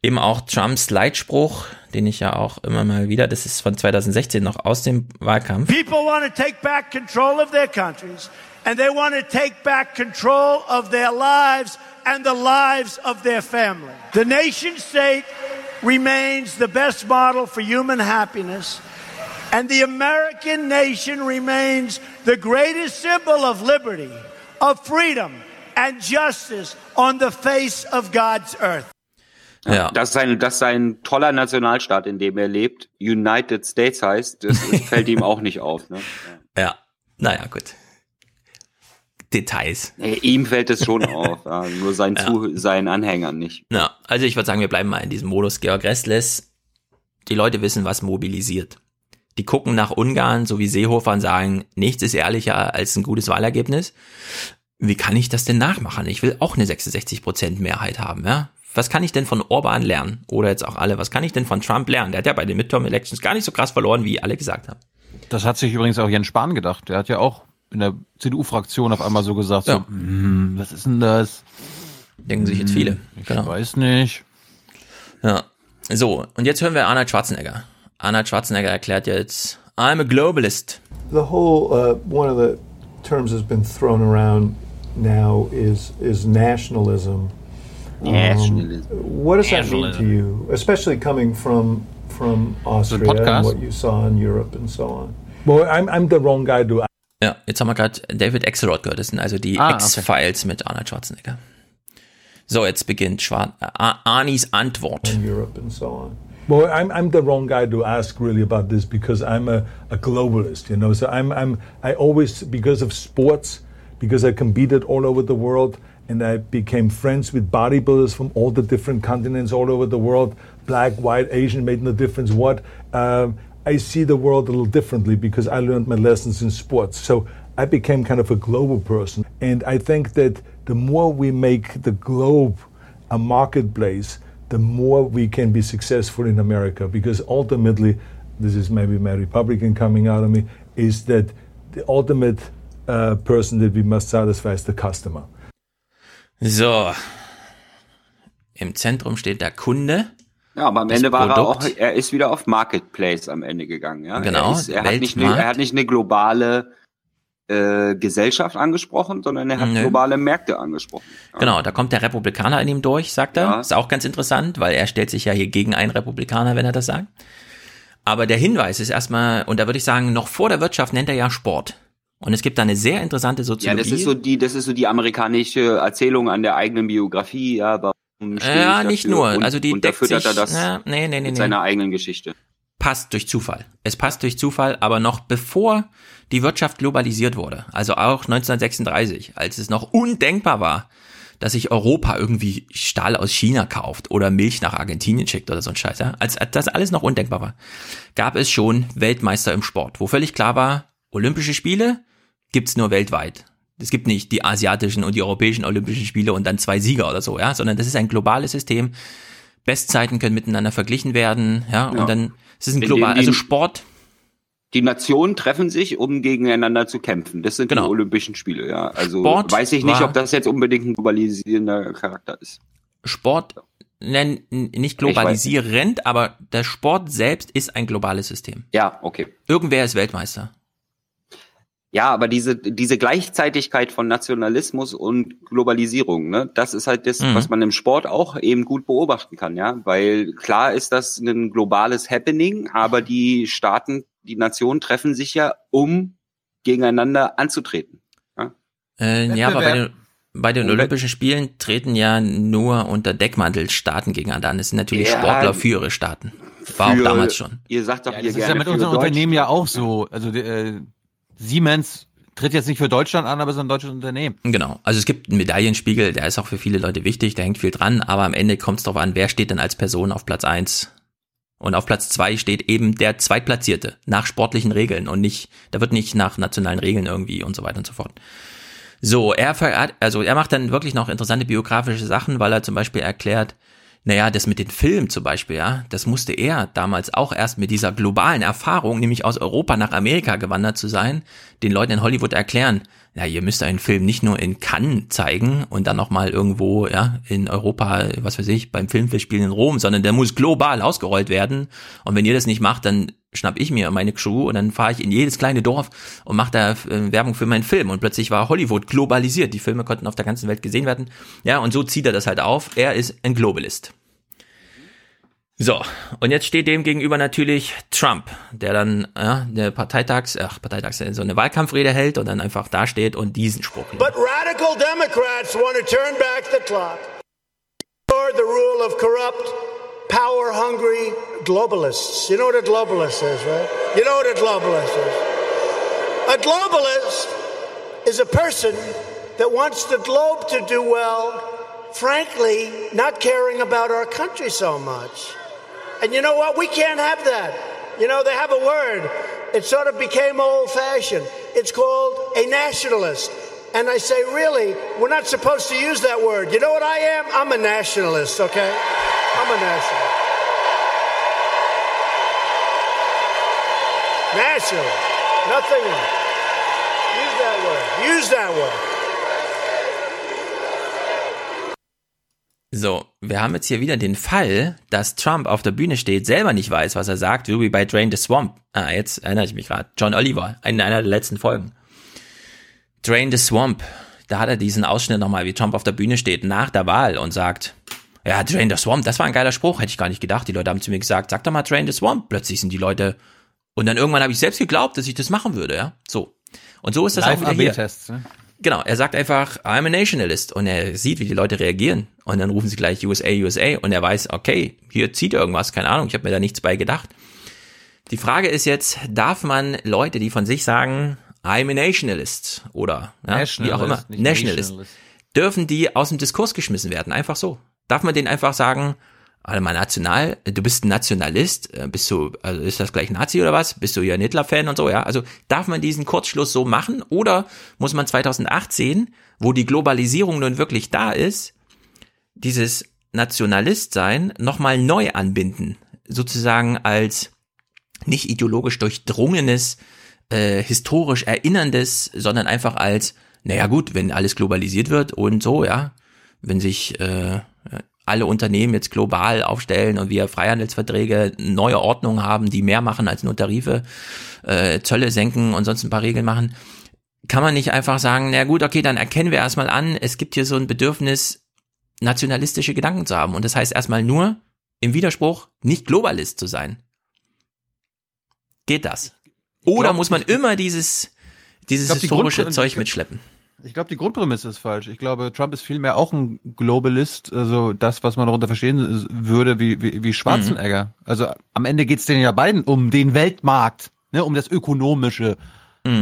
Eben auch Trumps Leitspruch, den ich ja auch immer mal wieder, das ist von 2016 noch aus dem Wahlkampf. People want to take back control of their countries, and they want to take back control of their lives and the lives of their family. The nation state remains the best model for human happiness, and the American nation remains the greatest symbol of liberty, of freedom, and justice on the face of God's earth. Ja. Dass sein, dass sein toller Nationalstaat, in dem er lebt, United States heißt, das fällt ihm auch nicht auf. Ne? Ja, naja, gut. Details. Nee, ihm fällt es schon auf, ja, nur sein Ja. Zu, seinen Anhängern nicht. Ja, also ich würde sagen, wir bleiben mal in diesem Modus. Georg Restless, die Leute wissen, was mobilisiert. Die gucken nach Ungarn, so wie Seehofer, und sagen, nichts ist ehrlicher als ein gutes Wahlergebnis. Wie kann ich das denn nachmachen? Ich will auch eine 66% Mehrheit haben, ja? Was kann ich denn von Orban lernen? Oder jetzt auch alle, was kann ich denn von Trump lernen? Der hat ja bei den Midterm-Elections gar nicht so krass verloren, wie alle gesagt haben. Das hat sich übrigens auch Jens Spahn gedacht. Der hat ja auch in der CDU-Fraktion auf einmal so gesagt, Ja. so, hm, was ist denn das? Denken sich jetzt viele. Ich Genau. weiß nicht. Ja. So, und jetzt hören wir Arnold Schwarzenegger. Arnold Schwarzenegger erklärt jetzt, I'm a globalist. The whole uh, one of the terms that's been thrown around now is is nationalism. Nationalism. Um, what does that mean to you, especially coming from from Austria and what you saw in Europe and so on? Well, I'm I'm the wrong guy to Ja, jetzt haben wir gerade David Axelrod gehört. Das sind also die Ah. X-Files mit Arnold Schwarzenegger. So, jetzt beginnt Schwar Ar Arnis Antwort. in Europe and so on. Well, I'm, I'm the wrong guy to ask really about this because I'm a, a globalist, you know. So I'm, I'm I always because of sports, because I competed all over the world and I became friends with bodybuilders from all the different continents all over the world, black, white, Asian, made no difference what. Um, I see the world a little differently because I learned my lessons in sports. So I became kind of a global person. And I think that the more we make the globe a marketplace, the more we can be successful in America. Because ultimately, this is maybe my Republican coming out of me, is that the ultimate uh, person that we must satisfy is the customer. So. Im Zentrum steht der Kunde. Ja, aber am Ende war er auch, er ist wieder auf Marketplace am Ende gegangen. Ja? Genau, Er, ist, er, hat nicht eine, er hat nicht eine globale äh, Gesellschaft angesprochen, sondern er hat Nö. globale Märkte angesprochen. Genau, da kommt der Republikaner in ihm durch, sagt er. Ja. Ist auch ganz interessant, weil er stellt sich ja hier gegen einen Republikaner, wenn er das sagt. Aber der Hinweis ist erstmal, und da würde ich sagen, noch vor der Wirtschaft nennt er ja Sport. Und es gibt da eine sehr interessante Ja, Soziologie. das ist so die, das ist so die amerikanische Erzählung an der eigenen Biografie, ja, stehe Ja, ich nicht dafür? nur. Und, Also die und deckt füttert er sich- das na, nee, nee, nee, mit nee. seiner eigenen Geschichte. passt durch Zufall. Es passt durch Zufall, aber noch bevor die Wirtschaft globalisiert wurde, also auch 1936, als es noch undenkbar war, dass sich Europa irgendwie Stahl aus China kauft oder Milch nach Argentinien schickt oder so ein Scheiß, ja? als das alles noch undenkbar war, gab es schon Weltmeister im Sport, wo völlig klar war, Olympische Spiele gibt's nur weltweit. Es gibt nicht die asiatischen und die europäischen Olympischen Spiele und dann zwei Sieger oder so, ja, sondern das ist ein globales System. Bestzeiten können miteinander verglichen werden, ja, Ja. und dann es ist ein In global, also Sport, Die Nationen treffen sich, um gegeneinander zu kämpfen. Das sind die Olympischen Spiele, ja. Also Genau. Sport weiß ich nicht, ob das jetzt unbedingt ein globalisierender Charakter ist. Sport nennen nicht globalisierend, aber der Sport selbst ist ein globales System. Ja, okay. Irgendwer ist Weltmeister. Ja, aber diese, diese Gleichzeitigkeit von Nationalismus und Globalisierung, ne, das ist halt das, Mhm. was man im Sport auch eben gut beobachten kann, ja. Weil klar ist das ein globales Happening, aber die Staaten, die Nationen treffen sich ja, um gegeneinander anzutreten. Ja, Äh, ja, aber bei den, bei den Olympischen Spielen treten ja nur unter Deckmantel Staaten gegeneinander an. Es sind natürlich Ja. Sportler für ihre Staaten. War auch Für- damals schon. Ihr sagt doch Ja, ihr das ist gerne ja mit unseren Deutsch- Unternehmen ja auch so. Also äh, Siemens tritt jetzt nicht für Deutschland an, aber ist ein deutsches Unternehmen. Genau. Also es gibt einen Medaillenspiegel, der ist auch für viele Leute wichtig, da hängt viel dran, aber am Ende kommt es darauf an, wer steht denn als Person auf Platz eins Und auf Platz zwei steht eben der Zweitplatzierte, nach sportlichen Regeln und nicht, da wird nicht nach nationalen Regeln irgendwie und so weiter und so fort. So, er also er macht dann wirklich noch interessante biografische Sachen, weil er zum Beispiel erklärt, naja, das mit den Filmen zum Beispiel, ja, das musste er damals auch erst mit dieser globalen Erfahrung, nämlich aus Europa nach Amerika gewandert zu sein, den Leuten in Hollywood erklären, ja, ihr müsst einen Film nicht nur in Cannes zeigen und dann nochmal irgendwo, ja, in Europa, was weiß ich, beim Filmfestspiel in Rom, sondern der muss global ausgerollt werden. Und wenn ihr das nicht macht, dann schnapp ich mir meine Crew und dann fahre ich in jedes kleine Dorf und mache da äh, Werbung für meinen Film. Und plötzlich war Hollywood globalisiert. Die Filme konnten auf der ganzen Welt gesehen werden. Ja, und so zieht er das halt auf. Er ist ein Globalist. So, und jetzt steht dem gegenüber natürlich Trump, der dann ja, der Parteitags, ach, Parteitags, so eine Wahlkampfrede hält und dann einfach dasteht und diesen Spruch. But radical Democrats want to turn back the clock. The rule of corrupt, power hungry globalists. You know what a globalist is, right? You know what a globalist is. A globalist is a person that wants the globe to do well, frankly, not caring about our country so much. And you know what? We can't have that. You know, they have a word. It sort of became old fashioned. It's called a nationalist. And I say, really, we're not supposed to use that word. You know what I am? I'm a nationalist, okay? I'm a nationalist. Nationalist. Nothing. Use that word. Use that word. So, wir haben jetzt hier wieder den Fall, dass Trump auf der Bühne steht, selber nicht weiß, was er sagt, wie bei Drain the Swamp. Ah, jetzt erinnere ich mich gerade. John Oliver, in einer der letzten Folgen. Drain the Swamp. Da hat er diesen Ausschnitt nochmal, wie Trump auf der Bühne steht, nach der Wahl und sagt, ja, Drain the Swamp, das war ein geiler Spruch, hätte ich gar nicht gedacht. Die Leute haben zu mir gesagt, sag doch mal Drain the Swamp. Plötzlich sind die Leute, und dann irgendwann habe ich selbst geglaubt, dass ich das machen würde, ja. So. Und so ist das auch wieder hier. Ne? Genau, er sagt einfach, I'm a nationalist und er sieht, wie die Leute reagieren und dann rufen sie gleich USA, USA und er weiß, okay, hier zieht irgendwas, keine Ahnung, ich habe mir da nichts bei gedacht. Die Frage ist jetzt, darf man Leute, die von sich sagen, I'm a nationalist oder ja, wie auch immer, Nationalist, nationalist, Nationalist. dürfen die aus dem Diskurs geschmissen werden, einfach so. Darf man denen einfach sagen, warte mal, national, du bist ein Nationalist, äh, bist du, also ist das gleich Nazi oder was? Bist du ja ein Hitler-Fan und so, ja? Also darf man diesen Kurzschluss so machen oder muss man 2018, wo die Globalisierung nun wirklich da ist, dieses Nationalist-Sein nochmal neu anbinden? Sozusagen als nicht ideologisch durchdrungenes, äh, historisch erinnerndes, sondern einfach als, naja gut, wenn alles globalisiert wird und so, ja, wenn sich äh, alle Unternehmen jetzt global aufstellen und wir Freihandelsverträge, neue Ordnungen haben, die mehr machen als nur Tarife, äh, Zölle senken und sonst ein paar Regeln machen, kann man nicht einfach sagen, na gut, okay, dann erkennen wir erstmal an, es gibt hier so ein Bedürfnis, nationalistische Gedanken zu haben. Und das heißt erstmal nur, im Widerspruch, nicht Globalist zu sein. Geht das? Oder glaub, muss man immer dieses, dieses glaub, historische Zeug mitschleppen? Ich glaube, die Grundprämisse ist falsch. Ich glaube, Trump ist vielmehr auch ein Globalist, also das, was man darunter verstehen würde, wie, wie, wie Schwarzenegger. Also am Ende geht's denen ja beiden um den Weltmarkt, ne, um das Ökonomische.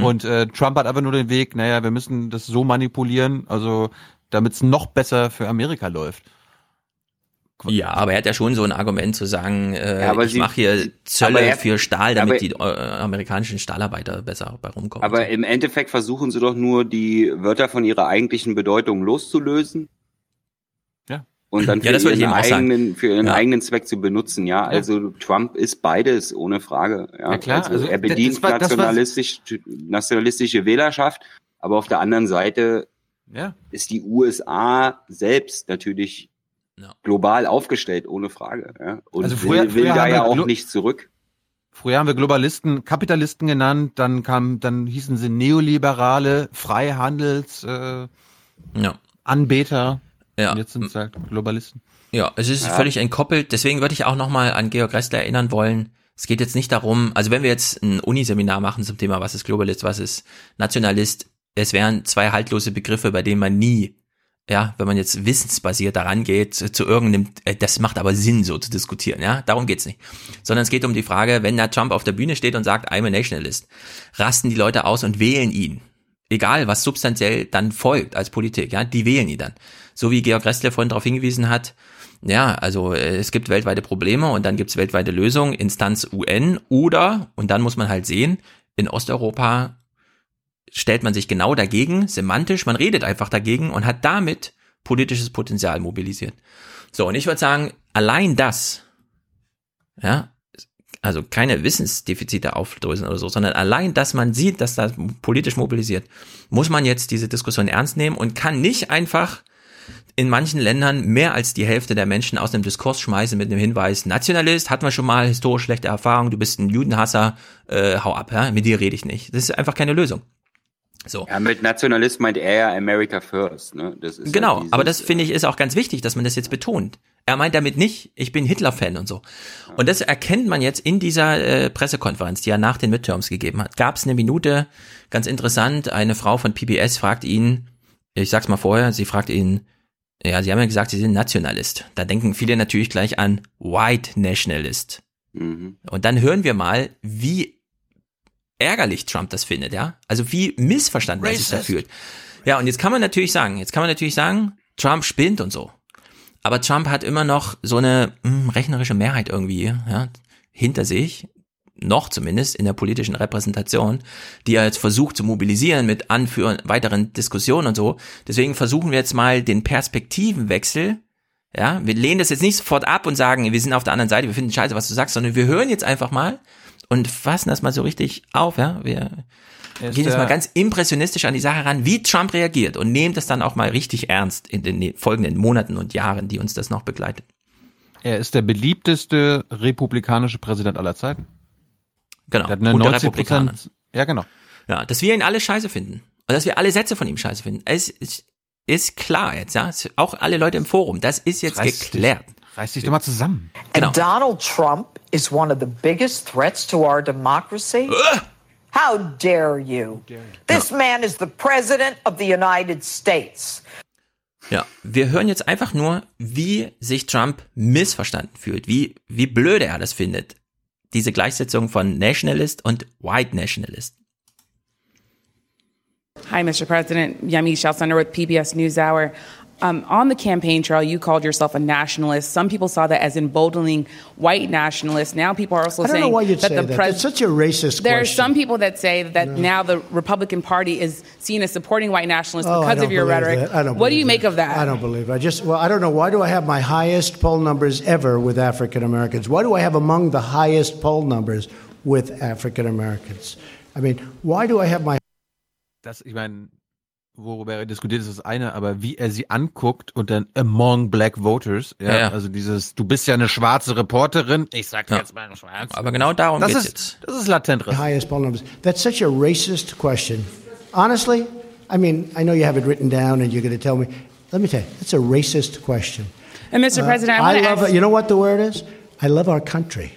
Und äh, Trump hat einfach nur den Weg, naja, wir müssen das so manipulieren, also damit es noch besser für Amerika läuft. Ja, aber er hat ja schon so ein Argument zu sagen, äh, Ja, aber ich sie- mache hier Zölle er- für Stahl, damit aber- die äh, amerikanischen Stahlarbeiter besser bei rumkommen. Aber im Endeffekt versuchen sie doch nur, die Wörter von ihrer eigentlichen Bedeutung loszulösen. Ja. Und dann *laughs* Ja, für, das ich ihren, eigenen, für ihren Ja. eigenen Zweck zu benutzen. Ja, also Trump ist beides, ohne Frage. Ja, Ja, klar, Also, also er das bedient war- das war- nationalistisch, nationalistische Wählerschaft, aber auf der anderen Seite Ja. ist die USA selbst natürlich global aufgestellt, ohne Frage. Ja. Und Also früher- will, will früher da haben ja wir auch Glo- nicht zurück. Früher haben wir Globalisten, Kapitalisten genannt, dann kam, dann hießen sie Neoliberale, Freihandels, äh, Ja. Anbeter. Ja. Und jetzt sind es halt Globalisten. Ja, es ist Ja. völlig entkoppelt. Deswegen würde ich auch nochmal an Georg Restler erinnern wollen. Es geht jetzt nicht darum, also wenn wir jetzt ein Uniseminar machen zum Thema, was ist Globalist, was ist Nationalist, es wären zwei haltlose Begriffe, bei denen man nie, ja, wenn man jetzt wissensbasiert daran geht, zu irgendeinem, äh, das macht aber Sinn, so zu diskutieren, ja, darum geht's nicht. Sondern es geht um die Frage, wenn da Trump auf der Bühne steht und sagt, I'm a Nationalist, rasten die Leute aus und wählen ihn. Egal, was substanziell dann folgt als Politik, ja, die wählen ihn dann. So wie Georg Restler vorhin darauf hingewiesen hat, ja, also äh, es gibt weltweite Probleme und dann gibt's weltweite Lösungen, Instanz UN oder, und dann muss man halt sehen, in Osteuropa stellt man sich genau dagegen, semantisch, man redet einfach dagegen und hat damit politisches Potenzial mobilisiert. So, und ich würde sagen, allein das, ja, also keine Wissensdefizite aufdröseln oder so, sondern allein, dass man sieht, dass das politisch mobilisiert, muss man jetzt diese Diskussion ernst nehmen und kann nicht einfach in manchen Ländern mehr als die Hälfte der Menschen aus dem Diskurs schmeißen mit dem Hinweis, Nationalist, hatten wir schon mal historisch schlechte Erfahrungen, du bist ein Judenhasser, äh, hau ab, ja? mit dir rede ich nicht. Das ist einfach keine Lösung. So. Ja, mit Nationalist meint er ja America First. Ne? Das ist Genau, halt aber das finde ich ist auch ganz wichtig, dass man das jetzt betont. Er meint damit nicht, ich bin Hitler-Fan und so. Und das erkennt man jetzt in dieser äh, Pressekonferenz, die er nach den Midterms gegeben hat. Gab es eine Minute, ganz interessant, eine Frau von PBS fragt ihn, ich sag's mal vorher, sie fragt ihn, ja, sie haben ja gesagt, sie sind Nationalist. Da denken viele natürlich gleich an White Nationalist. Mhm. Und dann hören wir mal, wie ärgerlich Trump das findet, ja? Also wie missverstanden er sich da fühlt. Ja, und jetzt kann man natürlich sagen, jetzt kann man natürlich sagen, Trump spinnt und so. Aber Trump hat immer noch so eine mh, rechnerische Mehrheit irgendwie, ja, hinter sich, noch zumindest in der politischen Repräsentation, die er jetzt versucht zu mobilisieren mit Anführen, weiteren Diskussionen und so. Deswegen versuchen wir jetzt mal den Perspektivenwechsel. Ja, wir lehnen das jetzt nicht sofort ab und sagen, wir sind auf der anderen Seite, wir finden scheiße, was du sagst, sondern wir hören jetzt einfach mal und fassen das mal so richtig auf, ja. Wir ist gehen jetzt mal ganz impressionistisch an die Sache ran, wie Trump reagiert und nehmen das dann auch mal richtig ernst in den folgenden Monaten und Jahren, die uns das noch begleitet. Er ist der beliebteste republikanische Präsident aller Zeiten. Genau. Der hat eine unter 90 Republikanern. Ja, genau. Ja, dass wir ihn alle scheiße finden. Und dass wir alle Sätze von ihm scheiße finden. Es ist, ist klar jetzt, ja. Es- Auch alle Leute im Forum. Das ist jetzt Reiß dich- geklärt. Reiß dich doch mal zusammen. Genau. And Donald Trump is one of the biggest threats to our democracy? How dare you? This man is the President of the United States. Ja, wir hören jetzt einfach nur, wie sich Trump missverstanden fühlt, wie, wie blöde er das findet. Diese Gleichsetzung von Nationalist und White Nationalist. Hi, Mr. President. Yami Shalcenter with PBS NewsHour. Um, on the campaign trail, you called yourself a nationalist. Some people saw that as emboldening white nationalists. Now people are also I don't know why you'd that say the that. pres- such a racist There are some people that say that now the Republican Party is seen as supporting white nationalists Oh, I because don't of your believe rhetoric. that. I don't what do believe you make of that? I don't believe. it. I just well, I don't know. Why do I have my highest poll numbers ever with African Americans? Why do I have among the highest poll numbers with African Americans? I mean, why do I have my Das, ich meine, worüber er diskutiert, ist das eine, aber wie er sie anguckt und dann among black voters, ja, Ja, ja. also dieses, du bist ja eine schwarze Reporterin, ich sag Ja. jetzt mal schwarz. Aber genau darum das geht's ist, jetzt. Das ist latent highest poll numbers? That's such a racist question. Honestly, I mean, I know you have it written down and you're going to tell me. Let me tell you, it's a racist question. And Mr. Uh, President, I I want to love ask it. You know what the word is? I love our country.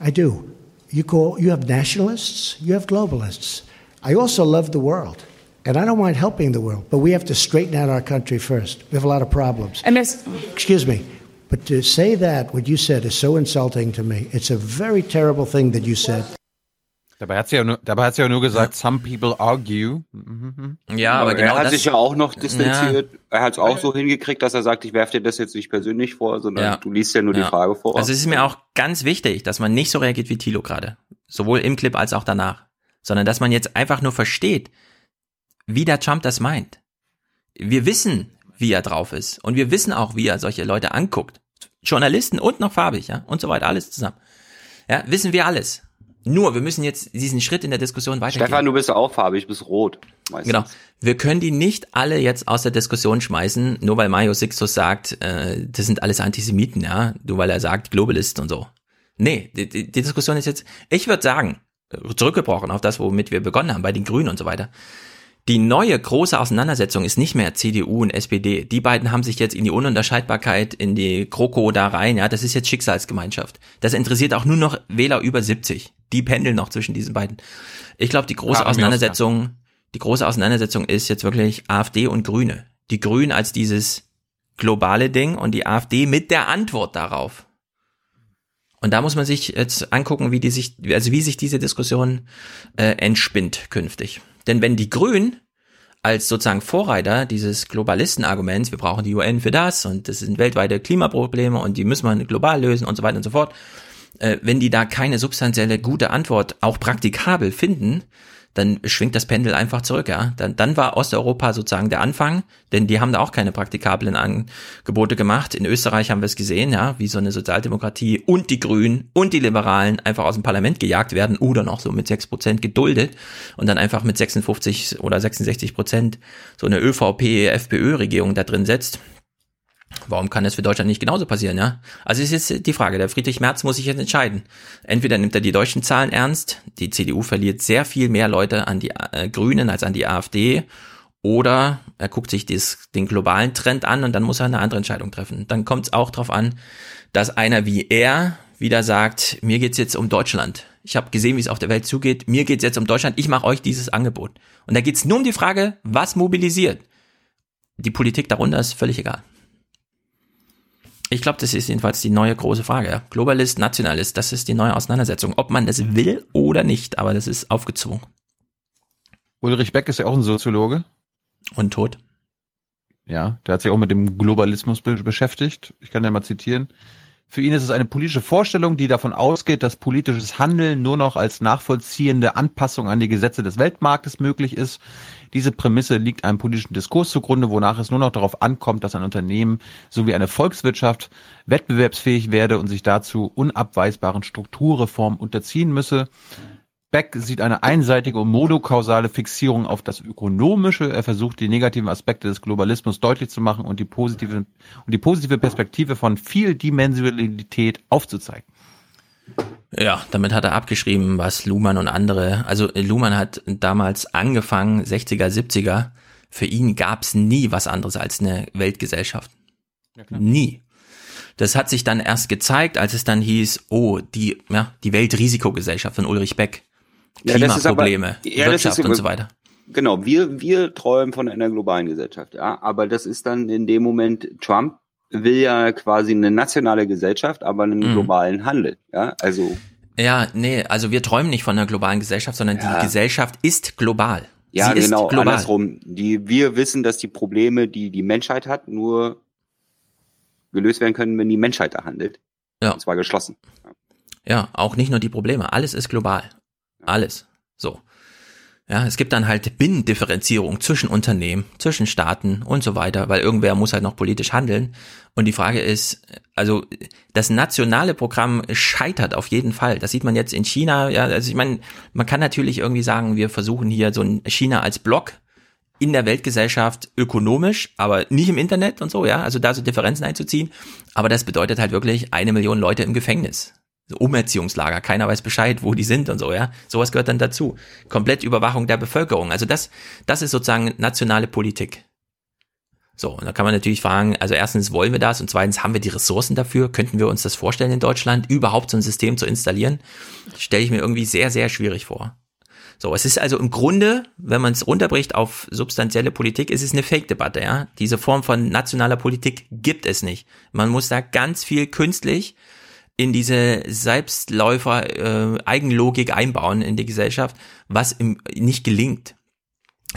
I do. You call you have nationalists, you have globalists. I also love the world. And I don't mind helping the world, but we have to straighten out our country first. We have a lot of problems. And Miss Excuse me. But to say that, what you said, is so insulting to me. It's a very terrible thing that you said. Dabei hat sie ja nur, dabei hat sie ja nur gesagt, some people argue. Mhm. Ja, aber, Aber genau er hat das, sich ja auch noch distanziert. er hat es auch so hingekriegt, dass er sagt, ich werfe dir das jetzt nicht persönlich vor, sondern Ja. du liest ja nur die Ja. Frage vor. Also es ist mir auch ganz wichtig, dass man nicht so reagiert wie Thilo gerade. Sowohl im Clip als auch danach. Sondern dass man jetzt einfach nur versteht, wie der Trump das meint. Wir wissen, wie er drauf ist. Und wir wissen auch, wie er solche Leute anguckt. Journalisten und noch farbig, ja, und so weiter, alles zusammen. Ja, wissen wir alles. Nur, wir müssen jetzt diesen Schritt in der Diskussion weitergehen. Stefan, du bist auch farbig, bist rot. Meistens. Genau. Wir können die nicht alle jetzt aus der Diskussion schmeißen, nur weil Mario Sixtus sagt, äh, das sind alles Antisemiten, ja, nur weil er sagt Globalist und so. Nee, die, die, Diskussion ist jetzt, ich würde sagen, zurückgebrochen auf das, womit wir begonnen haben, bei den Grünen und so weiter. Die neue große Auseinandersetzung ist nicht mehr CDU und SPD. Die beiden haben sich jetzt in die Ununterscheidbarkeit, in die Kroko da rein. Ja, das ist jetzt Schicksalsgemeinschaft. Das interessiert auch nur noch Wähler über 70. Die pendeln noch zwischen diesen beiden. Ich glaube, die große Auseinandersetzung, die große Auseinandersetzung ist jetzt wirklich AfD und Grüne. Die Grünen als dieses globale Ding und die AfD mit der Antwort darauf. Und da muss man sich jetzt angucken, wie die sich, also wie sich diese Diskussion äh, entspinnt künftig. Denn wenn die Grünen als sozusagen Vorreiter dieses Globalistenarguments, wir brauchen die UN für das und das sind weltweite Klimaprobleme und die müssen wir global lösen und so weiter und so fort, äh, wenn die da keine substanzielle gute Antwort auch praktikabel finden, dann schwingt das Pendel einfach zurück, ja. Dann, dann war Osteuropa sozusagen der Anfang, denn die haben da auch keine praktikablen Angebote gemacht. In Österreich haben wir es gesehen, ja, wie so eine Sozialdemokratie und die Grünen und die Liberalen einfach aus dem Parlament gejagt werden oder noch so mit 6% geduldet und dann einfach mit 56 oder 66 Prozent so eine ÖVP-FPÖ-Regierung da drin setzt. Warum kann das für Deutschland nicht genauso passieren, ja? Also ist jetzt die Frage, der Friedrich Merz muss sich jetzt entscheiden. Entweder nimmt er die deutschen Zahlen ernst, die CDU verliert sehr viel mehr Leute an die äh, Grünen als an die AfD, oder er guckt sich dies, den globalen Trend an und dann muss er eine andere Entscheidung treffen. Dann kommt es auch darauf an, dass einer wie er wieder sagt, mir geht's jetzt um Deutschland. Ich habe gesehen, wie es auf der Welt zugeht. Mir geht's jetzt um Deutschland. Ich mache euch dieses Angebot. Und da geht's nur um die Frage, was mobilisiert. Die Politik darunter ist völlig egal. Ich glaube, das ist jedenfalls die neue große Frage. Globalist, Nationalist, das ist die neue Auseinandersetzung. Ob man das will oder nicht, aber das ist aufgezwungen. Ulrich Beck ist ja auch ein Soziologe. Und tot. Ja, der hat sich auch mit dem Globalismus be beschäftigt. Ich kann ja mal zitieren. Für ihn ist es eine politische Vorstellung, die davon ausgeht, dass politisches Handeln nur noch als nachvollziehende Anpassung an die Gesetze des Weltmarktes möglich ist. Diese Prämisse liegt einem politischen Diskurs zugrunde, wonach es nur noch darauf ankommt, dass ein Unternehmen sowie eine Volkswirtschaft wettbewerbsfähig werde und sich dazu unabweisbaren Strukturreformen unterziehen müsse. Beck sieht eine einseitige und monokausale Fixierung auf das Ökonomische. Er versucht, die negativen Aspekte des Globalismus deutlich zu machen und die positive, und die positive Perspektive von Vieldimensionalität aufzuzeigen. Ja, damit hat er abgeschrieben, was Luhmann und andere, also Luhmann hat damals angefangen, 60er, 70er, für ihn gab's nie was anderes als eine Weltgesellschaft. nie. Das hat sich dann erst gezeigt, als es dann hieß, oh, die, ja, die Weltrisikogesellschaft von Ulrich Beck. Ja, das ist aber- Klimaprobleme, ja, Wirtschaft ist und so weiter. Genau, wir, wir träumen von einer globalen Gesellschaft, ja. Aber das ist dann in dem Moment, Trump will ja quasi eine nationale Gesellschaft, aber einen Mhm. globalen Handel, ja. Also, Ja, nee, also wir träumen nicht von einer globalen Gesellschaft, sondern Ja. die Gesellschaft ist global. ja, Sie ist genau, global. andersrum. Die, wir wissen, dass die Probleme, die die Menschheit hat, nur gelöst werden können, wenn die Menschheit da handelt. Ja. Und zwar geschlossen. Ja, auch nicht nur die Probleme. Alles ist global. Alles. So. Ja, es gibt dann halt Binnendifferenzierung zwischen Unternehmen, zwischen Staaten und so weiter, weil irgendwer muss halt noch politisch handeln. Und die Frage ist, also das nationale Programm scheitert auf jeden Fall. Das sieht man jetzt in China. Ja, also ich meine, man kann natürlich irgendwie sagen, wir versuchen hier so ein China als Block in der Weltgesellschaft ökonomisch, aber nicht im Internet und so, ja, also da so Differenzen einzuziehen. Aber das bedeutet halt wirklich eine Million Leute im Gefängnis. So Umerziehungslager, keiner weiß Bescheid, wo die sind und so, ja. Sowas gehört dann dazu. Komplett Überwachung der Bevölkerung. Also das, das ist sozusagen nationale Politik. So, und da kann man natürlich fragen, also erstens wollen wir das und zweitens haben wir die Ressourcen dafür? Könnten wir uns das vorstellen in Deutschland, überhaupt so ein System zu installieren? Stelle ich mir irgendwie sehr, sehr schwierig vor. So, es ist also im Grunde, wenn man es runterbricht auf substanzielle Politik, ist es eine Fake-Debatte, ja. Diese Form von nationaler Politik gibt es nicht. Man muss da ganz viel künstlich in diese Selbstläufer äh, Eigenlogik einbauen in die Gesellschaft, was im, nicht gelingt.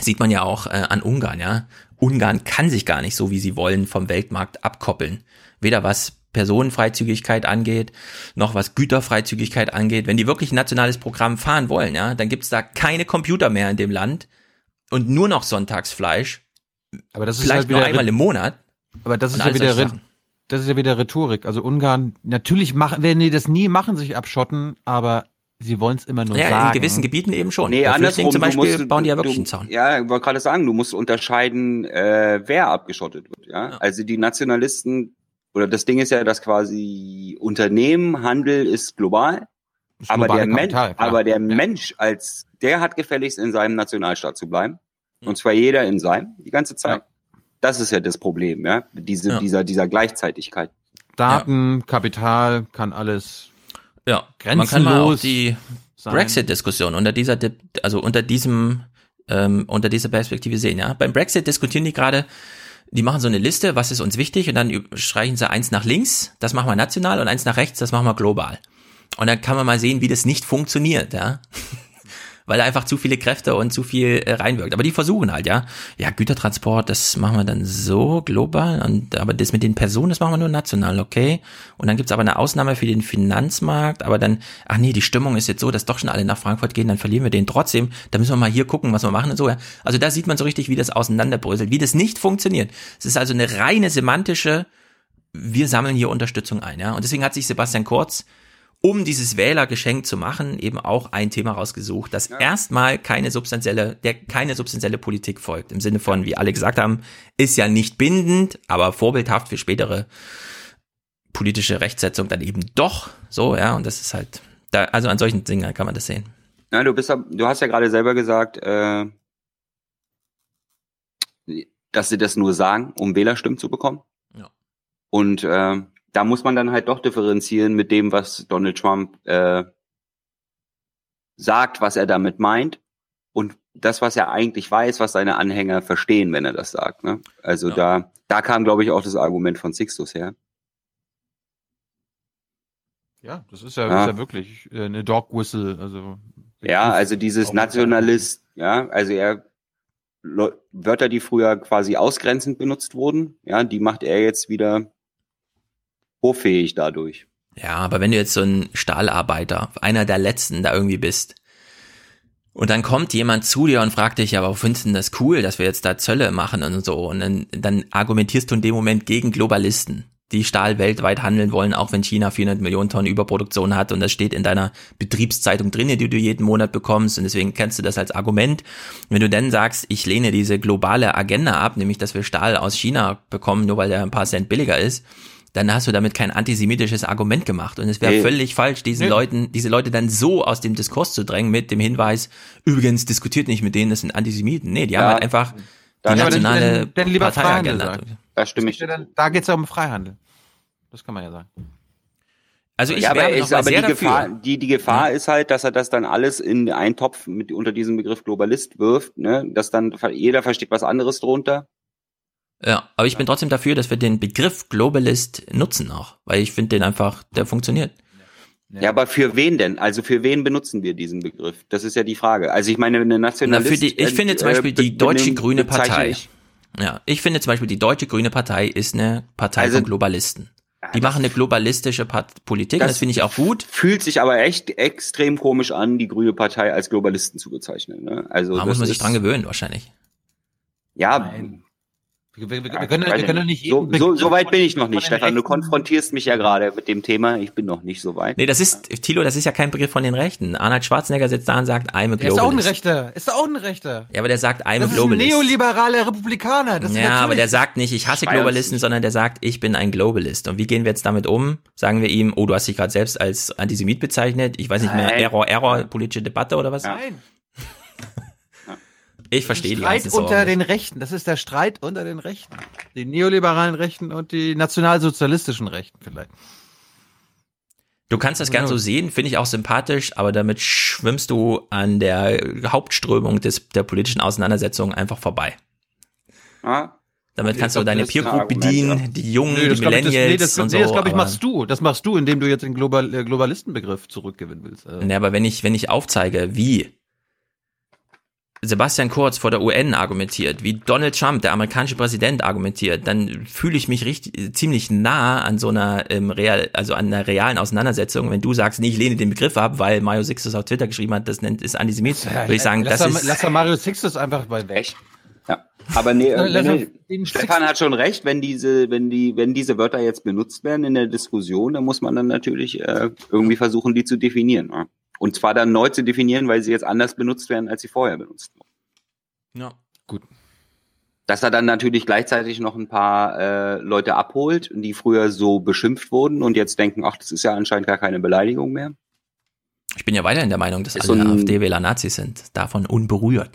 Sieht man ja auch äh, an Ungarn, ja. Ungarn kann sich gar nicht so, wie sie wollen, vom Weltmarkt abkoppeln. Weder was Personenfreizügigkeit angeht, noch was Güterfreizügigkeit angeht. Wenn die wirklich ein nationales Programm fahren wollen, ja, dann gibt's da keine Computer mehr in dem Land und nur noch Sonntagsfleisch. Aber das ist vielleicht halt nur einmal im Monat. Aber das ist ja wieder, Sachen. Das ist ja wieder Rhetorik. Also Ungarn, natürlich machen, werden die das nie machen, sich abschotten, aber sie wollen es immer nur Ja, sagen. in gewissen Gebieten eben schon. Nee, andersrum. Zum Beispiel musst- bauen die ja du- wirklich einen Zaun. Ja, ich wollte gerade sagen, du musst unterscheiden, äh, wer abgeschottet wird. Ja? Also die Nationalisten, oder das Ding ist ja, dass quasi Unternehmen, Handel ist global, aber der, Mensch, Kapital, klar. aber der Mensch als, der hat gefälligst in seinem Nationalstaat zu bleiben. Und zwar jeder in seinem, die ganze Zeit. Das ist ja das Problem, ja, diese, Ja. dieser, dieser Gleichzeitigkeit. Daten, Kapital, kann alles Ja, grenzenlos man kann mal auch die. Brexit-Diskussion unter dieser, Di- also unter diesem, ähm, unter dieser Perspektive sehen. Ja, beim Brexit diskutieren die gerade. Die machen so eine Liste, was ist uns wichtig, und dann streichen sie eins nach links, das machen wir national, und eins nach rechts, das machen wir global. Und dann kann man mal sehen, wie das nicht funktioniert, ja. Weil da einfach zu viele Kräfte und zu viel äh, reinwirkt. Aber die versuchen halt, ja. Ja, Gütertransport, das machen wir dann so global. Und aber das mit den Personen, das machen wir nur national, okay. Und dann gibt's aber eine Ausnahme für den Finanzmarkt, aber dann, ach nee, die Stimmung ist jetzt so, dass doch schon alle nach Frankfurt gehen, dann verlieren wir den trotzdem. Da müssen wir mal hier gucken, was wir machen und so. Ja. Also da sieht man so richtig, wie das auseinanderbröselt, wie das nicht funktioniert. Es ist also eine reine semantische, wir sammeln hier Unterstützung ein, ja. Und deswegen hat sich Sebastian Kurz um dieses Wählergeschenk zu machen, eben auch ein Thema rausgesucht, das erstmal keine substanzielle, der keine substanzielle Politik folgt. Im Sinne von, wie alle gesagt haben, ist ja nicht bindend, aber vorbildhaft für spätere politische Rechtsetzung dann eben doch so, ja, und das ist halt, da, also an solchen Dingen kann man das sehen. Ja, du bist, ja- du hast ja gerade selber gesagt, äh, dass sie das nur sagen, um Wählerstimmen zu bekommen. Ja. Und äh, da muss man dann halt doch differenzieren mit dem, was Donald Trump äh, sagt, was er damit meint und das, was er eigentlich weiß, was seine Anhänger verstehen, wenn er das sagt. Ne? Also da, da kam, glaube ich, auch das Argument von Sixtus her. Ja, das ist ja, Ja. Ist ja wirklich äh, eine Dog Whistle. Also Ja, also dieses Nationalist, ja, also er Wörter, die früher quasi ausgrenzend benutzt wurden, ja, die macht er jetzt wieder hoffähig dadurch. Ja, aber wenn du jetzt so ein Stahlarbeiter, einer der letzten da irgendwie bist, und dann kommt jemand zu dir und fragt dich, ja, aber findest du denn das cool, dass wir jetzt da Zölle machen und so, und dann, dann argumentierst du in dem Moment gegen Globalisten, die Stahl weltweit handeln wollen, auch wenn China 400 Millionen Tonnen Überproduktion hat und das steht in deiner Betriebszeitung drin, die du jeden Monat bekommst und deswegen kennst du das als Argument. Wenn du dann sagst, ich lehne diese globale Agenda ab, nämlich dass wir Stahl aus China bekommen, nur weil der ein paar Cent billiger ist, dann hast du damit kein antisemitisches Argument gemacht. Und es wäre Nee. völlig falsch, diesen Nee. Leuten, diese Leute dann so aus dem Diskurs zu drängen mit dem Hinweis, übrigens diskutiert nicht mit denen, das sind Antisemiten. Nee, die haben Ja. halt einfach die Ja, aber dann- nationale dann, dann lieber Parteiagenda. Da stimme ich. Ja, dann, da geht's ja um Freihandel. Das kann man ja sagen. Also ich ja, aber, ist, aber die Gefahr, die, die Gefahr ist halt, dass er das dann alles in einen Topf mit, unter diesem Begriff Globalist wirft, ne, dass dann jeder versteht was anderes drunter. Ja, aber ich bin trotzdem dafür, dass wir den Begriff Globalist nutzen auch, weil ich finde den einfach, der funktioniert. Ja. aber für wen denn? Also für wen benutzen wir diesen Begriff? Das ist ja die Frage. Also ich meine, eine Na, Nationalist. für die, ich finde zum äh, Beispiel die Deutsche Grüne Partei. ich- Ja, ich finde zum Beispiel die Deutsche Grüne Partei ist eine Partei Also- von Globalisten. Die machen eine globalistische Part Politik, und das finde ich auch gut. Fühlt sich aber echt extrem komisch an, die Grüne Partei als Globalisten zu bezeichnen. Ne? Also Da das muss man sich dran gewöhnen wahrscheinlich. Ja, Wir, wir, wir, Ja, können, wir können doch nicht so, so, so weit bin ich noch nicht, Stefan. Du konfrontierst mich ja gerade mit dem Thema. Ich bin noch nicht so weit. Nee, das ist, Thilo, das ist ja kein Begriff von den Rechten. Arnold Schwarzenegger sitzt da und sagt, I'm a Der ist auch ein Globalist. Rechter. Ist auch ein Rechter. Ja, aber der sagt, I'm a Das ist ein Globalist. neoliberaler Republikaner. Das ist ja, aber der sagt nicht, ich hasse Globalisten, sondern der sagt, ich bin ein Globalist. Und wie gehen wir jetzt damit um? Sagen wir ihm, oh, du hast dich gerade selbst als Antisemit bezeichnet. Ich weiß nicht mehr, Nein. Error, Error, politische Debatte oder was? Nein. *laughs* Ich verstehe die Streit unter Sorgen. den Rechten. Das ist der Streit unter den Rechten. Die neoliberalen Rechten und die nationalsozialistischen Rechten vielleicht. Du kannst das gern so sehen, finde ich auch sympathisch, aber damit schwimmst du an der Hauptströmung des, der politischen Auseinandersetzung einfach vorbei. Ja? Damit Ich kannst glaub, du deine Peer Group bedienen, ja. die Jungen, das die glaub ich, das, Millennials nee, das, und so. nee, das glaube ich, machst du. Das machst du, indem du jetzt den Global, äh, Globalistenbegriff zurückgewinnen willst. Äh, Nee, aber wenn ich, wenn ich aufzeige, wie Sebastian Kurz vor der UN argumentiert, wie Donald Trump, der amerikanische Präsident, argumentiert, dann fühle ich mich richtig ziemlich nah an so einer ähm, real, also an einer realen Auseinandersetzung. Wenn du sagst, nee, ich lehne den Begriff ab, weil Mario Sixtus auf Twitter geschrieben hat, das nennt ist Antisemit, würde ich sagen, lass das doch- ist Lass doch Mario Sixtus einfach bei weg. Ja. Aber nee, *laughs* Ja, äh, nee, den Stefan hat schon recht, wenn diese, wenn die, wenn diese Wörter jetzt benutzt werden in der Diskussion, dann muss man dann natürlich äh, irgendwie versuchen, die zu definieren. Ja? Und zwar dann neu zu definieren, weil sie jetzt anders benutzt werden, als sie vorher benutzt wurden. Ja. Gut. Dass er dann natürlich gleichzeitig noch ein paar äh, Leute abholt, die früher so beschimpft wurden und jetzt denken, ach, das ist ja anscheinend gar keine Beleidigung mehr. Ich bin ja weiterhin der Meinung, dass Ist alle so ein- AfD-Wähler Nazis sind, davon unberührt.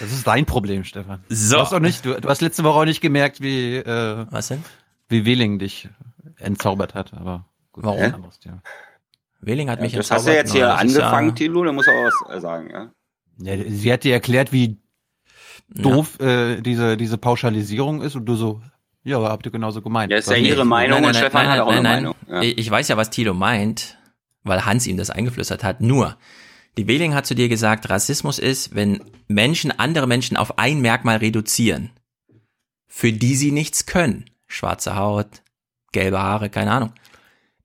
Das ist dein Problem, Stefan. So. Du hast, auch nicht, du, du hast letzte Woche auch nicht gemerkt, wie, äh, Was denn? wie Wehling dich entzaubert hat, aber gut, Warum? Thema. Wehling hat Ja, mich das hast du jetzt hier ist angefangen, Ja, Thilo, da muss er auch was sagen, ja. Ja, sie hat dir erklärt, wie doof äh, diese, diese Pauschalisierung ist und du so, ja, aber habt ihr genauso gemeint. Ja, ist ja ihre Meinung und Stefan hat auch eine Meinung. Ja. Ich weiß ja, was Thilo meint, weil Hans ihm das eingeflüstert hat. Nur, die Wehling hat zu dir gesagt, Rassismus ist, wenn Menschen andere Menschen auf ein Merkmal reduzieren, für die sie nichts können. Schwarze Haut, gelbe Haare, keine Ahnung.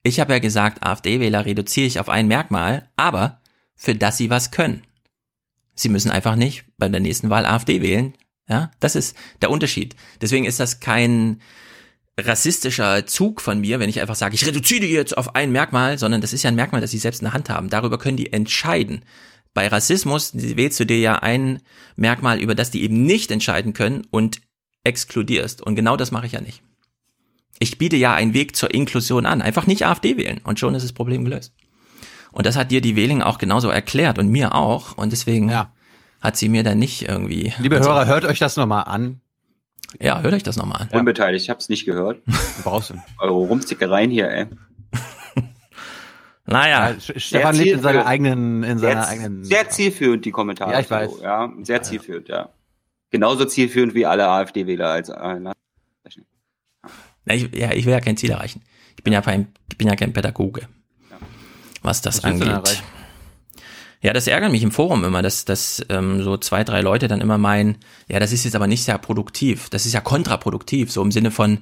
Ich habe ja gesagt, AfD-Wähler reduziere ich auf ein Merkmal, aber für das sie was können. Sie müssen einfach nicht bei der nächsten Wahl AfD wählen. Ja, das ist der Unterschied. Deswegen ist das kein rassistischer Zug von mir, wenn ich einfach sage, ich reduziere jetzt auf ein Merkmal, sondern das ist ja ein Merkmal, das sie selbst in der Hand haben. Darüber können die entscheiden. Bei Rassismus wählst du dir ja ein Merkmal, über das die eben nicht entscheiden können und exkludierst. Und genau das mache ich ja nicht. Ich biete ja einen Weg zur Inklusion an. Einfach nicht AfD wählen und schon ist das Problem gelöst. Und das hat dir die Wähling auch genauso erklärt und mir auch. Und deswegen hat sie mir dann nicht irgendwie. Liebe also- Hörer, hört euch das nochmal an. Ja, hört euch das nochmal an. Unbeteiligt, ich hab's nicht gehört. *laughs* Brauchst du. Eure Rumzickereien hier, ey. *laughs* Naja. Sch- Stefan lebt in seiner eigenen, in seiner sehr, eigenen. Sehr zielführend, die Kommentare. Ja, ich weiß. So, ja, sehr zielführend, ja. Genauso zielführend wie alle AfD-Wähler als äh, ich, ja, ich will ja kein Ziel erreichen. Ich bin ja kein, ich bin ja kein Pädagoge, was das Was angeht. Ja, das ärgert mich im Forum immer, dass, dass ähm, so zwei, drei Leute dann immer meinen, ja, das ist jetzt aber nicht sehr produktiv. Das ist ja kontraproduktiv, so im Sinne von,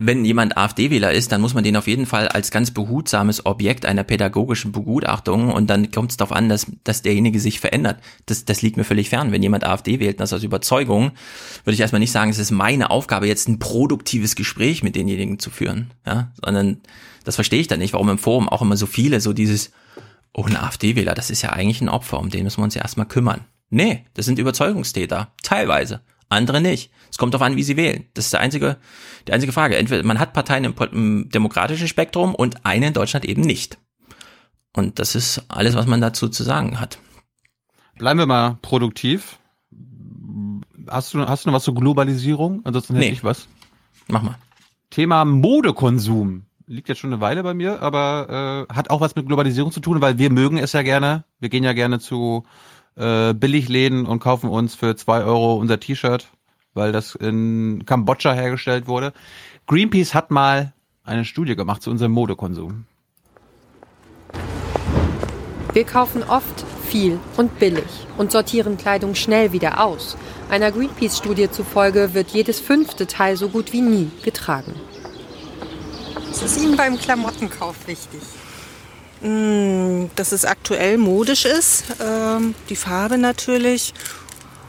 wenn jemand AfD-Wähler ist, dann muss man den auf jeden Fall als ganz behutsames Objekt einer pädagogischen Begutachtung und dann kommt es darauf an, dass, dass derjenige sich verändert. Das, das liegt mir völlig fern. Wenn jemand AfD wählt, das aus Überzeugung, würde ich erstmal nicht sagen, es ist meine Aufgabe, jetzt ein produktives Gespräch mit denjenigen zu führen, ja, sondern das verstehe ich dann nicht, warum im Forum auch immer so viele so dieses, oh, ein AfD-Wähler, das ist ja eigentlich ein Opfer, um den müssen wir uns ja erstmal kümmern. Nee, das sind Überzeugungstäter, teilweise, andere nicht. Es kommt darauf an, wie sie wählen. Das ist der einzige, die einzige Frage. Entweder man hat Parteien im, im demokratischen Spektrum und eine in Deutschland eben nicht. Und das ist alles, was man dazu zu sagen hat. Bleiben wir mal produktiv. Hast du, hast du noch was zur Globalisierung? Ansonsten hätte Nee. ich was. Mach mal. Thema Modekonsum. Liegt jetzt schon eine Weile bei mir, aber äh, hat auch was mit Globalisierung zu tun, weil wir mögen es ja gerne. Wir gehen ja gerne zu äh, Billigläden und kaufen uns für zwei Euro unser T-Shirt, weil das in Kambodscha hergestellt wurde. Greenpeace hat mal eine Studie gemacht zu unserem Modekonsum. Wir kaufen oft viel und billig und sortieren Kleidung schnell wieder aus. Einer Greenpeace-Studie zufolge wird jedes fünfte Teil so gut wie nie getragen. Was ist Ihnen beim Klamottenkauf wichtig? Mm, Dass es aktuell modisch ist, ähm, die Farbe natürlich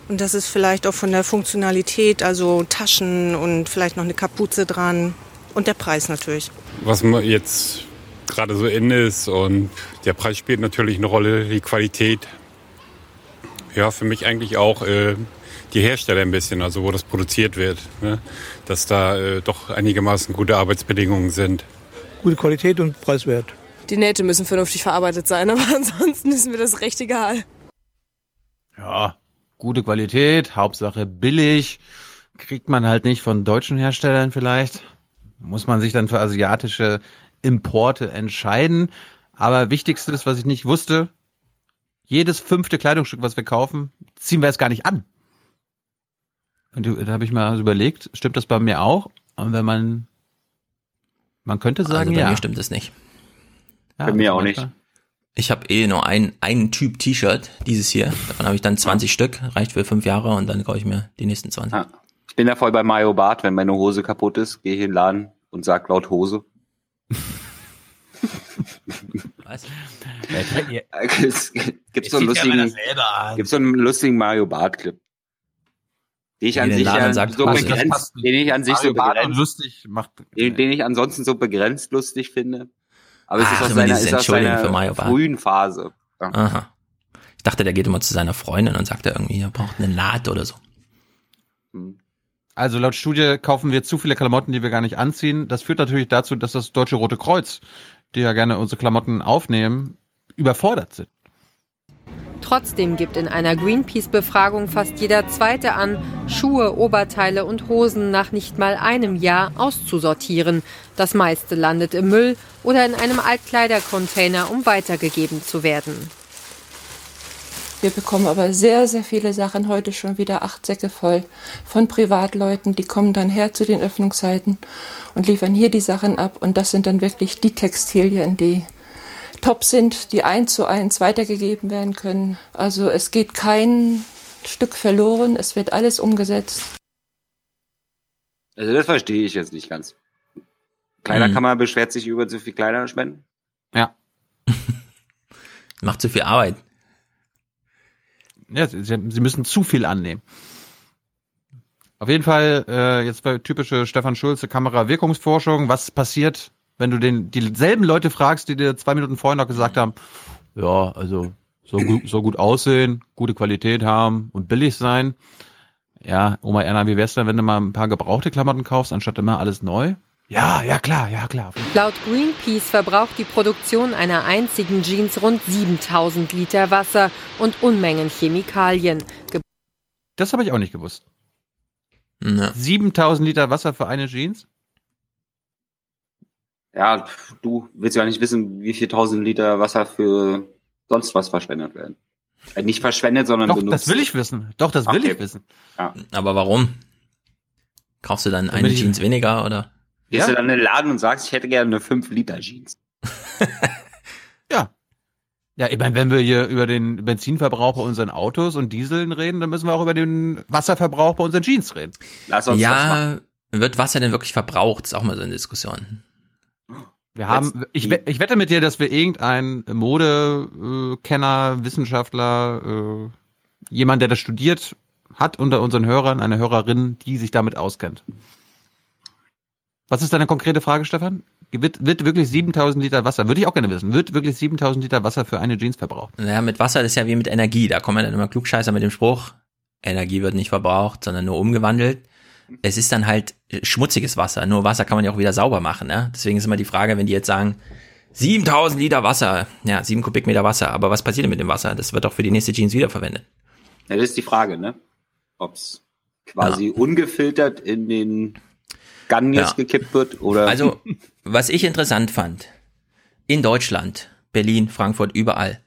und dass es vielleicht auch von der Funktionalität, also Taschen und vielleicht noch eine Kapuze dran und der Preis natürlich. was man jetzt gerade so in ist und der Preis spielt natürlich eine Rolle, die Qualität. Ja, für mich eigentlich auch äh, die Hersteller ein bisschen, also wo das produziert wird, ne? dass da äh, doch einigermaßen gute Arbeitsbedingungen sind. Gute Qualität und preiswert. Die Nähte müssen vernünftig verarbeitet sein, aber *laughs* ansonsten ist mir das recht egal. Ja, gute Qualität, Hauptsache billig. Kriegt man halt nicht von deutschen Herstellern vielleicht. Muss man sich dann für asiatische Importe entscheiden. Aber wichtigstes, was ich nicht wusste, jedes fünfte Kleidungsstück, was wir kaufen, ziehen wir es gar nicht an. Und da habe ich mal überlegt, stimmt das bei mir auch? Und wenn man, man könnte sagen, also bei ja. mir stimmt es nicht. Ja, Bei mir auch nicht. Ich habe eh nur ein, einen Typ T-Shirt, dieses hier. Davon habe ich dann 20 Stück, reicht für fünf Jahre und dann kaufe ich mir die nächsten 20. Ja. Ich bin ja voll bei Mario Bart, wenn meine Hose kaputt ist, gehe ich in den Laden und sag laut Hose. Was? *laughs* Es gibt so einen lustigen, gibt so einen lustigen Mario Bart Clip. Den ich an sich ja so begrenzt, den ich an sich so Mario begrenzt, lustig macht. den, den ich ansonsten so begrenzt lustig finde. Aber es Ach, ist aus immer seiner, ist aus seiner für Mario Barth. frühen Phase. Ja. Aha. Ich dachte, der geht immer zu seiner Freundin und sagt er irgendwie, er braucht eine Naht oder so. Also laut Studie kaufen wir zu viele Klamotten, die wir gar nicht anziehen. Das führt natürlich dazu, dass das Deutsche Rote Kreuz, die ja gerne unsere Klamotten aufnehmen, überfordert sind. Trotzdem gibt in einer Greenpeace-Befragung fast jeder Zweite an, Schuhe, Oberteile und Hosen nach nicht mal einem Jahr auszusortieren. Das meiste landet im Müll oder in einem Altkleidercontainer, um weitergegeben zu werden. Wir bekommen aber sehr, sehr viele Sachen heute schon wieder acht Säcke voll von Privatleuten. Die kommen dann her zu den Öffnungszeiten und liefern hier die Sachen ab. Und das sind dann wirklich die Textilien, die top sind, die eins zu eins weitergegeben werden können. Also es geht kein Stück verloren. Es wird alles umgesetzt. Also das verstehe ich jetzt nicht ganz. Kleiderkammer Mhm. beschwert sich über zu viel Kleiderspenden. Ja. *laughs* Macht zu viel Arbeit. Ja, sie, sie müssen zu viel annehmen. Auf jeden Fall, äh, jetzt bei typische Stefan Schulze Kamera-Wirkungsforschung, was passiert, wenn du den dieselben Leute fragst, die dir zwei Minuten vorher noch gesagt haben, ja, also so gut, so gut aussehen, gute Qualität haben und billig sein. Ja, Oma Erna, wie wär's denn, wenn du mal ein paar gebrauchte Klamotten kaufst, anstatt immer alles neu? Ja, ja klar, ja klar. Laut Greenpeace verbraucht die Produktion einer einzigen Jeans rund 7000 Liter Wasser und Unmengen Chemikalien. Ge Das habe ich auch nicht gewusst. Ja. 7000 Liter Wasser für eine Jeans? Ja, du willst ja nicht wissen, wie viel tausend Liter Wasser für sonst was verschwendet werden. Äh, nicht verschwendet, sondern Doch, benutzt. das will ich wissen. Doch, das will Okay. ich wissen. Ja. Aber warum? Kaufst du dann eine Jeans weniger oder? Gehst Ja. du dann in den Laden und sagst, ich hätte gerne eine 5 Liter Jeans. *laughs* Ja. Ja, ich meine, wenn wir hier über den Benzinverbrauch bei unseren Autos und Dieseln reden, dann müssen wir auch über den Wasserverbrauch bei unseren Jeans reden. Lass uns das machen. Ja, wird Wasser denn wirklich verbraucht? Ist auch mal so eine Diskussion. Wir haben, ich, ich wette mit dir, dass wir irgendein Modekenner, Wissenschaftler, äh, jemand, der das studiert hat unter unseren Hörern, eine Hörerin, die sich damit auskennt. Was ist deine konkrete Frage, Stefan? Wird, wird wirklich 7000 Liter Wasser, würde ich auch gerne wissen, wird wirklich 7000 Liter Wasser für eine Jeans verbraucht? Naja, mit Wasser ist ja wie mit Energie. Da kommen dann immer Klugscheißer mit dem Spruch, Energie wird nicht verbraucht, sondern nur umgewandelt. Es ist dann halt schmutziges Wasser. Nur Wasser kann man ja auch wieder sauber machen. Ne? Deswegen ist immer die Frage, wenn die jetzt sagen, 7000 Liter Wasser, ja, 7 Kubikmeter Wasser, aber was passiert denn mit dem Wasser? Das wird doch für die nächste Jeans wiederverwendet. Ja, das ist die Frage, ne? Ob's quasi ungefiltert in den Ganges Ja. gekippt wird oder. Also, was ich interessant fand, in Deutschland, Berlin, Frankfurt, überall,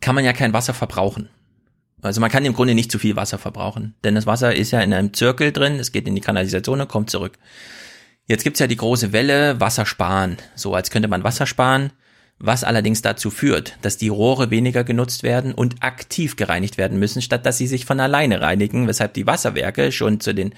kann man ja kein Wasser verbrauchen. Also man kann im Grunde nicht zu viel Wasser verbrauchen, denn das Wasser ist ja in einem Zirkel drin, es geht in die Kanalisation und kommt zurück. Jetzt gibt's ja die große Welle Wasser sparen, so als könnte man Wasser sparen, was allerdings dazu führt, dass die Rohre weniger genutzt werden und aktiv gereinigt werden müssen, statt dass sie sich von alleine reinigen, weshalb die Wasserwerke schon zu den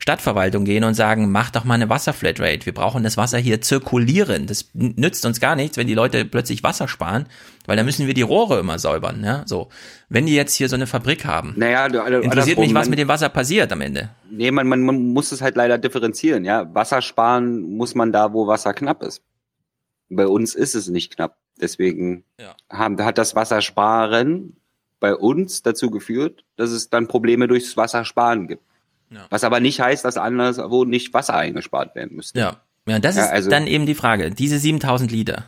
Stadtverwaltung gehen und sagen, mach doch mal eine Wasserflatrate. Wir brauchen das Wasser hier zirkulieren. Das nützt uns gar nichts, wenn die Leute plötzlich Wasser sparen, weil dann müssen wir die Rohre immer säubern. Ja? So, wenn die jetzt hier so eine Fabrik haben, naja, du, also, interessiert mich, was man- mit dem Wasser passiert am Ende. Nee, man, man, man muss es halt leider differenzieren, ja. Wasser sparen muss man da, wo Wasser knapp ist. Bei uns ist es nicht knapp. Deswegen haben, hat das Wassersparen bei uns dazu geführt, dass es dann Probleme durchs Wassersparen gibt. Was aber nicht heißt, dass anderswo nicht Wasser eingespart werden müsste. Ja, ja das Ja, ist also- dann eben die Frage. Diese 7000 Liter,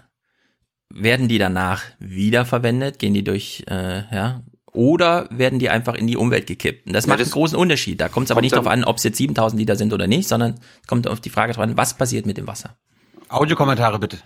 werden die danach wiederverwendet? Gehen die durch, äh, ja, oder werden die einfach in die Umwelt gekippt? Und das Ja, macht das einen großen Unterschied. Da kommt es aber nicht darauf an, ob es jetzt 7000 Liter sind oder nicht, sondern es kommt auf die Frage drauf an, was passiert mit dem Wasser. Audiokommentare bitte.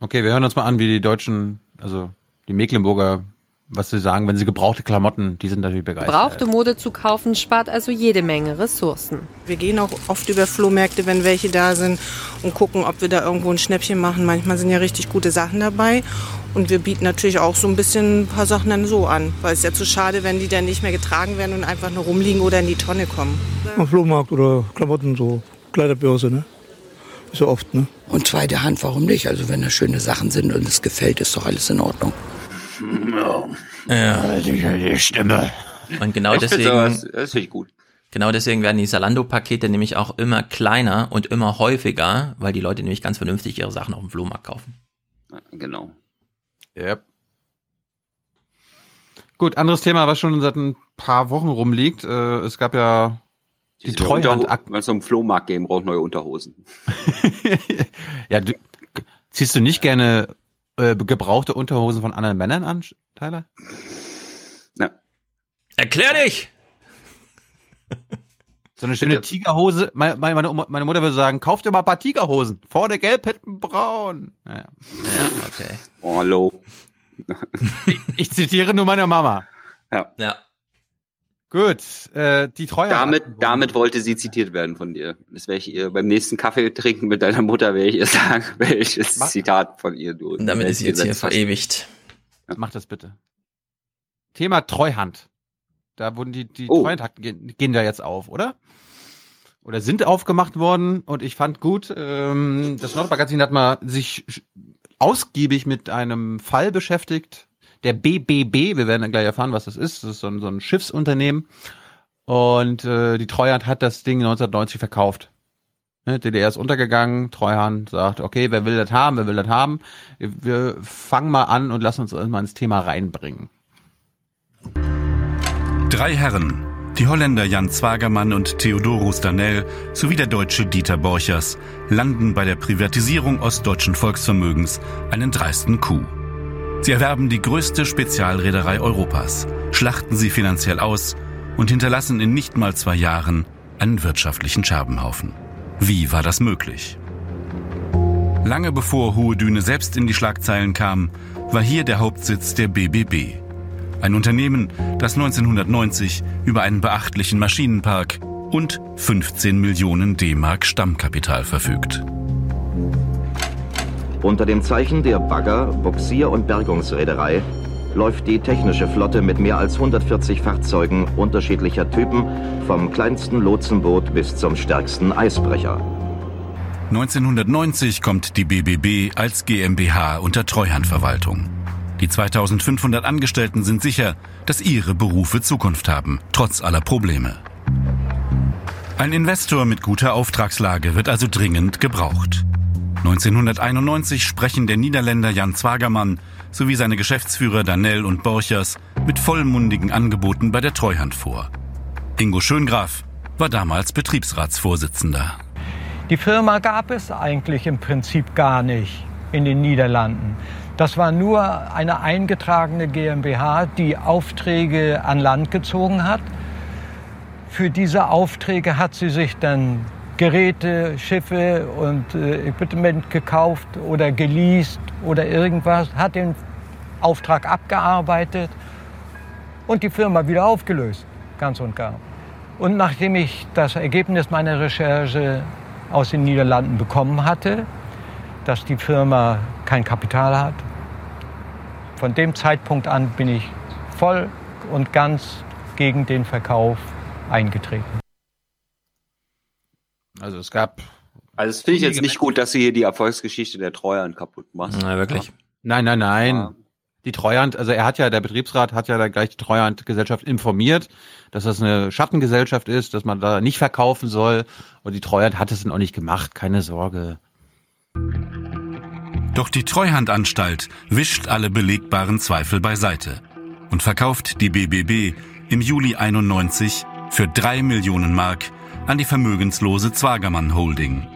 Okay, wir hören uns mal an, wie die Deutschen, also die Mecklenburger was sie sagen, wenn sie gebrauchte Klamotten, die sind natürlich begeistert. Gebrauchte Mode zu kaufen spart also jede Menge Ressourcen. Wir gehen auch oft über Flohmärkte, wenn welche da sind und gucken, ob wir da irgendwo ein Schnäppchen machen. Manchmal sind ja richtig gute Sachen dabei. Und wir bieten natürlich auch so ein bisschen ein paar Sachen dann so an, weil es ja zu schade, wenn die dann nicht mehr getragen werden und einfach nur rumliegen oder in die Tonne kommen. Am Flohmarkt oder Klamotten, so Kleiderbörse, ne? So oft, ne? Und zweite Hand, warum nicht? Also wenn da schöne Sachen sind und es gefällt, ist doch alles in Ordnung. Ja. Die Stimme. Und genau Ich deswegen, aber- Das finde ich gut. genau deswegen werden die Salando-Pakete nämlich auch immer kleiner und immer häufiger, weil die Leute nämlich ganz vernünftig ihre Sachen auf dem Flohmarkt kaufen. Genau. Yep. Gut, anderes Thema, was schon seit ein paar Wochen rumliegt. Äh, es gab ja die Diese Treuhand. Unterho- Wenn es um Flohmarkt gehen, braucht neue Unterhosen. *laughs* Ja, du, ziehst du nicht gerne äh, gebrauchte Unterhosen von anderen Männern an, Tyler? Erklär dich! So eine schöne Tigerhose. Meine, meine, meine Mutter würde sagen, kauf dir mal ein paar Tigerhosen. Vorne gelb, hinten braun. Naja. Ja, okay. Oh, hallo. Ich zitiere nur meine Mama. Ja. Ja. Gut, äh, die Treue. Damit, damit wollte sie zitiert werden von dir. Das werde ich ihr beim nächsten Kaffee trinken mit deiner Mutter, werde ich ihr *laughs* sagen, welches Mach- Zitat von ihr du. Und damit ist sie jetzt hier verewigt. Mach das bitte. Thema Treuhand. Da wurden die, die Oh. Treuhandakten gehen, gehen da jetzt auf, oder? Oder sind aufgemacht worden und ich fand gut, ähm, das Nordmagazin hat mal sich ausgiebig mit einem Fall beschäftigt, der BBB, wir werden dann gleich erfahren, was das ist, das ist so ein, so ein Schiffsunternehmen und äh, die Treuhand hat das Ding 1990 verkauft. Ne, DDR ist untergegangen, Treuhand sagt, okay, wer will das haben, wer will das haben, wir fangen mal an und lassen uns mal ins Thema reinbringen. Drei Herren, die Holländer Jan Zwagermann und Theodorus Danell sowie der Deutsche Dieter Borchers, landen bei der Privatisierung ostdeutschen Volksvermögens einen dreisten Coup. Sie erwerben die größte Spezialreederei Europas, schlachten sie finanziell aus und hinterlassen in nicht mal zwei Jahren einen wirtschaftlichen Scherbenhaufen. Wie war das möglich? Lange bevor Hohe Düne selbst in die Schlagzeilen kam, war hier der Hauptsitz der BBB. Ein Unternehmen, das 1990 über einen beachtlichen Maschinenpark und 15 Millionen D-Mark Stammkapital verfügt. Unter dem Zeichen der Bagger-, Boxier- und Bergungsreederei läuft die technische Flotte mit mehr als 140 Fahrzeugen unterschiedlicher Typen vom kleinsten Lotsenboot bis zum stärksten Eisbrecher. 1990 kommt die BBB als GmbH unter Treuhandverwaltung. Die 2500 Angestellten sind sicher, dass ihre Berufe Zukunft haben, trotz aller Probleme. Ein Investor mit guter Auftragslage wird also dringend gebraucht. 1991 sprechen der Niederländer Jan Zwagermann sowie seine Geschäftsführer Danell und Borchers mit vollmundigen Angeboten bei der Treuhand vor. Ingo Schöngraf war damals Betriebsratsvorsitzender. Die Firma gab es eigentlich im Prinzip gar nicht in den Niederlanden. Das war nur eine eingetragene GmbH, die Aufträge an Land gezogen hat. Für diese Aufträge hat sie sich dann Geräte, Schiffe und äh, Equipment gekauft oder geleast oder irgendwas, hat den Auftrag abgearbeitet und die Firma wieder aufgelöst, ganz und gar. Und nachdem ich das Ergebnis meiner Recherche aus den Niederlanden bekommen hatte, dass die Firma kein Kapital hat, von dem Zeitpunkt an bin ich voll und ganz gegen den Verkauf eingetreten. Also es gab. Also das finde ich jetzt nicht gut, dass du hier die Erfolgsgeschichte der Treuhand kaputt machst. Na, wirklich. Nein, nein, nein. Die Treuhand, also er hat ja, der Betriebsrat hat ja da gleich die Treuhandgesellschaft informiert, dass das eine Schattengesellschaft ist, dass man da nicht verkaufen soll. Und die Treuhand hat es dann auch nicht gemacht, keine Sorge. Doch die Treuhandanstalt wischt alle belegbaren Zweifel beiseite und verkauft die BBB im Juli 91 für drei Millionen Mark an die vermögenslose Zwagermann Holding,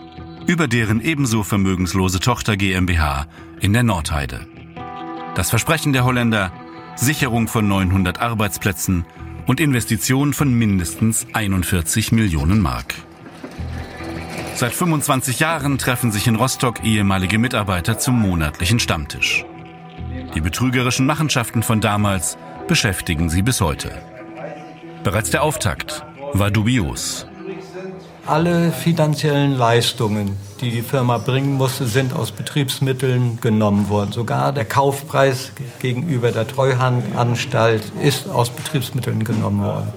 über deren ebenso vermögenslose Tochter GmbH in der Nordheide. Das Versprechen der Holländer, Sicherung von 900 Arbeitsplätzen und Investition von mindestens 41 Millionen Mark. Seit 25 Jahren treffen sich in Rostock ehemalige Mitarbeiter zum monatlichen Stammtisch. Die betrügerischen Machenschaften von damals beschäftigen sie bis heute. Bereits der Auftakt war dubios. Alle finanziellen Leistungen, die die Firma bringen musste, sind aus Betriebsmitteln genommen worden. Sogar der Kaufpreis gegenüber der Treuhandanstalt ist aus Betriebsmitteln genommen worden.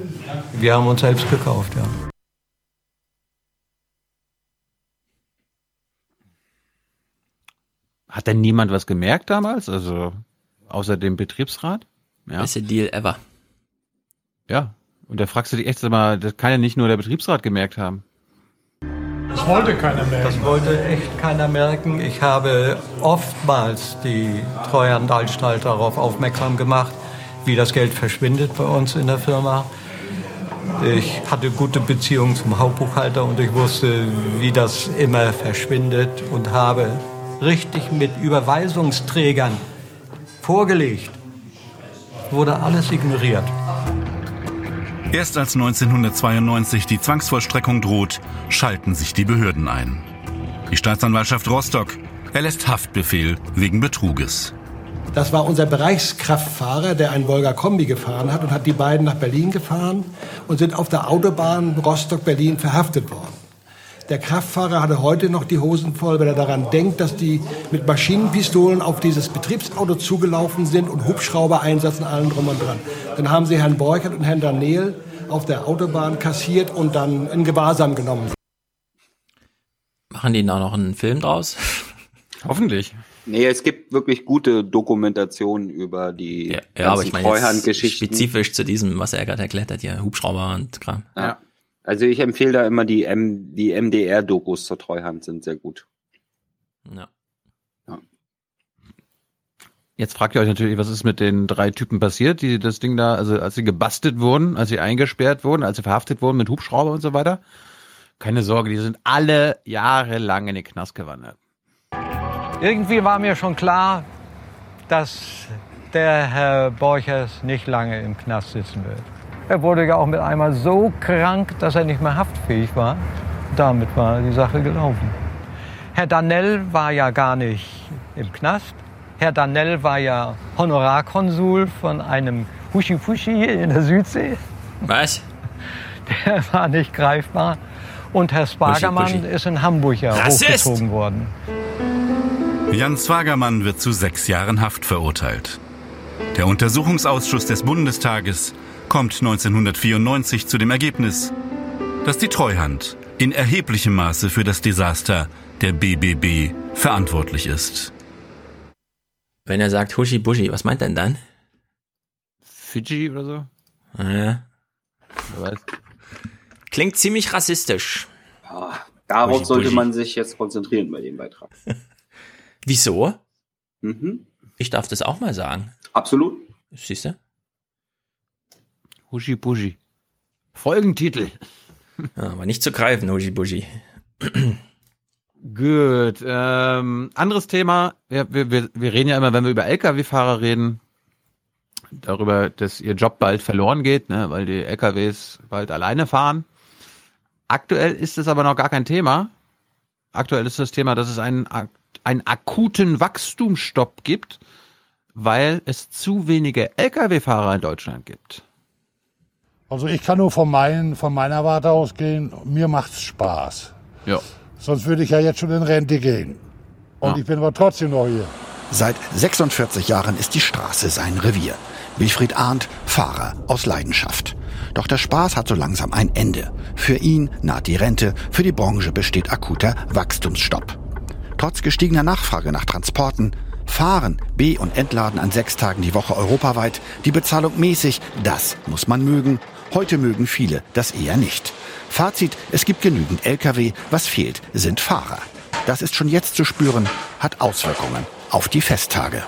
Wir haben uns selbst gekauft, ja. Hat denn niemand was gemerkt damals? Also außer dem Betriebsrat? Ja. Beste Deal ever. Ja. Und da fragst du dich echt mal, das kann ja nicht nur der Betriebsrat gemerkt haben. Das wollte keiner merken. Das wollte echt keiner merken. Ich habe oftmals die Treuhandanstalt darauf aufmerksam gemacht, wie das Geld verschwindet bei uns in der Firma. Ich hatte gute Beziehungen zum Hauptbuchhalter und ich wusste, wie das immer verschwindet und habe richtig mit Überweisungsträgern vorgelegt. Wurde alles ignoriert. Erst als 1992 die Zwangsvollstreckung droht, schalten sich die Behörden ein. Die Staatsanwaltschaft Rostock erlässt Haftbefehl wegen Betruges. Das war unser Bereichskraftfahrer, der ein Volga Kombi gefahren hat und hat die beiden nach Berlin gefahren und sind auf der Autobahn Rostock-Berlin verhaftet worden. Der Kraftfahrer hatte heute noch die Hosen voll, weil er daran denkt, dass die mit Maschinenpistolen auf dieses Betriebsauto zugelaufen sind und Hubschrauber einsetzen, allen drum und dran. Dann haben sie Herrn Beukert und Herrn Daniel auf der Autobahn kassiert und dann in Gewahrsam genommen. Machen die da noch einen Film draus? *laughs* Hoffentlich. Nee, es gibt wirklich gute Dokumentationen über die ja, ja aber ich meine spezifisch zu diesem, was er gerade erklärt hat, ja, Hubschrauber und Kram. Ja. Also ich empfehle da immer die, M die MDR-Dokus zur Treuhand, sind sehr gut. Ja. ja. Jetzt fragt ihr euch natürlich, was ist mit den drei Typen passiert, die das Ding da, also als sie gebastelt wurden, als sie eingesperrt wurden, als sie verhaftet wurden mit Hubschrauber und so weiter. Keine Sorge, die sind alle jahrelang in den Knast gewandert. Irgendwie war mir schon klar, dass der Herr Borchers nicht lange im Knast sitzen wird. Er wurde ja auch mit einmal so krank, dass er nicht mehr haftfähig war. Damit war die Sache gelaufen. Herr Danell war ja gar nicht im Knast. Herr Danell war ja Honorarkonsul von einem Huschi-Fuschi in der Südsee. Was? Der war nicht greifbar. Und Herr Spargermann Huschi, Huschi. ist in Hamburg ja Rassist. hochgezogen worden. Jan Swagermann wird zu sechs Jahren Haft verurteilt. Der Untersuchungsausschuss des Bundestages kommt 1994 zu dem Ergebnis, dass die Treuhand in erheblichem Maße für das Desaster der BBB verantwortlich ist. Wenn er sagt Huschi Buschi, was meint er denn dann? Fiji oder so? Ja. Klingt ziemlich rassistisch. Ja, darauf Buschi, sollte Buschi. man sich jetzt konzentrieren bei dem Beitrag. *laughs* Wieso? Mhm. Ich darf das auch mal sagen. Absolut. Siehst du? Huschi Buschi. Folgentitel. Ja, aber nicht zu greifen, Huschi Buschi. Gut. Ähm, anderes Thema. Wir, wir, wir reden ja immer, wenn wir über Lkw-Fahrer reden, darüber, dass ihr Job bald verloren geht, ne, weil die LKWs bald alleine fahren. Aktuell ist es aber noch gar kein Thema. Aktuell ist das Thema, dass es einen, einen akuten Wachstumsstopp gibt, weil es zu wenige Lkw-Fahrer in Deutschland gibt. Also ich kann nur von, mein, von meiner Warte ausgehen, mir macht's Spaß. Ja. Sonst würde ich ja jetzt schon in Rente gehen. Und ja. ich bin aber trotzdem noch hier. Seit 46 Jahren ist die Straße sein Revier. Wilfried Arndt, Fahrer aus Leidenschaft. Doch der Spaß hat so langsam ein Ende. Für ihn naht die Rente, für die Branche besteht akuter Wachstumsstopp. Trotz gestiegener Nachfrage nach Transporten, Fahren, B- und Entladen an sechs Tagen die Woche europaweit, die Bezahlung mäßig, das muss man mögen Heute mögen viele das eher nicht. Fazit, es gibt genügend Lkw, was fehlt, sind Fahrer. Das ist schon jetzt zu spüren, hat Auswirkungen auf die Festtage.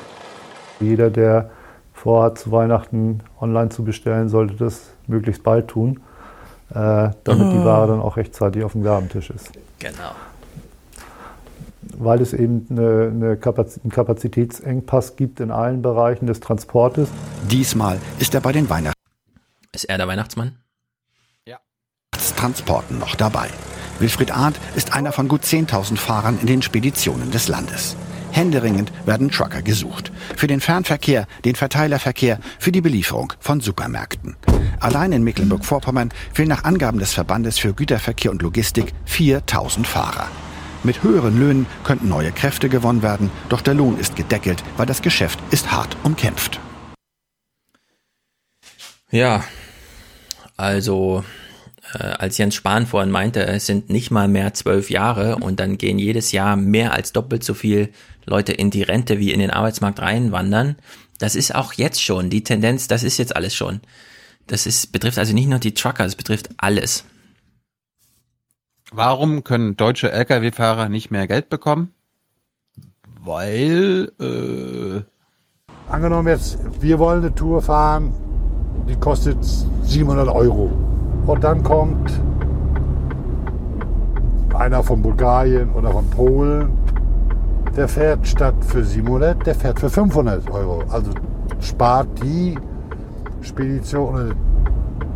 Jeder, der vorhat, zu Weihnachten online zu bestellen, sollte das möglichst bald tun, äh, damit die Ware dann auch rechtzeitig auf dem Gabentisch ist. Genau. Weil es eben eine, eine Kapaz einen Kapazitätsengpass gibt in allen Bereichen des Transportes. Diesmal ist er bei den Weihnachten ist er der Weihnachtsmann? Ja. Transporten noch dabei. Wilfried Arndt ist einer von gut 10.000 Fahrern in den Speditionen des Landes. Händeringend werden Trucker gesucht. Für den Fernverkehr, den Verteilerverkehr, für die Belieferung von Supermärkten. Allein in Mecklenburg-Vorpommern fehlen nach Angaben des Verbandes für Güterverkehr und Logistik 4000 Fahrer. Mit höheren Löhnen könnten neue Kräfte gewonnen werden, doch der Lohn ist gedeckelt, weil das Geschäft ist hart umkämpft. Ja, also äh, als Jens Spahn vorhin meinte, es sind nicht mal mehr zwölf Jahre und dann gehen jedes Jahr mehr als doppelt so viel Leute in die Rente wie in den Arbeitsmarkt reinwandern. Das ist auch jetzt schon die Tendenz, das ist jetzt alles schon. Das ist, betrifft also nicht nur die Trucker, es betrifft alles. Warum können deutsche Lkw-Fahrer nicht mehr Geld bekommen? Weil, äh, Angenommen jetzt, wir wollen eine Tour fahren, die kostet 700 Euro. Und dann kommt einer von Bulgarien oder von Polen, der fährt statt für 700, der fährt für 500 Euro. Also spart die Spedition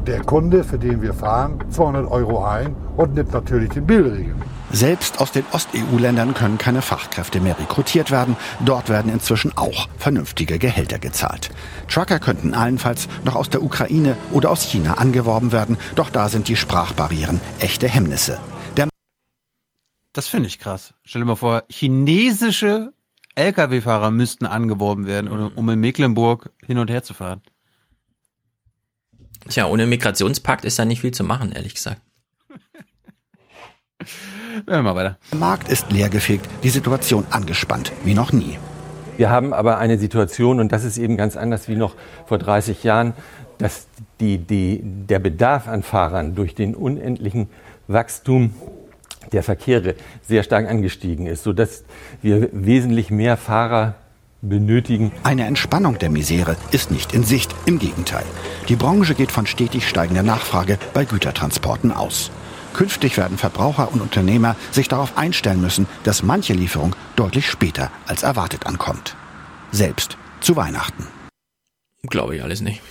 der Kunde, für den wir fahren, 200 Euro ein und nimmt natürlich den Billregen. Selbst aus den Ost-EU-Ländern können keine Fachkräfte mehr rekrutiert werden. Dort werden inzwischen auch vernünftige Gehälter gezahlt. Trucker könnten allenfalls noch aus der Ukraine oder aus China angeworben werden, doch da sind die Sprachbarrieren echte Hemmnisse. Der das finde ich krass. Stell dir mal vor, chinesische Lkw-Fahrer müssten angeworben werden, um in Mecklenburg hin und her zu fahren. Tja, ohne Migrationspakt ist da nicht viel zu machen, ehrlich gesagt. *laughs* Wir mal weiter. Der Markt ist leergefegt, die Situation angespannt wie noch nie. Wir haben aber eine Situation, und das ist eben ganz anders wie noch vor 30 Jahren, dass die, die, der Bedarf an Fahrern durch den unendlichen Wachstum der Verkehre sehr stark angestiegen ist, sodass wir wesentlich mehr Fahrer benötigen. Eine Entspannung der Misere ist nicht in Sicht, im Gegenteil. Die Branche geht von stetig steigender Nachfrage bei Gütertransporten aus. Künftig werden Verbraucher und Unternehmer sich darauf einstellen müssen, dass manche Lieferung deutlich später als erwartet ankommt. Selbst zu Weihnachten. Glaube ich alles nicht.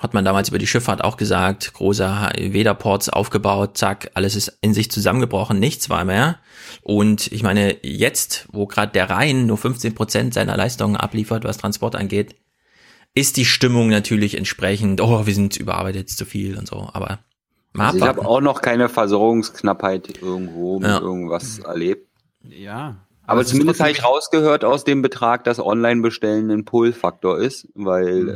Hat man damals über die Schifffahrt auch gesagt, große Wederports aufgebaut, zack, alles ist in sich zusammengebrochen, nichts war mehr. Und ich meine, jetzt, wo gerade der Rhein nur 15 Prozent seiner Leistungen abliefert, was Transport angeht, ist die Stimmung natürlich entsprechend, oh, wir sind überarbeitet zu viel und so, aber also ich habe auch noch keine Versorgungsknappheit irgendwo mit ja. irgendwas erlebt. Ja. Aber, aber zumindest habe ich rausgehört aus dem Betrag, dass Online-Bestellen ein Pull-Faktor ist, weil mhm. äh,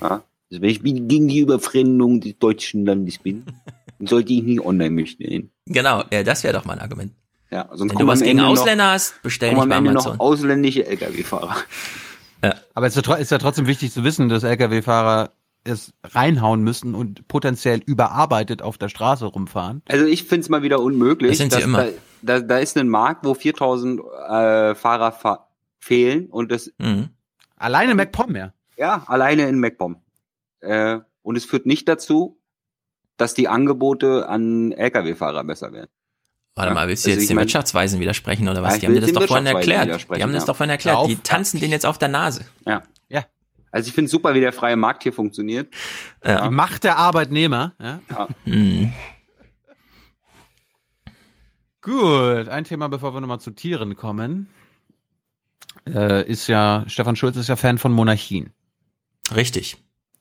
ja, also wenn ich gegen die Überfremdung des deutschen Landes bin, *laughs* sollte ich nicht online bestellen. Genau, ja, das wäre doch mein Argument. Ja, sonst wenn du was gegen Ausländer hast, bestell nicht bei Amazon. noch ausländische Lkw-Fahrer. Ja. Aber es ist ja trotzdem wichtig zu wissen, dass Lkw-Fahrer es reinhauen müssen und potenziell überarbeitet auf der Straße rumfahren. Also ich finde es mal wieder unmöglich. Das sind sie immer. Da, da, da, ist ein Markt, wo 4000 äh, Fahrer fa fehlen und das... Mhm. Alleine in MacPom, ja. Ja, alleine in MacPom. Äh, und es führt nicht dazu, dass die Angebote an Lkw-Fahrer besser werden. Warte mal, willst du also jetzt den mein, Wirtschaftsweisen widersprechen oder was? Ja, die haben das doch vorhin erklärt. Die haben das doch vorhin erklärt. Die tanzen den jetzt auf der Nase. Ja. Also ich finde super, wie der freie Markt hier funktioniert. Ja. Die Macht der Arbeitnehmer. Ja. ja. Hm. Gut, ein Thema, bevor wir nochmal zu Tieren kommen, äh, ist ja, Stefan Schulz ist ja Fan von Monarchien. Richtig.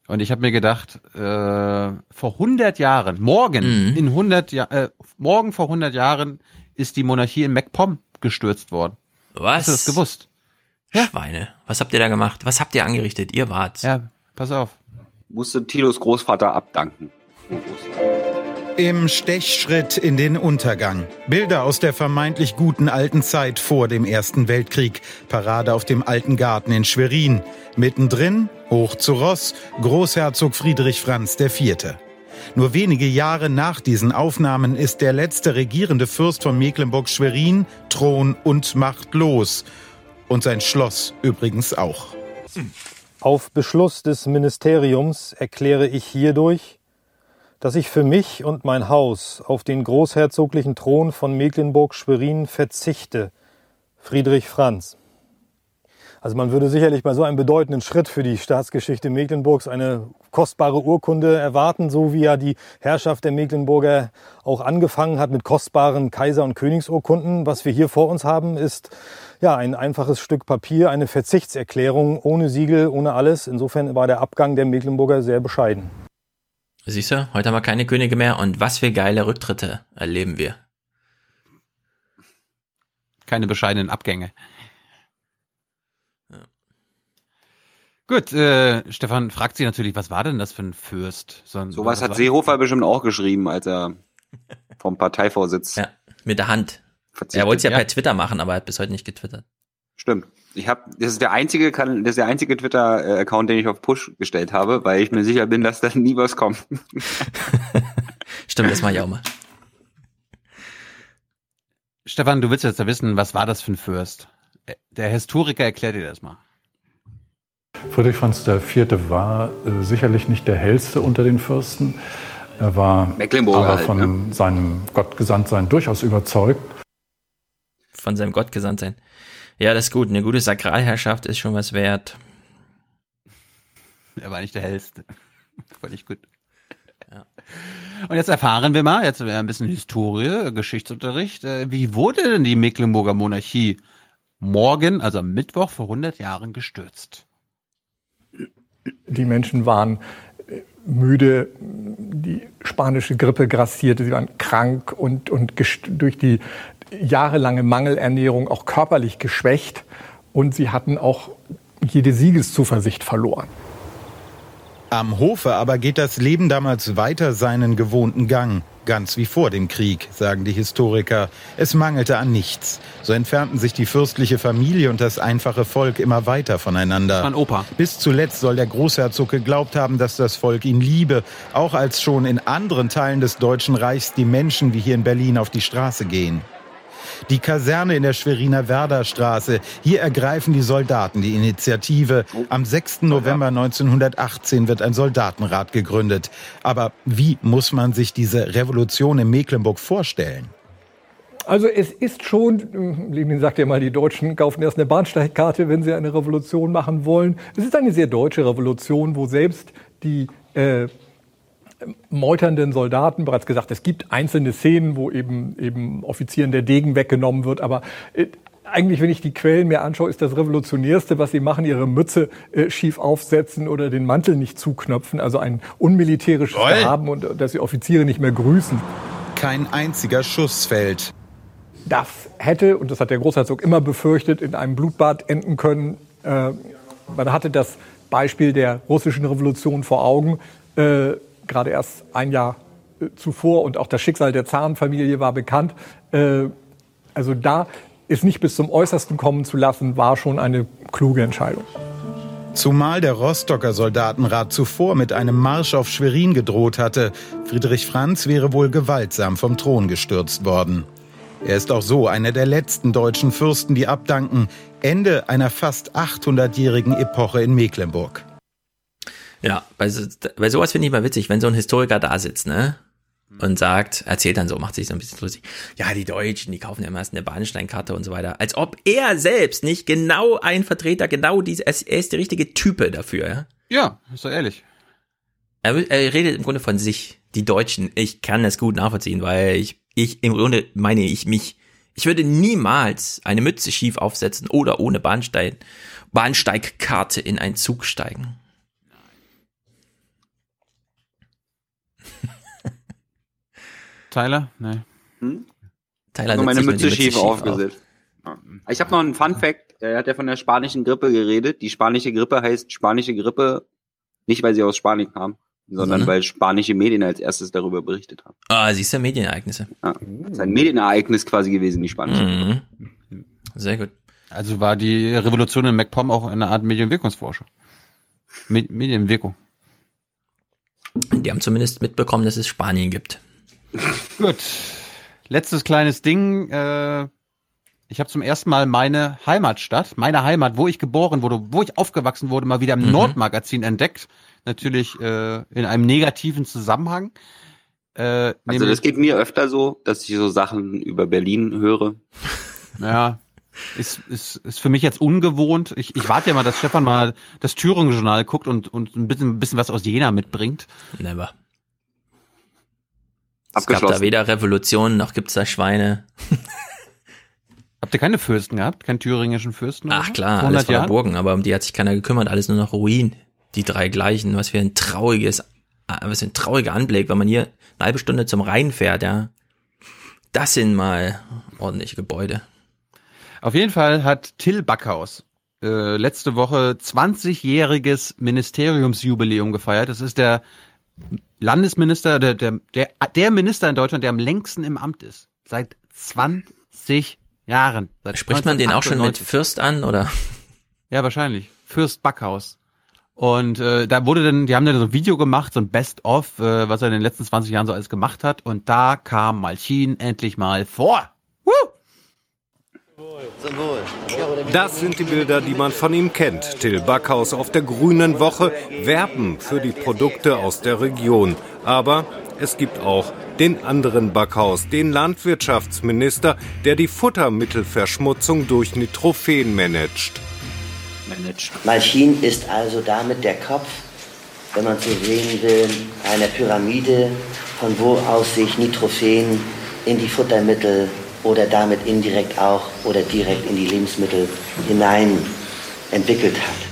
Und ich habe mir gedacht, äh, vor 100 Jahren, morgen, mhm. in 100 ja äh, morgen vor 100 Jahren ist die Monarchie in MacPom gestürzt worden. Was? Hast du das gewusst? Ja. Schweine. Was habt ihr da gemacht? Was habt ihr angerichtet? Ihr wart's. Ja, pass auf. Musste Tilos Großvater abdanken. Im Stechschritt in den Untergang. Bilder aus der vermeintlich guten alten Zeit vor dem Ersten Weltkrieg. Parade auf dem Alten Garten in Schwerin. Mittendrin, hoch zu Ross, Großherzog Friedrich Franz IV. Nur wenige Jahre nach diesen Aufnahmen ist der letzte regierende Fürst von Mecklenburg-Schwerin Thron und Macht los und sein Schloss übrigens auch. Auf Beschluss des Ministeriums erkläre ich hierdurch, dass ich für mich und mein Haus auf den großherzoglichen Thron von Mecklenburg-Schwerin verzichte, Friedrich Franz. Also man würde sicherlich bei so einem bedeutenden Schritt für die Staatsgeschichte Mecklenburgs eine kostbare Urkunde erwarten, so wie ja die Herrschaft der Mecklenburger auch angefangen hat mit kostbaren Kaiser- und Königsurkunden. Was wir hier vor uns haben, ist ja ein einfaches Stück Papier, eine Verzichtserklärung ohne Siegel, ohne alles. Insofern war der Abgang der Mecklenburger sehr bescheiden. Siehst du, heute haben wir keine Könige mehr und was für geile Rücktritte erleben wir. Keine bescheidenen Abgänge. Gut, äh, Stefan fragt sich natürlich, was war denn das für ein Fürst? So ein, Sowas hat Seehofer bestimmt auch geschrieben, als er *laughs* vom Parteivorsitz. Ja, mit der Hand. Verzichtet. Er wollte es ja, per Twitter machen, aber er hat bis heute nicht getwittert. Stimmt. Ich habe, das ist der einzige, das ist der einzige Twitter-Account, den ich auf Push gestellt habe, weil ich mir sicher bin, dass da nie was kommt. *laughs* Stimmt, das mache ich auch mal. Stefan, du willst jetzt ja wissen, was war das für ein Fürst? Der Historiker erklärt dir das mal. Friedrich Franz IV. war äh, sicherlich nicht der hellste unter den Fürsten. Er war aber halt, von seinem Gottgesandtsein durchaus überzeugt. Von seinem Gott gesandt sein. Ja, das ist gut. Eine gute Sakralherrschaft ist schon was wert. Er war nicht der hellste. *laughs* Fand ich gut. Und jetzt erfahren wir mal, jetzt ein bisschen Historie, Geschichtsunterricht. äh, Wie wurde denn die Mecklenburger Monarchie morgen, also am Mittwoch vor 100 Jahren gestürzt? Die Menschen waren äh, müde, die spanische Grippe grassierte, sie waren krank und, und durch die jahrelange Mangelernährung auch körperlich geschwächt und sie hatten auch jede Siegeszuversicht verloren. Am Hofe aber geht das Leben damals weiter seinen gewohnten Gang. Ganz wie vor dem Krieg, sagen die Historiker. Es mangelte an nichts. So entfernten sich die fürstliche Familie und das einfache Volk immer weiter voneinander. Mein Opa. Bis zuletzt soll der Großherzog geglaubt haben, dass das Volk ihn liebe, auch als schon in anderen Teilen des Deutschen Reichs die Menschen wie hier in Berlin auf die Straße gehen. Die Kaserne in der Schweriner Werderstraße. Hier ergreifen die Soldaten die Initiative. Am 6. November 1918 wird ein Soldatenrat gegründet. Aber wie muss man sich diese Revolution in Mecklenburg vorstellen? Also es ist schon, äh, Lenin sagt ja mal, die Deutschen kaufen erst eine Bahnsteigkarte, wenn sie eine Revolution machen wollen. Es ist eine sehr deutsche Revolution, wo selbst die äh, meuternden Soldaten, bereits gesagt, es gibt einzelne Szenen, wo eben, eben Offizieren der Degen weggenommen wird, aber äh, eigentlich, wenn ich die Quellen mir anschaue, ist das Revolutionärste, was sie machen, ihre Mütze äh, schief aufsetzen oder den Mantel nicht zuknöpfen, also ein unmilitärisches Toll. Haben und äh, dass sie Offiziere nicht mehr grüßen. Kein einziger Schuss fällt. Das hätte, und das hat der Großherzog immer befürchtet, in einem Blutbad enden können. Äh, man hatte das Beispiel der russischen Revolution vor Augen, äh, gerade erst ein Jahr äh, zuvor und auch das Schicksal der Zarenfamilie war bekannt. Äh, also da es nicht bis zum Äußersten kommen zu lassen, war schon eine kluge Entscheidung. Zumal der Rostocker Soldatenrat zuvor mit einem Marsch auf Schwerin gedroht hatte. Friedrich Franz wäre wohl gewaltsam vom Thron gestürzt worden. Er ist auch so einer der letzten deutschen Fürsten, die abdanken. Ende einer fast 800-jährigen Epoche in Mecklenburg. Ja, bei, so, bei sowas finde ich mal witzig, wenn so ein Historiker da sitzt, ne? Und sagt, erzählt dann so, macht sich so ein bisschen lustig. Ja, die Deutschen, die kaufen ja immer erst eine Bahnsteinkarte und so weiter. Als ob er selbst nicht genau ein Vertreter, genau diese, er ist der richtige Type dafür, ja? Ja, ist doch ehrlich. Er, er redet im Grunde von sich, die Deutschen. Ich kann das gut nachvollziehen, weil ich, ich, im Grunde meine ich mich. Ich würde niemals eine Mütze schief aufsetzen oder ohne Bahnsteig, Bahnsteigkarte in einen Zug steigen. Tyler? Nee. Hm? Tyler Nur setzt meine Mütze Mütze schief schief aufgesetzt. Ja. Ich habe noch einen Fun Fact. Er hat ja von der spanischen Grippe geredet. Die spanische Grippe heißt spanische Grippe nicht, weil sie aus Spanien kam, sondern Sondern? weil spanische Medien als erstes darüber berichtet haben. Ah, siehst du, Medienereignisse. Ja. Das ist ein Medienereignis quasi gewesen, die spanische Grippe. Mhm. Sehr gut. Also war die Revolution in MacPom auch eine Art Medienwirkungsforschung. Me Medienwirkung. Die haben zumindest mitbekommen, dass es Spanien gibt. Gut. Letztes kleines Ding. Äh, ich habe zum ersten Mal meine Heimatstadt, meine Heimat, wo ich geboren wurde, wo ich aufgewachsen wurde, mal wieder im Mhm. Nordmagazin entdeckt. Natürlich äh, in einem negativen Zusammenhang. Äh, Also das geht mir öfter so, dass ich so Sachen über Berlin höre. *laughs* Ja, ist, ist, ist für mich jetzt ungewohnt. Ich, ich warte ja mal, dass Stefan mal das Thüringen-Journal guckt und, und ein bisschen, ein bisschen was aus Jena mitbringt. Never. Es gab da weder Revolution noch gibt's da Schweine. *laughs* Habt ihr keine Fürsten gehabt? Keinen thüringischen Fürsten? Ach klar, alles voller Burgen, aber um die hat sich keiner gekümmert, alles nur noch Ruin. Die drei gleichen, was für ein trauriges, was für ein trauriger Anblick, wenn man hier eine halbe Stunde zum Rhein fährt, ja. Das sind mal ordentliche Gebäude. Auf jeden Fall hat Till Backhaus äh, letzte Woche 20-jähriges Ministeriumsjubiläum gefeiert. Das ist der Landesminister, der, der, der, der Minister in Deutschland, der am längsten im Amt ist. Seit 20 Jahren. Seit Spricht man den auch schon mit Fürst an, oder? Ja, wahrscheinlich. Fürst Backhaus. Und äh, da wurde dann, die haben dann so ein Video gemacht, so ein Best-of, äh, was er in den letzten 20 Jahren so alles gemacht hat. Und da kam Malchin endlich mal vor. Woo! Das sind die Bilder, die man von ihm kennt. Till Backhaus auf der Grünen Woche werben für die Produkte aus der Region. Aber es gibt auch den anderen Backhaus, den Landwirtschaftsminister, der die Futtermittelverschmutzung durch Nitrophen managt. Malchin ist also damit der Kopf, wenn man so sehen will, einer Pyramide, von wo aus sich Nitrophen in die Futtermittel oder damit indirekt auch oder direkt in die Lebensmittel hinein entwickelt hat.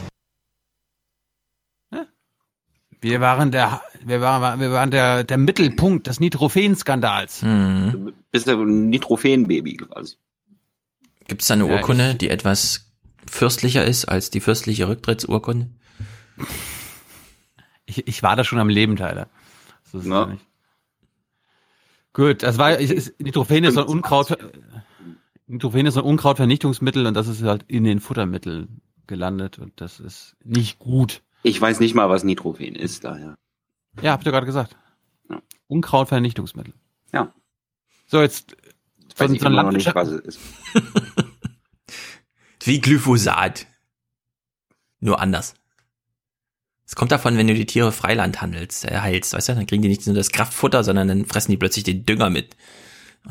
Wir waren der, wir waren, wir waren der, der Mittelpunkt des Nitrophen-Skandals. Mhm. Bist ein Nitrophen-Baby quasi. Gibt es da eine ja, Urkunde, die etwas fürstlicher ist als die fürstliche Rücktrittsurkunde? Ich, ich war da schon am Leben, Tyler. So ist ja. nicht. Gut, das war, ist, Nitrophen ist so ein Unkraut, Nitrophen ist so ein Unkrautvernichtungsmittel und das ist halt in den Futtermitteln gelandet und das ist nicht gut. Ich weiß nicht mal, was Nitrophen ist, daher. Ja, habt ihr gerade gesagt. Ja. Unkrautvernichtungsmittel. Ja. So, jetzt. Ich weiß ich immer noch nicht, was es ist. *laughs* Wie Glyphosat. Nur anders. Es kommt davon, wenn du die Tiere Freiland handelst, äh, heilst, weißt du, dann kriegen die nicht nur das Kraftfutter, sondern dann fressen die plötzlich den Dünger mit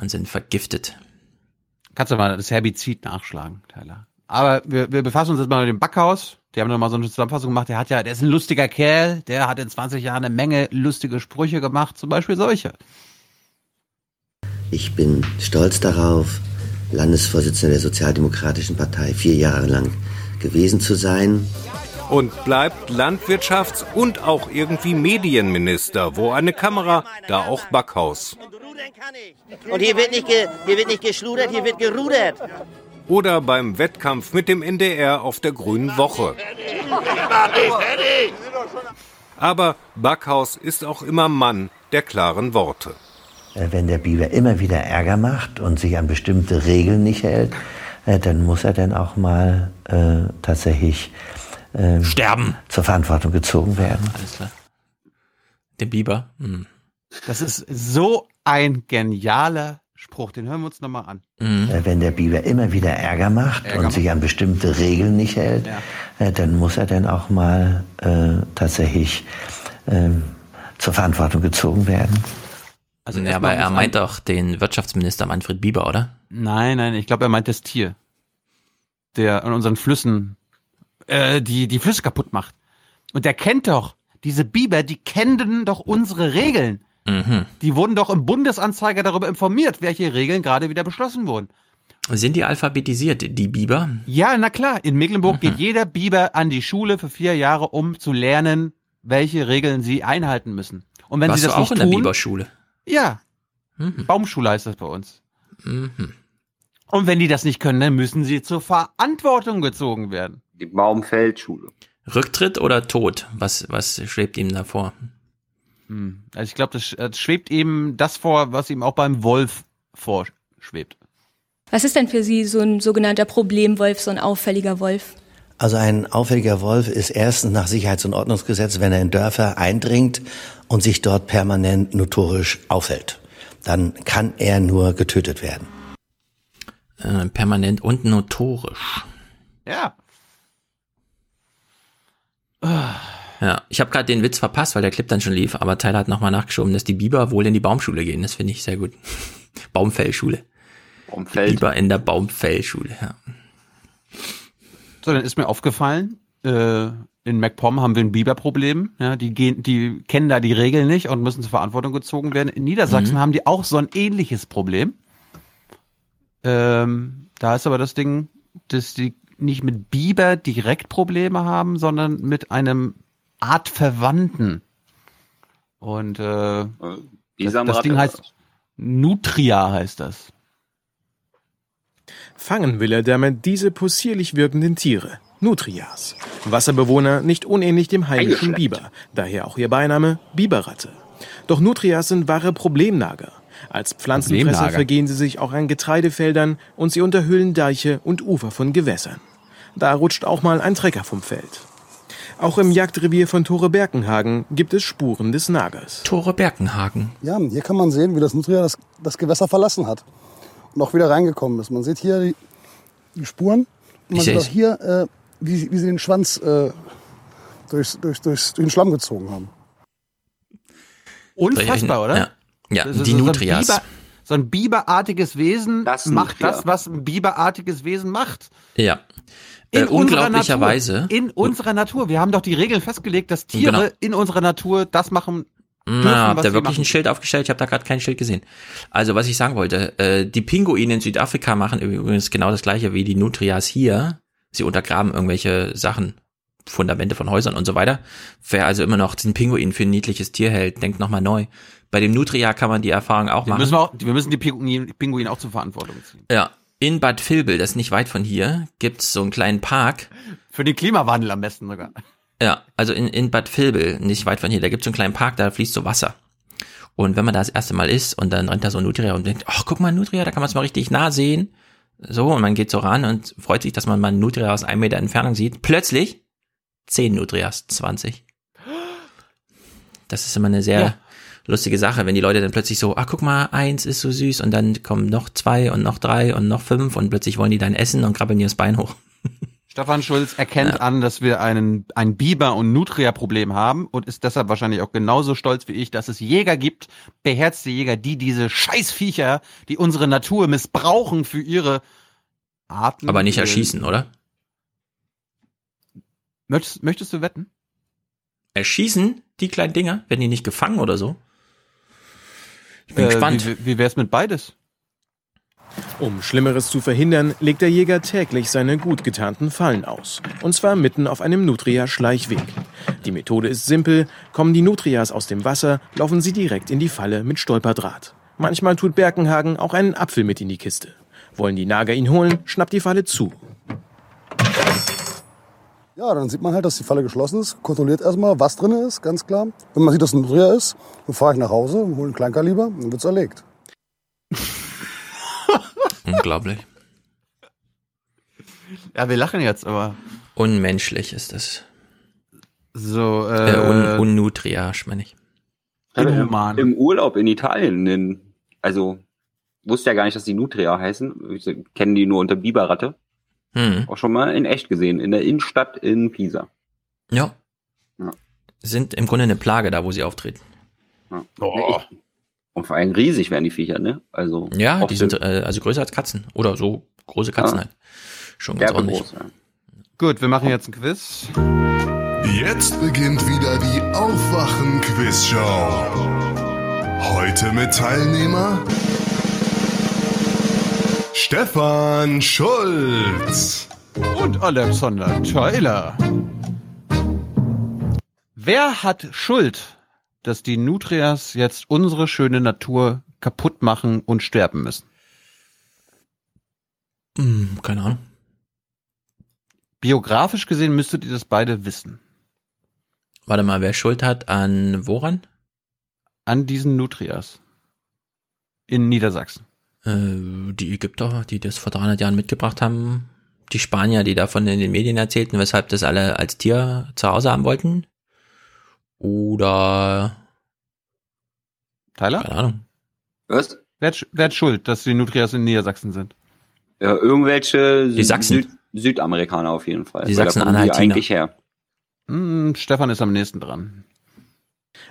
und sind vergiftet. Kannst du mal das Herbizid nachschlagen, Tyler. Aber wir, wir befassen uns jetzt mal mit dem Backhaus. Die haben nochmal so eine Zusammenfassung gemacht. Der hat ja, der ist ein lustiger Kerl. Der hat in 20 Jahren eine Menge lustige Sprüche gemacht. Zum Beispiel solche. Ich bin stolz darauf, Landesvorsitzender der Sozialdemokratischen Partei vier Jahre lang gewesen zu sein. Und bleibt Landwirtschafts- und auch irgendwie Medienminister. Wo eine Kamera, da auch Backhaus. Und hier wird nicht, ge, hier wird nicht geschludert, hier wird gerudert oder beim Wettkampf mit dem NDR auf der Grünen Woche. Aber Backhaus ist auch immer Mann der klaren Worte. Äh, wenn der Biber immer wieder Ärger macht und sich an bestimmte Regeln nicht hält, äh, dann muss er dann auch mal äh, tatsächlich äh, sterben, zur Verantwortung gezogen werden. Alles klar. Der Biber. Hm. Das ist so ein genialer Spruch, den hören wir uns nochmal an. Mhm. Wenn der Biber immer wieder Ärger macht Ärger und macht. sich an bestimmte Regeln nicht hält, ja. Äh, dann muss er dann auch mal äh, tatsächlich äh, zur Verantwortung gezogen werden. Also, ja, aber er meint doch den Wirtschaftsminister Manfred Bieber, oder? Nein, nein, ich glaube, er meint das Tier, der an unseren Flüssen äh, die die Flüsse kaputt macht. Und der kennt doch diese Biber, die kennen doch unsere Regeln. Mhm. Die wurden doch im Bundesanzeiger darüber informiert, welche Regeln gerade wieder beschlossen wurden. Sind die alphabetisiert, die Biber? Ja, na klar. In Mecklenburg mhm. geht jeder Biber an die Schule für vier Jahre, um zu lernen, welche Regeln sie einhalten müssen. Und wenn Warst sie das du auch nicht in tun, der Biberschule? Ja. Mhm. Baumschule heißt das bei uns. Mhm. Und wenn die das nicht können, dann müssen sie zur Verantwortung gezogen werden. Die Baumfeldschule. Rücktritt oder Tod? Was, was schwebt ihm da vor? Hm. Also ich glaube, das, das schwebt eben das vor, was ihm auch beim Wolf vorschwebt. Was ist denn für Sie so ein sogenannter Problemwolf, so ein auffälliger Wolf? Also ein auffälliger Wolf ist erstens nach Sicherheits- und Ordnungsgesetz, wenn er in Dörfer eindringt und sich dort permanent notorisch aufhält. Dann kann er nur getötet werden. Äh, permanent und notorisch. Ja. Ja, ich habe gerade den Witz verpasst, weil der Clip dann schon lief, aber Tyler hat nochmal nachgeschoben, dass die Biber wohl in die Baumschule gehen. Das finde ich sehr gut. *laughs* Baumfellschule. Baumfeld. Die Biber in der Baumfellschule, ja. So, dann ist mir aufgefallen, äh, in MacPom haben wir ein Biberproblem. Ja, die gehen, die kennen da die Regeln nicht und müssen zur Verantwortung gezogen werden. In Niedersachsen Mhm. haben die auch so ein ähnliches Problem. Ähm, da ist aber das Ding, dass die nicht mit Biber direkt Probleme haben, sondern mit einem artverwandten. Und äh, das, das Bisamratte Ding heißt Nutria heißt das. Fangen will er damit diese possierlich wirkenden Tiere, Nutrias. Wasserbewohner nicht unähnlich dem heimischen Biber, daher auch ihr Beiname Biberratte. Doch Nutrias sind wahre Problemnager. Als Pflanzenfresser vergehen sie sich auch an Getreidefeldern und sie unterhüllen Deiche und Ufer von Gewässern. Da rutscht auch mal ein Trecker vom Feld. Auch im Jagdrevier von Tore Berkenhagen gibt es Spuren des Nagers. Tore Berkenhagen. Ja, hier kann man sehen, wie das Nutria das, das Gewässer verlassen hat und auch wieder reingekommen ist. Man sieht hier die, die Spuren. Und man Ich sieht auch hier, äh, wie, wie sie den Schwanz äh, durchs, durchs, durchs, durch den Schlamm gezogen haben. Unfassbar, oder? Ja, ja Das ist die so ein Nutrias. Biber, so ein biberartiges Wesen Das macht Nutria. das, was ein biberartiges Wesen macht. Ja. In Äh, unserer unglaublicherweise. Natur. In unserer Natur. Wir haben doch die Regeln festgelegt, dass Tiere Genau. in unserer Natur das machen dürfen, Na, habt ihr wirklich machen. ein Schild aufgestellt? Ich habe da gerade kein Schild gesehen. Also, was ich sagen wollte, äh, die Pinguine in Südafrika machen übrigens genau das gleiche wie die Nutrias hier. Sie untergraben irgendwelche Sachen, Fundamente von Häusern und so weiter. Wer also immer noch den Pinguin für ein niedliches Tier hält, denkt nochmal neu. Bei dem Nutria kann man die Erfahrung auch Wir machen. müssen, wir, auch, wir müssen die Pinguine auch zur Verantwortung ziehen. Ja, in Bad Vilbel, das ist nicht weit von hier, gibt's so einen kleinen Park. Für den Klimawandel am besten sogar. Ja, also in, in Bad Vilbel, nicht weit von hier, da gibt's so einen kleinen Park, da fließt so Wasser. Und wenn man da das erste Mal ist und dann rennt da so ein Nutria und denkt, ach, guck mal, Nutria, da kann man es mal richtig nah sehen. So, und man geht so ran und freut sich, dass man mal ein Nutria aus einem Meter Entfernung sieht. Plötzlich 10 Nutrias, 20. Das ist immer eine sehr Ja. Lustige Sache, wenn die Leute dann plötzlich so, ach guck mal, eins ist so süß und dann kommen noch zwei und noch drei und noch fünf und plötzlich wollen die dann essen und krabbeln dir das Bein hoch. *laughs* Stefan Schulz erkennt an, dass wir einen, ein Biber- und Nutria-Problem haben und ist deshalb wahrscheinlich auch genauso stolz wie ich, dass es Jäger gibt, beherzte Jäger, die diese Scheißviecher, die unsere Natur missbrauchen für ihre Arten. Aber nicht erschießen, oder? Möchtest, möchtest du wetten? Erschießen die kleinen Dinger? Werden die nicht gefangen oder so? Ich bin Äh, gespannt. Wie, wie wär's mit beides? Um Schlimmeres zu verhindern, legt der Jäger täglich seine gut getarnten Fallen aus. Und zwar mitten auf einem Nutria-Schleichweg. Die Methode ist simpel. Kommen die Nutrias aus dem Wasser, laufen sie direkt in die Falle mit Stolperdraht. Manchmal tut Berkenhagen auch einen Apfel mit in die Kiste. Wollen die Nager ihn holen, schnappt die Falle zu. Ja, dann sieht man halt, dass die Falle geschlossen ist. Kontrolliert erstmal, was drin ist, ganz klar. Wenn man sieht, dass ein Nutria ist, dann fahre ich nach Hause, hole einen Kleinkaliber und dann wird's erlegt. *laughs* Unglaublich. Ja, wir lachen jetzt, aber Unmenschlich ist das. so, Äh, äh, un Unnutriage, meine ich. inhuman. Im Urlaub in Italien, in, also wusste ja gar nicht, dass die Nutria heißen. Ich kenne die nur unter Biberratte. Hm. Auch schon mal in echt gesehen, in der Innenstadt in Pisa. Ja. Ja. Sind im Grunde eine Plage da, wo sie auftreten. Ja. Echt. Und vor allem riesig werden die Viecher, ne? Also Ja, die sind äh, also größer als Katzen. Oder so große Katzen Ah. halt. Schon ganz derbe ordentlich. groß, ja. Gut, wir machen jetzt ein Quiz. Jetzt beginnt wieder die Aufwachen-Quizshow. Heute mit Teilnehmer Stefan Schulz. Und Alexander Tyler. Wer hat Schuld, dass die Nutrias jetzt unsere schöne Natur kaputt machen und sterben müssen? Hm, keine Ahnung. Biografisch gesehen müsstet ihr das beide wissen. Warte mal, wer Schuld hat an woran? An diesen Nutrias. In Niedersachsen. Äh, die Ägypter, die das vor 300 Jahren mitgebracht haben. Die Spanier, die davon in den Medien erzählten, weshalb das alle als Tier zu Hause haben wollten. Oder Tyler? keine Ahnung. Was? Wer hat, wer hat Schuld, dass die Nutrias in Niedersachsen sind? Ja, irgendwelche Die Sachsen. Süd Südamerikaner auf jeden Fall. Die Sachsen-Anhaltiner. eigentlich her. Hm, Stefan ist am nächsten dran.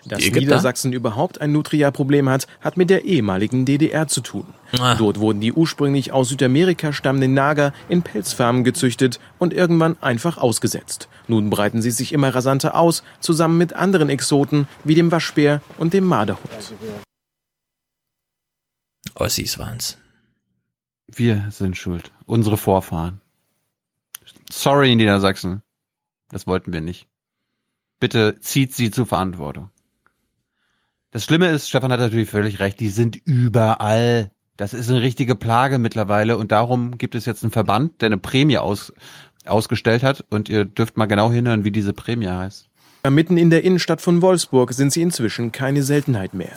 Dass? Niedersachsen überhaupt ein Nutria-Problem hat, hat mit der ehemaligen DDR zu tun. Ah. Dort wurden die ursprünglich aus Südamerika stammenden Nager in Pelzfarmen gezüchtet und irgendwann einfach ausgesetzt. Nun breiten sie sich immer rasanter aus, zusammen mit anderen Exoten wie dem Waschbär und dem Marderhund. Ossis waren's. Wir sind schuld. Unsere Vorfahren. Sorry, Niedersachsen. Das wollten wir nicht. Bitte zieht sie zur Verantwortung. Das Schlimme ist, Stefan hat natürlich völlig recht, die sind überall. Das ist eine richtige Plage mittlerweile und darum gibt es jetzt einen Verband, der eine Prämie aus, ausgestellt hat und ihr dürft mal genau hinhören, wie diese Prämie heißt. Mitten in der Innenstadt von Wolfsburg sind sie inzwischen keine Seltenheit mehr.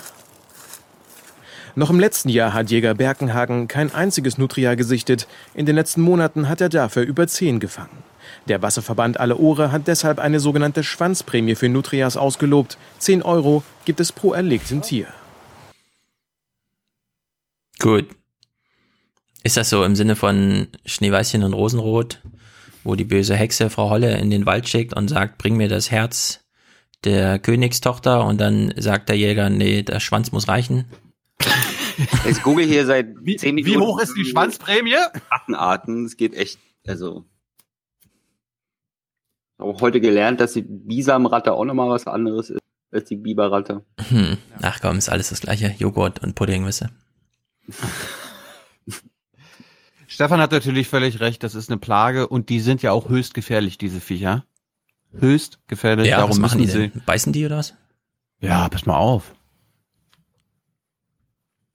Noch im letzten Jahr hat Jäger Berkenhagen kein einziges Nutria gesichtet. In den letzten Monaten hat er dafür über zehn gefangen. Der Wasserverband Alle Ohre hat deshalb eine sogenannte Schwanzprämie für Nutrias ausgelobt. 10 Euro gibt es pro erlegten Tier. Gut. Ist das so im Sinne von Schneeweißchen und Rosenrot, wo die böse Hexe Frau Holle in den Wald schickt und sagt, bring mir das Herz der Königstochter und dann sagt der Jäger, nee, der Schwanz muss reichen. Ich google hier seit Wie, 10 wie Minuten. hoch ist die Schwanzprämie? Rattenarten. Es geht echt, also. Auch heute gelernt, dass die Bisamratte auch nochmal was anderes ist als die Biberratte. Hm. Ach komm, ist alles das gleiche. Joghurt und Pudding, wisst ihr. *laughs* Stefan hat natürlich völlig recht, das ist eine Plage und die sind ja auch höchst gefährlich, diese Viecher. Höchst gefährlich, Ja, darum was machen die müssen denn? Beißen die oder was? Ja, pass mal auf.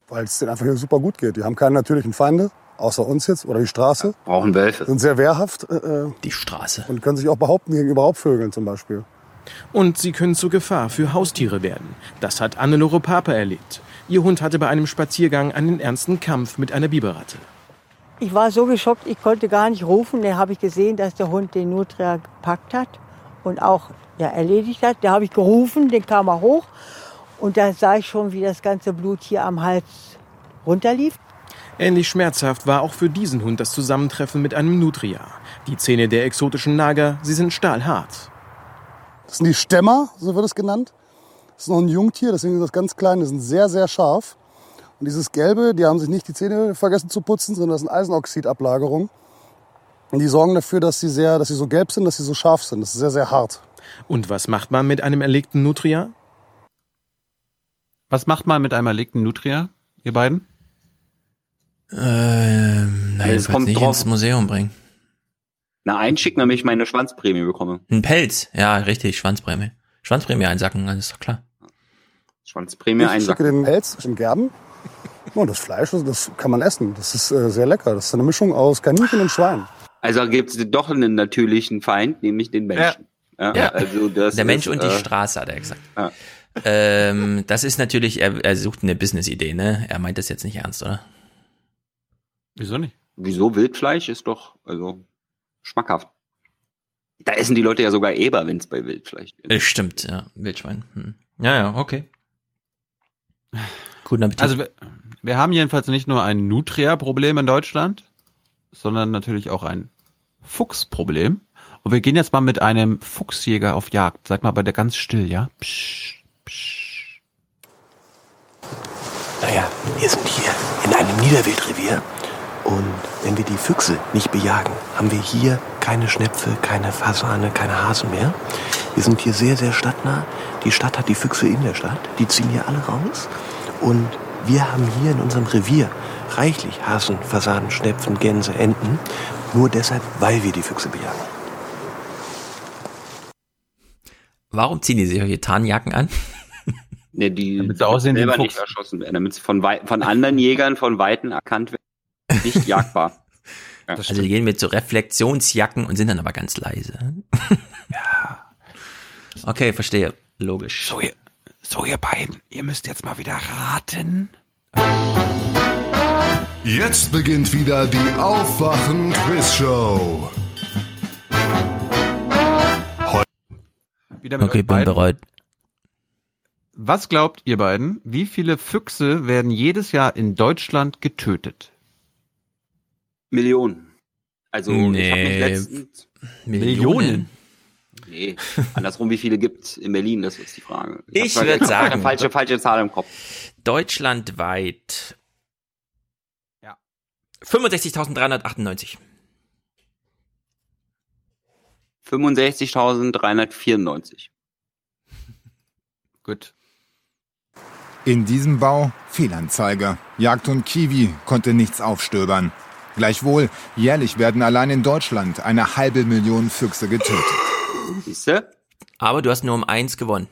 Weil es denen einfach hier super gut geht. Die haben keine natürlichen Feinde, außer uns jetzt oder die Straße. Brauchen Wölfe. Sind sehr wehrhaft. Äh, die Straße. Und können sich auch behaupten gegenüber Raubvögeln zum Beispiel. Und sie können zur Gefahr für Haustiere werden. Das hat Annelore Pape erlebt. Ihr Hund hatte bei einem Spaziergang einen ernsten Kampf mit einer Biberratte. Ich war so geschockt, ich konnte gar nicht rufen. Da habe ich gesehen, dass der Hund den Nutria gepackt hat und auch ja, erledigt hat. Da habe ich gerufen, den kam er hoch. Und da sah ich schon, wie das ganze Blut hier am Hals runterlief. Ähnlich schmerzhaft war auch für diesen Hund das Zusammentreffen mit einem Nutria. Die Zähne der exotischen Nager, sie sind stahlhart. Das sind die Stämmer, so wird es genannt. Das ist noch ein Jungtier, deswegen sind das ganz klein, die sind sehr, sehr scharf. Und dieses Gelbe, die haben sich nicht die Zähne vergessen zu putzen, sondern das sind Eisenoxidablagerungen. Und die sorgen dafür, dass sie, sehr, dass sie so gelb sind, dass sie so scharf sind. Das ist sehr, sehr hart. Und was macht man mit einem erlegten Nutria? Was macht man mit einem erlegten Nutria, ihr beiden? Ähm, nein, Es das kommt nicht drauf- ins Museum bringen. Na, einschicken, damit ich meine Schwanzprämie bekomme. Ein Pelz, ja, richtig, Schwanzprämie. Schwanzprämie einsacken, das ist doch klar. Schwanzprämie ich schicke einsacken. den Pelz in Gerben. Und das Fleisch, das kann man essen. Das ist äh, sehr lecker. Das ist eine Mischung aus Kaninchen und Schwein. Also gibt es doch einen natürlichen Feind, nämlich den Menschen. Ja. Ja. Also das Der Mensch ist, und die äh, Straße, hat er gesagt. Ja. Ähm, das ist natürlich, er, er sucht eine Business-Idee, ne? Er meint das jetzt nicht ernst, oder? Wieso nicht? Wieso Wildfleisch ist doch also schmackhaft. Da essen die Leute ja sogar Eber, wenn es bei Wildfleisch ist. Äh, Stimmt, ja, Wildschwein. Hm. Ja, ja, okay. Guten Appetit. Also wir, wir haben jedenfalls nicht nur ein Nutria-Problem in Deutschland, sondern natürlich auch ein Fuchsproblem. Und wir gehen jetzt mal mit einem Fuchsjäger auf Jagd. Sag mal bei der ganz still, ja? Psch, psch. Naja, wir sind hier in einem Niederwildrevier. Und wenn wir die Füchse nicht bejagen, haben wir hier keine Schnepfe, keine Fasane, keine Hasen mehr. Wir sind hier sehr, sehr stadtnah. Die Stadt hat die Füchse in der Stadt. Die ziehen hier alle raus. Und wir haben hier in unserem Revier reichlich Hasen, Fasanen, Schnepfen, Gänse, Enten. Nur deshalb, weil wir die Füchse bejagen. Warum ziehen die sich solche Tarnjacken an? Ne, die Damit sie aussehen selber nicht erschossen werden, damit sie von, von anderen Jägern von Weitem erkannt werden. Nicht jagbar. *laughs* Ja. Also die gehen mit so Reflexionsjacken und sind dann aber ganz leise. *laughs* ja. Okay, verstehe. Logisch. So ihr, so ihr beiden, ihr müsst jetzt mal wieder raten. Jetzt beginnt wieder die Aufwachen-Quiz-Show. Wieder mit Okay, bin beiden. bereit. Was glaubt ihr beiden, wie viele Füchse werden jedes Jahr in Deutschland getötet? Millionen. Also ich habe mich Nee. letztens Millionen. Nee, andersrum, wie viele gibt in Berlin, das ist die Frage. Ich hab- würd hab sagen- Eine falsche, falsche Zahl im Kopf. Deutschlandweit. Ja. 65.398. 65.394. Gut. In diesem Bau Fehlanzeige. Jagdhund Kiwi konnte nichts aufstöbern. Gleichwohl, jährlich werden allein in Deutschland eine halbe Million Füchse getötet. Siehste? Aber du hast nur um eins gewonnen.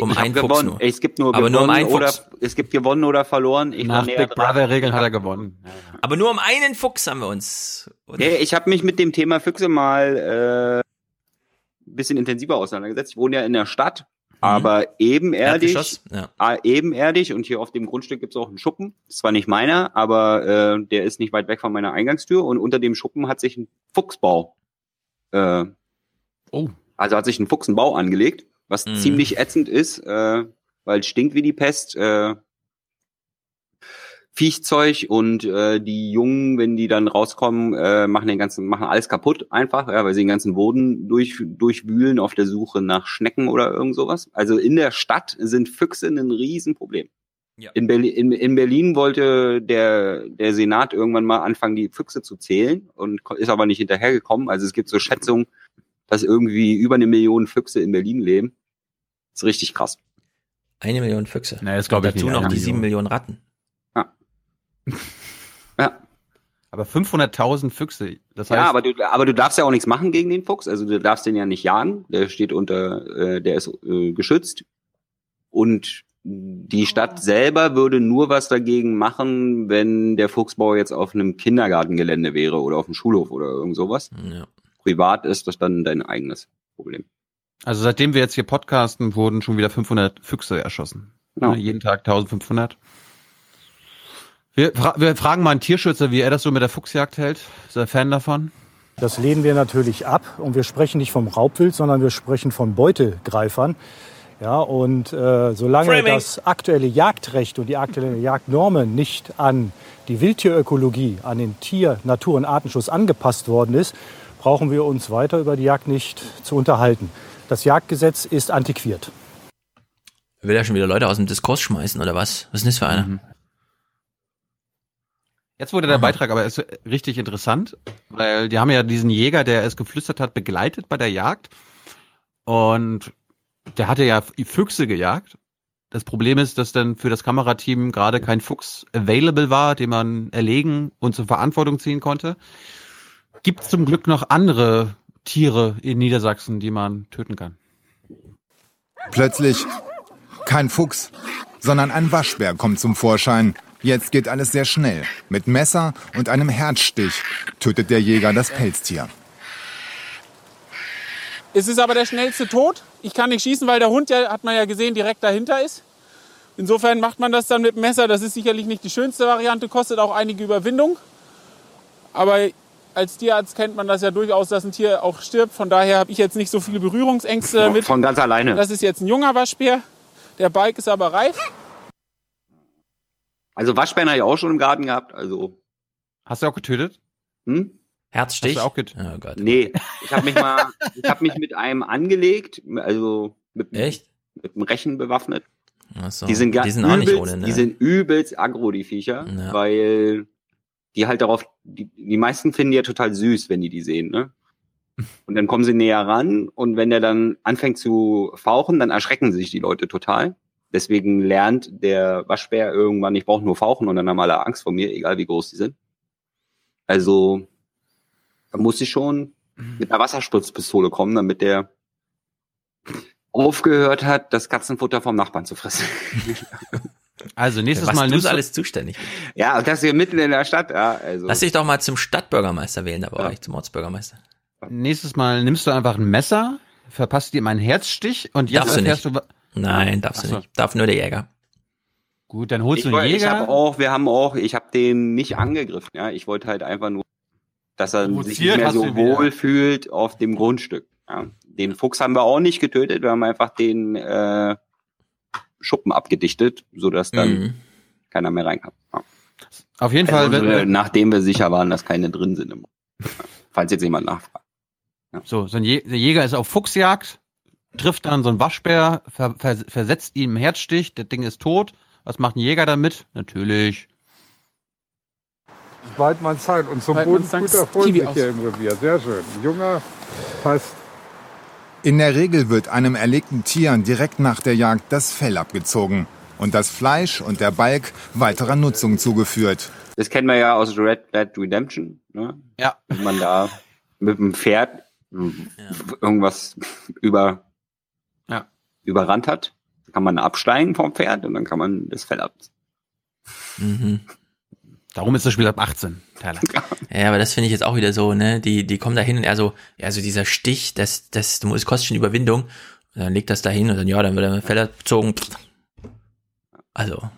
Um ich hab einen Fuchs gewonnen. nur. Es gibt nur Aber nur um gewonnen einen oder Fuchs. es gibt gewonnen oder verloren. Ich Nach Big. Brother Regeln hat er gewonnen. Aber nur um einen Fuchs haben wir uns. Und Nee, ich habe mich mit dem Thema Füchse mal äh, ein bisschen intensiver auseinandergesetzt. Ich wohne ja in der Stadt, aber ebenerdig, Erdgeschoss? Ja. ah, ebenerdig und hier auf dem Grundstück gibt's auch einen Schuppen. Das ist zwar nicht meiner, aber äh, der ist nicht weit weg von meiner Eingangstür und unter dem Schuppen hat sich ein Fuchsbau. Äh, oh. Also hat sich ein Fuchs einen Bau angelegt, was Mhm. ziemlich ätzend ist, äh, weil es stinkt wie die Pest. Äh, Viechzeug und äh, die Jungen, wenn die dann rauskommen, äh, machen den ganzen, machen alles kaputt einfach, ja, weil sie den ganzen Boden durch, durchwühlen auf der Suche nach Schnecken oder irgend sowas. Also in der Stadt sind Füchse ein Riesenproblem. Ja. In, Berlin, in, in Berlin wollte der, der Senat irgendwann mal anfangen, die Füchse zu zählen und ist aber nicht hinterhergekommen. Also es gibt so Schätzungen, dass irgendwie über eine Million Füchse in Berlin leben. Das ist richtig krass. Eine Million Füchse. Nee, das glaube ich Dazu noch die sieben Millionen Ratten. Ja. Aber 500.000 Füchse, das heißt, ja, aber du, aber du darfst ja auch nichts machen gegen den Fuchs. Also du darfst den ja nicht jagen. Der steht unter, äh, der ist äh, geschützt. Und die Stadt selber würde nur was dagegen machen, wenn der Fuchsbau jetzt auf einem Kindergartengelände wäre oder auf einem Schulhof oder irgend sowas. Ja. Privat ist das dann dein eigenes Problem. also seitdem wir jetzt hier podcasten, wurden schon wieder 500 Füchse erschossen. Ja. Ja, jeden Tag 1500. Wir, fra wir fragen mal einen Tierschützer, wie er das so mit der Fuchsjagd hält. Ist er Fan davon? Das lehnen wir natürlich ab und wir sprechen nicht vom Raubwild, sondern wir sprechen von Beutegreifern. Ja, und äh, solange Framing. das aktuelle Jagdrecht und die aktuellen Jagdnormen nicht an die Wildtierökologie, an den Tier-, Natur- und Artenschutz angepasst worden ist, brauchen wir uns weiter über die Jagd nicht zu unterhalten. Das Jagdgesetz ist antiquiert. Will er schon wieder Leute aus dem Diskurs schmeißen oder was? Was ist denn das für einer? Mhm. Jetzt wurde der Beitrag aber ist richtig interessant, weil die haben ja diesen Jäger, der es geflüstert hat, begleitet bei der Jagd. Und der hatte ja Füchse gejagt. Das Problem ist, dass dann für das Kamerateam gerade kein Fuchs available war, den man erlegen und zur Verantwortung ziehen konnte. Gibt zum Glück noch andere Tiere in Niedersachsen, die man töten kann. Plötzlich kein Fuchs, sondern ein Waschbär kommt zum Vorschein. Jetzt geht alles sehr schnell. Mit Messer und einem Herzstich tötet der Jäger das Pelztier. Es ist aber der schnellste Tod. Ich kann nicht schießen, weil der Hund ja, hat man ja gesehen, direkt dahinter ist. Insofern macht man das dann mit dem Messer. Das ist sicherlich nicht die schönste Variante, kostet auch einige Überwindung. Aber als Tierarzt kennt man das ja durchaus, dass ein Tier auch stirbt. Von daher habe ich jetzt nicht so viele Berührungsängste damit. Von ganz alleine. Das ist jetzt ein junger Waschbär. Der Balk ist aber reif. Also Waschbären habe ich auch schon im Garten gehabt. Also Hast du auch getötet? Hm? Herzstich? Hast du auch get oh Gott. Nee, ich habe mich mal, ich habe mich mit einem angelegt, also mit, Echt? mit einem Rechen bewaffnet. Ach so. Die sind, die sind auch nicht übelst, ohne, ne? Die sind übelst aggro, die Viecher, Ja. weil die halt darauf, die, die meisten finden die ja total süß, wenn die die sehen, ne? Und dann kommen sie näher ran und wenn der dann anfängt zu fauchen, dann erschrecken sich die Leute total. Deswegen lernt der Waschbär irgendwann, ich brauche nur fauchen und dann haben alle Angst vor mir, egal wie groß die sind. Also da muss ich schon mit einer Wasserspritzpistole kommen, damit der aufgehört hat, das Katzenfutter vom Nachbarn zu fressen. *laughs* Also nächstes Was Mal nimmst du alles zuständig. Ja, und das hier mitten in der Stadt, ja, also. Lass dich doch mal zum Stadtbürgermeister wählen, da bei euch, zum Ortsbürgermeister. Nächstes Mal nimmst du einfach ein Messer, verpasst ihm einen Herzstich und jetzt Darfst du erfährst nicht. du. Nein, darfst Ach du so. nicht. Darf nur der Jäger. Gut, dann holst ich, du einen woll- ich Jäger. habe auch, wir haben auch, ich habe den nicht angegriffen, ja. Ich wollte halt einfach nur, dass er sich Provoziert nicht mehr so wohl fühlt auf dem Grundstück. Ja. Den Fuchs haben wir auch nicht getötet, wir haben einfach den äh, Schuppen abgedichtet, sodass dann Mhm. keiner mehr rein kann. Ja. Auf jeden Fall, Also, wenn- äh, nachdem wir sicher waren, dass keine drin sind. Im, ja. Falls jetzt jemand nachfragt. So, so ein Jäger ist auf Fuchsjagd, trifft dann so einen Waschbär, ver ver versetzt ihn im Herzstich, das Ding ist tot. Was macht ein Jäger damit? Natürlich. Weidmann Zeit und zum Boden Freund Kiwi mit hier im Revier. Sehr schön. Junger, passt. In der Regel wird einem erlegten Tier direkt nach der Jagd das Fell abgezogen und das Fleisch und der Balk weiterer Nutzung zugeführt. Das kennen wir ja aus Red Dead Redemption. Ne? Ja. Wenn man da mit dem Pferd irgendwas *laughs* über, ja. überrannt hat, kann man absteigen vom Pferd und dann kann man das Fell ab. Mhm. Darum ist das Spiel ab 18, Tyler. *laughs* Ja, aber das finde ich jetzt auch wieder so, ne? Die, die kommen da hin und er so, ja, so dieser Stich, das, das, das kostet schon Überwindung. Und dann legt das da hin und dann, ja, dann wird er mit Fell abgezogen. Also.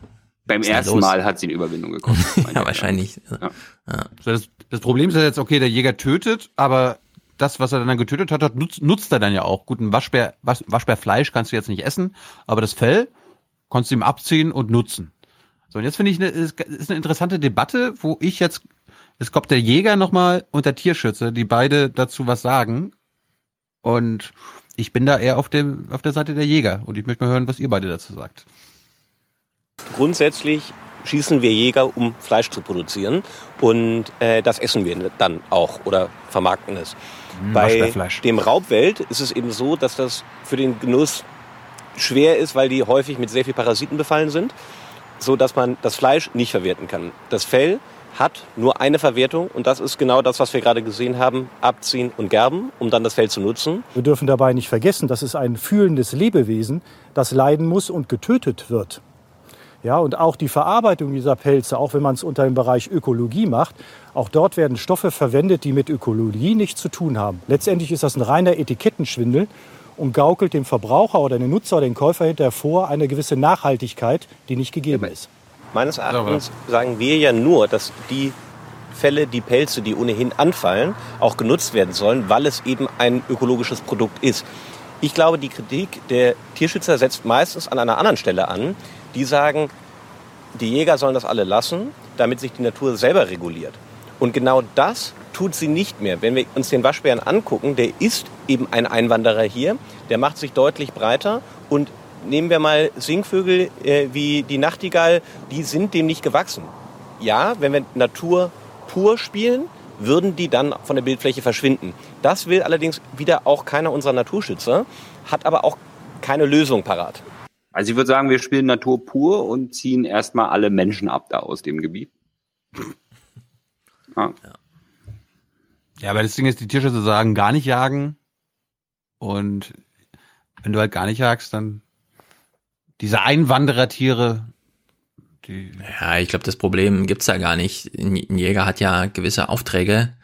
Beim ersten los? Mal hat sie eine Überwindung gekostet. *laughs* ja, wahrscheinlich. Ja. Ja. So, das, das Problem ist ja jetzt, okay, der Jäger tötet, aber das, was er dann getötet hat, nutzt, nutzt er dann ja auch. Gut, ein Waschbär, Was- Waschbärfleisch kannst du jetzt nicht essen, aber das Fell kannst du ihm abziehen und nutzen. So, und jetzt finde ich, eine, ist, ist eine interessante Debatte, wo ich jetzt, es kommt der Jäger nochmal und der Tierschütze, die beide dazu was sagen. Und ich bin da eher auf dem, auf der Seite der Jäger. Und ich möchte mal hören, was ihr beide dazu sagt. Grundsätzlich schießen wir Jäger, um Fleisch zu produzieren. Und äh, das essen wir dann auch oder vermarkten es. Mm, Bei dem Raubwelt ist es eben so, dass das für den Genuss schwer ist, weil die häufig mit sehr viel Parasiten befallen sind, so dass man das Fleisch nicht verwerten kann. Das Fell hat nur eine Verwertung und das ist genau das, was wir gerade gesehen haben, abziehen und gerben, um dann das Fell zu nutzen. Wir dürfen dabei nicht vergessen, das ist ein fühlendes Lebewesen, das leiden muss und getötet wird. Ja, und auch die Verarbeitung dieser Pelze, auch wenn man es unter dem Bereich Ökologie macht, auch dort werden Stoffe verwendet, die mit Ökologie nichts zu tun haben. Letztendlich ist das ein reiner Etikettenschwindel und gaukelt dem Verbraucher oder dem Nutzer oder dem Käufer hinterher vor eine gewisse Nachhaltigkeit, die nicht gegeben ist. Meines Erachtens sagen wir ja nur, dass die Fälle, die Pelze, die ohnehin anfallen, auch genutzt werden sollen, weil es eben ein ökologisches Produkt ist. Ich glaube, die Kritik der Tierschützer setzt meistens an einer anderen Stelle an. Die sagen, die Jäger sollen das alle lassen, damit sich die Natur selber reguliert. Und genau das tut sie nicht mehr. Wenn wir uns den Waschbären angucken, der ist eben ein Einwanderer hier, der macht sich deutlich breiter und nehmen wir mal Singvögel äh, wie die Nachtigall, die sind dem nicht gewachsen. Ja, wenn wir Natur pur spielen, würden die dann von der Bildfläche verschwinden. Das will allerdings wieder auch keiner unserer Naturschützer, hat aber auch keine Lösung parat. Also ich würde sagen, wir spielen Natur pur und ziehen erstmal alle Menschen ab da aus dem Gebiet. Ja. Ja, aber das Ding ist, die Tierschützer sagen, gar nicht jagen. Und wenn du halt gar nicht jagst, dann diese Einwanderertiere, die. Ja, ich glaube, das Problem gibt's da gar nicht. Ein Jäger hat ja gewisse Aufträge,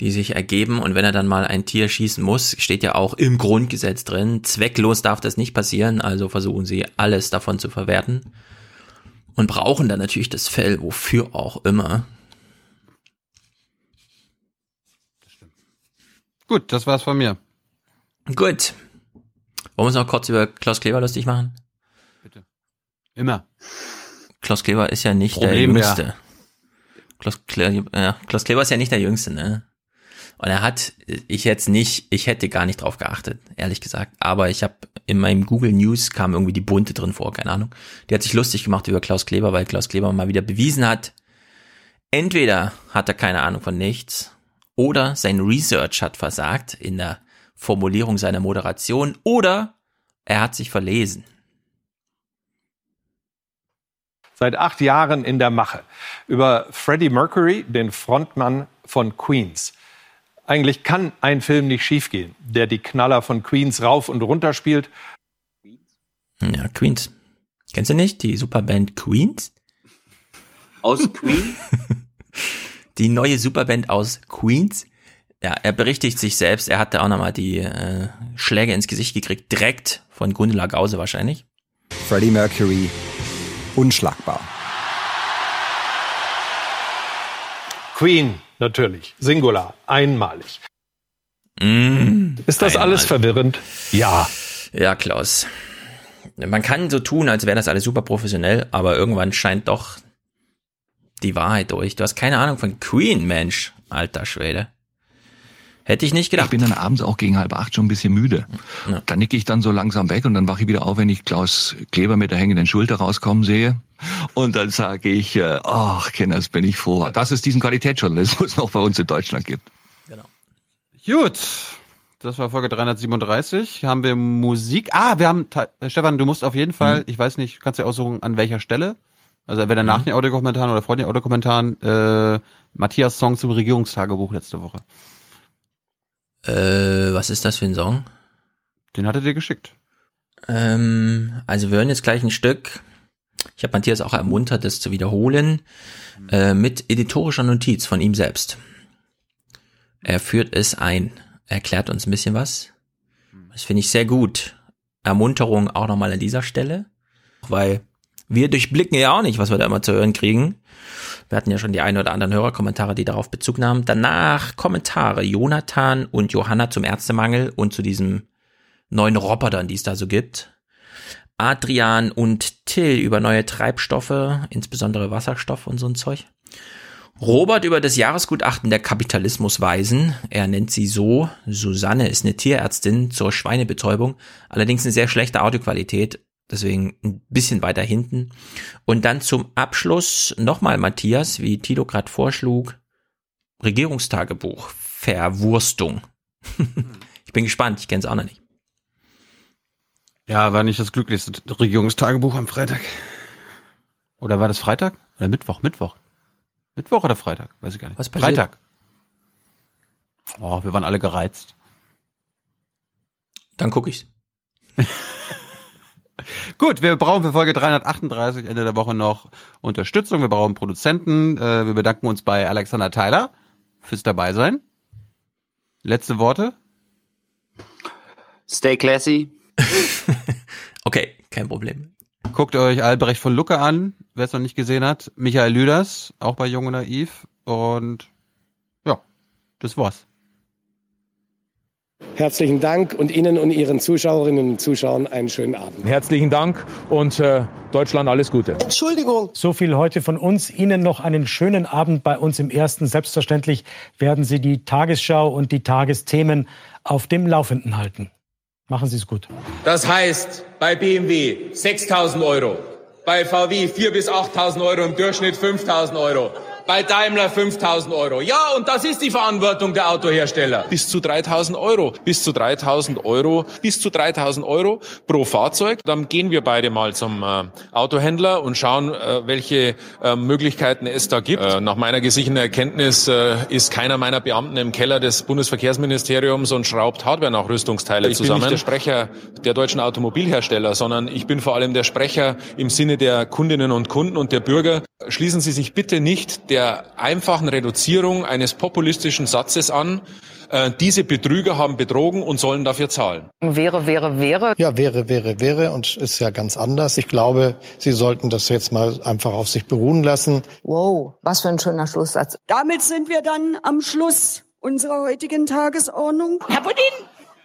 die sich ergeben und wenn er dann mal ein Tier schießen muss, steht ja auch im Grundgesetz drin, zwecklos darf das nicht passieren, also versuchen sie alles davon zu verwerten und brauchen dann natürlich das Fell, wofür auch immer. Gut, das war's von mir. Gut. Wollen wir uns noch kurz über Klaus Kleber lustig machen? Immer. Klaus Kleber ist ja nicht Problem, der ja. Jüngste. Klaus, Kle ja, Klaus Kleber ist ja nicht der Jüngste, ne? Und er hat, ich jetzt nicht, ich hätte gar nicht drauf geachtet, ehrlich gesagt. Aber ich habe in meinem Google News kam irgendwie die Bunte drin vor, keine Ahnung. Die hat sich lustig gemacht über Klaus Kleber, weil Klaus Kleber mal wieder bewiesen hat, entweder hat er keine Ahnung von nichts oder sein Research hat versagt in der Formulierung seiner Moderation oder er hat sich verlesen. seit acht Jahren in der Mache. Über Freddie Mercury, den Frontmann von Queens. Eigentlich kann ein Film nicht schiefgehen, der die Knaller von Queens rauf und runter spielt. Ja, Queens. Kennst du nicht die Superband Queens? Aus Queen? *laughs* die neue Superband aus Queens. Ja, er berichtigt sich selbst. Er hatte auch nochmal die äh, Schläge ins Gesicht gekriegt, direkt von Gundela Gause wahrscheinlich. Freddie Mercury, unschlagbar. Queen, natürlich. Singular, einmalig. Mm, Ist das alles einmal. verwirrend? Ja. Ja, Klaus. Man kann so tun, als wäre das alles super professionell, aber irgendwann scheint doch die Wahrheit durch. Du hast keine Ahnung von Queen, Mensch. Alter Schwede. Hätte ich nicht gedacht. Ich bin dann abends auch gegen halb acht schon ein bisschen müde. Ja. Da nicke ich dann so langsam weg und dann wache ich wieder auf, wenn ich Klaus Kleber mit der hängenden Schulter rauskommen sehe. Und dann sage ich, äh, ach, Kenners, bin ich froh, dass es diesen Qualitätsjournalismus noch bei uns in Deutschland gibt. Gut. Das war Folge 337. Haben wir Musik? Ah, wir haben, äh, Stefan, du musst auf jeden Fall, Mhm. ich weiß nicht, kannst du aussuchen, an welcher Stelle? Also entweder nach den Audiokommentaren oder vor den Audiokommentaren, äh, Matthias Song zum Regierungstagebuch letzte Woche. Äh, was ist das für ein Song? Den hat er dir geschickt. Ähm, also wir hören jetzt gleich ein Stück. Ich habe Matthias auch ermuntert, das zu wiederholen, äh, mit editorischer Notiz von ihm selbst. Er führt es ein, erklärt uns ein bisschen was. Das finde ich sehr gut. Ermunterung auch nochmal an dieser Stelle, weil wir durchblicken ja auch nicht, was wir da immer zu hören kriegen. Wir hatten ja schon die ein oder anderen Hörerkommentare, die darauf Bezug nahmen. Danach Kommentare Jonathan und Johanna zum Ärztemangel und zu diesem neuen Robotern, die es da so gibt. Adrian und Till über neue Treibstoffe, insbesondere Wasserstoff und so ein Zeug. Robert über das Jahresgutachten der Kapitalismusweisen. Er nennt sie so. Susanne ist eine Tierärztin zur Schweinebetäubung. Allerdings eine sehr schlechte Audioqualität. Deswegen ein bisschen weiter hinten. Und dann zum Abschluss nochmal Matthias, wie Tilo gerade vorschlug. Regierungstagebuch. Verwurstung. *laughs* ich bin gespannt. Ich kenne es auch noch nicht. Ja, war nicht das glücklichste Regierungstagebuch am Freitag. Oder war das Freitag? Oder Mittwoch? Mittwoch. Mittwoch oder Freitag? Weiß ich gar nicht. Was passiert? Freitag. Oh, wir waren alle gereizt. Dann gucke ich's. *laughs* Gut, wir brauchen für Folge 338 Ende der Woche noch Unterstützung. Wir brauchen Produzenten. Äh, wir bedanken uns bei Alexander Tyler fürs Dabeisein. Letzte Worte. Stay classy. *laughs* Okay, kein Problem. Guckt euch Albrecht von Lucke an, wer es noch nicht gesehen hat. Michael Lüders, auch bei Jung und Naiv. Und ja, das war's. Herzlichen Dank und Ihnen und Ihren Zuschauerinnen und Zuschauern einen schönen Abend. Herzlichen Dank und äh, Deutschland alles Gute. Entschuldigung. So viel heute von uns. Ihnen noch einen schönen Abend bei uns im Ersten. Selbstverständlich werden Sie die Tagesschau und die Tagesthemen auf dem Laufenden halten. Machen Sie es gut. Das heißt, bei BMW 6.000 Euro, bei VW 4.000 bis 8.000 Euro, im Durchschnitt 5.000 Euro, bei Daimler 5.000 Euro. Ja, und das ist die Verantwortung der Autohersteller. Bis zu 3.000 Euro, bis zu 3.000 Euro, bis zu 3.000 Euro pro Fahrzeug. Dann gehen wir beide mal zum äh, Autohändler und schauen, äh, welche äh, Möglichkeiten es da gibt. Äh, nach meiner gesicherten Erkenntnis äh, ist keiner meiner Beamten im Keller des Bundesverkehrsministeriums und schraubt Hardware-Nachrüstungsteile Ich bin zusammen. nicht der Sprecher der deutschen Automobilhersteller, sondern ich bin vor allem der Sprecher im Sinne der Kundinnen und Kunden und der Bürger. Schließen Sie sich bitte nicht der einfachen Reduzierung eines populistischen Satzes an. Äh, diese Betrüger haben betrogen und sollen dafür zahlen. Wäre, wäre, wäre. Ja, wäre, wäre, wäre und ist ja ganz anders. Ich glaube, Sie sollten das jetzt mal einfach auf sich beruhen lassen. Wow, was für ein schöner Schlusssatz. Damit sind wir dann am Schluss unserer heutigen Tagesordnung. Herr Budin,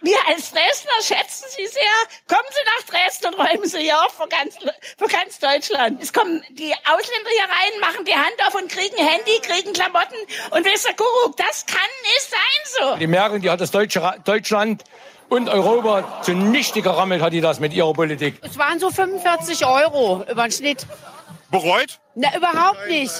wir als Dresdner schätzen Sie sehr. Kommen Sie nach Dresden und räumen Sie hier auf für ganz, für ganz Deutschland. Es kommen die Ausländer hier rein, machen die Hand auf und kriegen Handy, kriegen Klamotten und ihr, Kuckuck, das kann nicht sein so. Die Merkel, die hat das deutsche Deutschland und Europa zunichte gerammelt, hat die das mit ihrer Politik. Es waren so 45 Euro über den Schnitt. Bereut? Na, überhaupt nicht.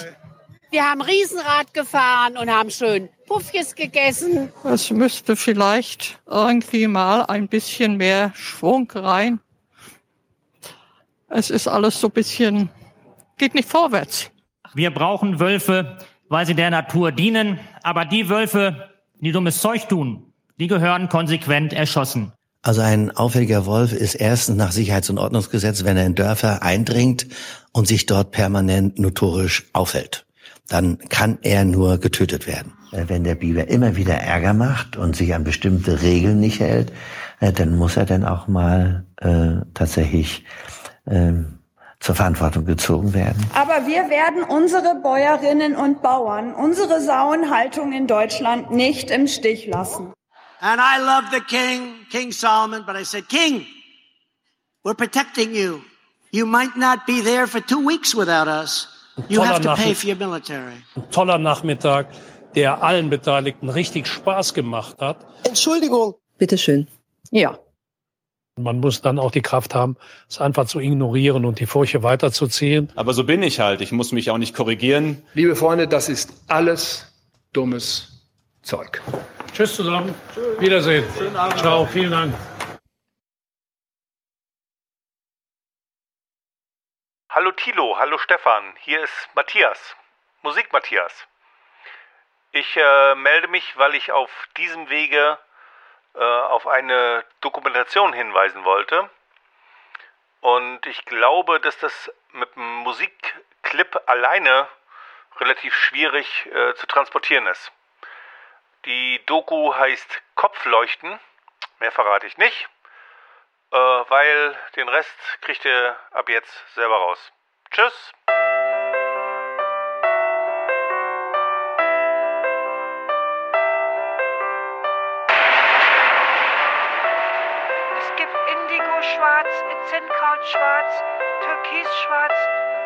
Wir haben Riesenrad gefahren und haben schön Puffjes gegessen. Es müsste vielleicht irgendwie mal ein bisschen mehr Schwung rein. Es ist alles so ein bisschen, geht nicht vorwärts. Wir brauchen Wölfe, weil sie der Natur dienen. Aber die Wölfe, die dummes Zeug tun, die gehören konsequent erschossen. Also ein auffälliger Wolf ist erstens nach Sicherheits- und Ordnungsgesetz, wenn er in Dörfer eindringt und sich dort permanent notorisch aufhält. Dann kann er nur getötet werden. Äh, Wenn der Biber immer wieder Ärger macht und sich an bestimmte Regeln nicht hält, äh, dann muss er dann auch mal äh, tatsächlich ähm, zur Verantwortung gezogen werden. Aber wir werden unsere Bäuerinnen und Bauern, unsere Sauenhaltung in Deutschland nicht im Stich lassen. And I love the king, King Solomon, but I said, King, we're protecting you. You might not be there for two weeks without us. You Toller have to pay Nachmittag. for your military. Ein toller Nachmittag. der allen Beteiligten richtig Spaß gemacht hat. Entschuldigung. Bitteschön. Ja. Man muss dann auch die Kraft haben, es einfach zu ignorieren und die Furche weiterzuziehen. Aber so bin ich halt. Ich muss mich auch nicht korrigieren. Liebe Freunde, das ist alles dummes Zeug. Tschüss zusammen. Wiedersehen. Ciao, vielen Dank. Hallo Thilo, hallo Stefan, hier ist Matthias, Musik Matthias. Ich äh, melde mich, weil ich auf diesem Wege äh, auf eine Dokumentation hinweisen wollte. Und ich glaube, dass das mit dem Musikclip alleine relativ schwierig äh, zu transportieren ist. Die Doku heißt Kopfleuchten, mehr verrate ich nicht, äh, weil den Rest kriegt ihr ab jetzt selber raus. Tschüss! Es gibt Indigo-Schwarz, Zinnkraut-Schwarz, Türkis-Schwarz,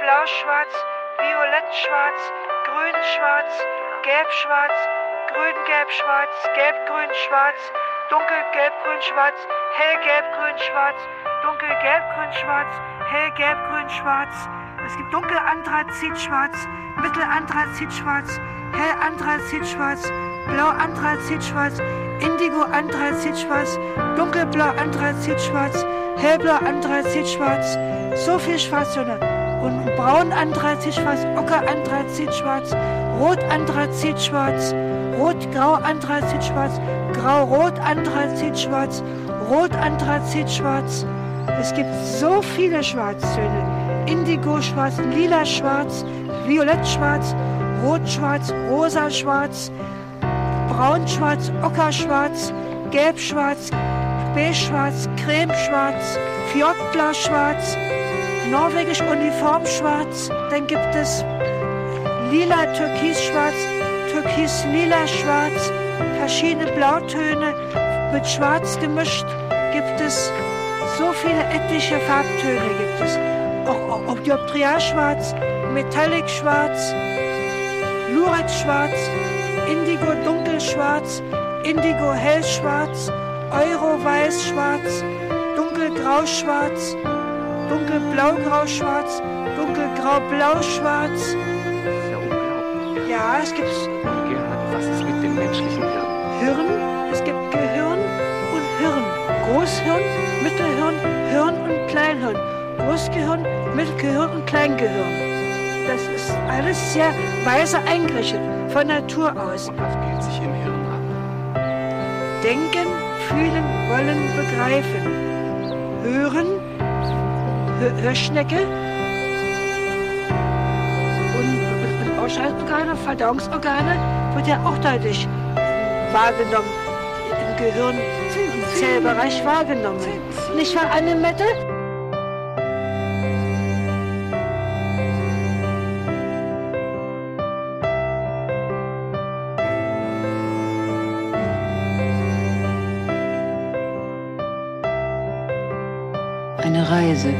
Blau-Schwarz, Violett-Schwarz, Grün-Schwarz, Gelb-Schwarz, Grün-Gelb-Schwarz, Gelb-Grün-Schwarz, Dunkel-Gelb-Grün-Schwarz, Hell-Gelb-Grün-Schwarz, Dunkel-Gelb-Grün-Schwarz, Hell-Gelb-Grün-Schwarz. Es gibt Dunkel-Anthrazit-Schwarz, Mittel-Anthrazit-Schwarz, Hell-Anthrazit-Schwarz, Blau-Anthrazit-Schwarz, Indigo-Anthrazit-Schwarz, Dunkelblau-Anthrazit-Schwarz, Hellblau-Anthrazit-Schwarz. So viel Schwarztöne. Und Braun-Anthrazit-Schwarz, Ocker-Anthrazit-Schwarz, Rot-Anthrazit-Schwarz, Rot-Grau-Anthrazit-Schwarz, Grau-Rot-Anthrazit-Schwarz, Rot-Anthrazit-Schwarz. Es gibt so viele Schwarztöne. Indigo-Schwarz, Lila-Schwarz, Violett-Schwarz, Rot-Schwarz, Rosa-Schwarz, Braun-Schwarz, Ockerschwarz, Gelb-Schwarz, Beige-Schwarz, Creme-Schwarz, Fjordblau-Schwarz, Norwegisch Uniform-Schwarz. Dann gibt es Lila-Türkis-Schwarz, Türkis-Lila-Schwarz, verschiedene Blautöne mit Schwarz gemischt. Gibt es so viele etliche Farbtöne gibt es. Auch, auch Dioptrialschwarz, Metallic-Schwarz, Lurex-Schwarz, Indigo dunkelschwarz, Indigo hellschwarz, Euro weiß-schwarz, dunkelgrau-schwarz, dunkelblau-grau-schwarz, dunkelgrau-blau-schwarz. Ja, es gibt. Was ist mit dem menschlichen Hirn? Hirn, es gibt Gehirn und Hirn. Großhirn, Mittelhirn, Hirn und Kleinhirn. Großgehirn, Mittelgehirn und Kleingehirn. Das ist alles sehr weise eingerichtet, von Natur aus. Und was spielt sich im Hirn ab? Denken, fühlen, wollen, begreifen. Hören, Hör Hörschnecke Ausscheidungsorgane, Verdauungsorgane wird ja auch deutlich wahrgenommen, im Gehirn, im Zellbereich wahrgenommen. Nicht wahr, Annemette? Eine Reise.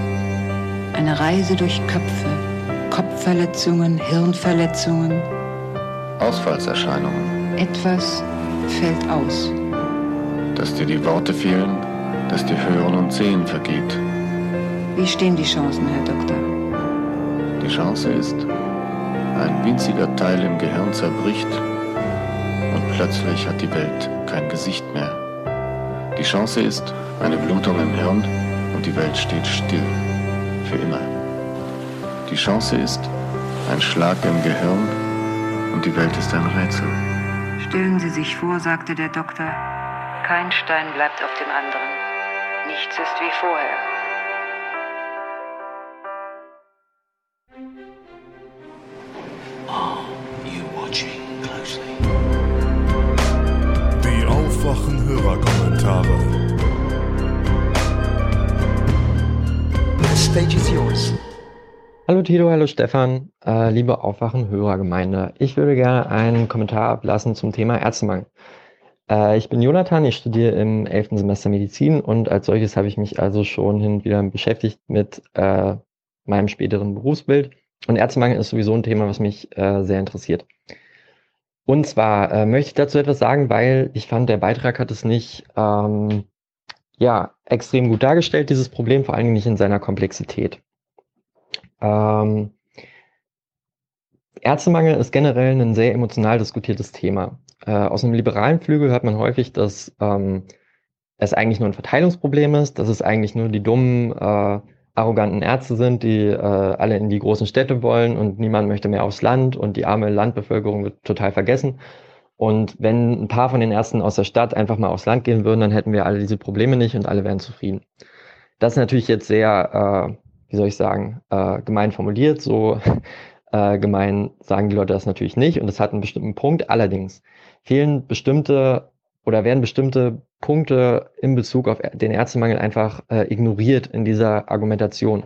Eine Reise durch Köpfe. Kopfverletzungen, Hirnverletzungen. Ausfallserscheinungen. Etwas fällt aus. Dass dir die Worte fehlen, dass dir Hören und Sehen vergeht. Wie stehen die Chancen, Herr Doktor? Die Chance ist, ein winziger Teil im Gehirn zerbricht und plötzlich hat die Welt kein Gesicht mehr. Die Chance ist, eine Blutung im Hirn und die Welt steht still. Für immer. Die Chance ist, ein Schlag im Gehirn und die Welt ist ein Rätsel. Stellen Sie sich vor, sagte der Doktor, kein Stein bleibt auf dem anderen. Nichts ist wie vorher. Tito, hallo Stefan, äh, liebe Aufwachen-Hörergemeinde. Ich würde gerne einen Kommentar ablassen zum Thema Ärztemangel. Äh, ich bin Jonathan, ich studiere im 11. Semester Medizin und als solches habe ich mich also schon hin und wieder beschäftigt mit äh, meinem späteren Berufsbild. Und Ärztemangel ist sowieso ein Thema, was mich äh, sehr interessiert. Und zwar äh, möchte ich dazu etwas sagen, weil ich fand, der Beitrag hat es nicht ähm, ja, extrem gut dargestellt, dieses Problem, vor Dingen nicht in seiner Komplexität. Ähm, Ärztemangel ist generell ein sehr emotional diskutiertes Thema. Äh, aus einem liberalen Flügel hört man häufig, dass ähm, es eigentlich nur ein Verteilungsproblem ist, dass es eigentlich nur die dummen, äh, arroganten Ärzte sind, die äh, alle in die großen Städte wollen und niemand möchte mehr aufs Land und die arme Landbevölkerung wird total vergessen. Und wenn ein paar von den Ärzten aus der Stadt einfach mal aufs Land gehen würden, dann hätten wir alle diese Probleme nicht und alle wären zufrieden. Das ist natürlich jetzt sehr, äh, wie soll ich sagen, äh, gemein formuliert. So *laughs* äh, gemein sagen die Leute das natürlich nicht und das hat einen bestimmten Punkt. Allerdings fehlen bestimmte oder werden bestimmte Punkte in Bezug auf den Ärztemangel einfach äh, ignoriert in dieser Argumentation.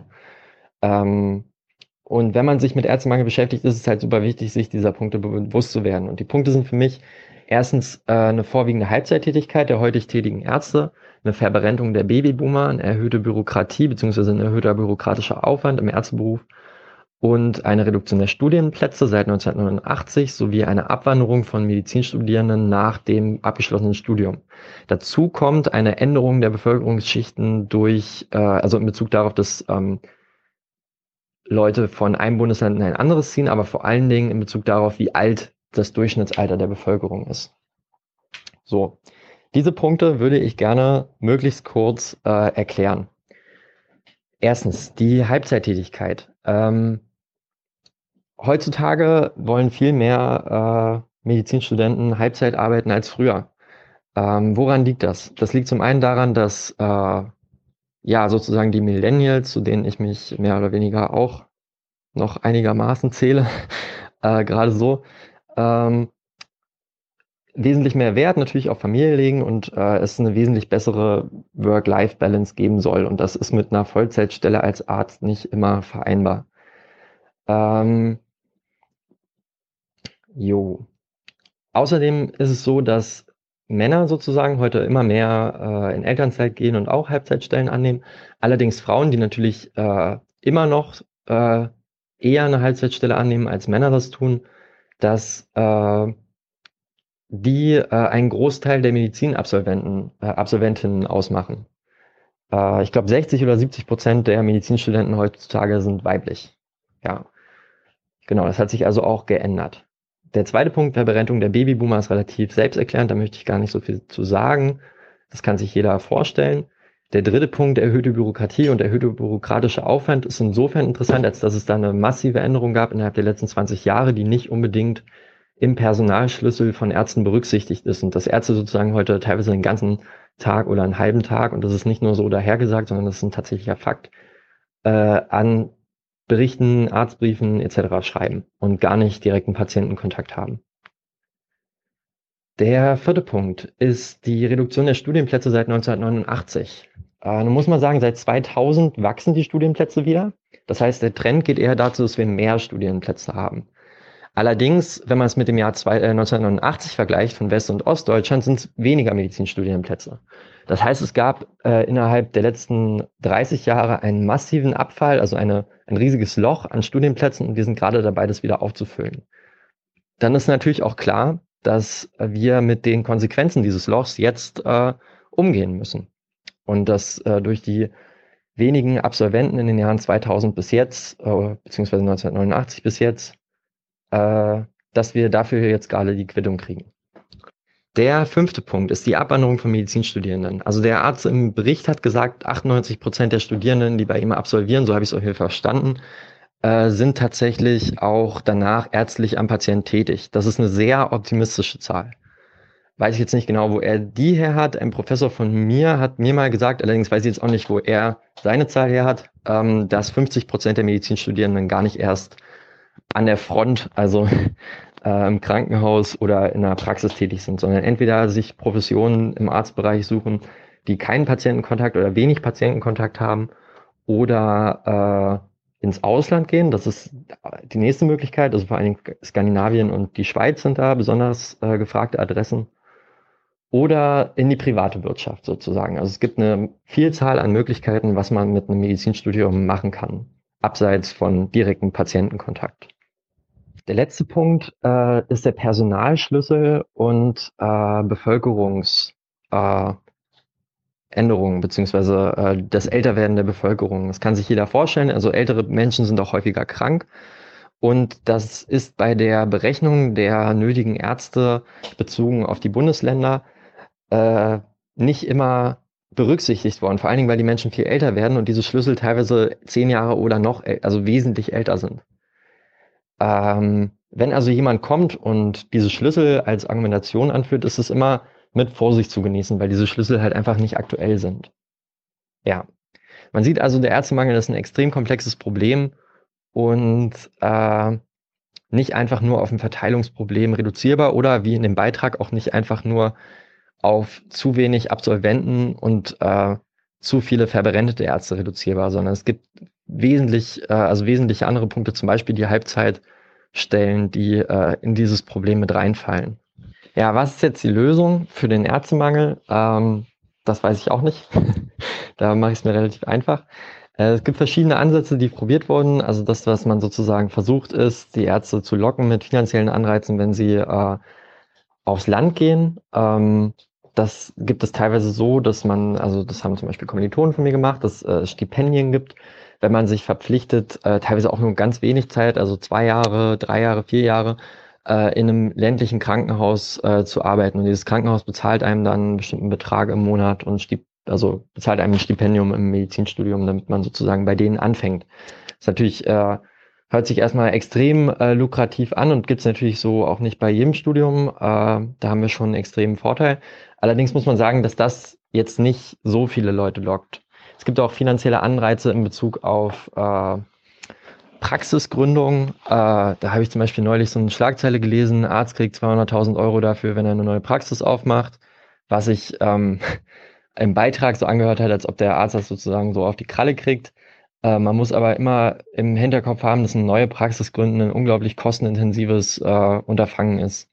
Ähm, und wenn man sich mit Ärztemangel beschäftigt, ist es halt super wichtig, sich dieser Punkte bewusst zu werden. Und die Punkte sind für mich erstens äh, eine vorwiegende Halbzeittätigkeit der heutig tätigen Ärzte, eine Verberentung der Babyboomer, eine erhöhte Bürokratie bzw. ein erhöhter bürokratischer Aufwand im Ärzteberuf und eine Reduktion der Studienplätze seit 1989 sowie eine Abwanderung von Medizinstudierenden nach dem abgeschlossenen Studium. Dazu kommt eine Änderung der Bevölkerungsschichten durch, äh, also in Bezug darauf, dass ähm, Leute von einem Bundesland in ein anderes ziehen, aber vor allen Dingen in Bezug darauf, wie alt das Durchschnittsalter der Bevölkerung ist. So, diese Punkte würde ich gerne möglichst kurz äh, erklären. Erstens, die Halbzeittätigkeit. Ähm, heutzutage wollen viel mehr äh, Medizinstudenten Halbzeit arbeiten als früher. Ähm, woran liegt das? Das liegt zum einen daran, dass äh, ja sozusagen die Millennials, zu denen ich mich mehr oder weniger auch noch einigermaßen zähle, *laughs* äh, gerade so, ähm, wesentlich mehr Wert natürlich auf Familie legen und äh, es eine wesentlich bessere Work-Life-Balance geben soll. Und das ist mit einer Vollzeitstelle als Arzt nicht immer vereinbar. Ähm, Jo. Außerdem ist es so, dass Männer sozusagen heute immer mehr äh, in Elternzeit gehen und auch Halbzeitstellen annehmen. Allerdings Frauen, die natürlich äh, immer noch äh, eher eine Halbzeitstelle annehmen, als Männer das tun, dass äh, die äh, einen Großteil der Medizinabsolventen, äh, Absolventinnen ausmachen. Äh, ich glaube, 60 oder 70 Prozent der Medizinstudenten heutzutage sind weiblich. Ja, genau, das hat sich also auch geändert. Der zweite Punkt, Verberentung der Babyboomer, ist relativ selbsterklärend, da möchte ich gar nicht so viel zu sagen. Das kann sich jeder vorstellen. Der dritte Punkt, erhöhte Bürokratie und erhöhte bürokratische Aufwand, ist insofern interessant, als dass es da eine massive Änderung gab innerhalb der letzten 20 Jahre, die nicht unbedingt im Personalschlüssel von Ärzten berücksichtigt ist und dass Ärzte sozusagen heute teilweise den ganzen Tag oder einen halben Tag, und das ist nicht nur so dahergesagt, sondern das ist ein tatsächlicher Fakt, äh, an Berichten, Arztbriefen etc. schreiben und gar nicht direkten Patientenkontakt haben. Der vierte Punkt ist die Reduktion der Studienplätze seit 1989. Äh, nun muss man sagen, seit 2000 wachsen die Studienplätze wieder. Das heißt, der Trend geht eher dazu, dass wir mehr Studienplätze haben. Allerdings, wenn man es mit dem Jahr zwei, äh, 1989 vergleicht von West- und Ostdeutschland, sind es weniger Medizinstudienplätze. Das heißt, es gab äh, innerhalb der letzten 30 Jahre einen massiven Abfall, also eine, ein riesiges Loch an Studienplätzen und wir sind gerade dabei, das wieder aufzufüllen. Dann ist natürlich auch klar, dass wir mit den Konsequenzen dieses Lochs jetzt äh, umgehen müssen. Und dass äh, durch die wenigen Absolventen in den Jahren 2000 bis jetzt, äh, beziehungsweise 1989 bis jetzt, äh, dass wir dafür jetzt gerade die Quittung kriegen. Der fünfte Punkt ist die Abwanderung von Medizinstudierenden. Also der Arzt im Bericht hat gesagt, 98 Prozent der Studierenden, die bei ihm absolvieren, so habe ich es auch hier verstanden, äh, sind tatsächlich auch danach ärztlich am Patienten tätig. Das ist eine sehr optimistische Zahl. Weiß ich jetzt nicht genau, wo er die her hat. Ein Professor von mir hat mir mal gesagt, allerdings weiß ich jetzt auch nicht, wo er seine Zahl her hat, ähm, dass 50 Prozent der Medizinstudierenden gar nicht erst an der Front, also *laughs* äh, im Krankenhaus oder in der Praxis tätig sind, sondern entweder sich Professionen im Arztbereich suchen, die keinen Patientenkontakt oder wenig Patientenkontakt haben oder äh, ins Ausland gehen. Das ist die nächste Möglichkeit. Also vor allen Dingen Skandinavien und die Schweiz sind da besonders äh, gefragte Adressen. Oder in die private Wirtschaft sozusagen. Also es gibt eine Vielzahl an Möglichkeiten, was man mit einem Medizinstudium machen kann, abseits von direktem Patientenkontakt. Der letzte Punkt äh, ist der Personalschlüssel und äh, Bevölkerungs äh, beziehungsweise äh, das Älterwerden der Bevölkerung. Das kann sich jeder vorstellen. Also ältere Menschen sind auch häufiger krank. Und das ist bei der Berechnung der nötigen Ärzte bezogen auf die Bundesländer äh, nicht immer berücksichtigt worden. Vor allen Dingen, weil die Menschen viel älter werden und diese Schlüssel teilweise zehn Jahre oder noch, also wesentlich älter sind. Ähm, wenn also jemand kommt und diese Schlüssel als Argumentation anführt, ist es immer mit Vorsicht zu genießen, weil diese Schlüssel halt einfach nicht aktuell sind. Ja. Man sieht also, der Ärztemangel ist ein extrem komplexes Problem und äh, nicht einfach nur auf ein Verteilungsproblem reduzierbar oder wie in dem Beitrag auch nicht einfach nur auf zu wenig Absolventen und äh, zu viele verberendete Ärzte reduzierbar, sondern es gibt wesentlich, äh, also wesentliche andere Punkte, zum Beispiel die Halbzeitstellen, die äh, in dieses Problem mit reinfallen. Ja, was ist jetzt die Lösung für den Ärztemangel? Ähm, das weiß ich auch nicht. *laughs* da mache ich es mir relativ einfach. Äh, es gibt verschiedene Ansätze, die probiert wurden. Also das, was man sozusagen versucht ist, die Ärzte zu locken mit finanziellen Anreizen, wenn sie äh, aufs Land gehen. Ähm, das gibt es teilweise so, dass man, also das haben zum Beispiel Kommilitonen von mir gemacht, dass es äh, Stipendien gibt, wenn man sich verpflichtet, äh, teilweise auch nur ganz wenig Zeit, also zwei Jahre, drei Jahre, vier Jahre, äh, in einem ländlichen Krankenhaus äh, zu arbeiten. Und dieses Krankenhaus bezahlt einem dann einen bestimmten Betrag im Monat und stip also bezahlt einem ein Stipendium im Medizinstudium, damit man sozusagen bei denen anfängt. Das ist natürlich äh, hört sich erstmal extrem äh, lukrativ an und gibt's natürlich so auch nicht bei jedem Studium. Äh, da haben wir schon einen extremen Vorteil. Allerdings muss man sagen, dass das jetzt nicht so viele Leute lockt. Es gibt auch finanzielle Anreize in Bezug auf äh, Praxisgründung. Äh, da habe ich zum Beispiel neulich so eine Schlagzeile gelesen, Arzt kriegt 200.000 Euro dafür, wenn er eine neue Praxis aufmacht, was sich ähm, *laughs* im Beitrag so angehört hat, als ob der Arzt das sozusagen so auf die Kralle kriegt. Äh, man muss aber immer im Hinterkopf haben, dass eine neue Praxis gründen ein unglaublich kostenintensives äh, Unterfangen ist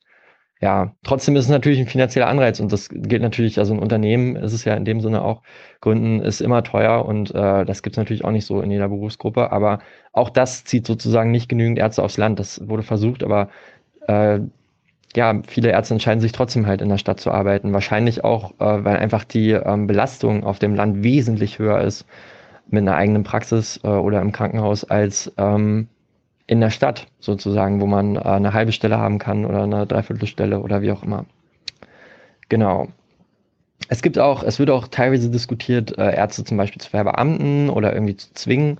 ja, trotzdem ist es natürlich ein finanzieller Anreiz und das gilt natürlich, also ein Unternehmen ist es ja in dem Sinne auch, Gründen ist immer teuer und äh, das gibt es natürlich auch nicht so in jeder Berufsgruppe, aber auch das zieht sozusagen nicht genügend Ärzte aufs Land. Das wurde versucht, aber äh, ja, viele Ärzte entscheiden sich trotzdem halt in der Stadt zu arbeiten. Wahrscheinlich auch, äh, weil einfach die ähm, Belastung auf dem Land wesentlich höher ist mit einer eigenen Praxis äh, oder im Krankenhaus als ähm, in der Stadt sozusagen, wo man äh, eine halbe Stelle haben kann oder eine Dreiviertelstelle oder wie auch immer. Genau. Es gibt auch, es wird auch teilweise diskutiert, äh, Ärzte zum Beispiel zu verbeamten oder irgendwie zu zwingen,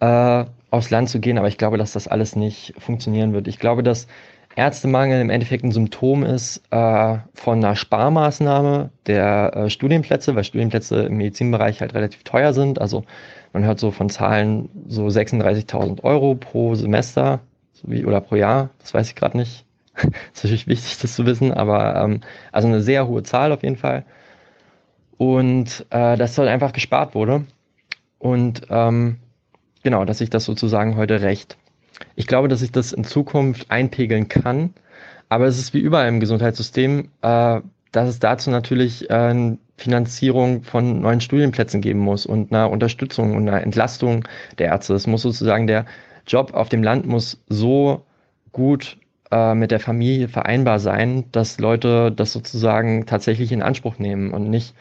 äh, aufs Land zu gehen, aber ich glaube, dass das alles nicht funktionieren wird. Ich glaube, dass Ärztemangel im Endeffekt ein Symptom ist äh, von einer Sparmaßnahme der äh, Studienplätze, weil Studienplätze im Medizinbereich halt relativ teuer sind. Also man hört so von Zahlen so 36.000 Euro pro Semester wie, oder pro Jahr, das weiß ich gerade nicht. *laughs* ist natürlich wichtig, das zu wissen, aber ähm, also eine sehr hohe Zahl auf jeden Fall. Und äh, das soll einfach gespart wurde. Und ähm, genau, dass sich das sozusagen heute rächt. Ich glaube, dass sich das in Zukunft einpegeln kann, aber es ist wie überall im Gesundheitssystem, äh, dass es dazu natürlich äh, Finanzierung von neuen Studienplätzen geben muss und einer Unterstützung und einer Entlastung der Ärzte. Es muss sozusagen der Job auf dem Land muss so gut äh, mit der Familie vereinbar sein, dass Leute das sozusagen tatsächlich in Anspruch nehmen und nicht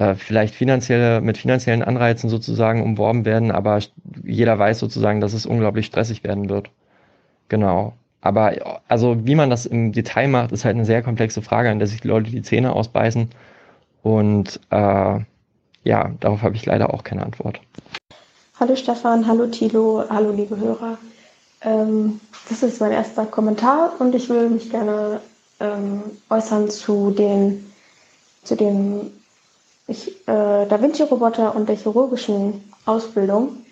äh, vielleicht finanzielle, mit finanziellen Anreizen sozusagen umworben werden, aber jeder weiß sozusagen, dass es unglaublich stressig werden wird. Genau. Aber also wie man das im Detail macht, ist halt eine sehr komplexe Frage, an der sich die Leute die Zähne ausbeißen. Und äh, ja, darauf habe ich leider auch keine Antwort. Hallo Stefan, hallo Tilo, hallo liebe Hörer. Ähm, das ist mein erster Kommentar und ich will mich gerne ähm, äußern zu den zu dem ich, äh, Da Vinci-Roboter und der chirurgischen Ausbildung.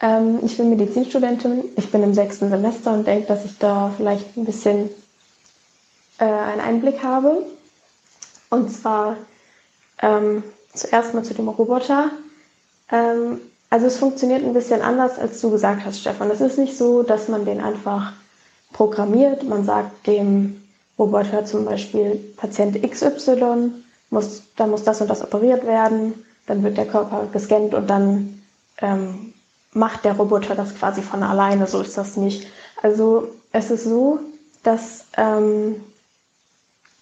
Ähm, ich bin Medizinstudentin, ich bin im sechsten Semester und denke, dass ich da vielleicht ein bisschen äh, einen Einblick habe. Und zwar ähm, zuerst mal zu dem Roboter. Ähm, also es funktioniert ein bisschen anders, als du gesagt hast, Stefan. Es ist nicht so, dass man den einfach programmiert. Man sagt dem Roboter zum Beispiel Patient XY, muss, da muss das und das operiert werden. Dann wird der Körper gescannt und dann ähm, macht der Roboter das quasi von alleine. So ist das nicht. Also es ist so, dass ähm,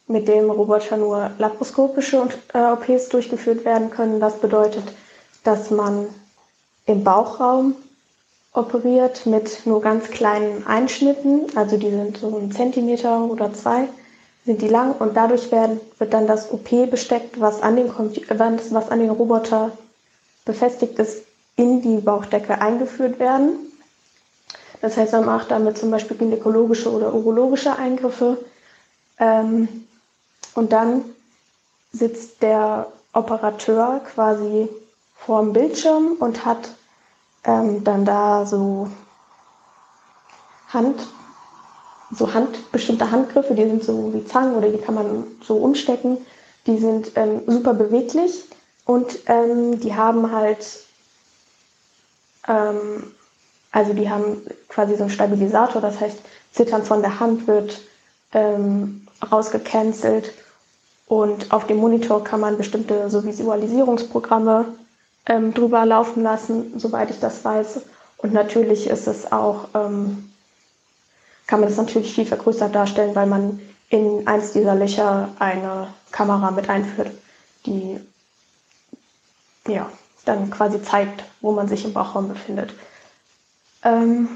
mit dem Roboter nur laparoskopische äh, OPs durchgeführt werden können. Das bedeutet, dass man im Bauchraum operiert mit nur ganz kleinen Einschnitten, also die sind so einen Zentimeter oder zwei, sind die lang und dadurch werden, wird dann das OP-Besteck, was, an den was an den Roboter befestigt ist, in die Bauchdecke eingeführt werden. Das heißt, man macht damit zum Beispiel gynäkologische oder urologische Eingriffe. Ähm, und dann sitzt der Operateur quasi vor dem Bildschirm und hat ähm, dann da so Hand, so Hand, bestimmte Handgriffe, die sind so wie Zangen oder die kann man so umstecken. Die sind ähm, super beweglich und ähm, die haben halt, ähm, also die haben quasi so einen Stabilisator, das heißt, Zittern von der Hand wird ähm, rausgecancelt und auf dem Monitor kann man bestimmte so Visualisierungsprogramme ähm, drüber laufen lassen, soweit ich das weiß. Und natürlich ist es auch, ähm, kann man das natürlich viel vergrößert darstellen, weil man in eins dieser Löcher eine Kamera mit einführt, die ja, dann quasi zeigt, wo man sich im Bauchraum befindet. Ähm,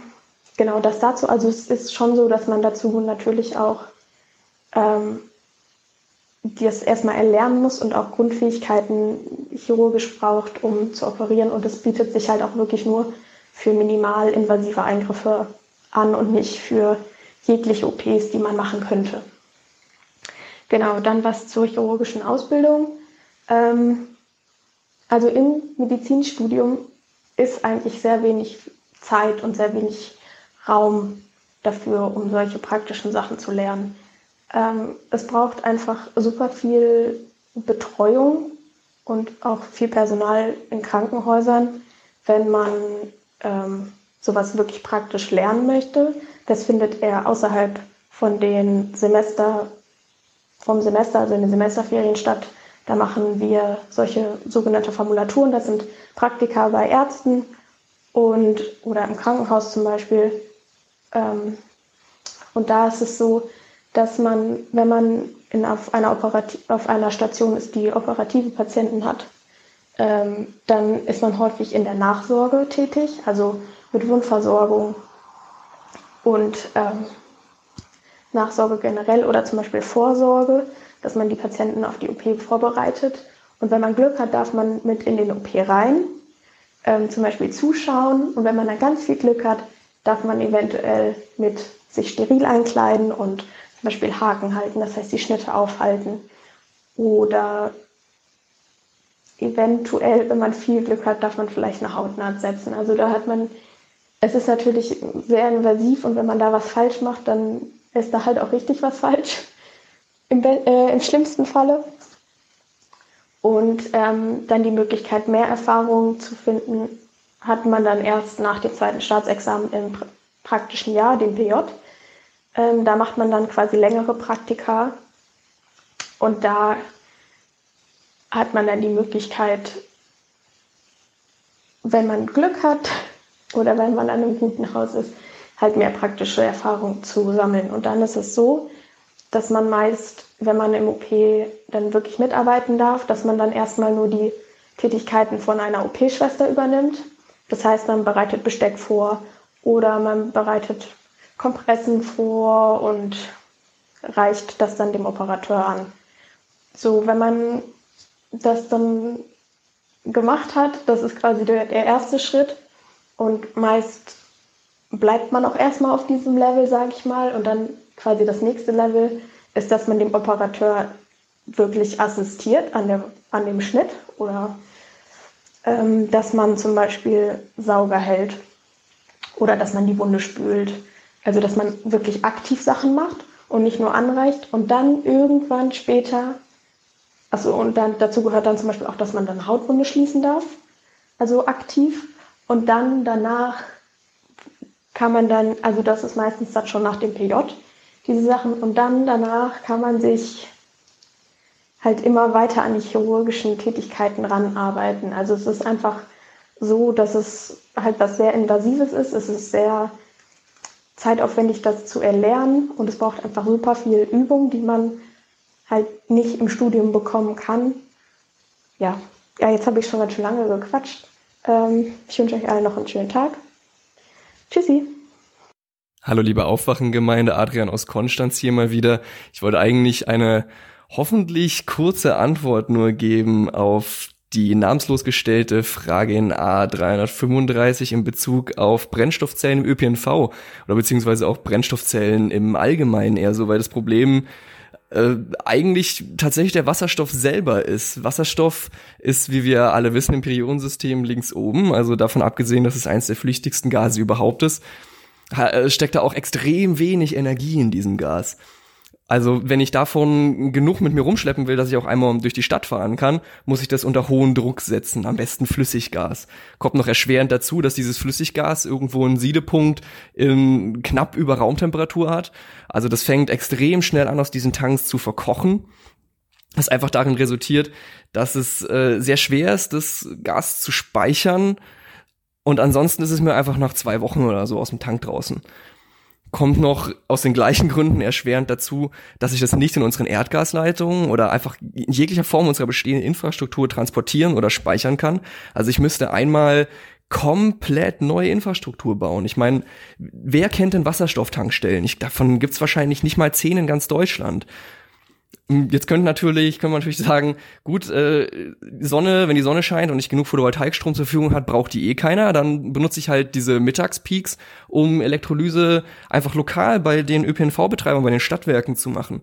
genau, das dazu. Also es ist schon so, dass man dazu natürlich auch ähm, das erstmal erlernen muss und auch Grundfähigkeiten chirurgisch braucht, um zu operieren. Und es bietet sich halt auch wirklich nur für minimal invasive Eingriffe an und nicht für jegliche OPs, die man machen könnte. Genau, dann was zur chirurgischen Ausbildung. Ähm, also im Medizinstudium ist eigentlich sehr wenig Zeit und sehr wenig Raum dafür, um solche praktischen Sachen zu lernen. Ähm, es braucht einfach super viel Betreuung und auch viel Personal in Krankenhäusern, wenn man ähm, sowas wirklich praktisch lernen möchte. Das findet er außerhalb von den Semester, vom Semester, also in den Semesterferien statt. Da machen wir solche sogenannte Formulaturen. Das sind Praktika bei Ärzten und oder im Krankenhaus zum Beispiel. Ähm, und da ist es so, dass man, wenn man in, auf, einer auf einer Station ist, die operative Patienten hat, ähm, dann ist man häufig in der Nachsorge tätig, also mit Wundversorgung und ähm, Nachsorge generell oder zum Beispiel Vorsorge, dass man die Patienten auf die OP vorbereitet. Und wenn man Glück hat, darf man mit in den OP rein, ähm, zum Beispiel zuschauen. Und wenn man dann ganz viel Glück hat, darf man eventuell mit sich steril einkleiden und zum Beispiel Haken halten, das heißt die Schnitte aufhalten. Oder eventuell, wenn man viel Glück hat, darf man vielleicht eine Hautnaht setzen. Also da hat man, es ist natürlich sehr invasiv und wenn man da was falsch macht, dann ist da halt auch richtig was falsch. *laughs* Im, äh, im schlimmsten Falle. Und ähm, dann die Möglichkeit, mehr Erfahrung zu finden, hat man dann erst nach dem zweiten Staatsexamen im praktischen Jahr, dem PJ. Ähm, da macht man dann quasi längere Praktika und da hat man dann die Möglichkeit, wenn man Glück hat oder wenn man an einem guten Haus ist, halt mehr praktische Erfahrung zu sammeln. Und dann ist es so, dass man meist, wenn man im OP dann wirklich mitarbeiten darf, dass man dann erstmal nur die Tätigkeiten von einer OP-Schwester übernimmt. Das heißt, man bereitet Besteck vor oder man bereitet Kompressen vor und reicht das dann dem Operateur an. So, wenn man das dann gemacht hat, das ist quasi der, der erste Schritt. Und meist bleibt man auch erstmal auf diesem Level, sage ich mal, und dann quasi das nächste Level ist, dass man dem Operateur wirklich assistiert an, der, an dem Schnitt oder ähm, dass man zum Beispiel Sauger hält oder dass man die Wunde spült. Also, dass man wirklich aktiv Sachen macht und nicht nur anreicht und dann irgendwann später, also und dann dazu gehört dann zum Beispiel auch, dass man dann Hautwunde schließen darf, also aktiv und dann danach kann man dann, also das ist meistens dann schon nach dem PJ, diese Sachen und dann danach kann man sich halt immer weiter an die chirurgischen Tätigkeiten ranarbeiten. Also es ist einfach so, dass es halt was sehr Invasives ist. Es ist sehr zeitaufwendig, das zu erlernen und es braucht einfach super viel Übung, die man halt nicht im Studium bekommen kann. Ja, ja jetzt habe ich schon ganz schön lange gequatscht. Ähm, ich wünsche euch allen noch einen schönen Tag. Tschüssi. Hallo liebe Aufwachengemeinde, Adrian aus Konstanz hier mal wieder. Ich wollte eigentlich eine hoffentlich kurze Antwort nur geben auf die namenslos gestellte Frage in A335 in Bezug auf Brennstoffzellen im ÖPNV oder beziehungsweise auch Brennstoffzellen im Allgemeinen eher so, weil das Problem äh, eigentlich tatsächlich der Wasserstoff selber ist. Wasserstoff ist, wie wir alle wissen, im Periodensystem links oben, also davon abgesehen, dass es eines der flüchtigsten Gase überhaupt ist, äh, steckt da auch extrem wenig Energie in diesem Gas. Also wenn ich davon genug mit mir rumschleppen will, dass ich auch einmal durch die Stadt fahren kann, muss ich das unter hohen Druck setzen, am besten Flüssiggas. Kommt noch erschwerend dazu, dass dieses Flüssiggas irgendwo einen Siedepunkt in knapp über Raumtemperatur hat. Also das fängt extrem schnell an, aus diesen Tanks zu verkochen. Was einfach darin resultiert, dass es äh, sehr schwer ist, das Gas zu speichern. Und ansonsten ist es mir einfach nach zwei Wochen oder so aus dem Tank draußen kommt noch aus den gleichen Gründen erschwerend dazu, dass ich das nicht in unseren Erdgasleitungen oder einfach in jeglicher Form unserer bestehenden Infrastruktur transportieren oder speichern kann. Also ich müsste einmal komplett neue Infrastruktur bauen. Ich meine, wer kennt denn Wasserstofftankstellen? Ich, davon gibt's wahrscheinlich nicht mal zehn in ganz Deutschland. Hm, jetzt könnte natürlich, können wir natürlich sagen, gut, äh, Sonne, wenn die Sonne scheint und nicht genug Photovoltaikstrom zur Verfügung hat, braucht die eh keiner. Dann benutze ich halt diese Mittagspeaks, um Elektrolyse einfach lokal bei den ÖPNV-Betreibern, bei den Stadtwerken zu machen.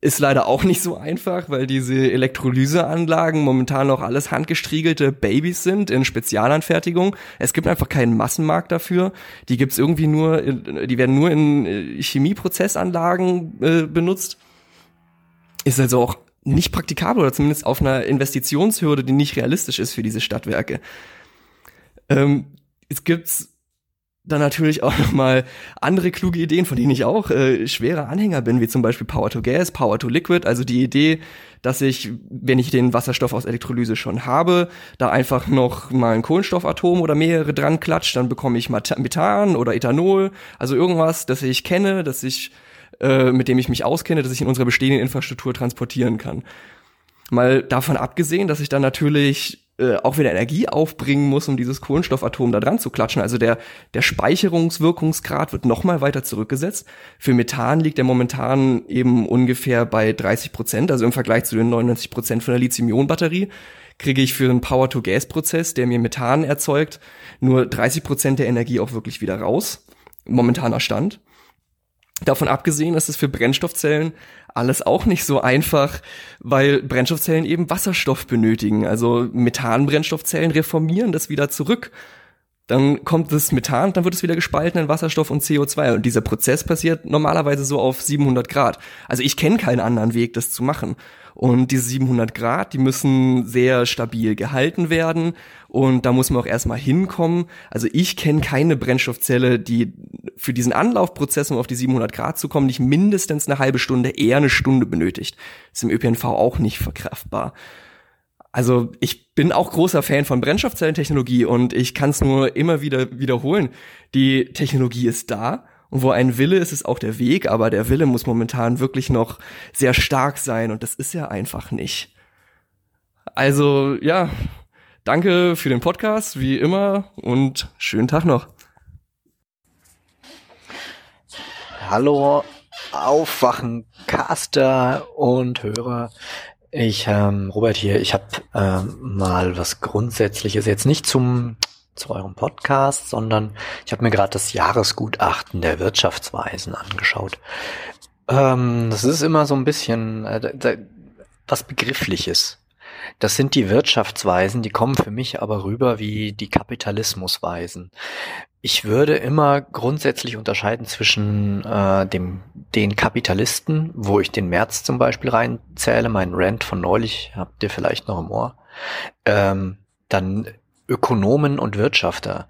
Ist leider auch nicht so einfach, weil diese Elektrolyseanlagen momentan noch alles handgestriegelte Babys sind in Spezialanfertigung. Es gibt einfach keinen Massenmarkt dafür. Die gibt's irgendwie nur, die werden nur in äh, Chemieprozessanlagen äh, benutzt ist also auch nicht praktikabel oder zumindest auf einer Investitionshürde, die nicht realistisch ist für diese Stadtwerke. Ähm, es gibt dann natürlich auch noch mal andere kluge Ideen, von denen ich auch äh, schwerer Anhänger bin, wie zum Beispiel Power to Gas, Power to Liquid, also die Idee, dass ich, wenn ich den Wasserstoff aus Elektrolyse schon habe, da einfach noch mal ein Kohlenstoffatom oder mehrere dran klatscht, dann bekomme ich Methan oder Ethanol, also irgendwas, das ich kenne, das ich äh, mit dem ich mich auskenne, dass ich in unserer bestehenden Infrastruktur transportieren kann. Mal davon abgesehen, dass ich dann natürlich äh, auch wieder Energie aufbringen muss, um dieses Kohlenstoffatom da dran zu klatschen. Also der, der Speicherungswirkungsgrad wird nochmal weiter zurückgesetzt. Für Methan liegt er momentan eben ungefähr bei 30 Prozent, also im Vergleich zu den 99 Prozent von der Lithium-Ionen-Batterie kriege ich für einen Power-to-Gas-Prozess, der mir Methan erzeugt, nur 30 Prozent der Energie auch wirklich wieder raus. Momentaner Stand. Davon abgesehen ist es für Brennstoffzellen alles auch nicht so einfach, weil Brennstoffzellen eben Wasserstoff benötigen. Also Methanbrennstoffzellen reformieren das wieder zurück. Dann kommt das Methan, dann wird es wieder gespalten in Wasserstoff und CO2. Und dieser Prozess passiert normalerweise so auf 700 Grad. Also ich kenne keinen anderen Weg, das zu machen. Und diese 700 Grad, die müssen sehr stabil gehalten werden. Und da muss man auch erstmal hinkommen. Also ich kenne keine Brennstoffzelle, die für diesen Anlaufprozess, um auf die 700 Grad zu kommen, nicht mindestens eine halbe Stunde, eher eine Stunde benötigt. Ist im ÖPNV auch nicht verkraftbar. Also ich bin auch großer Fan von Brennstoffzellentechnologie und ich kann es nur immer wieder wiederholen. Die Technologie ist da und wo ein Wille ist, ist auch der Weg, aber der Wille muss momentan wirklich noch sehr stark sein und das ist ja einfach nicht. Also ja, danke für den Podcast, wie immer und schönen Tag noch. Hallo, Aufwachen, Caster und Hörer. Ich, ähm, Robert hier, ich habe ähm, mal was Grundsätzliches, jetzt nicht zum zu eurem Podcast, sondern ich habe mir gerade das Jahresgutachten der Wirtschaftsweisen angeschaut. Ähm, das ist immer so ein bisschen äh, was Begriffliches. Das sind die Wirtschaftsweisen, die kommen für mich aber rüber wie die Kapitalismusweisen. Ich würde immer grundsätzlich unterscheiden zwischen äh, dem, den Kapitalisten, wo ich den März zum Beispiel reinzähle, meinen Rant von neulich, habt ihr vielleicht noch im Ohr. Ähm, dann Ökonomen und Wirtschafter.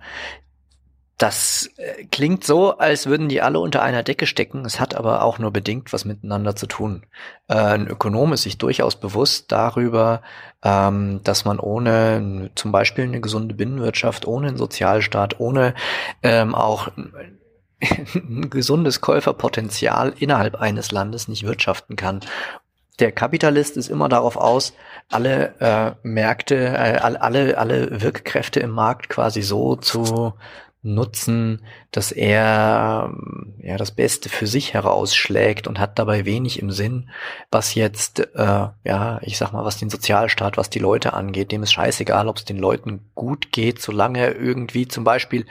Das äh, klingt so, als würden die alle unter einer Decke stecken. Es hat aber auch nur bedingt was miteinander zu tun. Äh, ein Ökonom ist sich durchaus bewusst darüber, ähm, dass man ohne zum Beispiel eine gesunde Binnenwirtschaft, ohne einen Sozialstaat, ohne ähm, auch *laughs* ein gesundes Käuferpotenzial innerhalb eines Landes nicht wirtschaften kann. Der Kapitalist ist immer darauf aus, alle äh, Märkte, äh, alle, alle Wirkkräfte im Markt quasi so zu nutzen, dass er ja das Beste für sich herausschlägt und hat dabei wenig im Sinn, was jetzt äh, ja ich sag mal was den Sozialstaat, was die Leute angeht, dem ist scheißegal, ob es den Leuten gut geht, solange irgendwie zum Beispiel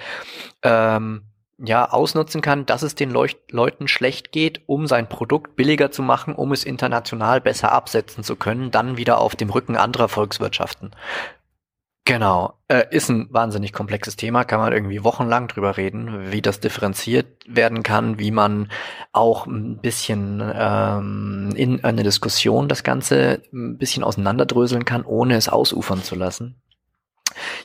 ähm, ja ausnutzen kann, dass es den Leuch Leuten schlecht geht, um sein Produkt billiger zu machen, um es international besser absetzen zu können, dann wieder auf dem Rücken anderer Volkswirtschaften. Genau. Äh, ist ein wahnsinnig komplexes Thema, kann man irgendwie wochenlang drüber reden, wie das differenziert werden kann, wie man auch ein bisschen ähm, in eine Diskussion das Ganze ein bisschen auseinanderdröseln kann, ohne es ausufern zu lassen.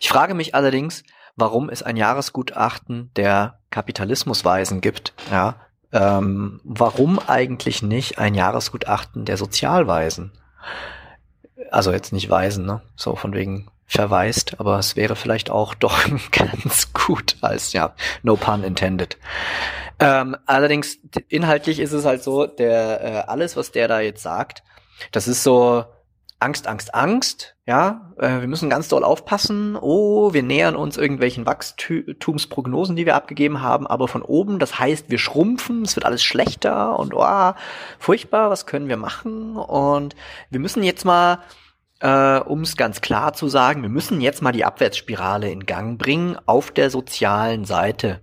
Ich frage mich allerdings, warum es ein Jahresgutachten der Kapitalismusweisen gibt. Ja, ähm, warum eigentlich nicht ein Jahresgutachten der Sozialweisen? Also jetzt nicht Weisen, ne? So von wegen verweist, aber es wäre vielleicht auch *laughs* doch ganz gut als, ja, no pun intended. Ähm, allerdings, inhaltlich ist es halt so, der, äh, alles, was der da jetzt sagt, das ist so Angst, Angst, Angst, ja, äh, wir müssen ganz doll aufpassen, oh, wir nähern uns irgendwelchen Wachstumsprognosen, die wir abgegeben haben, aber von oben, das heißt, wir schrumpfen, es wird alles schlechter und oh, furchtbar, was können wir machen? Und wir müssen jetzt mal äh, um es ganz klar zu sagen, wir müssen jetzt mal die Abwärtsspirale in Gang bringen auf der sozialen Seite.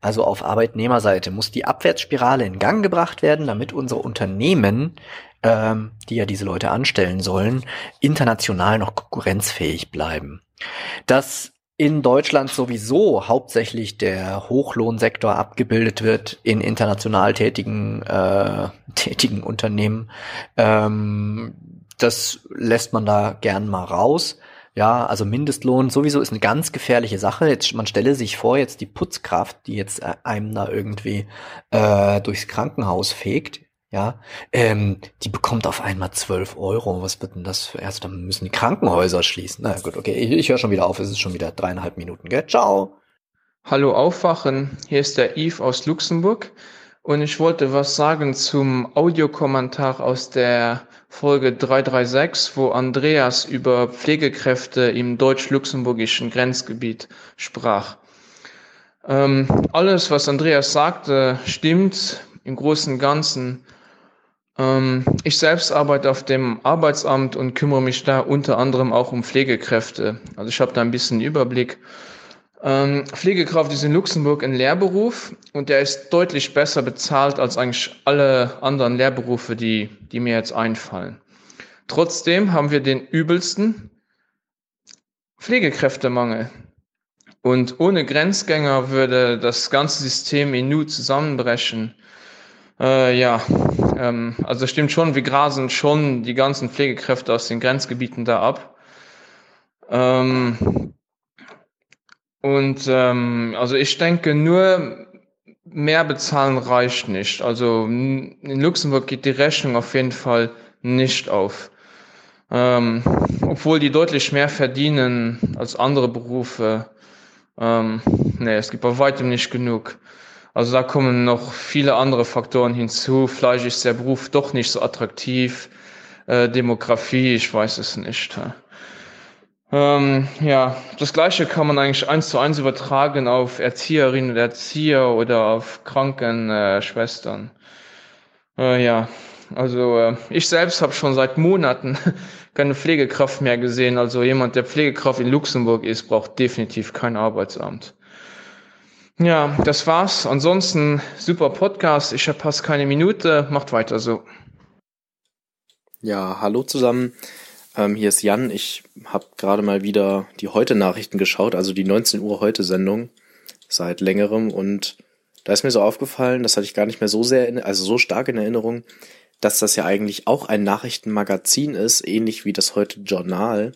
Also auf Arbeitnehmerseite muss die Abwärtsspirale in Gang gebracht werden, damit unsere Unternehmen, ähm, die ja diese Leute anstellen sollen, international noch konkurrenzfähig bleiben. Dass in Deutschland sowieso hauptsächlich der Hochlohnsektor abgebildet wird in international tätigen, äh, *laughs* tätigen Unternehmen, ähm, das lässt man da gern mal raus. Ja, also Mindestlohn sowieso ist eine ganz gefährliche Sache. Jetzt, man stelle sich vor, jetzt die Putzkraft, die jetzt äh, einem da irgendwie äh, durchs Krankenhaus fegt, ja, ähm, die bekommt auf einmal 12 Euro. Was wird denn das für erst? Dann müssen die Krankenhäuser schließen. Na gut, okay, ich, ich höre schon wieder auf. Es ist schon wieder dreieinhalb Minuten, gell? Ciao. Hallo Aufwachen, hier ist der Yves aus Luxemburg und ich wollte was sagen zum Audiokommentar aus der Folge 336, wo Andreas über Pflegekräfte im deutsch-luxemburgischen Grenzgebiet sprach. Ähm, alles, was Andreas sagte, stimmt im Großen und Ganzen. Ähm, ich selbst arbeite auf dem Arbeitsamt und kümmere mich da unter anderem auch um Pflegekräfte. Also ich habe da ein bisschen Überblick. Ähm, Pflegekraft ist in Luxemburg ein Lehrberuf und der ist deutlich besser bezahlt als eigentlich alle anderen Lehrberufe, die, die mir jetzt einfallen. Trotzdem haben wir den übelsten Pflegekräftemangel. Und ohne Grenzgänger würde das ganze System in Nu zusammenbrechen. Äh, ja, ähm, also stimmt schon, wir grasen schon die ganzen Pflegekräfte aus den Grenzgebieten da ab. Ähm, und ähm, also ich denke nur mehr bezahlen reicht nicht. Also in Luxemburg geht die Rechnung auf jeden Fall nicht auf. Ähm, obwohl die deutlich mehr verdienen als andere Berufe. Ähm, nee, es gibt bei weitem nicht genug. Also da kommen noch viele andere Faktoren hinzu. Vielleicht ist der Beruf doch nicht so attraktiv. Äh, Demografie, ich weiß es nicht. Ähm, ja, das Gleiche kann man eigentlich eins zu eins übertragen auf Erzieherinnen und Erzieher oder auf Krankenschwestern. Äh, äh, ja, also äh, ich selbst habe schon seit Monaten *laughs* keine Pflegekraft mehr gesehen. Also jemand, der Pflegekraft in Luxemburg ist, braucht definitiv kein Arbeitsamt. Ja, das war's. Ansonsten super Podcast. Ich fast keine Minute. Macht weiter so. Ja, hallo zusammen. Ähm, hier ist Jan. Ich habe gerade mal wieder die Heute-Nachrichten geschaut, also die 19 Uhr Heute-Sendung seit längerem. Und da ist mir so aufgefallen, das hatte ich gar nicht mehr so sehr, in, also so stark in Erinnerung, dass das ja eigentlich auch ein Nachrichtenmagazin ist, ähnlich wie das Heute Journal.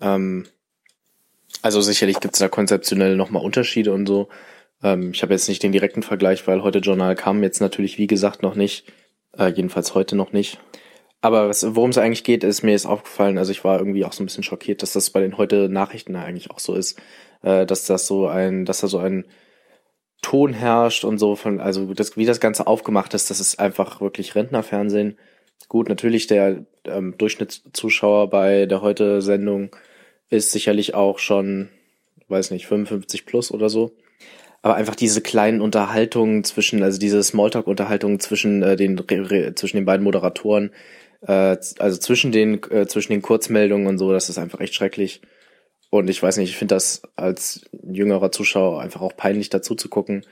Ähm, also sicherlich gibt es da konzeptionell nochmal Unterschiede und so. Ähm, ich habe jetzt nicht den direkten Vergleich, weil heute Journal kam jetzt natürlich, wie gesagt, noch nicht. Äh, jedenfalls heute noch nicht. Aber worum es eigentlich geht, ist mir jetzt aufgefallen, also ich war irgendwie auch so ein bisschen schockiert, dass das bei den heute Nachrichten eigentlich auch so ist, äh, dass das so ein, dass da so ein Ton herrscht und so von, also das, wie das Ganze aufgemacht ist, das ist einfach wirklich Rentnerfernsehen. Gut, natürlich der ähm, Durchschnittszuschauer bei der heute Sendung ist sicherlich auch schon, weiß nicht, 55 plus oder so aber einfach diese kleinen Unterhaltungen zwischen, also diese Smalltalk-Unterhaltungen zwischen äh, den zwischen den beiden Moderatoren, äh, also zwischen den äh, zwischen den Kurzmeldungen und so, das ist einfach echt schrecklich. Und ich weiß nicht, ich finde das als jüngerer Zuschauer einfach auch peinlich dazu zu gucken.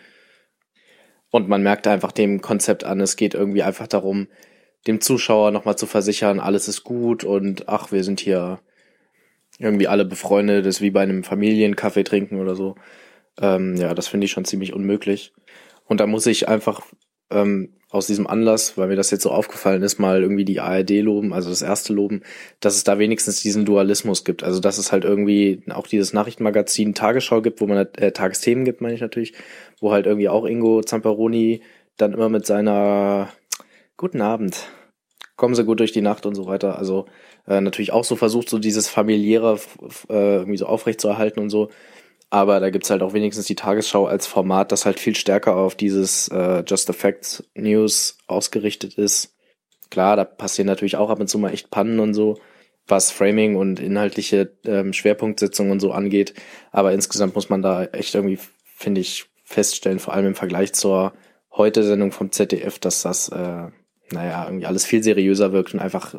Und man merkt einfach dem Konzept an, es geht irgendwie einfach darum, dem Zuschauer nochmal zu versichern, alles ist gut und ach, wir sind hier irgendwie alle befreundet, das ist wie bei einem Familienkaffee trinken oder so. Ähm, ja, das finde ich schon ziemlich unmöglich. Und da muss ich einfach ähm, aus diesem Anlass, weil mir das jetzt so aufgefallen ist, mal irgendwie die ARD loben, also das erste loben, dass es da wenigstens diesen Dualismus gibt. Also dass es halt irgendwie auch dieses Nachrichtenmagazin Tagesschau gibt, wo man äh, Tagesthemen gibt, meine ich natürlich, wo halt irgendwie auch Ingo Zamperoni dann immer mit seiner Guten Abend, kommen Sie gut durch die Nacht und so weiter. Also äh, natürlich auch so versucht, so dieses familiäre äh, irgendwie so aufrecht zu erhalten und so. Aber da gibt's halt auch wenigstens die Tagesschau als Format, das halt viel stärker auf dieses äh, Just the Facts News ausgerichtet ist. Klar, da passieren natürlich auch ab und zu mal echt Pannen und so, was Framing und inhaltliche ähm, Schwerpunktsetzung und so angeht. Aber insgesamt muss man da echt irgendwie, finde ich, feststellen, vor allem im Vergleich zur Heute-Sendung vom ZDF, dass das, äh, naja, irgendwie alles viel seriöser wirkt und einfach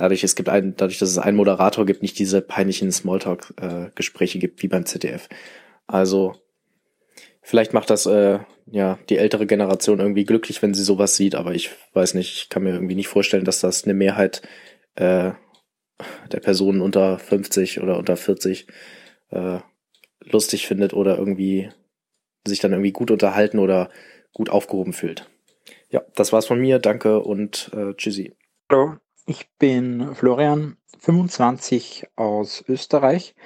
dadurch, es gibt ein, dadurch, dass es einen Moderator gibt, nicht diese peinlichen Smalltalk-Gespräche äh, gibt wie beim ZDF. Also vielleicht macht das äh, ja die ältere Generation irgendwie glücklich, wenn sie sowas sieht, aber ich weiß nicht, ich kann mir irgendwie nicht vorstellen, dass das eine Mehrheit äh, der Personen unter 50 oder unter 40 äh, lustig findet oder irgendwie sich dann irgendwie gut unterhalten oder gut aufgehoben fühlt. Ja, das war's von mir. Danke und äh, tschüssi. Hallo, ich bin Florian, 25 aus Österreich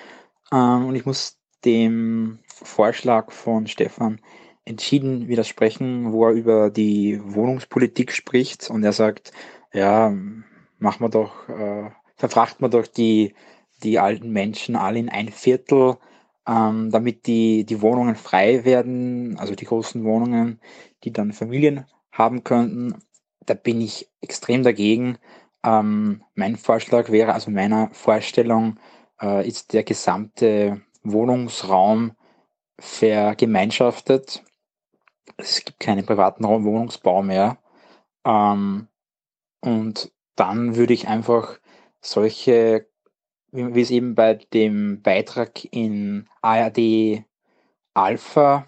ähm, und ich muss dem Vorschlag von Stefan entschieden widersprechen, wo er über die Wohnungspolitik spricht und er sagt, ja, machen wir doch, äh, verfrachten wir doch die, die alten Menschen alle in ein Viertel, ähm, damit die, die Wohnungen frei werden, also die großen Wohnungen, die dann Familien haben könnten. Da bin ich extrem dagegen. Ähm, mein Vorschlag wäre, also meiner Vorstellung äh, ist der gesamte Wohnungsraum vergemeinschaftet. Es gibt keinen privaten Wohnungsbau mehr. Ähm, und dann würde ich einfach solche, wie, wie es eben bei dem Beitrag in ARD Alpha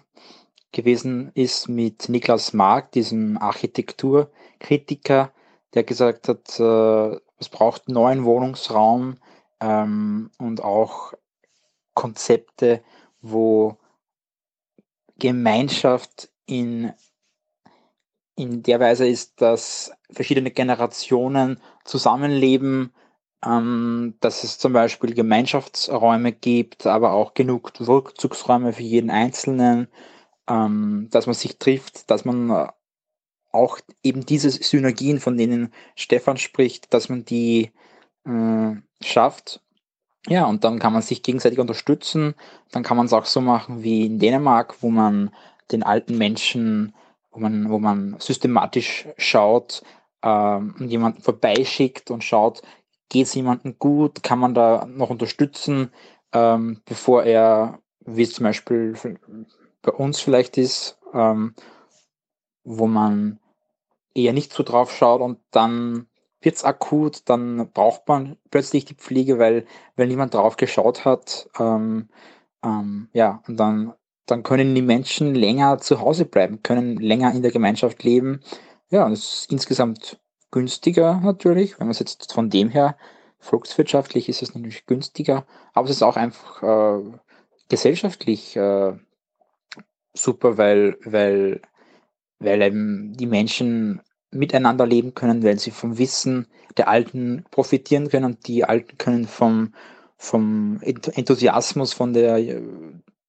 gewesen ist mit Niklas Mark, diesem Architekturkritiker, der gesagt hat, äh, es braucht neuen Wohnungsraum ähm, und auch Konzepte, wo Gemeinschaft in, in der Weise ist, dass verschiedene Generationen zusammenleben, ähm, dass es zum Beispiel Gemeinschaftsräume gibt, aber auch genug Rückzugsräume für jeden Einzelnen, ähm, dass man sich trifft, dass man auch eben diese Synergien, von denen Stefan spricht, dass man die äh, schafft. Ja, und dann kann man sich gegenseitig unterstützen. Dann kann man es auch so machen wie in Dänemark, wo man den alten Menschen, wo man, wo man systematisch schaut ähm, und jemanden vorbeischickt und schaut, geht es jemandem gut, kann man da noch unterstützen, ähm, bevor er, wie es zum Beispiel bei uns vielleicht ist, ähm, wo man eher nicht so drauf schaut und dann wird's akut, dann braucht man plötzlich die Pflege, weil, weil niemand drauf geschaut hat. Ähm, ähm, ja, und dann, dann können die Menschen länger zu Hause bleiben, können länger in der Gemeinschaft leben. Ja, das ist insgesamt günstiger natürlich, wenn man es jetzt von dem her, volkswirtschaftlich ist es natürlich günstiger, aber es ist auch einfach äh, gesellschaftlich äh, super, weil, weil, weil eben die Menschen miteinander leben können, weil sie vom Wissen der Alten profitieren können und die Alten können vom, vom Enthusiasmus, von der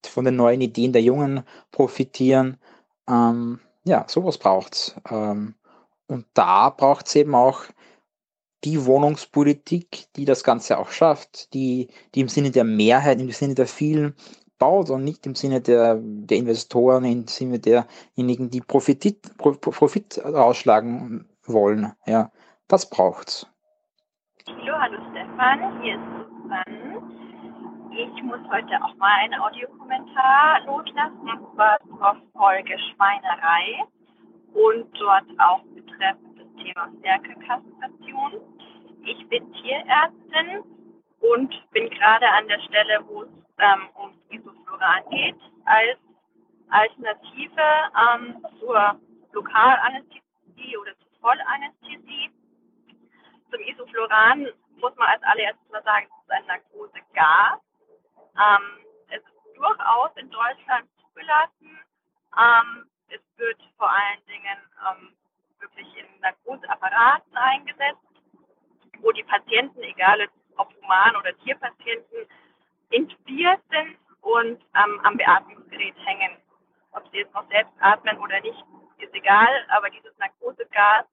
von den neuen Ideen der Jungen profitieren. Ähm, ja, sowas braucht's. Ähm, und da braucht es eben auch die Wohnungspolitik, die das Ganze auch schafft, die, die im Sinne der Mehrheit, im Sinne der vielen baut und nicht im Sinne der, der Investoren, im Sinne derjenigen, die Profit, Profit ausschlagen wollen. Ja, das braucht's. Hallo, hallo Stefan, hier ist Susanne. Ich muss heute auch mal einen Audiokommentar loslassen, und zwar zur Folge Schweinerei und dort auch betreffend das Thema Stärkekastration. Ich bin Tierärztin und bin gerade an der Stelle, wo es ähm, ums Isofluran geht, als Alternative ähm, zur Lokalanästhesie oder zur Vollanästhesie. Zum Isofluran muss man als allererstes mal sagen, es ist ein Narkosegas. Ähm, es ist durchaus in Deutschland zugelassen. Ähm, es wird vor allen Dingen ähm, wirklich in Narkoseapparaten eingesetzt, wo die Patienten, egal ob Human- oder Tierpatienten, intubiert sind und ähm, am Beatmungsgerät hängen. Ob sie jetzt noch selbst atmen oder nicht, ist egal, aber dieses Narkosegas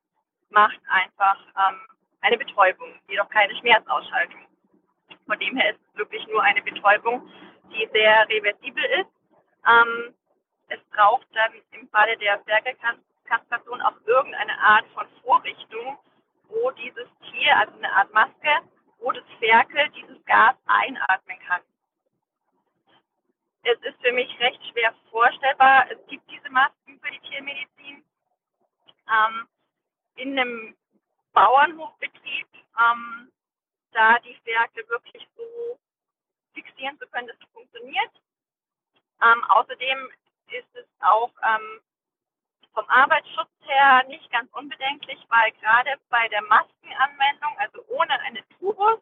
macht einfach ähm, eine Betäubung, jedoch keine Schmerzausschaltung. Von dem her ist es wirklich nur eine Betäubung, die sehr reversibel ist. Ähm, es braucht dann im Falle der Bergekastration auch irgendeine Art von Vorrichtung, wo dieses Tier, also eine Art Maske, das Ferkel dieses Gas einatmen kann. Es ist für mich recht schwer vorstellbar. Es gibt diese Masken für die Tiermedizin. Ähm, in einem Bauernhofbetrieb, ähm, da die Ferkel wirklich so fixieren zu können, dass es funktioniert. Ähm, außerdem ist es auch ähm, vom Arbeitsschutz her nicht ganz unbedenklich, weil gerade bei der Maskenanwendung, also ohne eine Tubus,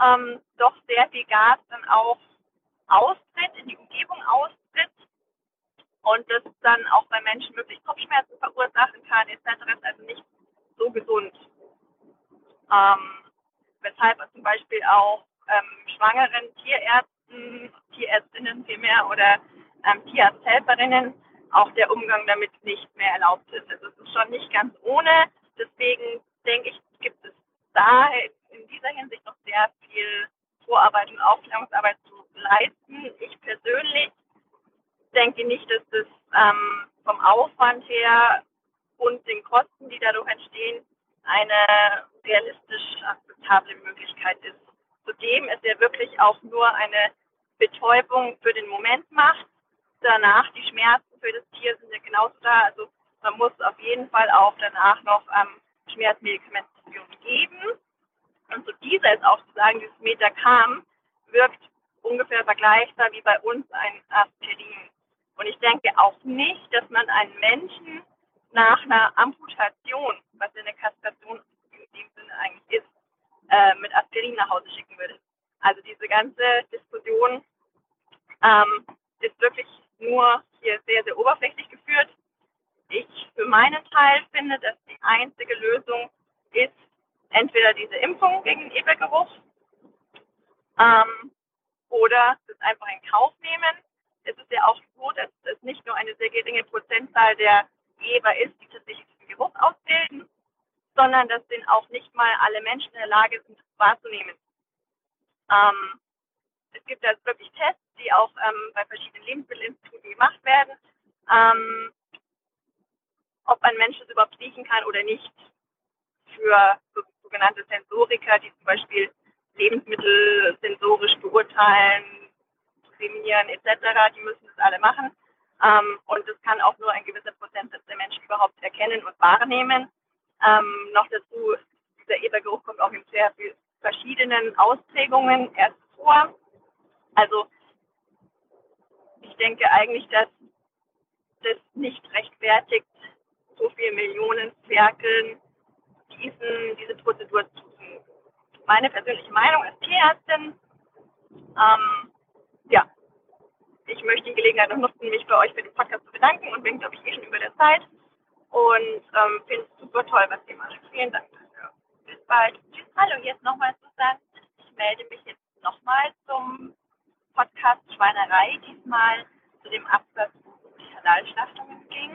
ähm, doch sehr viel Gas dann auch austritt, in die Umgebung austritt und das dann auch bei Menschen wirklich Kopfschmerzen verursachen kann, etc. ist also nicht so gesund. Ähm, weshalb zum Beispiel auch ähm, schwangeren Tierärzten, Tierärztinnen vielmehr oder ähm, Tierarzthelferinnen auch der Umgang damit nicht mehr erlaubt ist. Also es ist schon nicht ganz ohne. Deswegen denke ich, gibt es da in dieser Hinsicht noch sehr viel Vorarbeit und Aufklärungsarbeit zu leisten. Ich persönlich denke nicht, dass das ähm, vom Aufwand her und den Kosten, die dadurch entstehen, eine realistisch akzeptable Möglichkeit ist. Zudem ist ja wirklich auch nur eine Betäubung für den Moment macht. Danach die Schmerzen für das Tier sind ja genauso da. Also man muss auf jeden Fall auch danach noch ähm, Schmerzmedikamentation geben. Und zu dieser ist auch zu sagen, dieses Metacam wirkt ungefähr vergleichbar wie bei uns ein Aspirin. Und ich denke auch nicht, dass man einen Menschen nach einer Amputation, was eine Kastration in dem Sinne eigentlich ist, äh, mit Aspirin nach Hause schicken würde. Also diese ganze Diskussion ähm, ist wirklich nur hier sehr, sehr oberflächlich geführt. Ich für meinen Teil finde, dass die einzige Lösung ist entweder diese Impfung gegen den Ebergeruch ähm, oder das einfach in Kauf nehmen. Es ist ja auch so, dass es nicht nur eine sehr geringe Prozentzahl der Eber ist, die tatsächlich diesen Geruch ausbilden, sondern dass den auch nicht mal alle Menschen in der Lage sind, wahrzunehmen. Ähm, es gibt also wirklich Tests, die auch ähm, bei verschiedenen Lebensmittelinstituten gemacht werden, ähm, ob ein Mensch das überhaupt riechen kann oder nicht. Für so, sogenannte Sensoriker, die zum Beispiel Lebensmittel sensorisch beurteilen, prämieren etc., die müssen das alle machen. Ähm, und das kann auch nur ein gewisser Prozentsatz der Menschen überhaupt erkennen und wahrnehmen. Ähm, noch dazu, dieser Ebergeruch kommt auch in sehr vielen verschiedenen Ausprägungen erst vor. Also ich denke eigentlich, dass das nicht rechtfertigt, so viele Millionen Zwerkeln diesen, diese Prozedur zu tun. Meine persönliche Meinung als Tierärztin, ähm, ja, ich möchte die Gelegenheit noch nutzen, mich bei euch für den Podcast zu bedanken und bin, glaube ich, eh schon über der Zeit und ähm, finde es super toll, was ihr macht. Vielen Dank dafür. Bis bald. Tschüss. Hallo, jetzt nochmal Susanne. Ich melde mich jetzt nochmal zum Podcast Schweinerei diesmal zu dem Absatz, um Halal-Schlachtungen ging.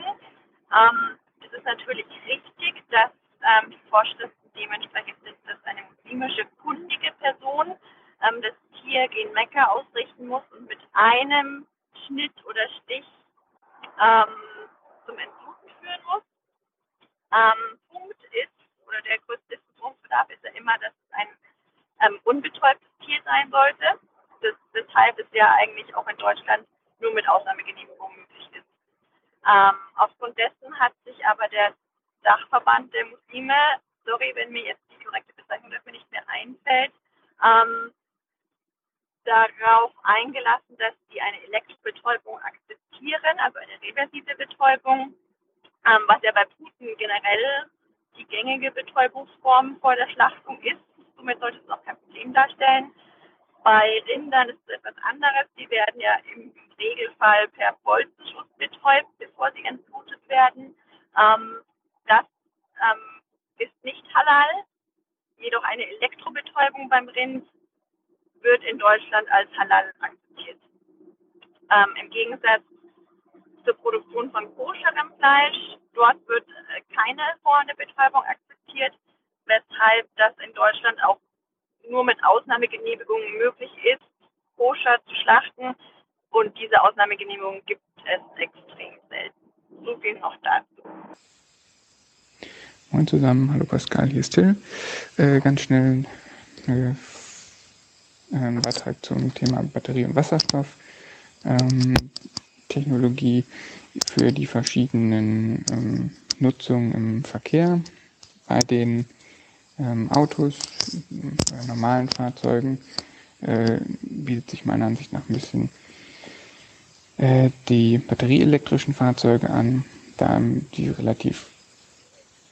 Ähm, es ist natürlich richtig, dass ähm, die Vorschriften dementsprechend sind, dass eine muslimische kundige Person ähm, das Tier gen Mekka ausrichten muss und mit einem Schnitt oder Stich ähm, zum Entbluten führen muss. Ähm, Punkt ist, oder der größte Diskussionsbedarf ist ja immer, dass es ein ähm, unbetäubtes Tier sein sollte. Das, weshalb es ja eigentlich auch in Deutschland nur mit Ausnahmegenehmigung möglich ist. Ähm, aufgrund dessen hat sich aber der Dachverband der Muslime, sorry, wenn mir jetzt die korrekte Bezeichnung dafür nicht mehr einfällt, ähm, darauf eingelassen, dass sie eine Elektrobetäubung akzeptieren, also eine reversible Betäubung, ähm, was ja bei Puten generell die gängige Betäubungsform vor der Schlachtung ist. Somit sollte es auch kein Problem darstellen. Bei Rindern ist es etwas anderes. Die werden ja im Regelfall per Bolzenschuss betäubt, bevor sie entblutet werden. Ähm, das ähm, ist nicht halal. Jedoch eine Elektrobetäubung beim Rind wird in Deutschland als halal akzeptiert. Ähm, Im Gegensatz zur Produktion von koscherem Fleisch, dort wird äh, keine der Betäubung akzeptiert, weshalb das in Deutschland auch nur mit Ausnahmegenehmigungen möglich ist, koscher zu schlachten. Und diese Ausnahmegenehmigung gibt es extrem selten. So viel noch dazu. Moin zusammen, hallo Pascal, hier ist Till. Äh, ganz schnell äh, ein Beitrag zum Thema Batterie und Wasserstoff. Ähm, für die verschiedenen ähm, Nutzungen im Verkehr bei den ähm, Autos, bei normalen Fahrzeugen äh, bietet sich meiner Ansicht nach ein bisschen äh, die batterieelektrischen Fahrzeuge an, da die relativ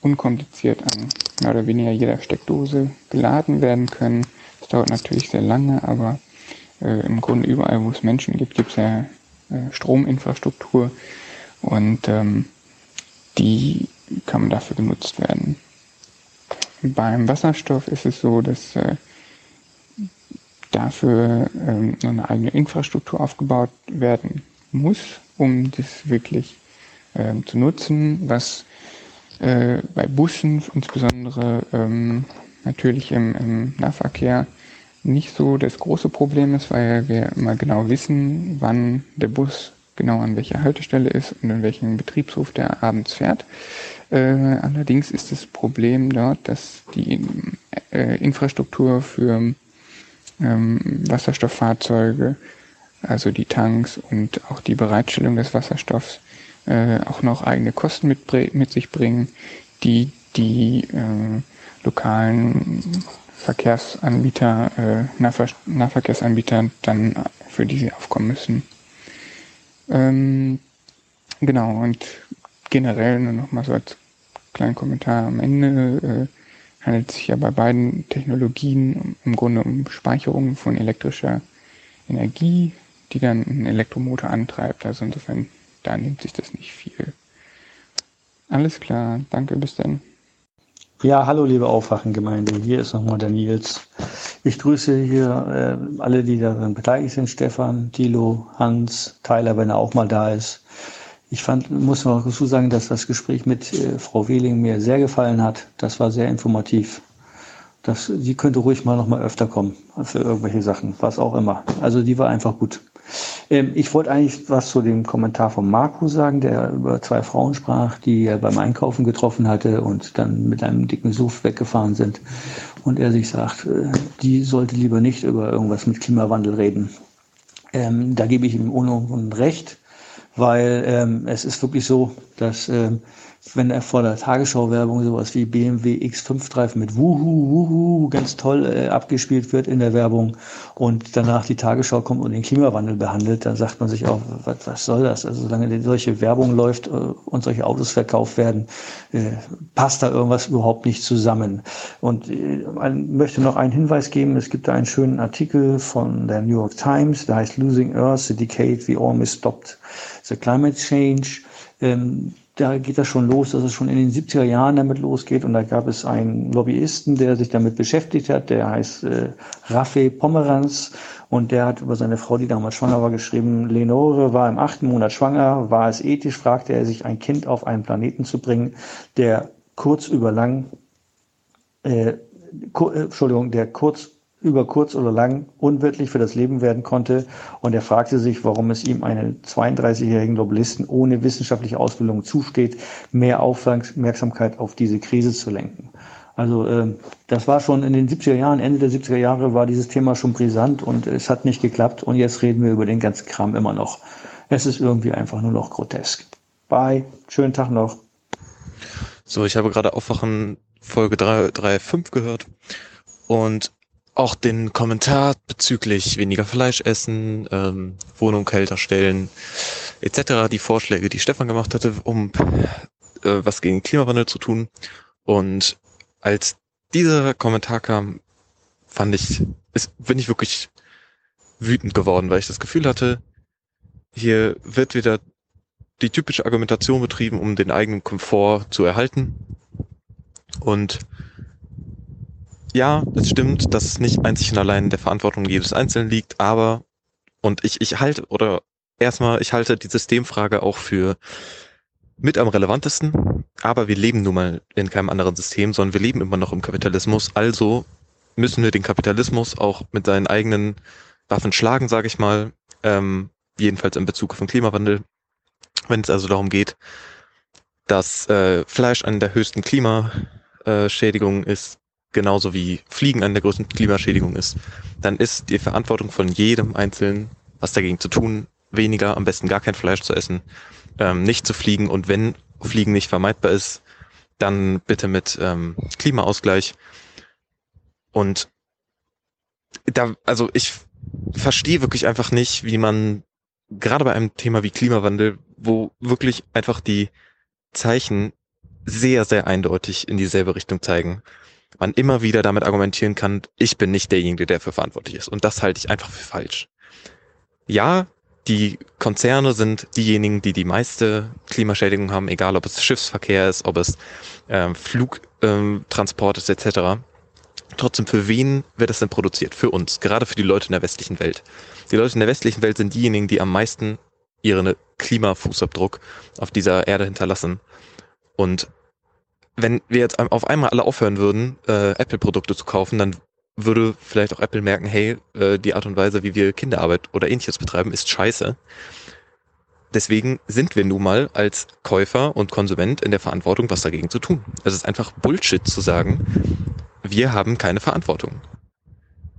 unkompliziert an mehr oder weniger jeder Steckdose geladen werden können. Das dauert natürlich sehr lange, aber äh, im Grunde überall, wo es Menschen gibt, gibt es ja äh, Strominfrastruktur und ähm, die kann dafür genutzt werden. Beim Wasserstoff ist es so, dass äh, dafür ähm, eine eigene Infrastruktur aufgebaut werden muss, um das wirklich äh, zu nutzen, was äh, bei Bussen insbesondere ähm, natürlich im, im Nahverkehr nicht so das große Problem ist, weil wir immer genau wissen, wann der Bus genau an welcher Haltestelle ist und in welchem Betriebshof der abends fährt. Äh, allerdings ist das Problem dort, dass die äh, Infrastruktur für ähm, Wasserstofffahrzeuge, also die Tanks und auch die Bereitstellung des Wasserstoffs, äh, auch noch eigene Kosten mit, mit sich bringen, die die äh, lokalen Verkehrsanbieter, äh, Nahver Nahverkehrsanbieter dann für die sie aufkommen müssen. Ähm, genau, und generell nur noch mal so als kleinen Kommentar am Ende äh, handelt es sich ja bei beiden Technologien im Grunde um Speicherung von elektrischer Energie, die dann einen Elektromotor antreibt. Also insofern, da nimmt sich das nicht viel. Alles klar, danke, bis dann. Ja, hallo liebe Aufwachengemeinde, hier ist nochmal der Nils. Ich grüße hier äh, alle, die daran beteiligt sind, Stefan, Thilo, Hans, Tyler, wenn er auch mal da ist. Ich fand, muss noch dazu sagen, dass das Gespräch mit äh, Frau Wehling mir sehr gefallen hat. Das war sehr informativ. Das, die könnte ruhig mal noch mal öfter kommen für irgendwelche Sachen, was auch immer. Also die war einfach gut. Ähm, ich wollte eigentlich was zu dem Kommentar von Marco sagen, der über zwei Frauen sprach, die er beim Einkaufen getroffen hatte und dann mit einem dicken Suff weggefahren sind. Und er sich sagt, äh, die sollte lieber nicht über irgendwas mit Klimawandel reden. Ähm, da gebe ich ihm ohne recht, weil ähm, es ist wirklich so, dass ähm, wenn er vor der Tagesschau-Werbung sowas wie BMW X5-Reifen mit Wuhu, Wuhu ganz toll äh, abgespielt wird in der Werbung und danach die Tagesschau kommt und den Klimawandel behandelt, dann sagt man sich auch, was, was soll das? Also solange solche Werbung läuft äh, und solche Autos verkauft werden, äh, passt da irgendwas überhaupt nicht zusammen. Und äh, man möchte noch einen Hinweis geben, es gibt da einen schönen Artikel von der New York Times, der heißt Losing Earth, the Decade we almost stopped the climate change. Ähm, da geht das schon los, dass es schon in den 70er Jahren damit losgeht. Und da gab es einen Lobbyisten, der sich damit beschäftigt hat, der heißt äh, Raffe Pomeranz. Und der hat über seine Frau, die damals schwanger war, geschrieben, Lenore war im achten Monat schwanger, war es ethisch, fragte er sich, ein Kind auf einen Planeten zu bringen, der kurz über lang, äh, kur, äh, Entschuldigung, der kurz über kurz oder lang unwirtlich für das Leben werden konnte. Und er fragte sich, warum es ihm einen 32-jährigen Globalisten ohne wissenschaftliche Ausbildung zusteht, mehr Aufmerksamkeit auf diese Krise zu lenken. Also äh, das war schon in den 70er Jahren, Ende der 70er Jahre war dieses Thema schon brisant und es hat nicht geklappt und jetzt reden wir über den ganzen Kram immer noch. Es ist irgendwie einfach nur noch grotesk. Bye, schönen Tag noch. So, ich habe gerade Aufwachen Folge 3.5 gehört und auch den Kommentar bezüglich weniger Fleisch essen, ähm, Wohnung kälter stellen, etc., die Vorschläge, die Stefan gemacht hatte, um äh, was gegen Klimawandel zu tun. Und als dieser Kommentar kam, fand ich, ist, bin ich wirklich wütend geworden, weil ich das Gefühl hatte, hier wird wieder die typische Argumentation betrieben, um den eigenen Komfort zu erhalten. Und ja, es stimmt, dass es nicht einzig und allein der Verantwortung jedes Einzelnen liegt, aber, und ich, ich halte, oder erstmal, ich halte die Systemfrage auch für mit am relevantesten, aber wir leben nun mal in keinem anderen System, sondern wir leben immer noch im Kapitalismus, also müssen wir den Kapitalismus auch mit seinen eigenen Waffen schlagen, sage ich mal, ähm, jedenfalls in Bezug auf den Klimawandel. Wenn es also darum geht, dass äh, Fleisch eine der höchsten Klimaschädigungen ist, genauso wie Fliegen eine der größten Klimaschädigungen ist, dann ist die Verantwortung von jedem Einzelnen, was dagegen zu tun, weniger, am besten gar kein Fleisch zu essen, ähm, nicht zu fliegen und wenn Fliegen nicht vermeidbar ist, dann bitte mit ähm, Klimaausgleich. Und da, also ich verstehe wirklich einfach nicht, wie man gerade bei einem Thema wie Klimawandel, wo wirklich einfach die Zeichen sehr, sehr eindeutig in dieselbe Richtung zeigen, man immer wieder damit argumentieren kann, ich bin nicht derjenige, der dafür verantwortlich ist. Und das halte ich einfach für falsch. Ja, die Konzerne sind diejenigen, die die meiste Klimaschädigung haben, egal ob es Schiffsverkehr ist, ob es äh, Flugtransport ähm, ist, etc. Trotzdem, für wen wird das denn produziert? Für uns, gerade für die Leute in der westlichen Welt. Die Leute in der westlichen Welt sind diejenigen, die am meisten ihren Klimafußabdruck auf dieser Erde hinterlassen. Und wenn wir jetzt auf einmal alle aufhören würden, äh, Apple-Produkte zu kaufen, dann würde vielleicht auch Apple merken, hey, äh, die Art und Weise, wie wir Kinderarbeit oder ähnliches betreiben, ist scheiße. Deswegen sind wir nun mal als Käufer und Konsument in der Verantwortung, was dagegen zu tun. Es ist einfach Bullshit zu sagen, wir haben keine Verantwortung.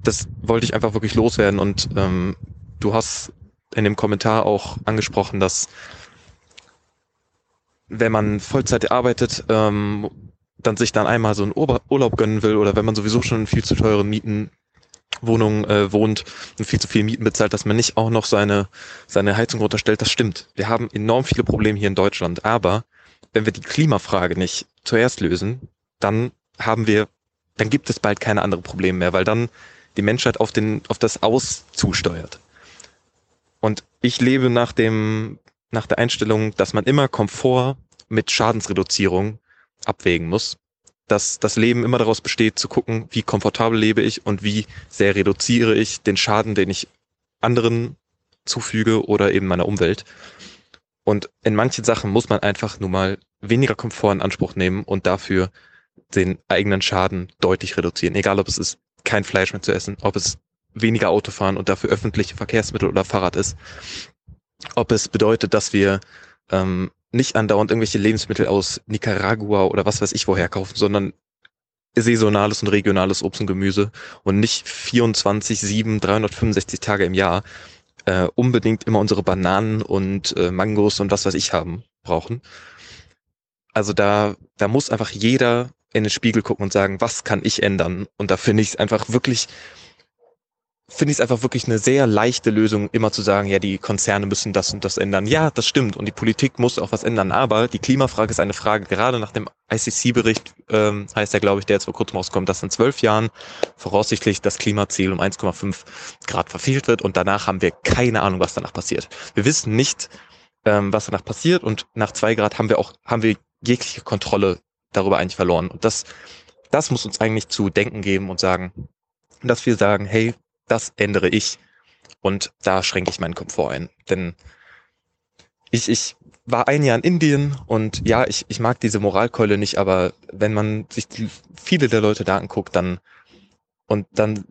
Das wollte ich einfach wirklich loswerden und ähm, du hast in dem Kommentar auch angesprochen, dass wenn man Vollzeit arbeitet, ähm, dann sich dann einmal so einen Urlaub gönnen will oder wenn man sowieso schon in viel zu teuren Mieten Wohnungen äh, wohnt und viel zu viel Mieten bezahlt, dass man nicht auch noch seine, seine Heizung runterstellt, das stimmt. Wir haben enorm viele Probleme hier in Deutschland, aber wenn wir die Klimafrage nicht zuerst lösen, dann haben wir, dann gibt es bald keine anderen Probleme mehr, weil dann die Menschheit auf den, auf das Aus zusteuert. Und ich lebe nach dem nach der Einstellung, dass man immer Komfort mit Schadensreduzierung abwägen muss. Dass das Leben immer daraus besteht, zu gucken, wie komfortabel lebe ich und wie sehr reduziere ich den Schaden, den ich anderen zufüge oder eben meiner Umwelt. Und in manchen Sachen muss man einfach nur mal weniger Komfort in Anspruch nehmen und dafür den eigenen Schaden deutlich reduzieren. Egal, ob es ist, kein Fleisch mehr zu essen, ob es weniger Auto fahren und dafür öffentliche Verkehrsmittel oder Fahrrad ist ob es bedeutet, dass wir ähm, nicht andauernd irgendwelche Lebensmittel aus Nicaragua oder was weiß ich woher kaufen, sondern saisonales und regionales Obst und Gemüse und nicht 24, 7, 365 Tage im Jahr äh, unbedingt immer unsere Bananen und äh, Mangos und was weiß ich haben brauchen. Also da, da muss einfach jeder in den Spiegel gucken und sagen, was kann ich ändern? Und da finde ich es einfach wirklich finde ich es einfach wirklich eine sehr leichte Lösung, immer zu sagen, ja, die Konzerne müssen das und das ändern. Ja, das stimmt und die Politik muss auch was ändern, aber die Klimafrage ist eine Frage, gerade nach dem ICC-Bericht ähm, heißt ja, glaube ich, der jetzt vor kurzem rauskommt, dass in zwölf Jahren voraussichtlich das Klimaziel um 1,5 Grad verfehlt wird und danach haben wir keine Ahnung, was danach passiert. Wir wissen nicht, ähm, was danach passiert und nach zwei Grad haben wir auch, haben wir jegliche Kontrolle darüber eigentlich verloren. Und das, das muss uns eigentlich zu denken geben und sagen, dass wir sagen, hey, das ändere ich und da schränke ich meinen Komfort ein. Denn ich, ich war ein Jahr in Indien und ja, ich, ich mag diese Moralkeule nicht, aber wenn man sich die, viele der Leute da anguckt, dann und dann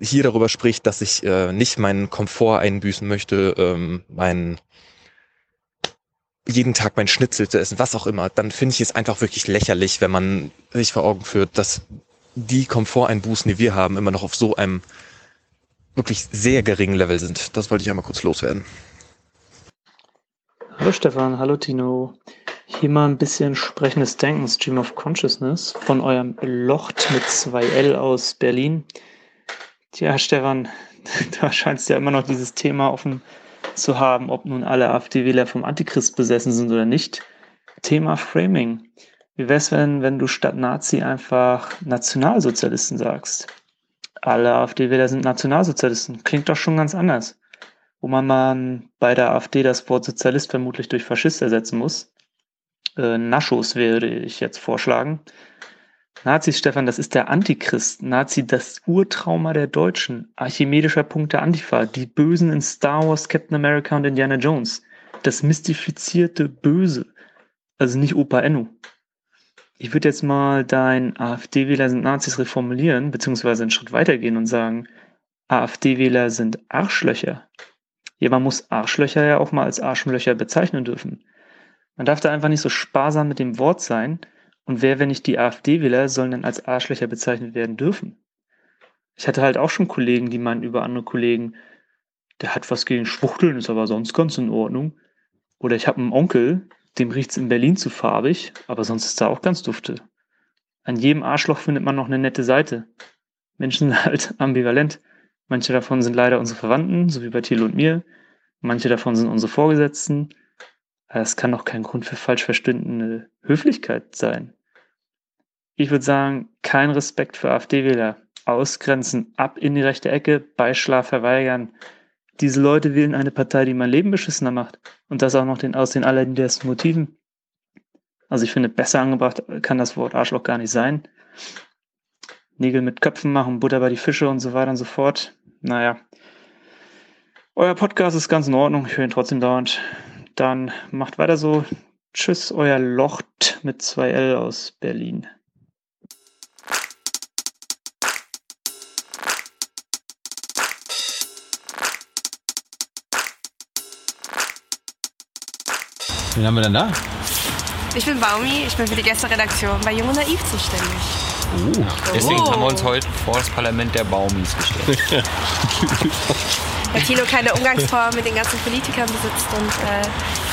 hier darüber spricht, dass ich äh, nicht meinen Komfort einbüßen möchte, ähm, meinen jeden Tag mein Schnitzel zu essen, was auch immer, dann finde ich es einfach wirklich lächerlich, wenn man sich vor Augen führt, dass die Komforteinbußen, die wir haben, immer noch auf so einem wirklich sehr geringen Level sind. Das wollte ich einmal kurz loswerden. Hallo Stefan, hallo Tino. Hier mal ein bisschen sprechendes Denken, Stream of Consciousness von eurem Locht mit 2L aus Berlin. Tja, Stefan, *laughs* da scheinst ja immer noch dieses Thema offen zu haben, ob nun alle AfD-Wähler vom Antichrist besessen sind oder nicht. Thema Framing. Wie wär's, wenn, wenn du statt Nazi einfach Nationalsozialisten sagst? Alle AfD-Wähler sind Nationalsozialisten. Klingt doch schon ganz anders. Wo man mal bei der AfD das Wort Sozialist vermutlich durch Faschist ersetzen muss. Äh, Naschos würde ich jetzt vorschlagen. Nazis, Stefan, das ist der Antichrist. Nazi, das Urtrauma der Deutschen. Archimedischer Punkt der Antifa. Die Bösen in Star Wars, Captain America und Indiana Jones. Das mystifizierte Böse. Also nicht Opa Enno. Ich würde jetzt mal dein AfD-Wähler sind Nazis reformulieren, beziehungsweise einen Schritt weitergehen und sagen, AfD-Wähler sind Arschlöcher. Ja, man muss Arschlöcher ja auch mal als Arschlöcher bezeichnen dürfen. Man darf da einfach nicht so sparsam mit dem Wort sein, und wer, wenn nicht die AfD-Wähler, sollen dann als Arschlöcher bezeichnet werden dürfen? Ich hatte halt auch schon Kollegen, die meinen über andere Kollegen, der hat was gegen Schwuchteln, ist aber sonst ganz in Ordnung. Oder ich habe einen Onkel, dem riecht's in Berlin zu farbig, aber sonst ist da auch ganz dufte. An jedem Arschloch findet man noch eine nette Seite. Menschen sind *laughs* halt ambivalent. Manche davon sind leider unsere Verwandten, so wie bei Thiel und mir. Manche davon sind unsere Vorgesetzten. Es kann doch kein Grund für falsch verstandene Höflichkeit sein. Ich würde sagen, kein Respekt für AfD-Wähler. Ausgrenzen, ab in die rechte Ecke, Beischlaf verweigern. Diese Leute wählen eine Partei, die mein Leben beschissener macht. Und das auch noch den, aus den allerniedersten Motiven. Also ich finde, besser angebracht kann das Wort Arschloch gar nicht sein. Nägel mit Köpfen machen, Butter bei die Fische und so weiter und so fort. Naja. Euer Podcast ist ganz in Ordnung. Ich höre ihn trotzdem dauernd. Dann macht weiter so. Tschüss, euer Locht mit 2L aus Berlin. Wen haben wir denn da? Ich bin Baumi, ich bin für die Gästeredaktion bei Jung und Naiv zuständig. Oh. Deswegen Oh. haben wir uns heute vor das Parlament der Baumis gestellt. *laughs* Weil Tilo keine Umgangsform mit den ganzen Politikern besitzt und äh,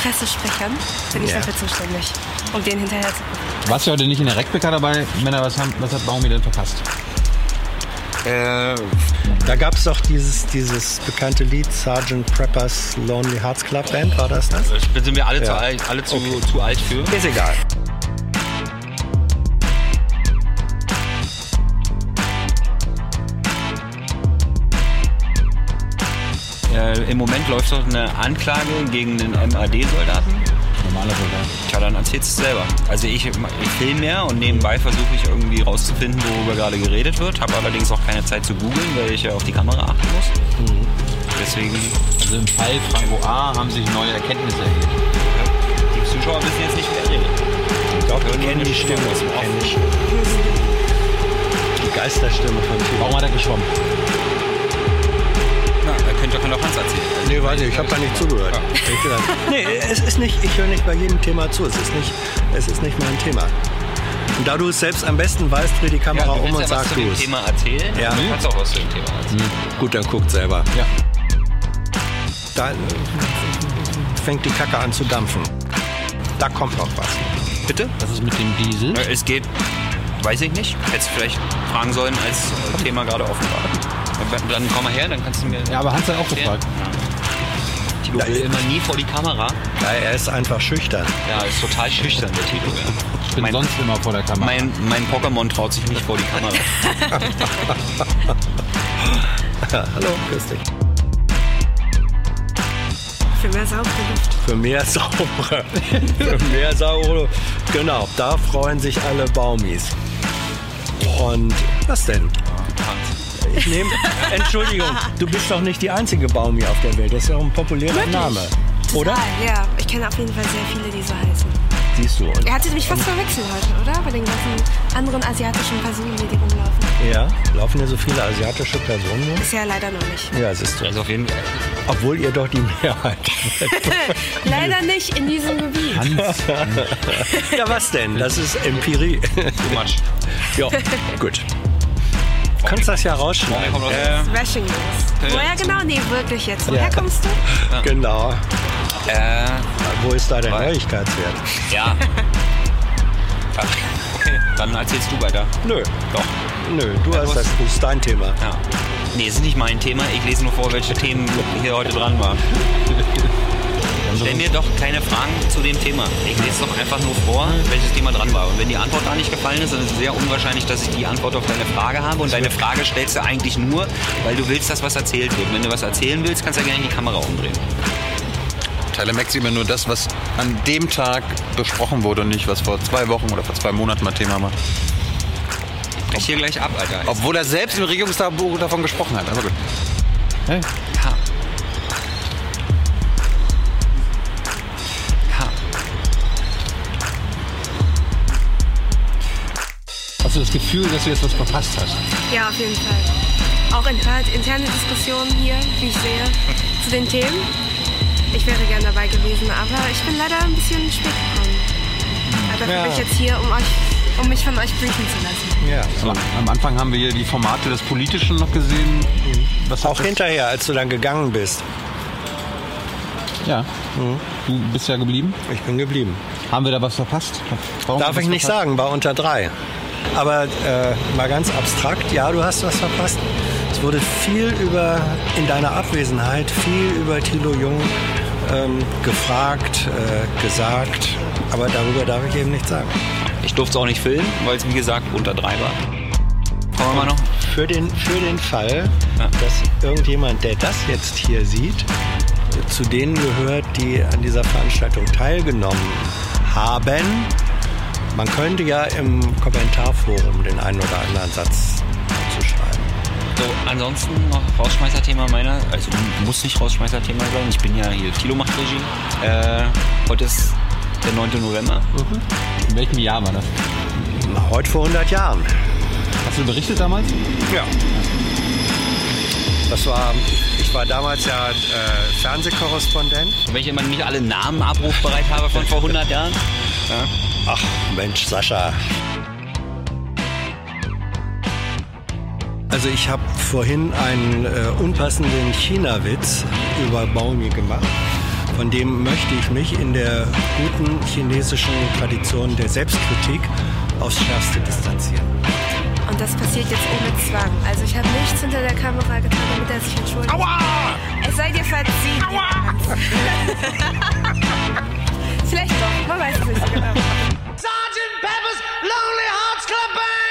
Pressesprechern, bin ich Ja. dafür zuständig, um denen hinterher zu gucken. Warst du heute nicht in der Rekbeka dabei? Männer, was, haben, was hat Baumi denn verpasst? Äh, da gab es doch dieses, dieses bekannte Lied Sgt. Preppers Lonely Hearts Club Band, war das das? Da sind wir alle, zu, Ja. alt, alle zu, Okay. zu alt für. Ist egal. Äh, Im Moment läuft doch eine Anklage gegen den MAD-Soldaten. Normaler Soldat. Tja, dann erzählst du selber. Also ich, ich film ja und nebenbei versuche ich irgendwie rauszufinden, worüber gerade geredet wird. Habe allerdings auch keine Zeit zu googeln, weil ich ja auf die Kamera achten muss. Deswegen. Also im Fall Franco A. haben sich neue Erkenntnisse ergeben. Die Zuschauer wissen jetzt nicht, wer redet. Doch, Hören wir kennen die Stimme, ich. Die Geisterstimme von. Warum hat er geschwommen? Könnte kann doch Hans erzählen. Nee, weiß ich, ich habe da nicht zugehört. Ich gesagt, *laughs* nee, es ist nicht, ich höre nicht bei jedem Thema zu. Es ist nicht, es ist nicht mein Thema. Und da du es selbst am besten weißt, dreh die Kamera Ja, du um willst und ja was sag zu du dem es. Thema erzählen. Ja. Du kannst auch was zu dem Thema erzählen. Gut, dann guckt selber. Ja. Da äh, fängt die Kacke an zu dampfen. Da kommt noch was. Bitte? Was ist mit dem Diesel? Äh, Es geht, weiß ich nicht. Hättest du vielleicht fragen sollen, als Thema gerade offen war. Dann komm mal her, dann kannst du mir. Ja, aber Hans hat auch erklären. gefragt. Tilo will immer nie vor die Kamera. Ja, er ist einfach schüchtern. Ja, ist total schüchtern, der Tilo. Ja. Ich bin sonst immer vor der Kamera. Mein, mein Pokémon traut sich nicht vor die Kamera. *laughs* Hallo, grüß dich. Für mehr saubere Luft. Für mehr saubere. *laughs* für mehr saubere. Genau, da freuen sich alle Baumis. Und was denn? Ich nehme. Entschuldigung, du bist doch nicht die einzige Baumi auf der Welt. Das ist ja auch ein populärer Wirklich? Name. Oder? Ah, ja, ich kenne auf jeden Fall sehr viele, die so heißen. Siehst du. Und Er hatte mich fast verwechselt heute, oder? Bei den ganzen anderen asiatischen Personen, die rumlaufen. ja, laufen hier so viele asiatische Personen rum? Bisher leider noch nicht. Ja, es ist so. Also auf jeden Fall. Obwohl ihr doch die Mehrheit *laughs* *laughs* leider nicht in diesem Gebiet. ja, was denn? Das ist Empirie. Too much. Ja, gut. Du kannst das ja rausschneiden. Äh, Smashing. Woher genau? Nee, wirklich jetzt. Woher Ja. kommst du? genau. Äh, Wo ist da der Neuigkeitswert? ja. Okay, dann erzählst du weiter. Nö. Doch. Nö, du hast das, das ist dein Thema. Ja. Nee, es ist nicht mein Thema. Ich lese nur vor, welche Themen hier heute dran waren. *laughs* Stell mir doch keine Fragen zu dem Thema. Ich lese doch einfach nur vor, welches Thema dran war. Und wenn die Antwort da nicht gefallen ist, dann ist es sehr unwahrscheinlich, dass ich die Antwort auf deine Frage habe. Und deine Frage stellst du eigentlich nur, weil du willst, dass was erzählt wird. Wenn du was erzählen willst, kannst du ja gerne die Kamera umdrehen. Telemax immer nur das, was an dem Tag besprochen wurde und nicht, was vor zwei Wochen oder vor zwei Monaten mal Thema war. Brech hier gleich ab, Alter. Obwohl er selbst im Regierungstagebuch davon gesprochen hat. Aber gut. Hey. Hast du das Gefühl, dass du jetzt was verpasst hast? Ja, auf jeden Fall. Auch interne, interne Diskussionen hier, wie ich sehe, zu den Themen. Ich wäre gern dabei gewesen, aber ich bin leider ein bisschen spät gekommen. Aber dafür Ja. bin ich jetzt hier, um, euch, um mich von euch briefen zu lassen. Ja. Am, am Anfang haben wir hier die Formate des Politischen noch gesehen. Was Auch hinterher, als du dann gegangen bist. Ja. Du bist ja geblieben? Ich bin geblieben. Haben wir da was verpasst? Warum Darf ich nicht verpasst? sagen, war unter drei. Aber äh, mal ganz abstrakt, ja, du hast was verpasst. Es wurde viel über, in deiner Abwesenheit, viel über Thilo Jung ähm, gefragt, äh, gesagt. Aber darüber darf ich eben nichts sagen. Ich durfte es auch nicht filmen, weil es wie gesagt unter drei war. Kommen wir mal noch? Für den, für den Fall, dass irgendjemand, der das jetzt hier sieht, zu denen gehört, die an dieser Veranstaltung teilgenommen haben, man könnte ja im Kommentarforum den einen oder anderen Satz dazu schreiben. So, ansonsten noch Rausschmeißerthema meiner, also muss nicht Rausschmeißerthema sein, ich bin ja hier, Tilo macht Regie. Äh, heute ist der 9. November. In welchem Jahr war das? Na, heute vor 100 Jahren. Hast du berichtet damals? Ja. Das war, ich war damals ja äh, Fernsehkorrespondent. Und wenn ich immer nicht alle Namen abrufbereit habe von vor 100 Jahren. *laughs* Ja. Ach Mensch, Sascha. Also ich habe vorhin einen äh, unpassenden China-Witz über Baumi gemacht. Von dem möchte ich mich in der guten chinesischen Tradition der Selbstkritik aufs Schärfste distanzieren. Und das passiert jetzt ohne Zwang. Also ich habe nichts hinter der Kamera getan, damit er sich entschuldigt. Aua! Es sei dir verziehen. Aua! *laughs* Uh, Sergeant Pepper's Lonely Hearts Club Band!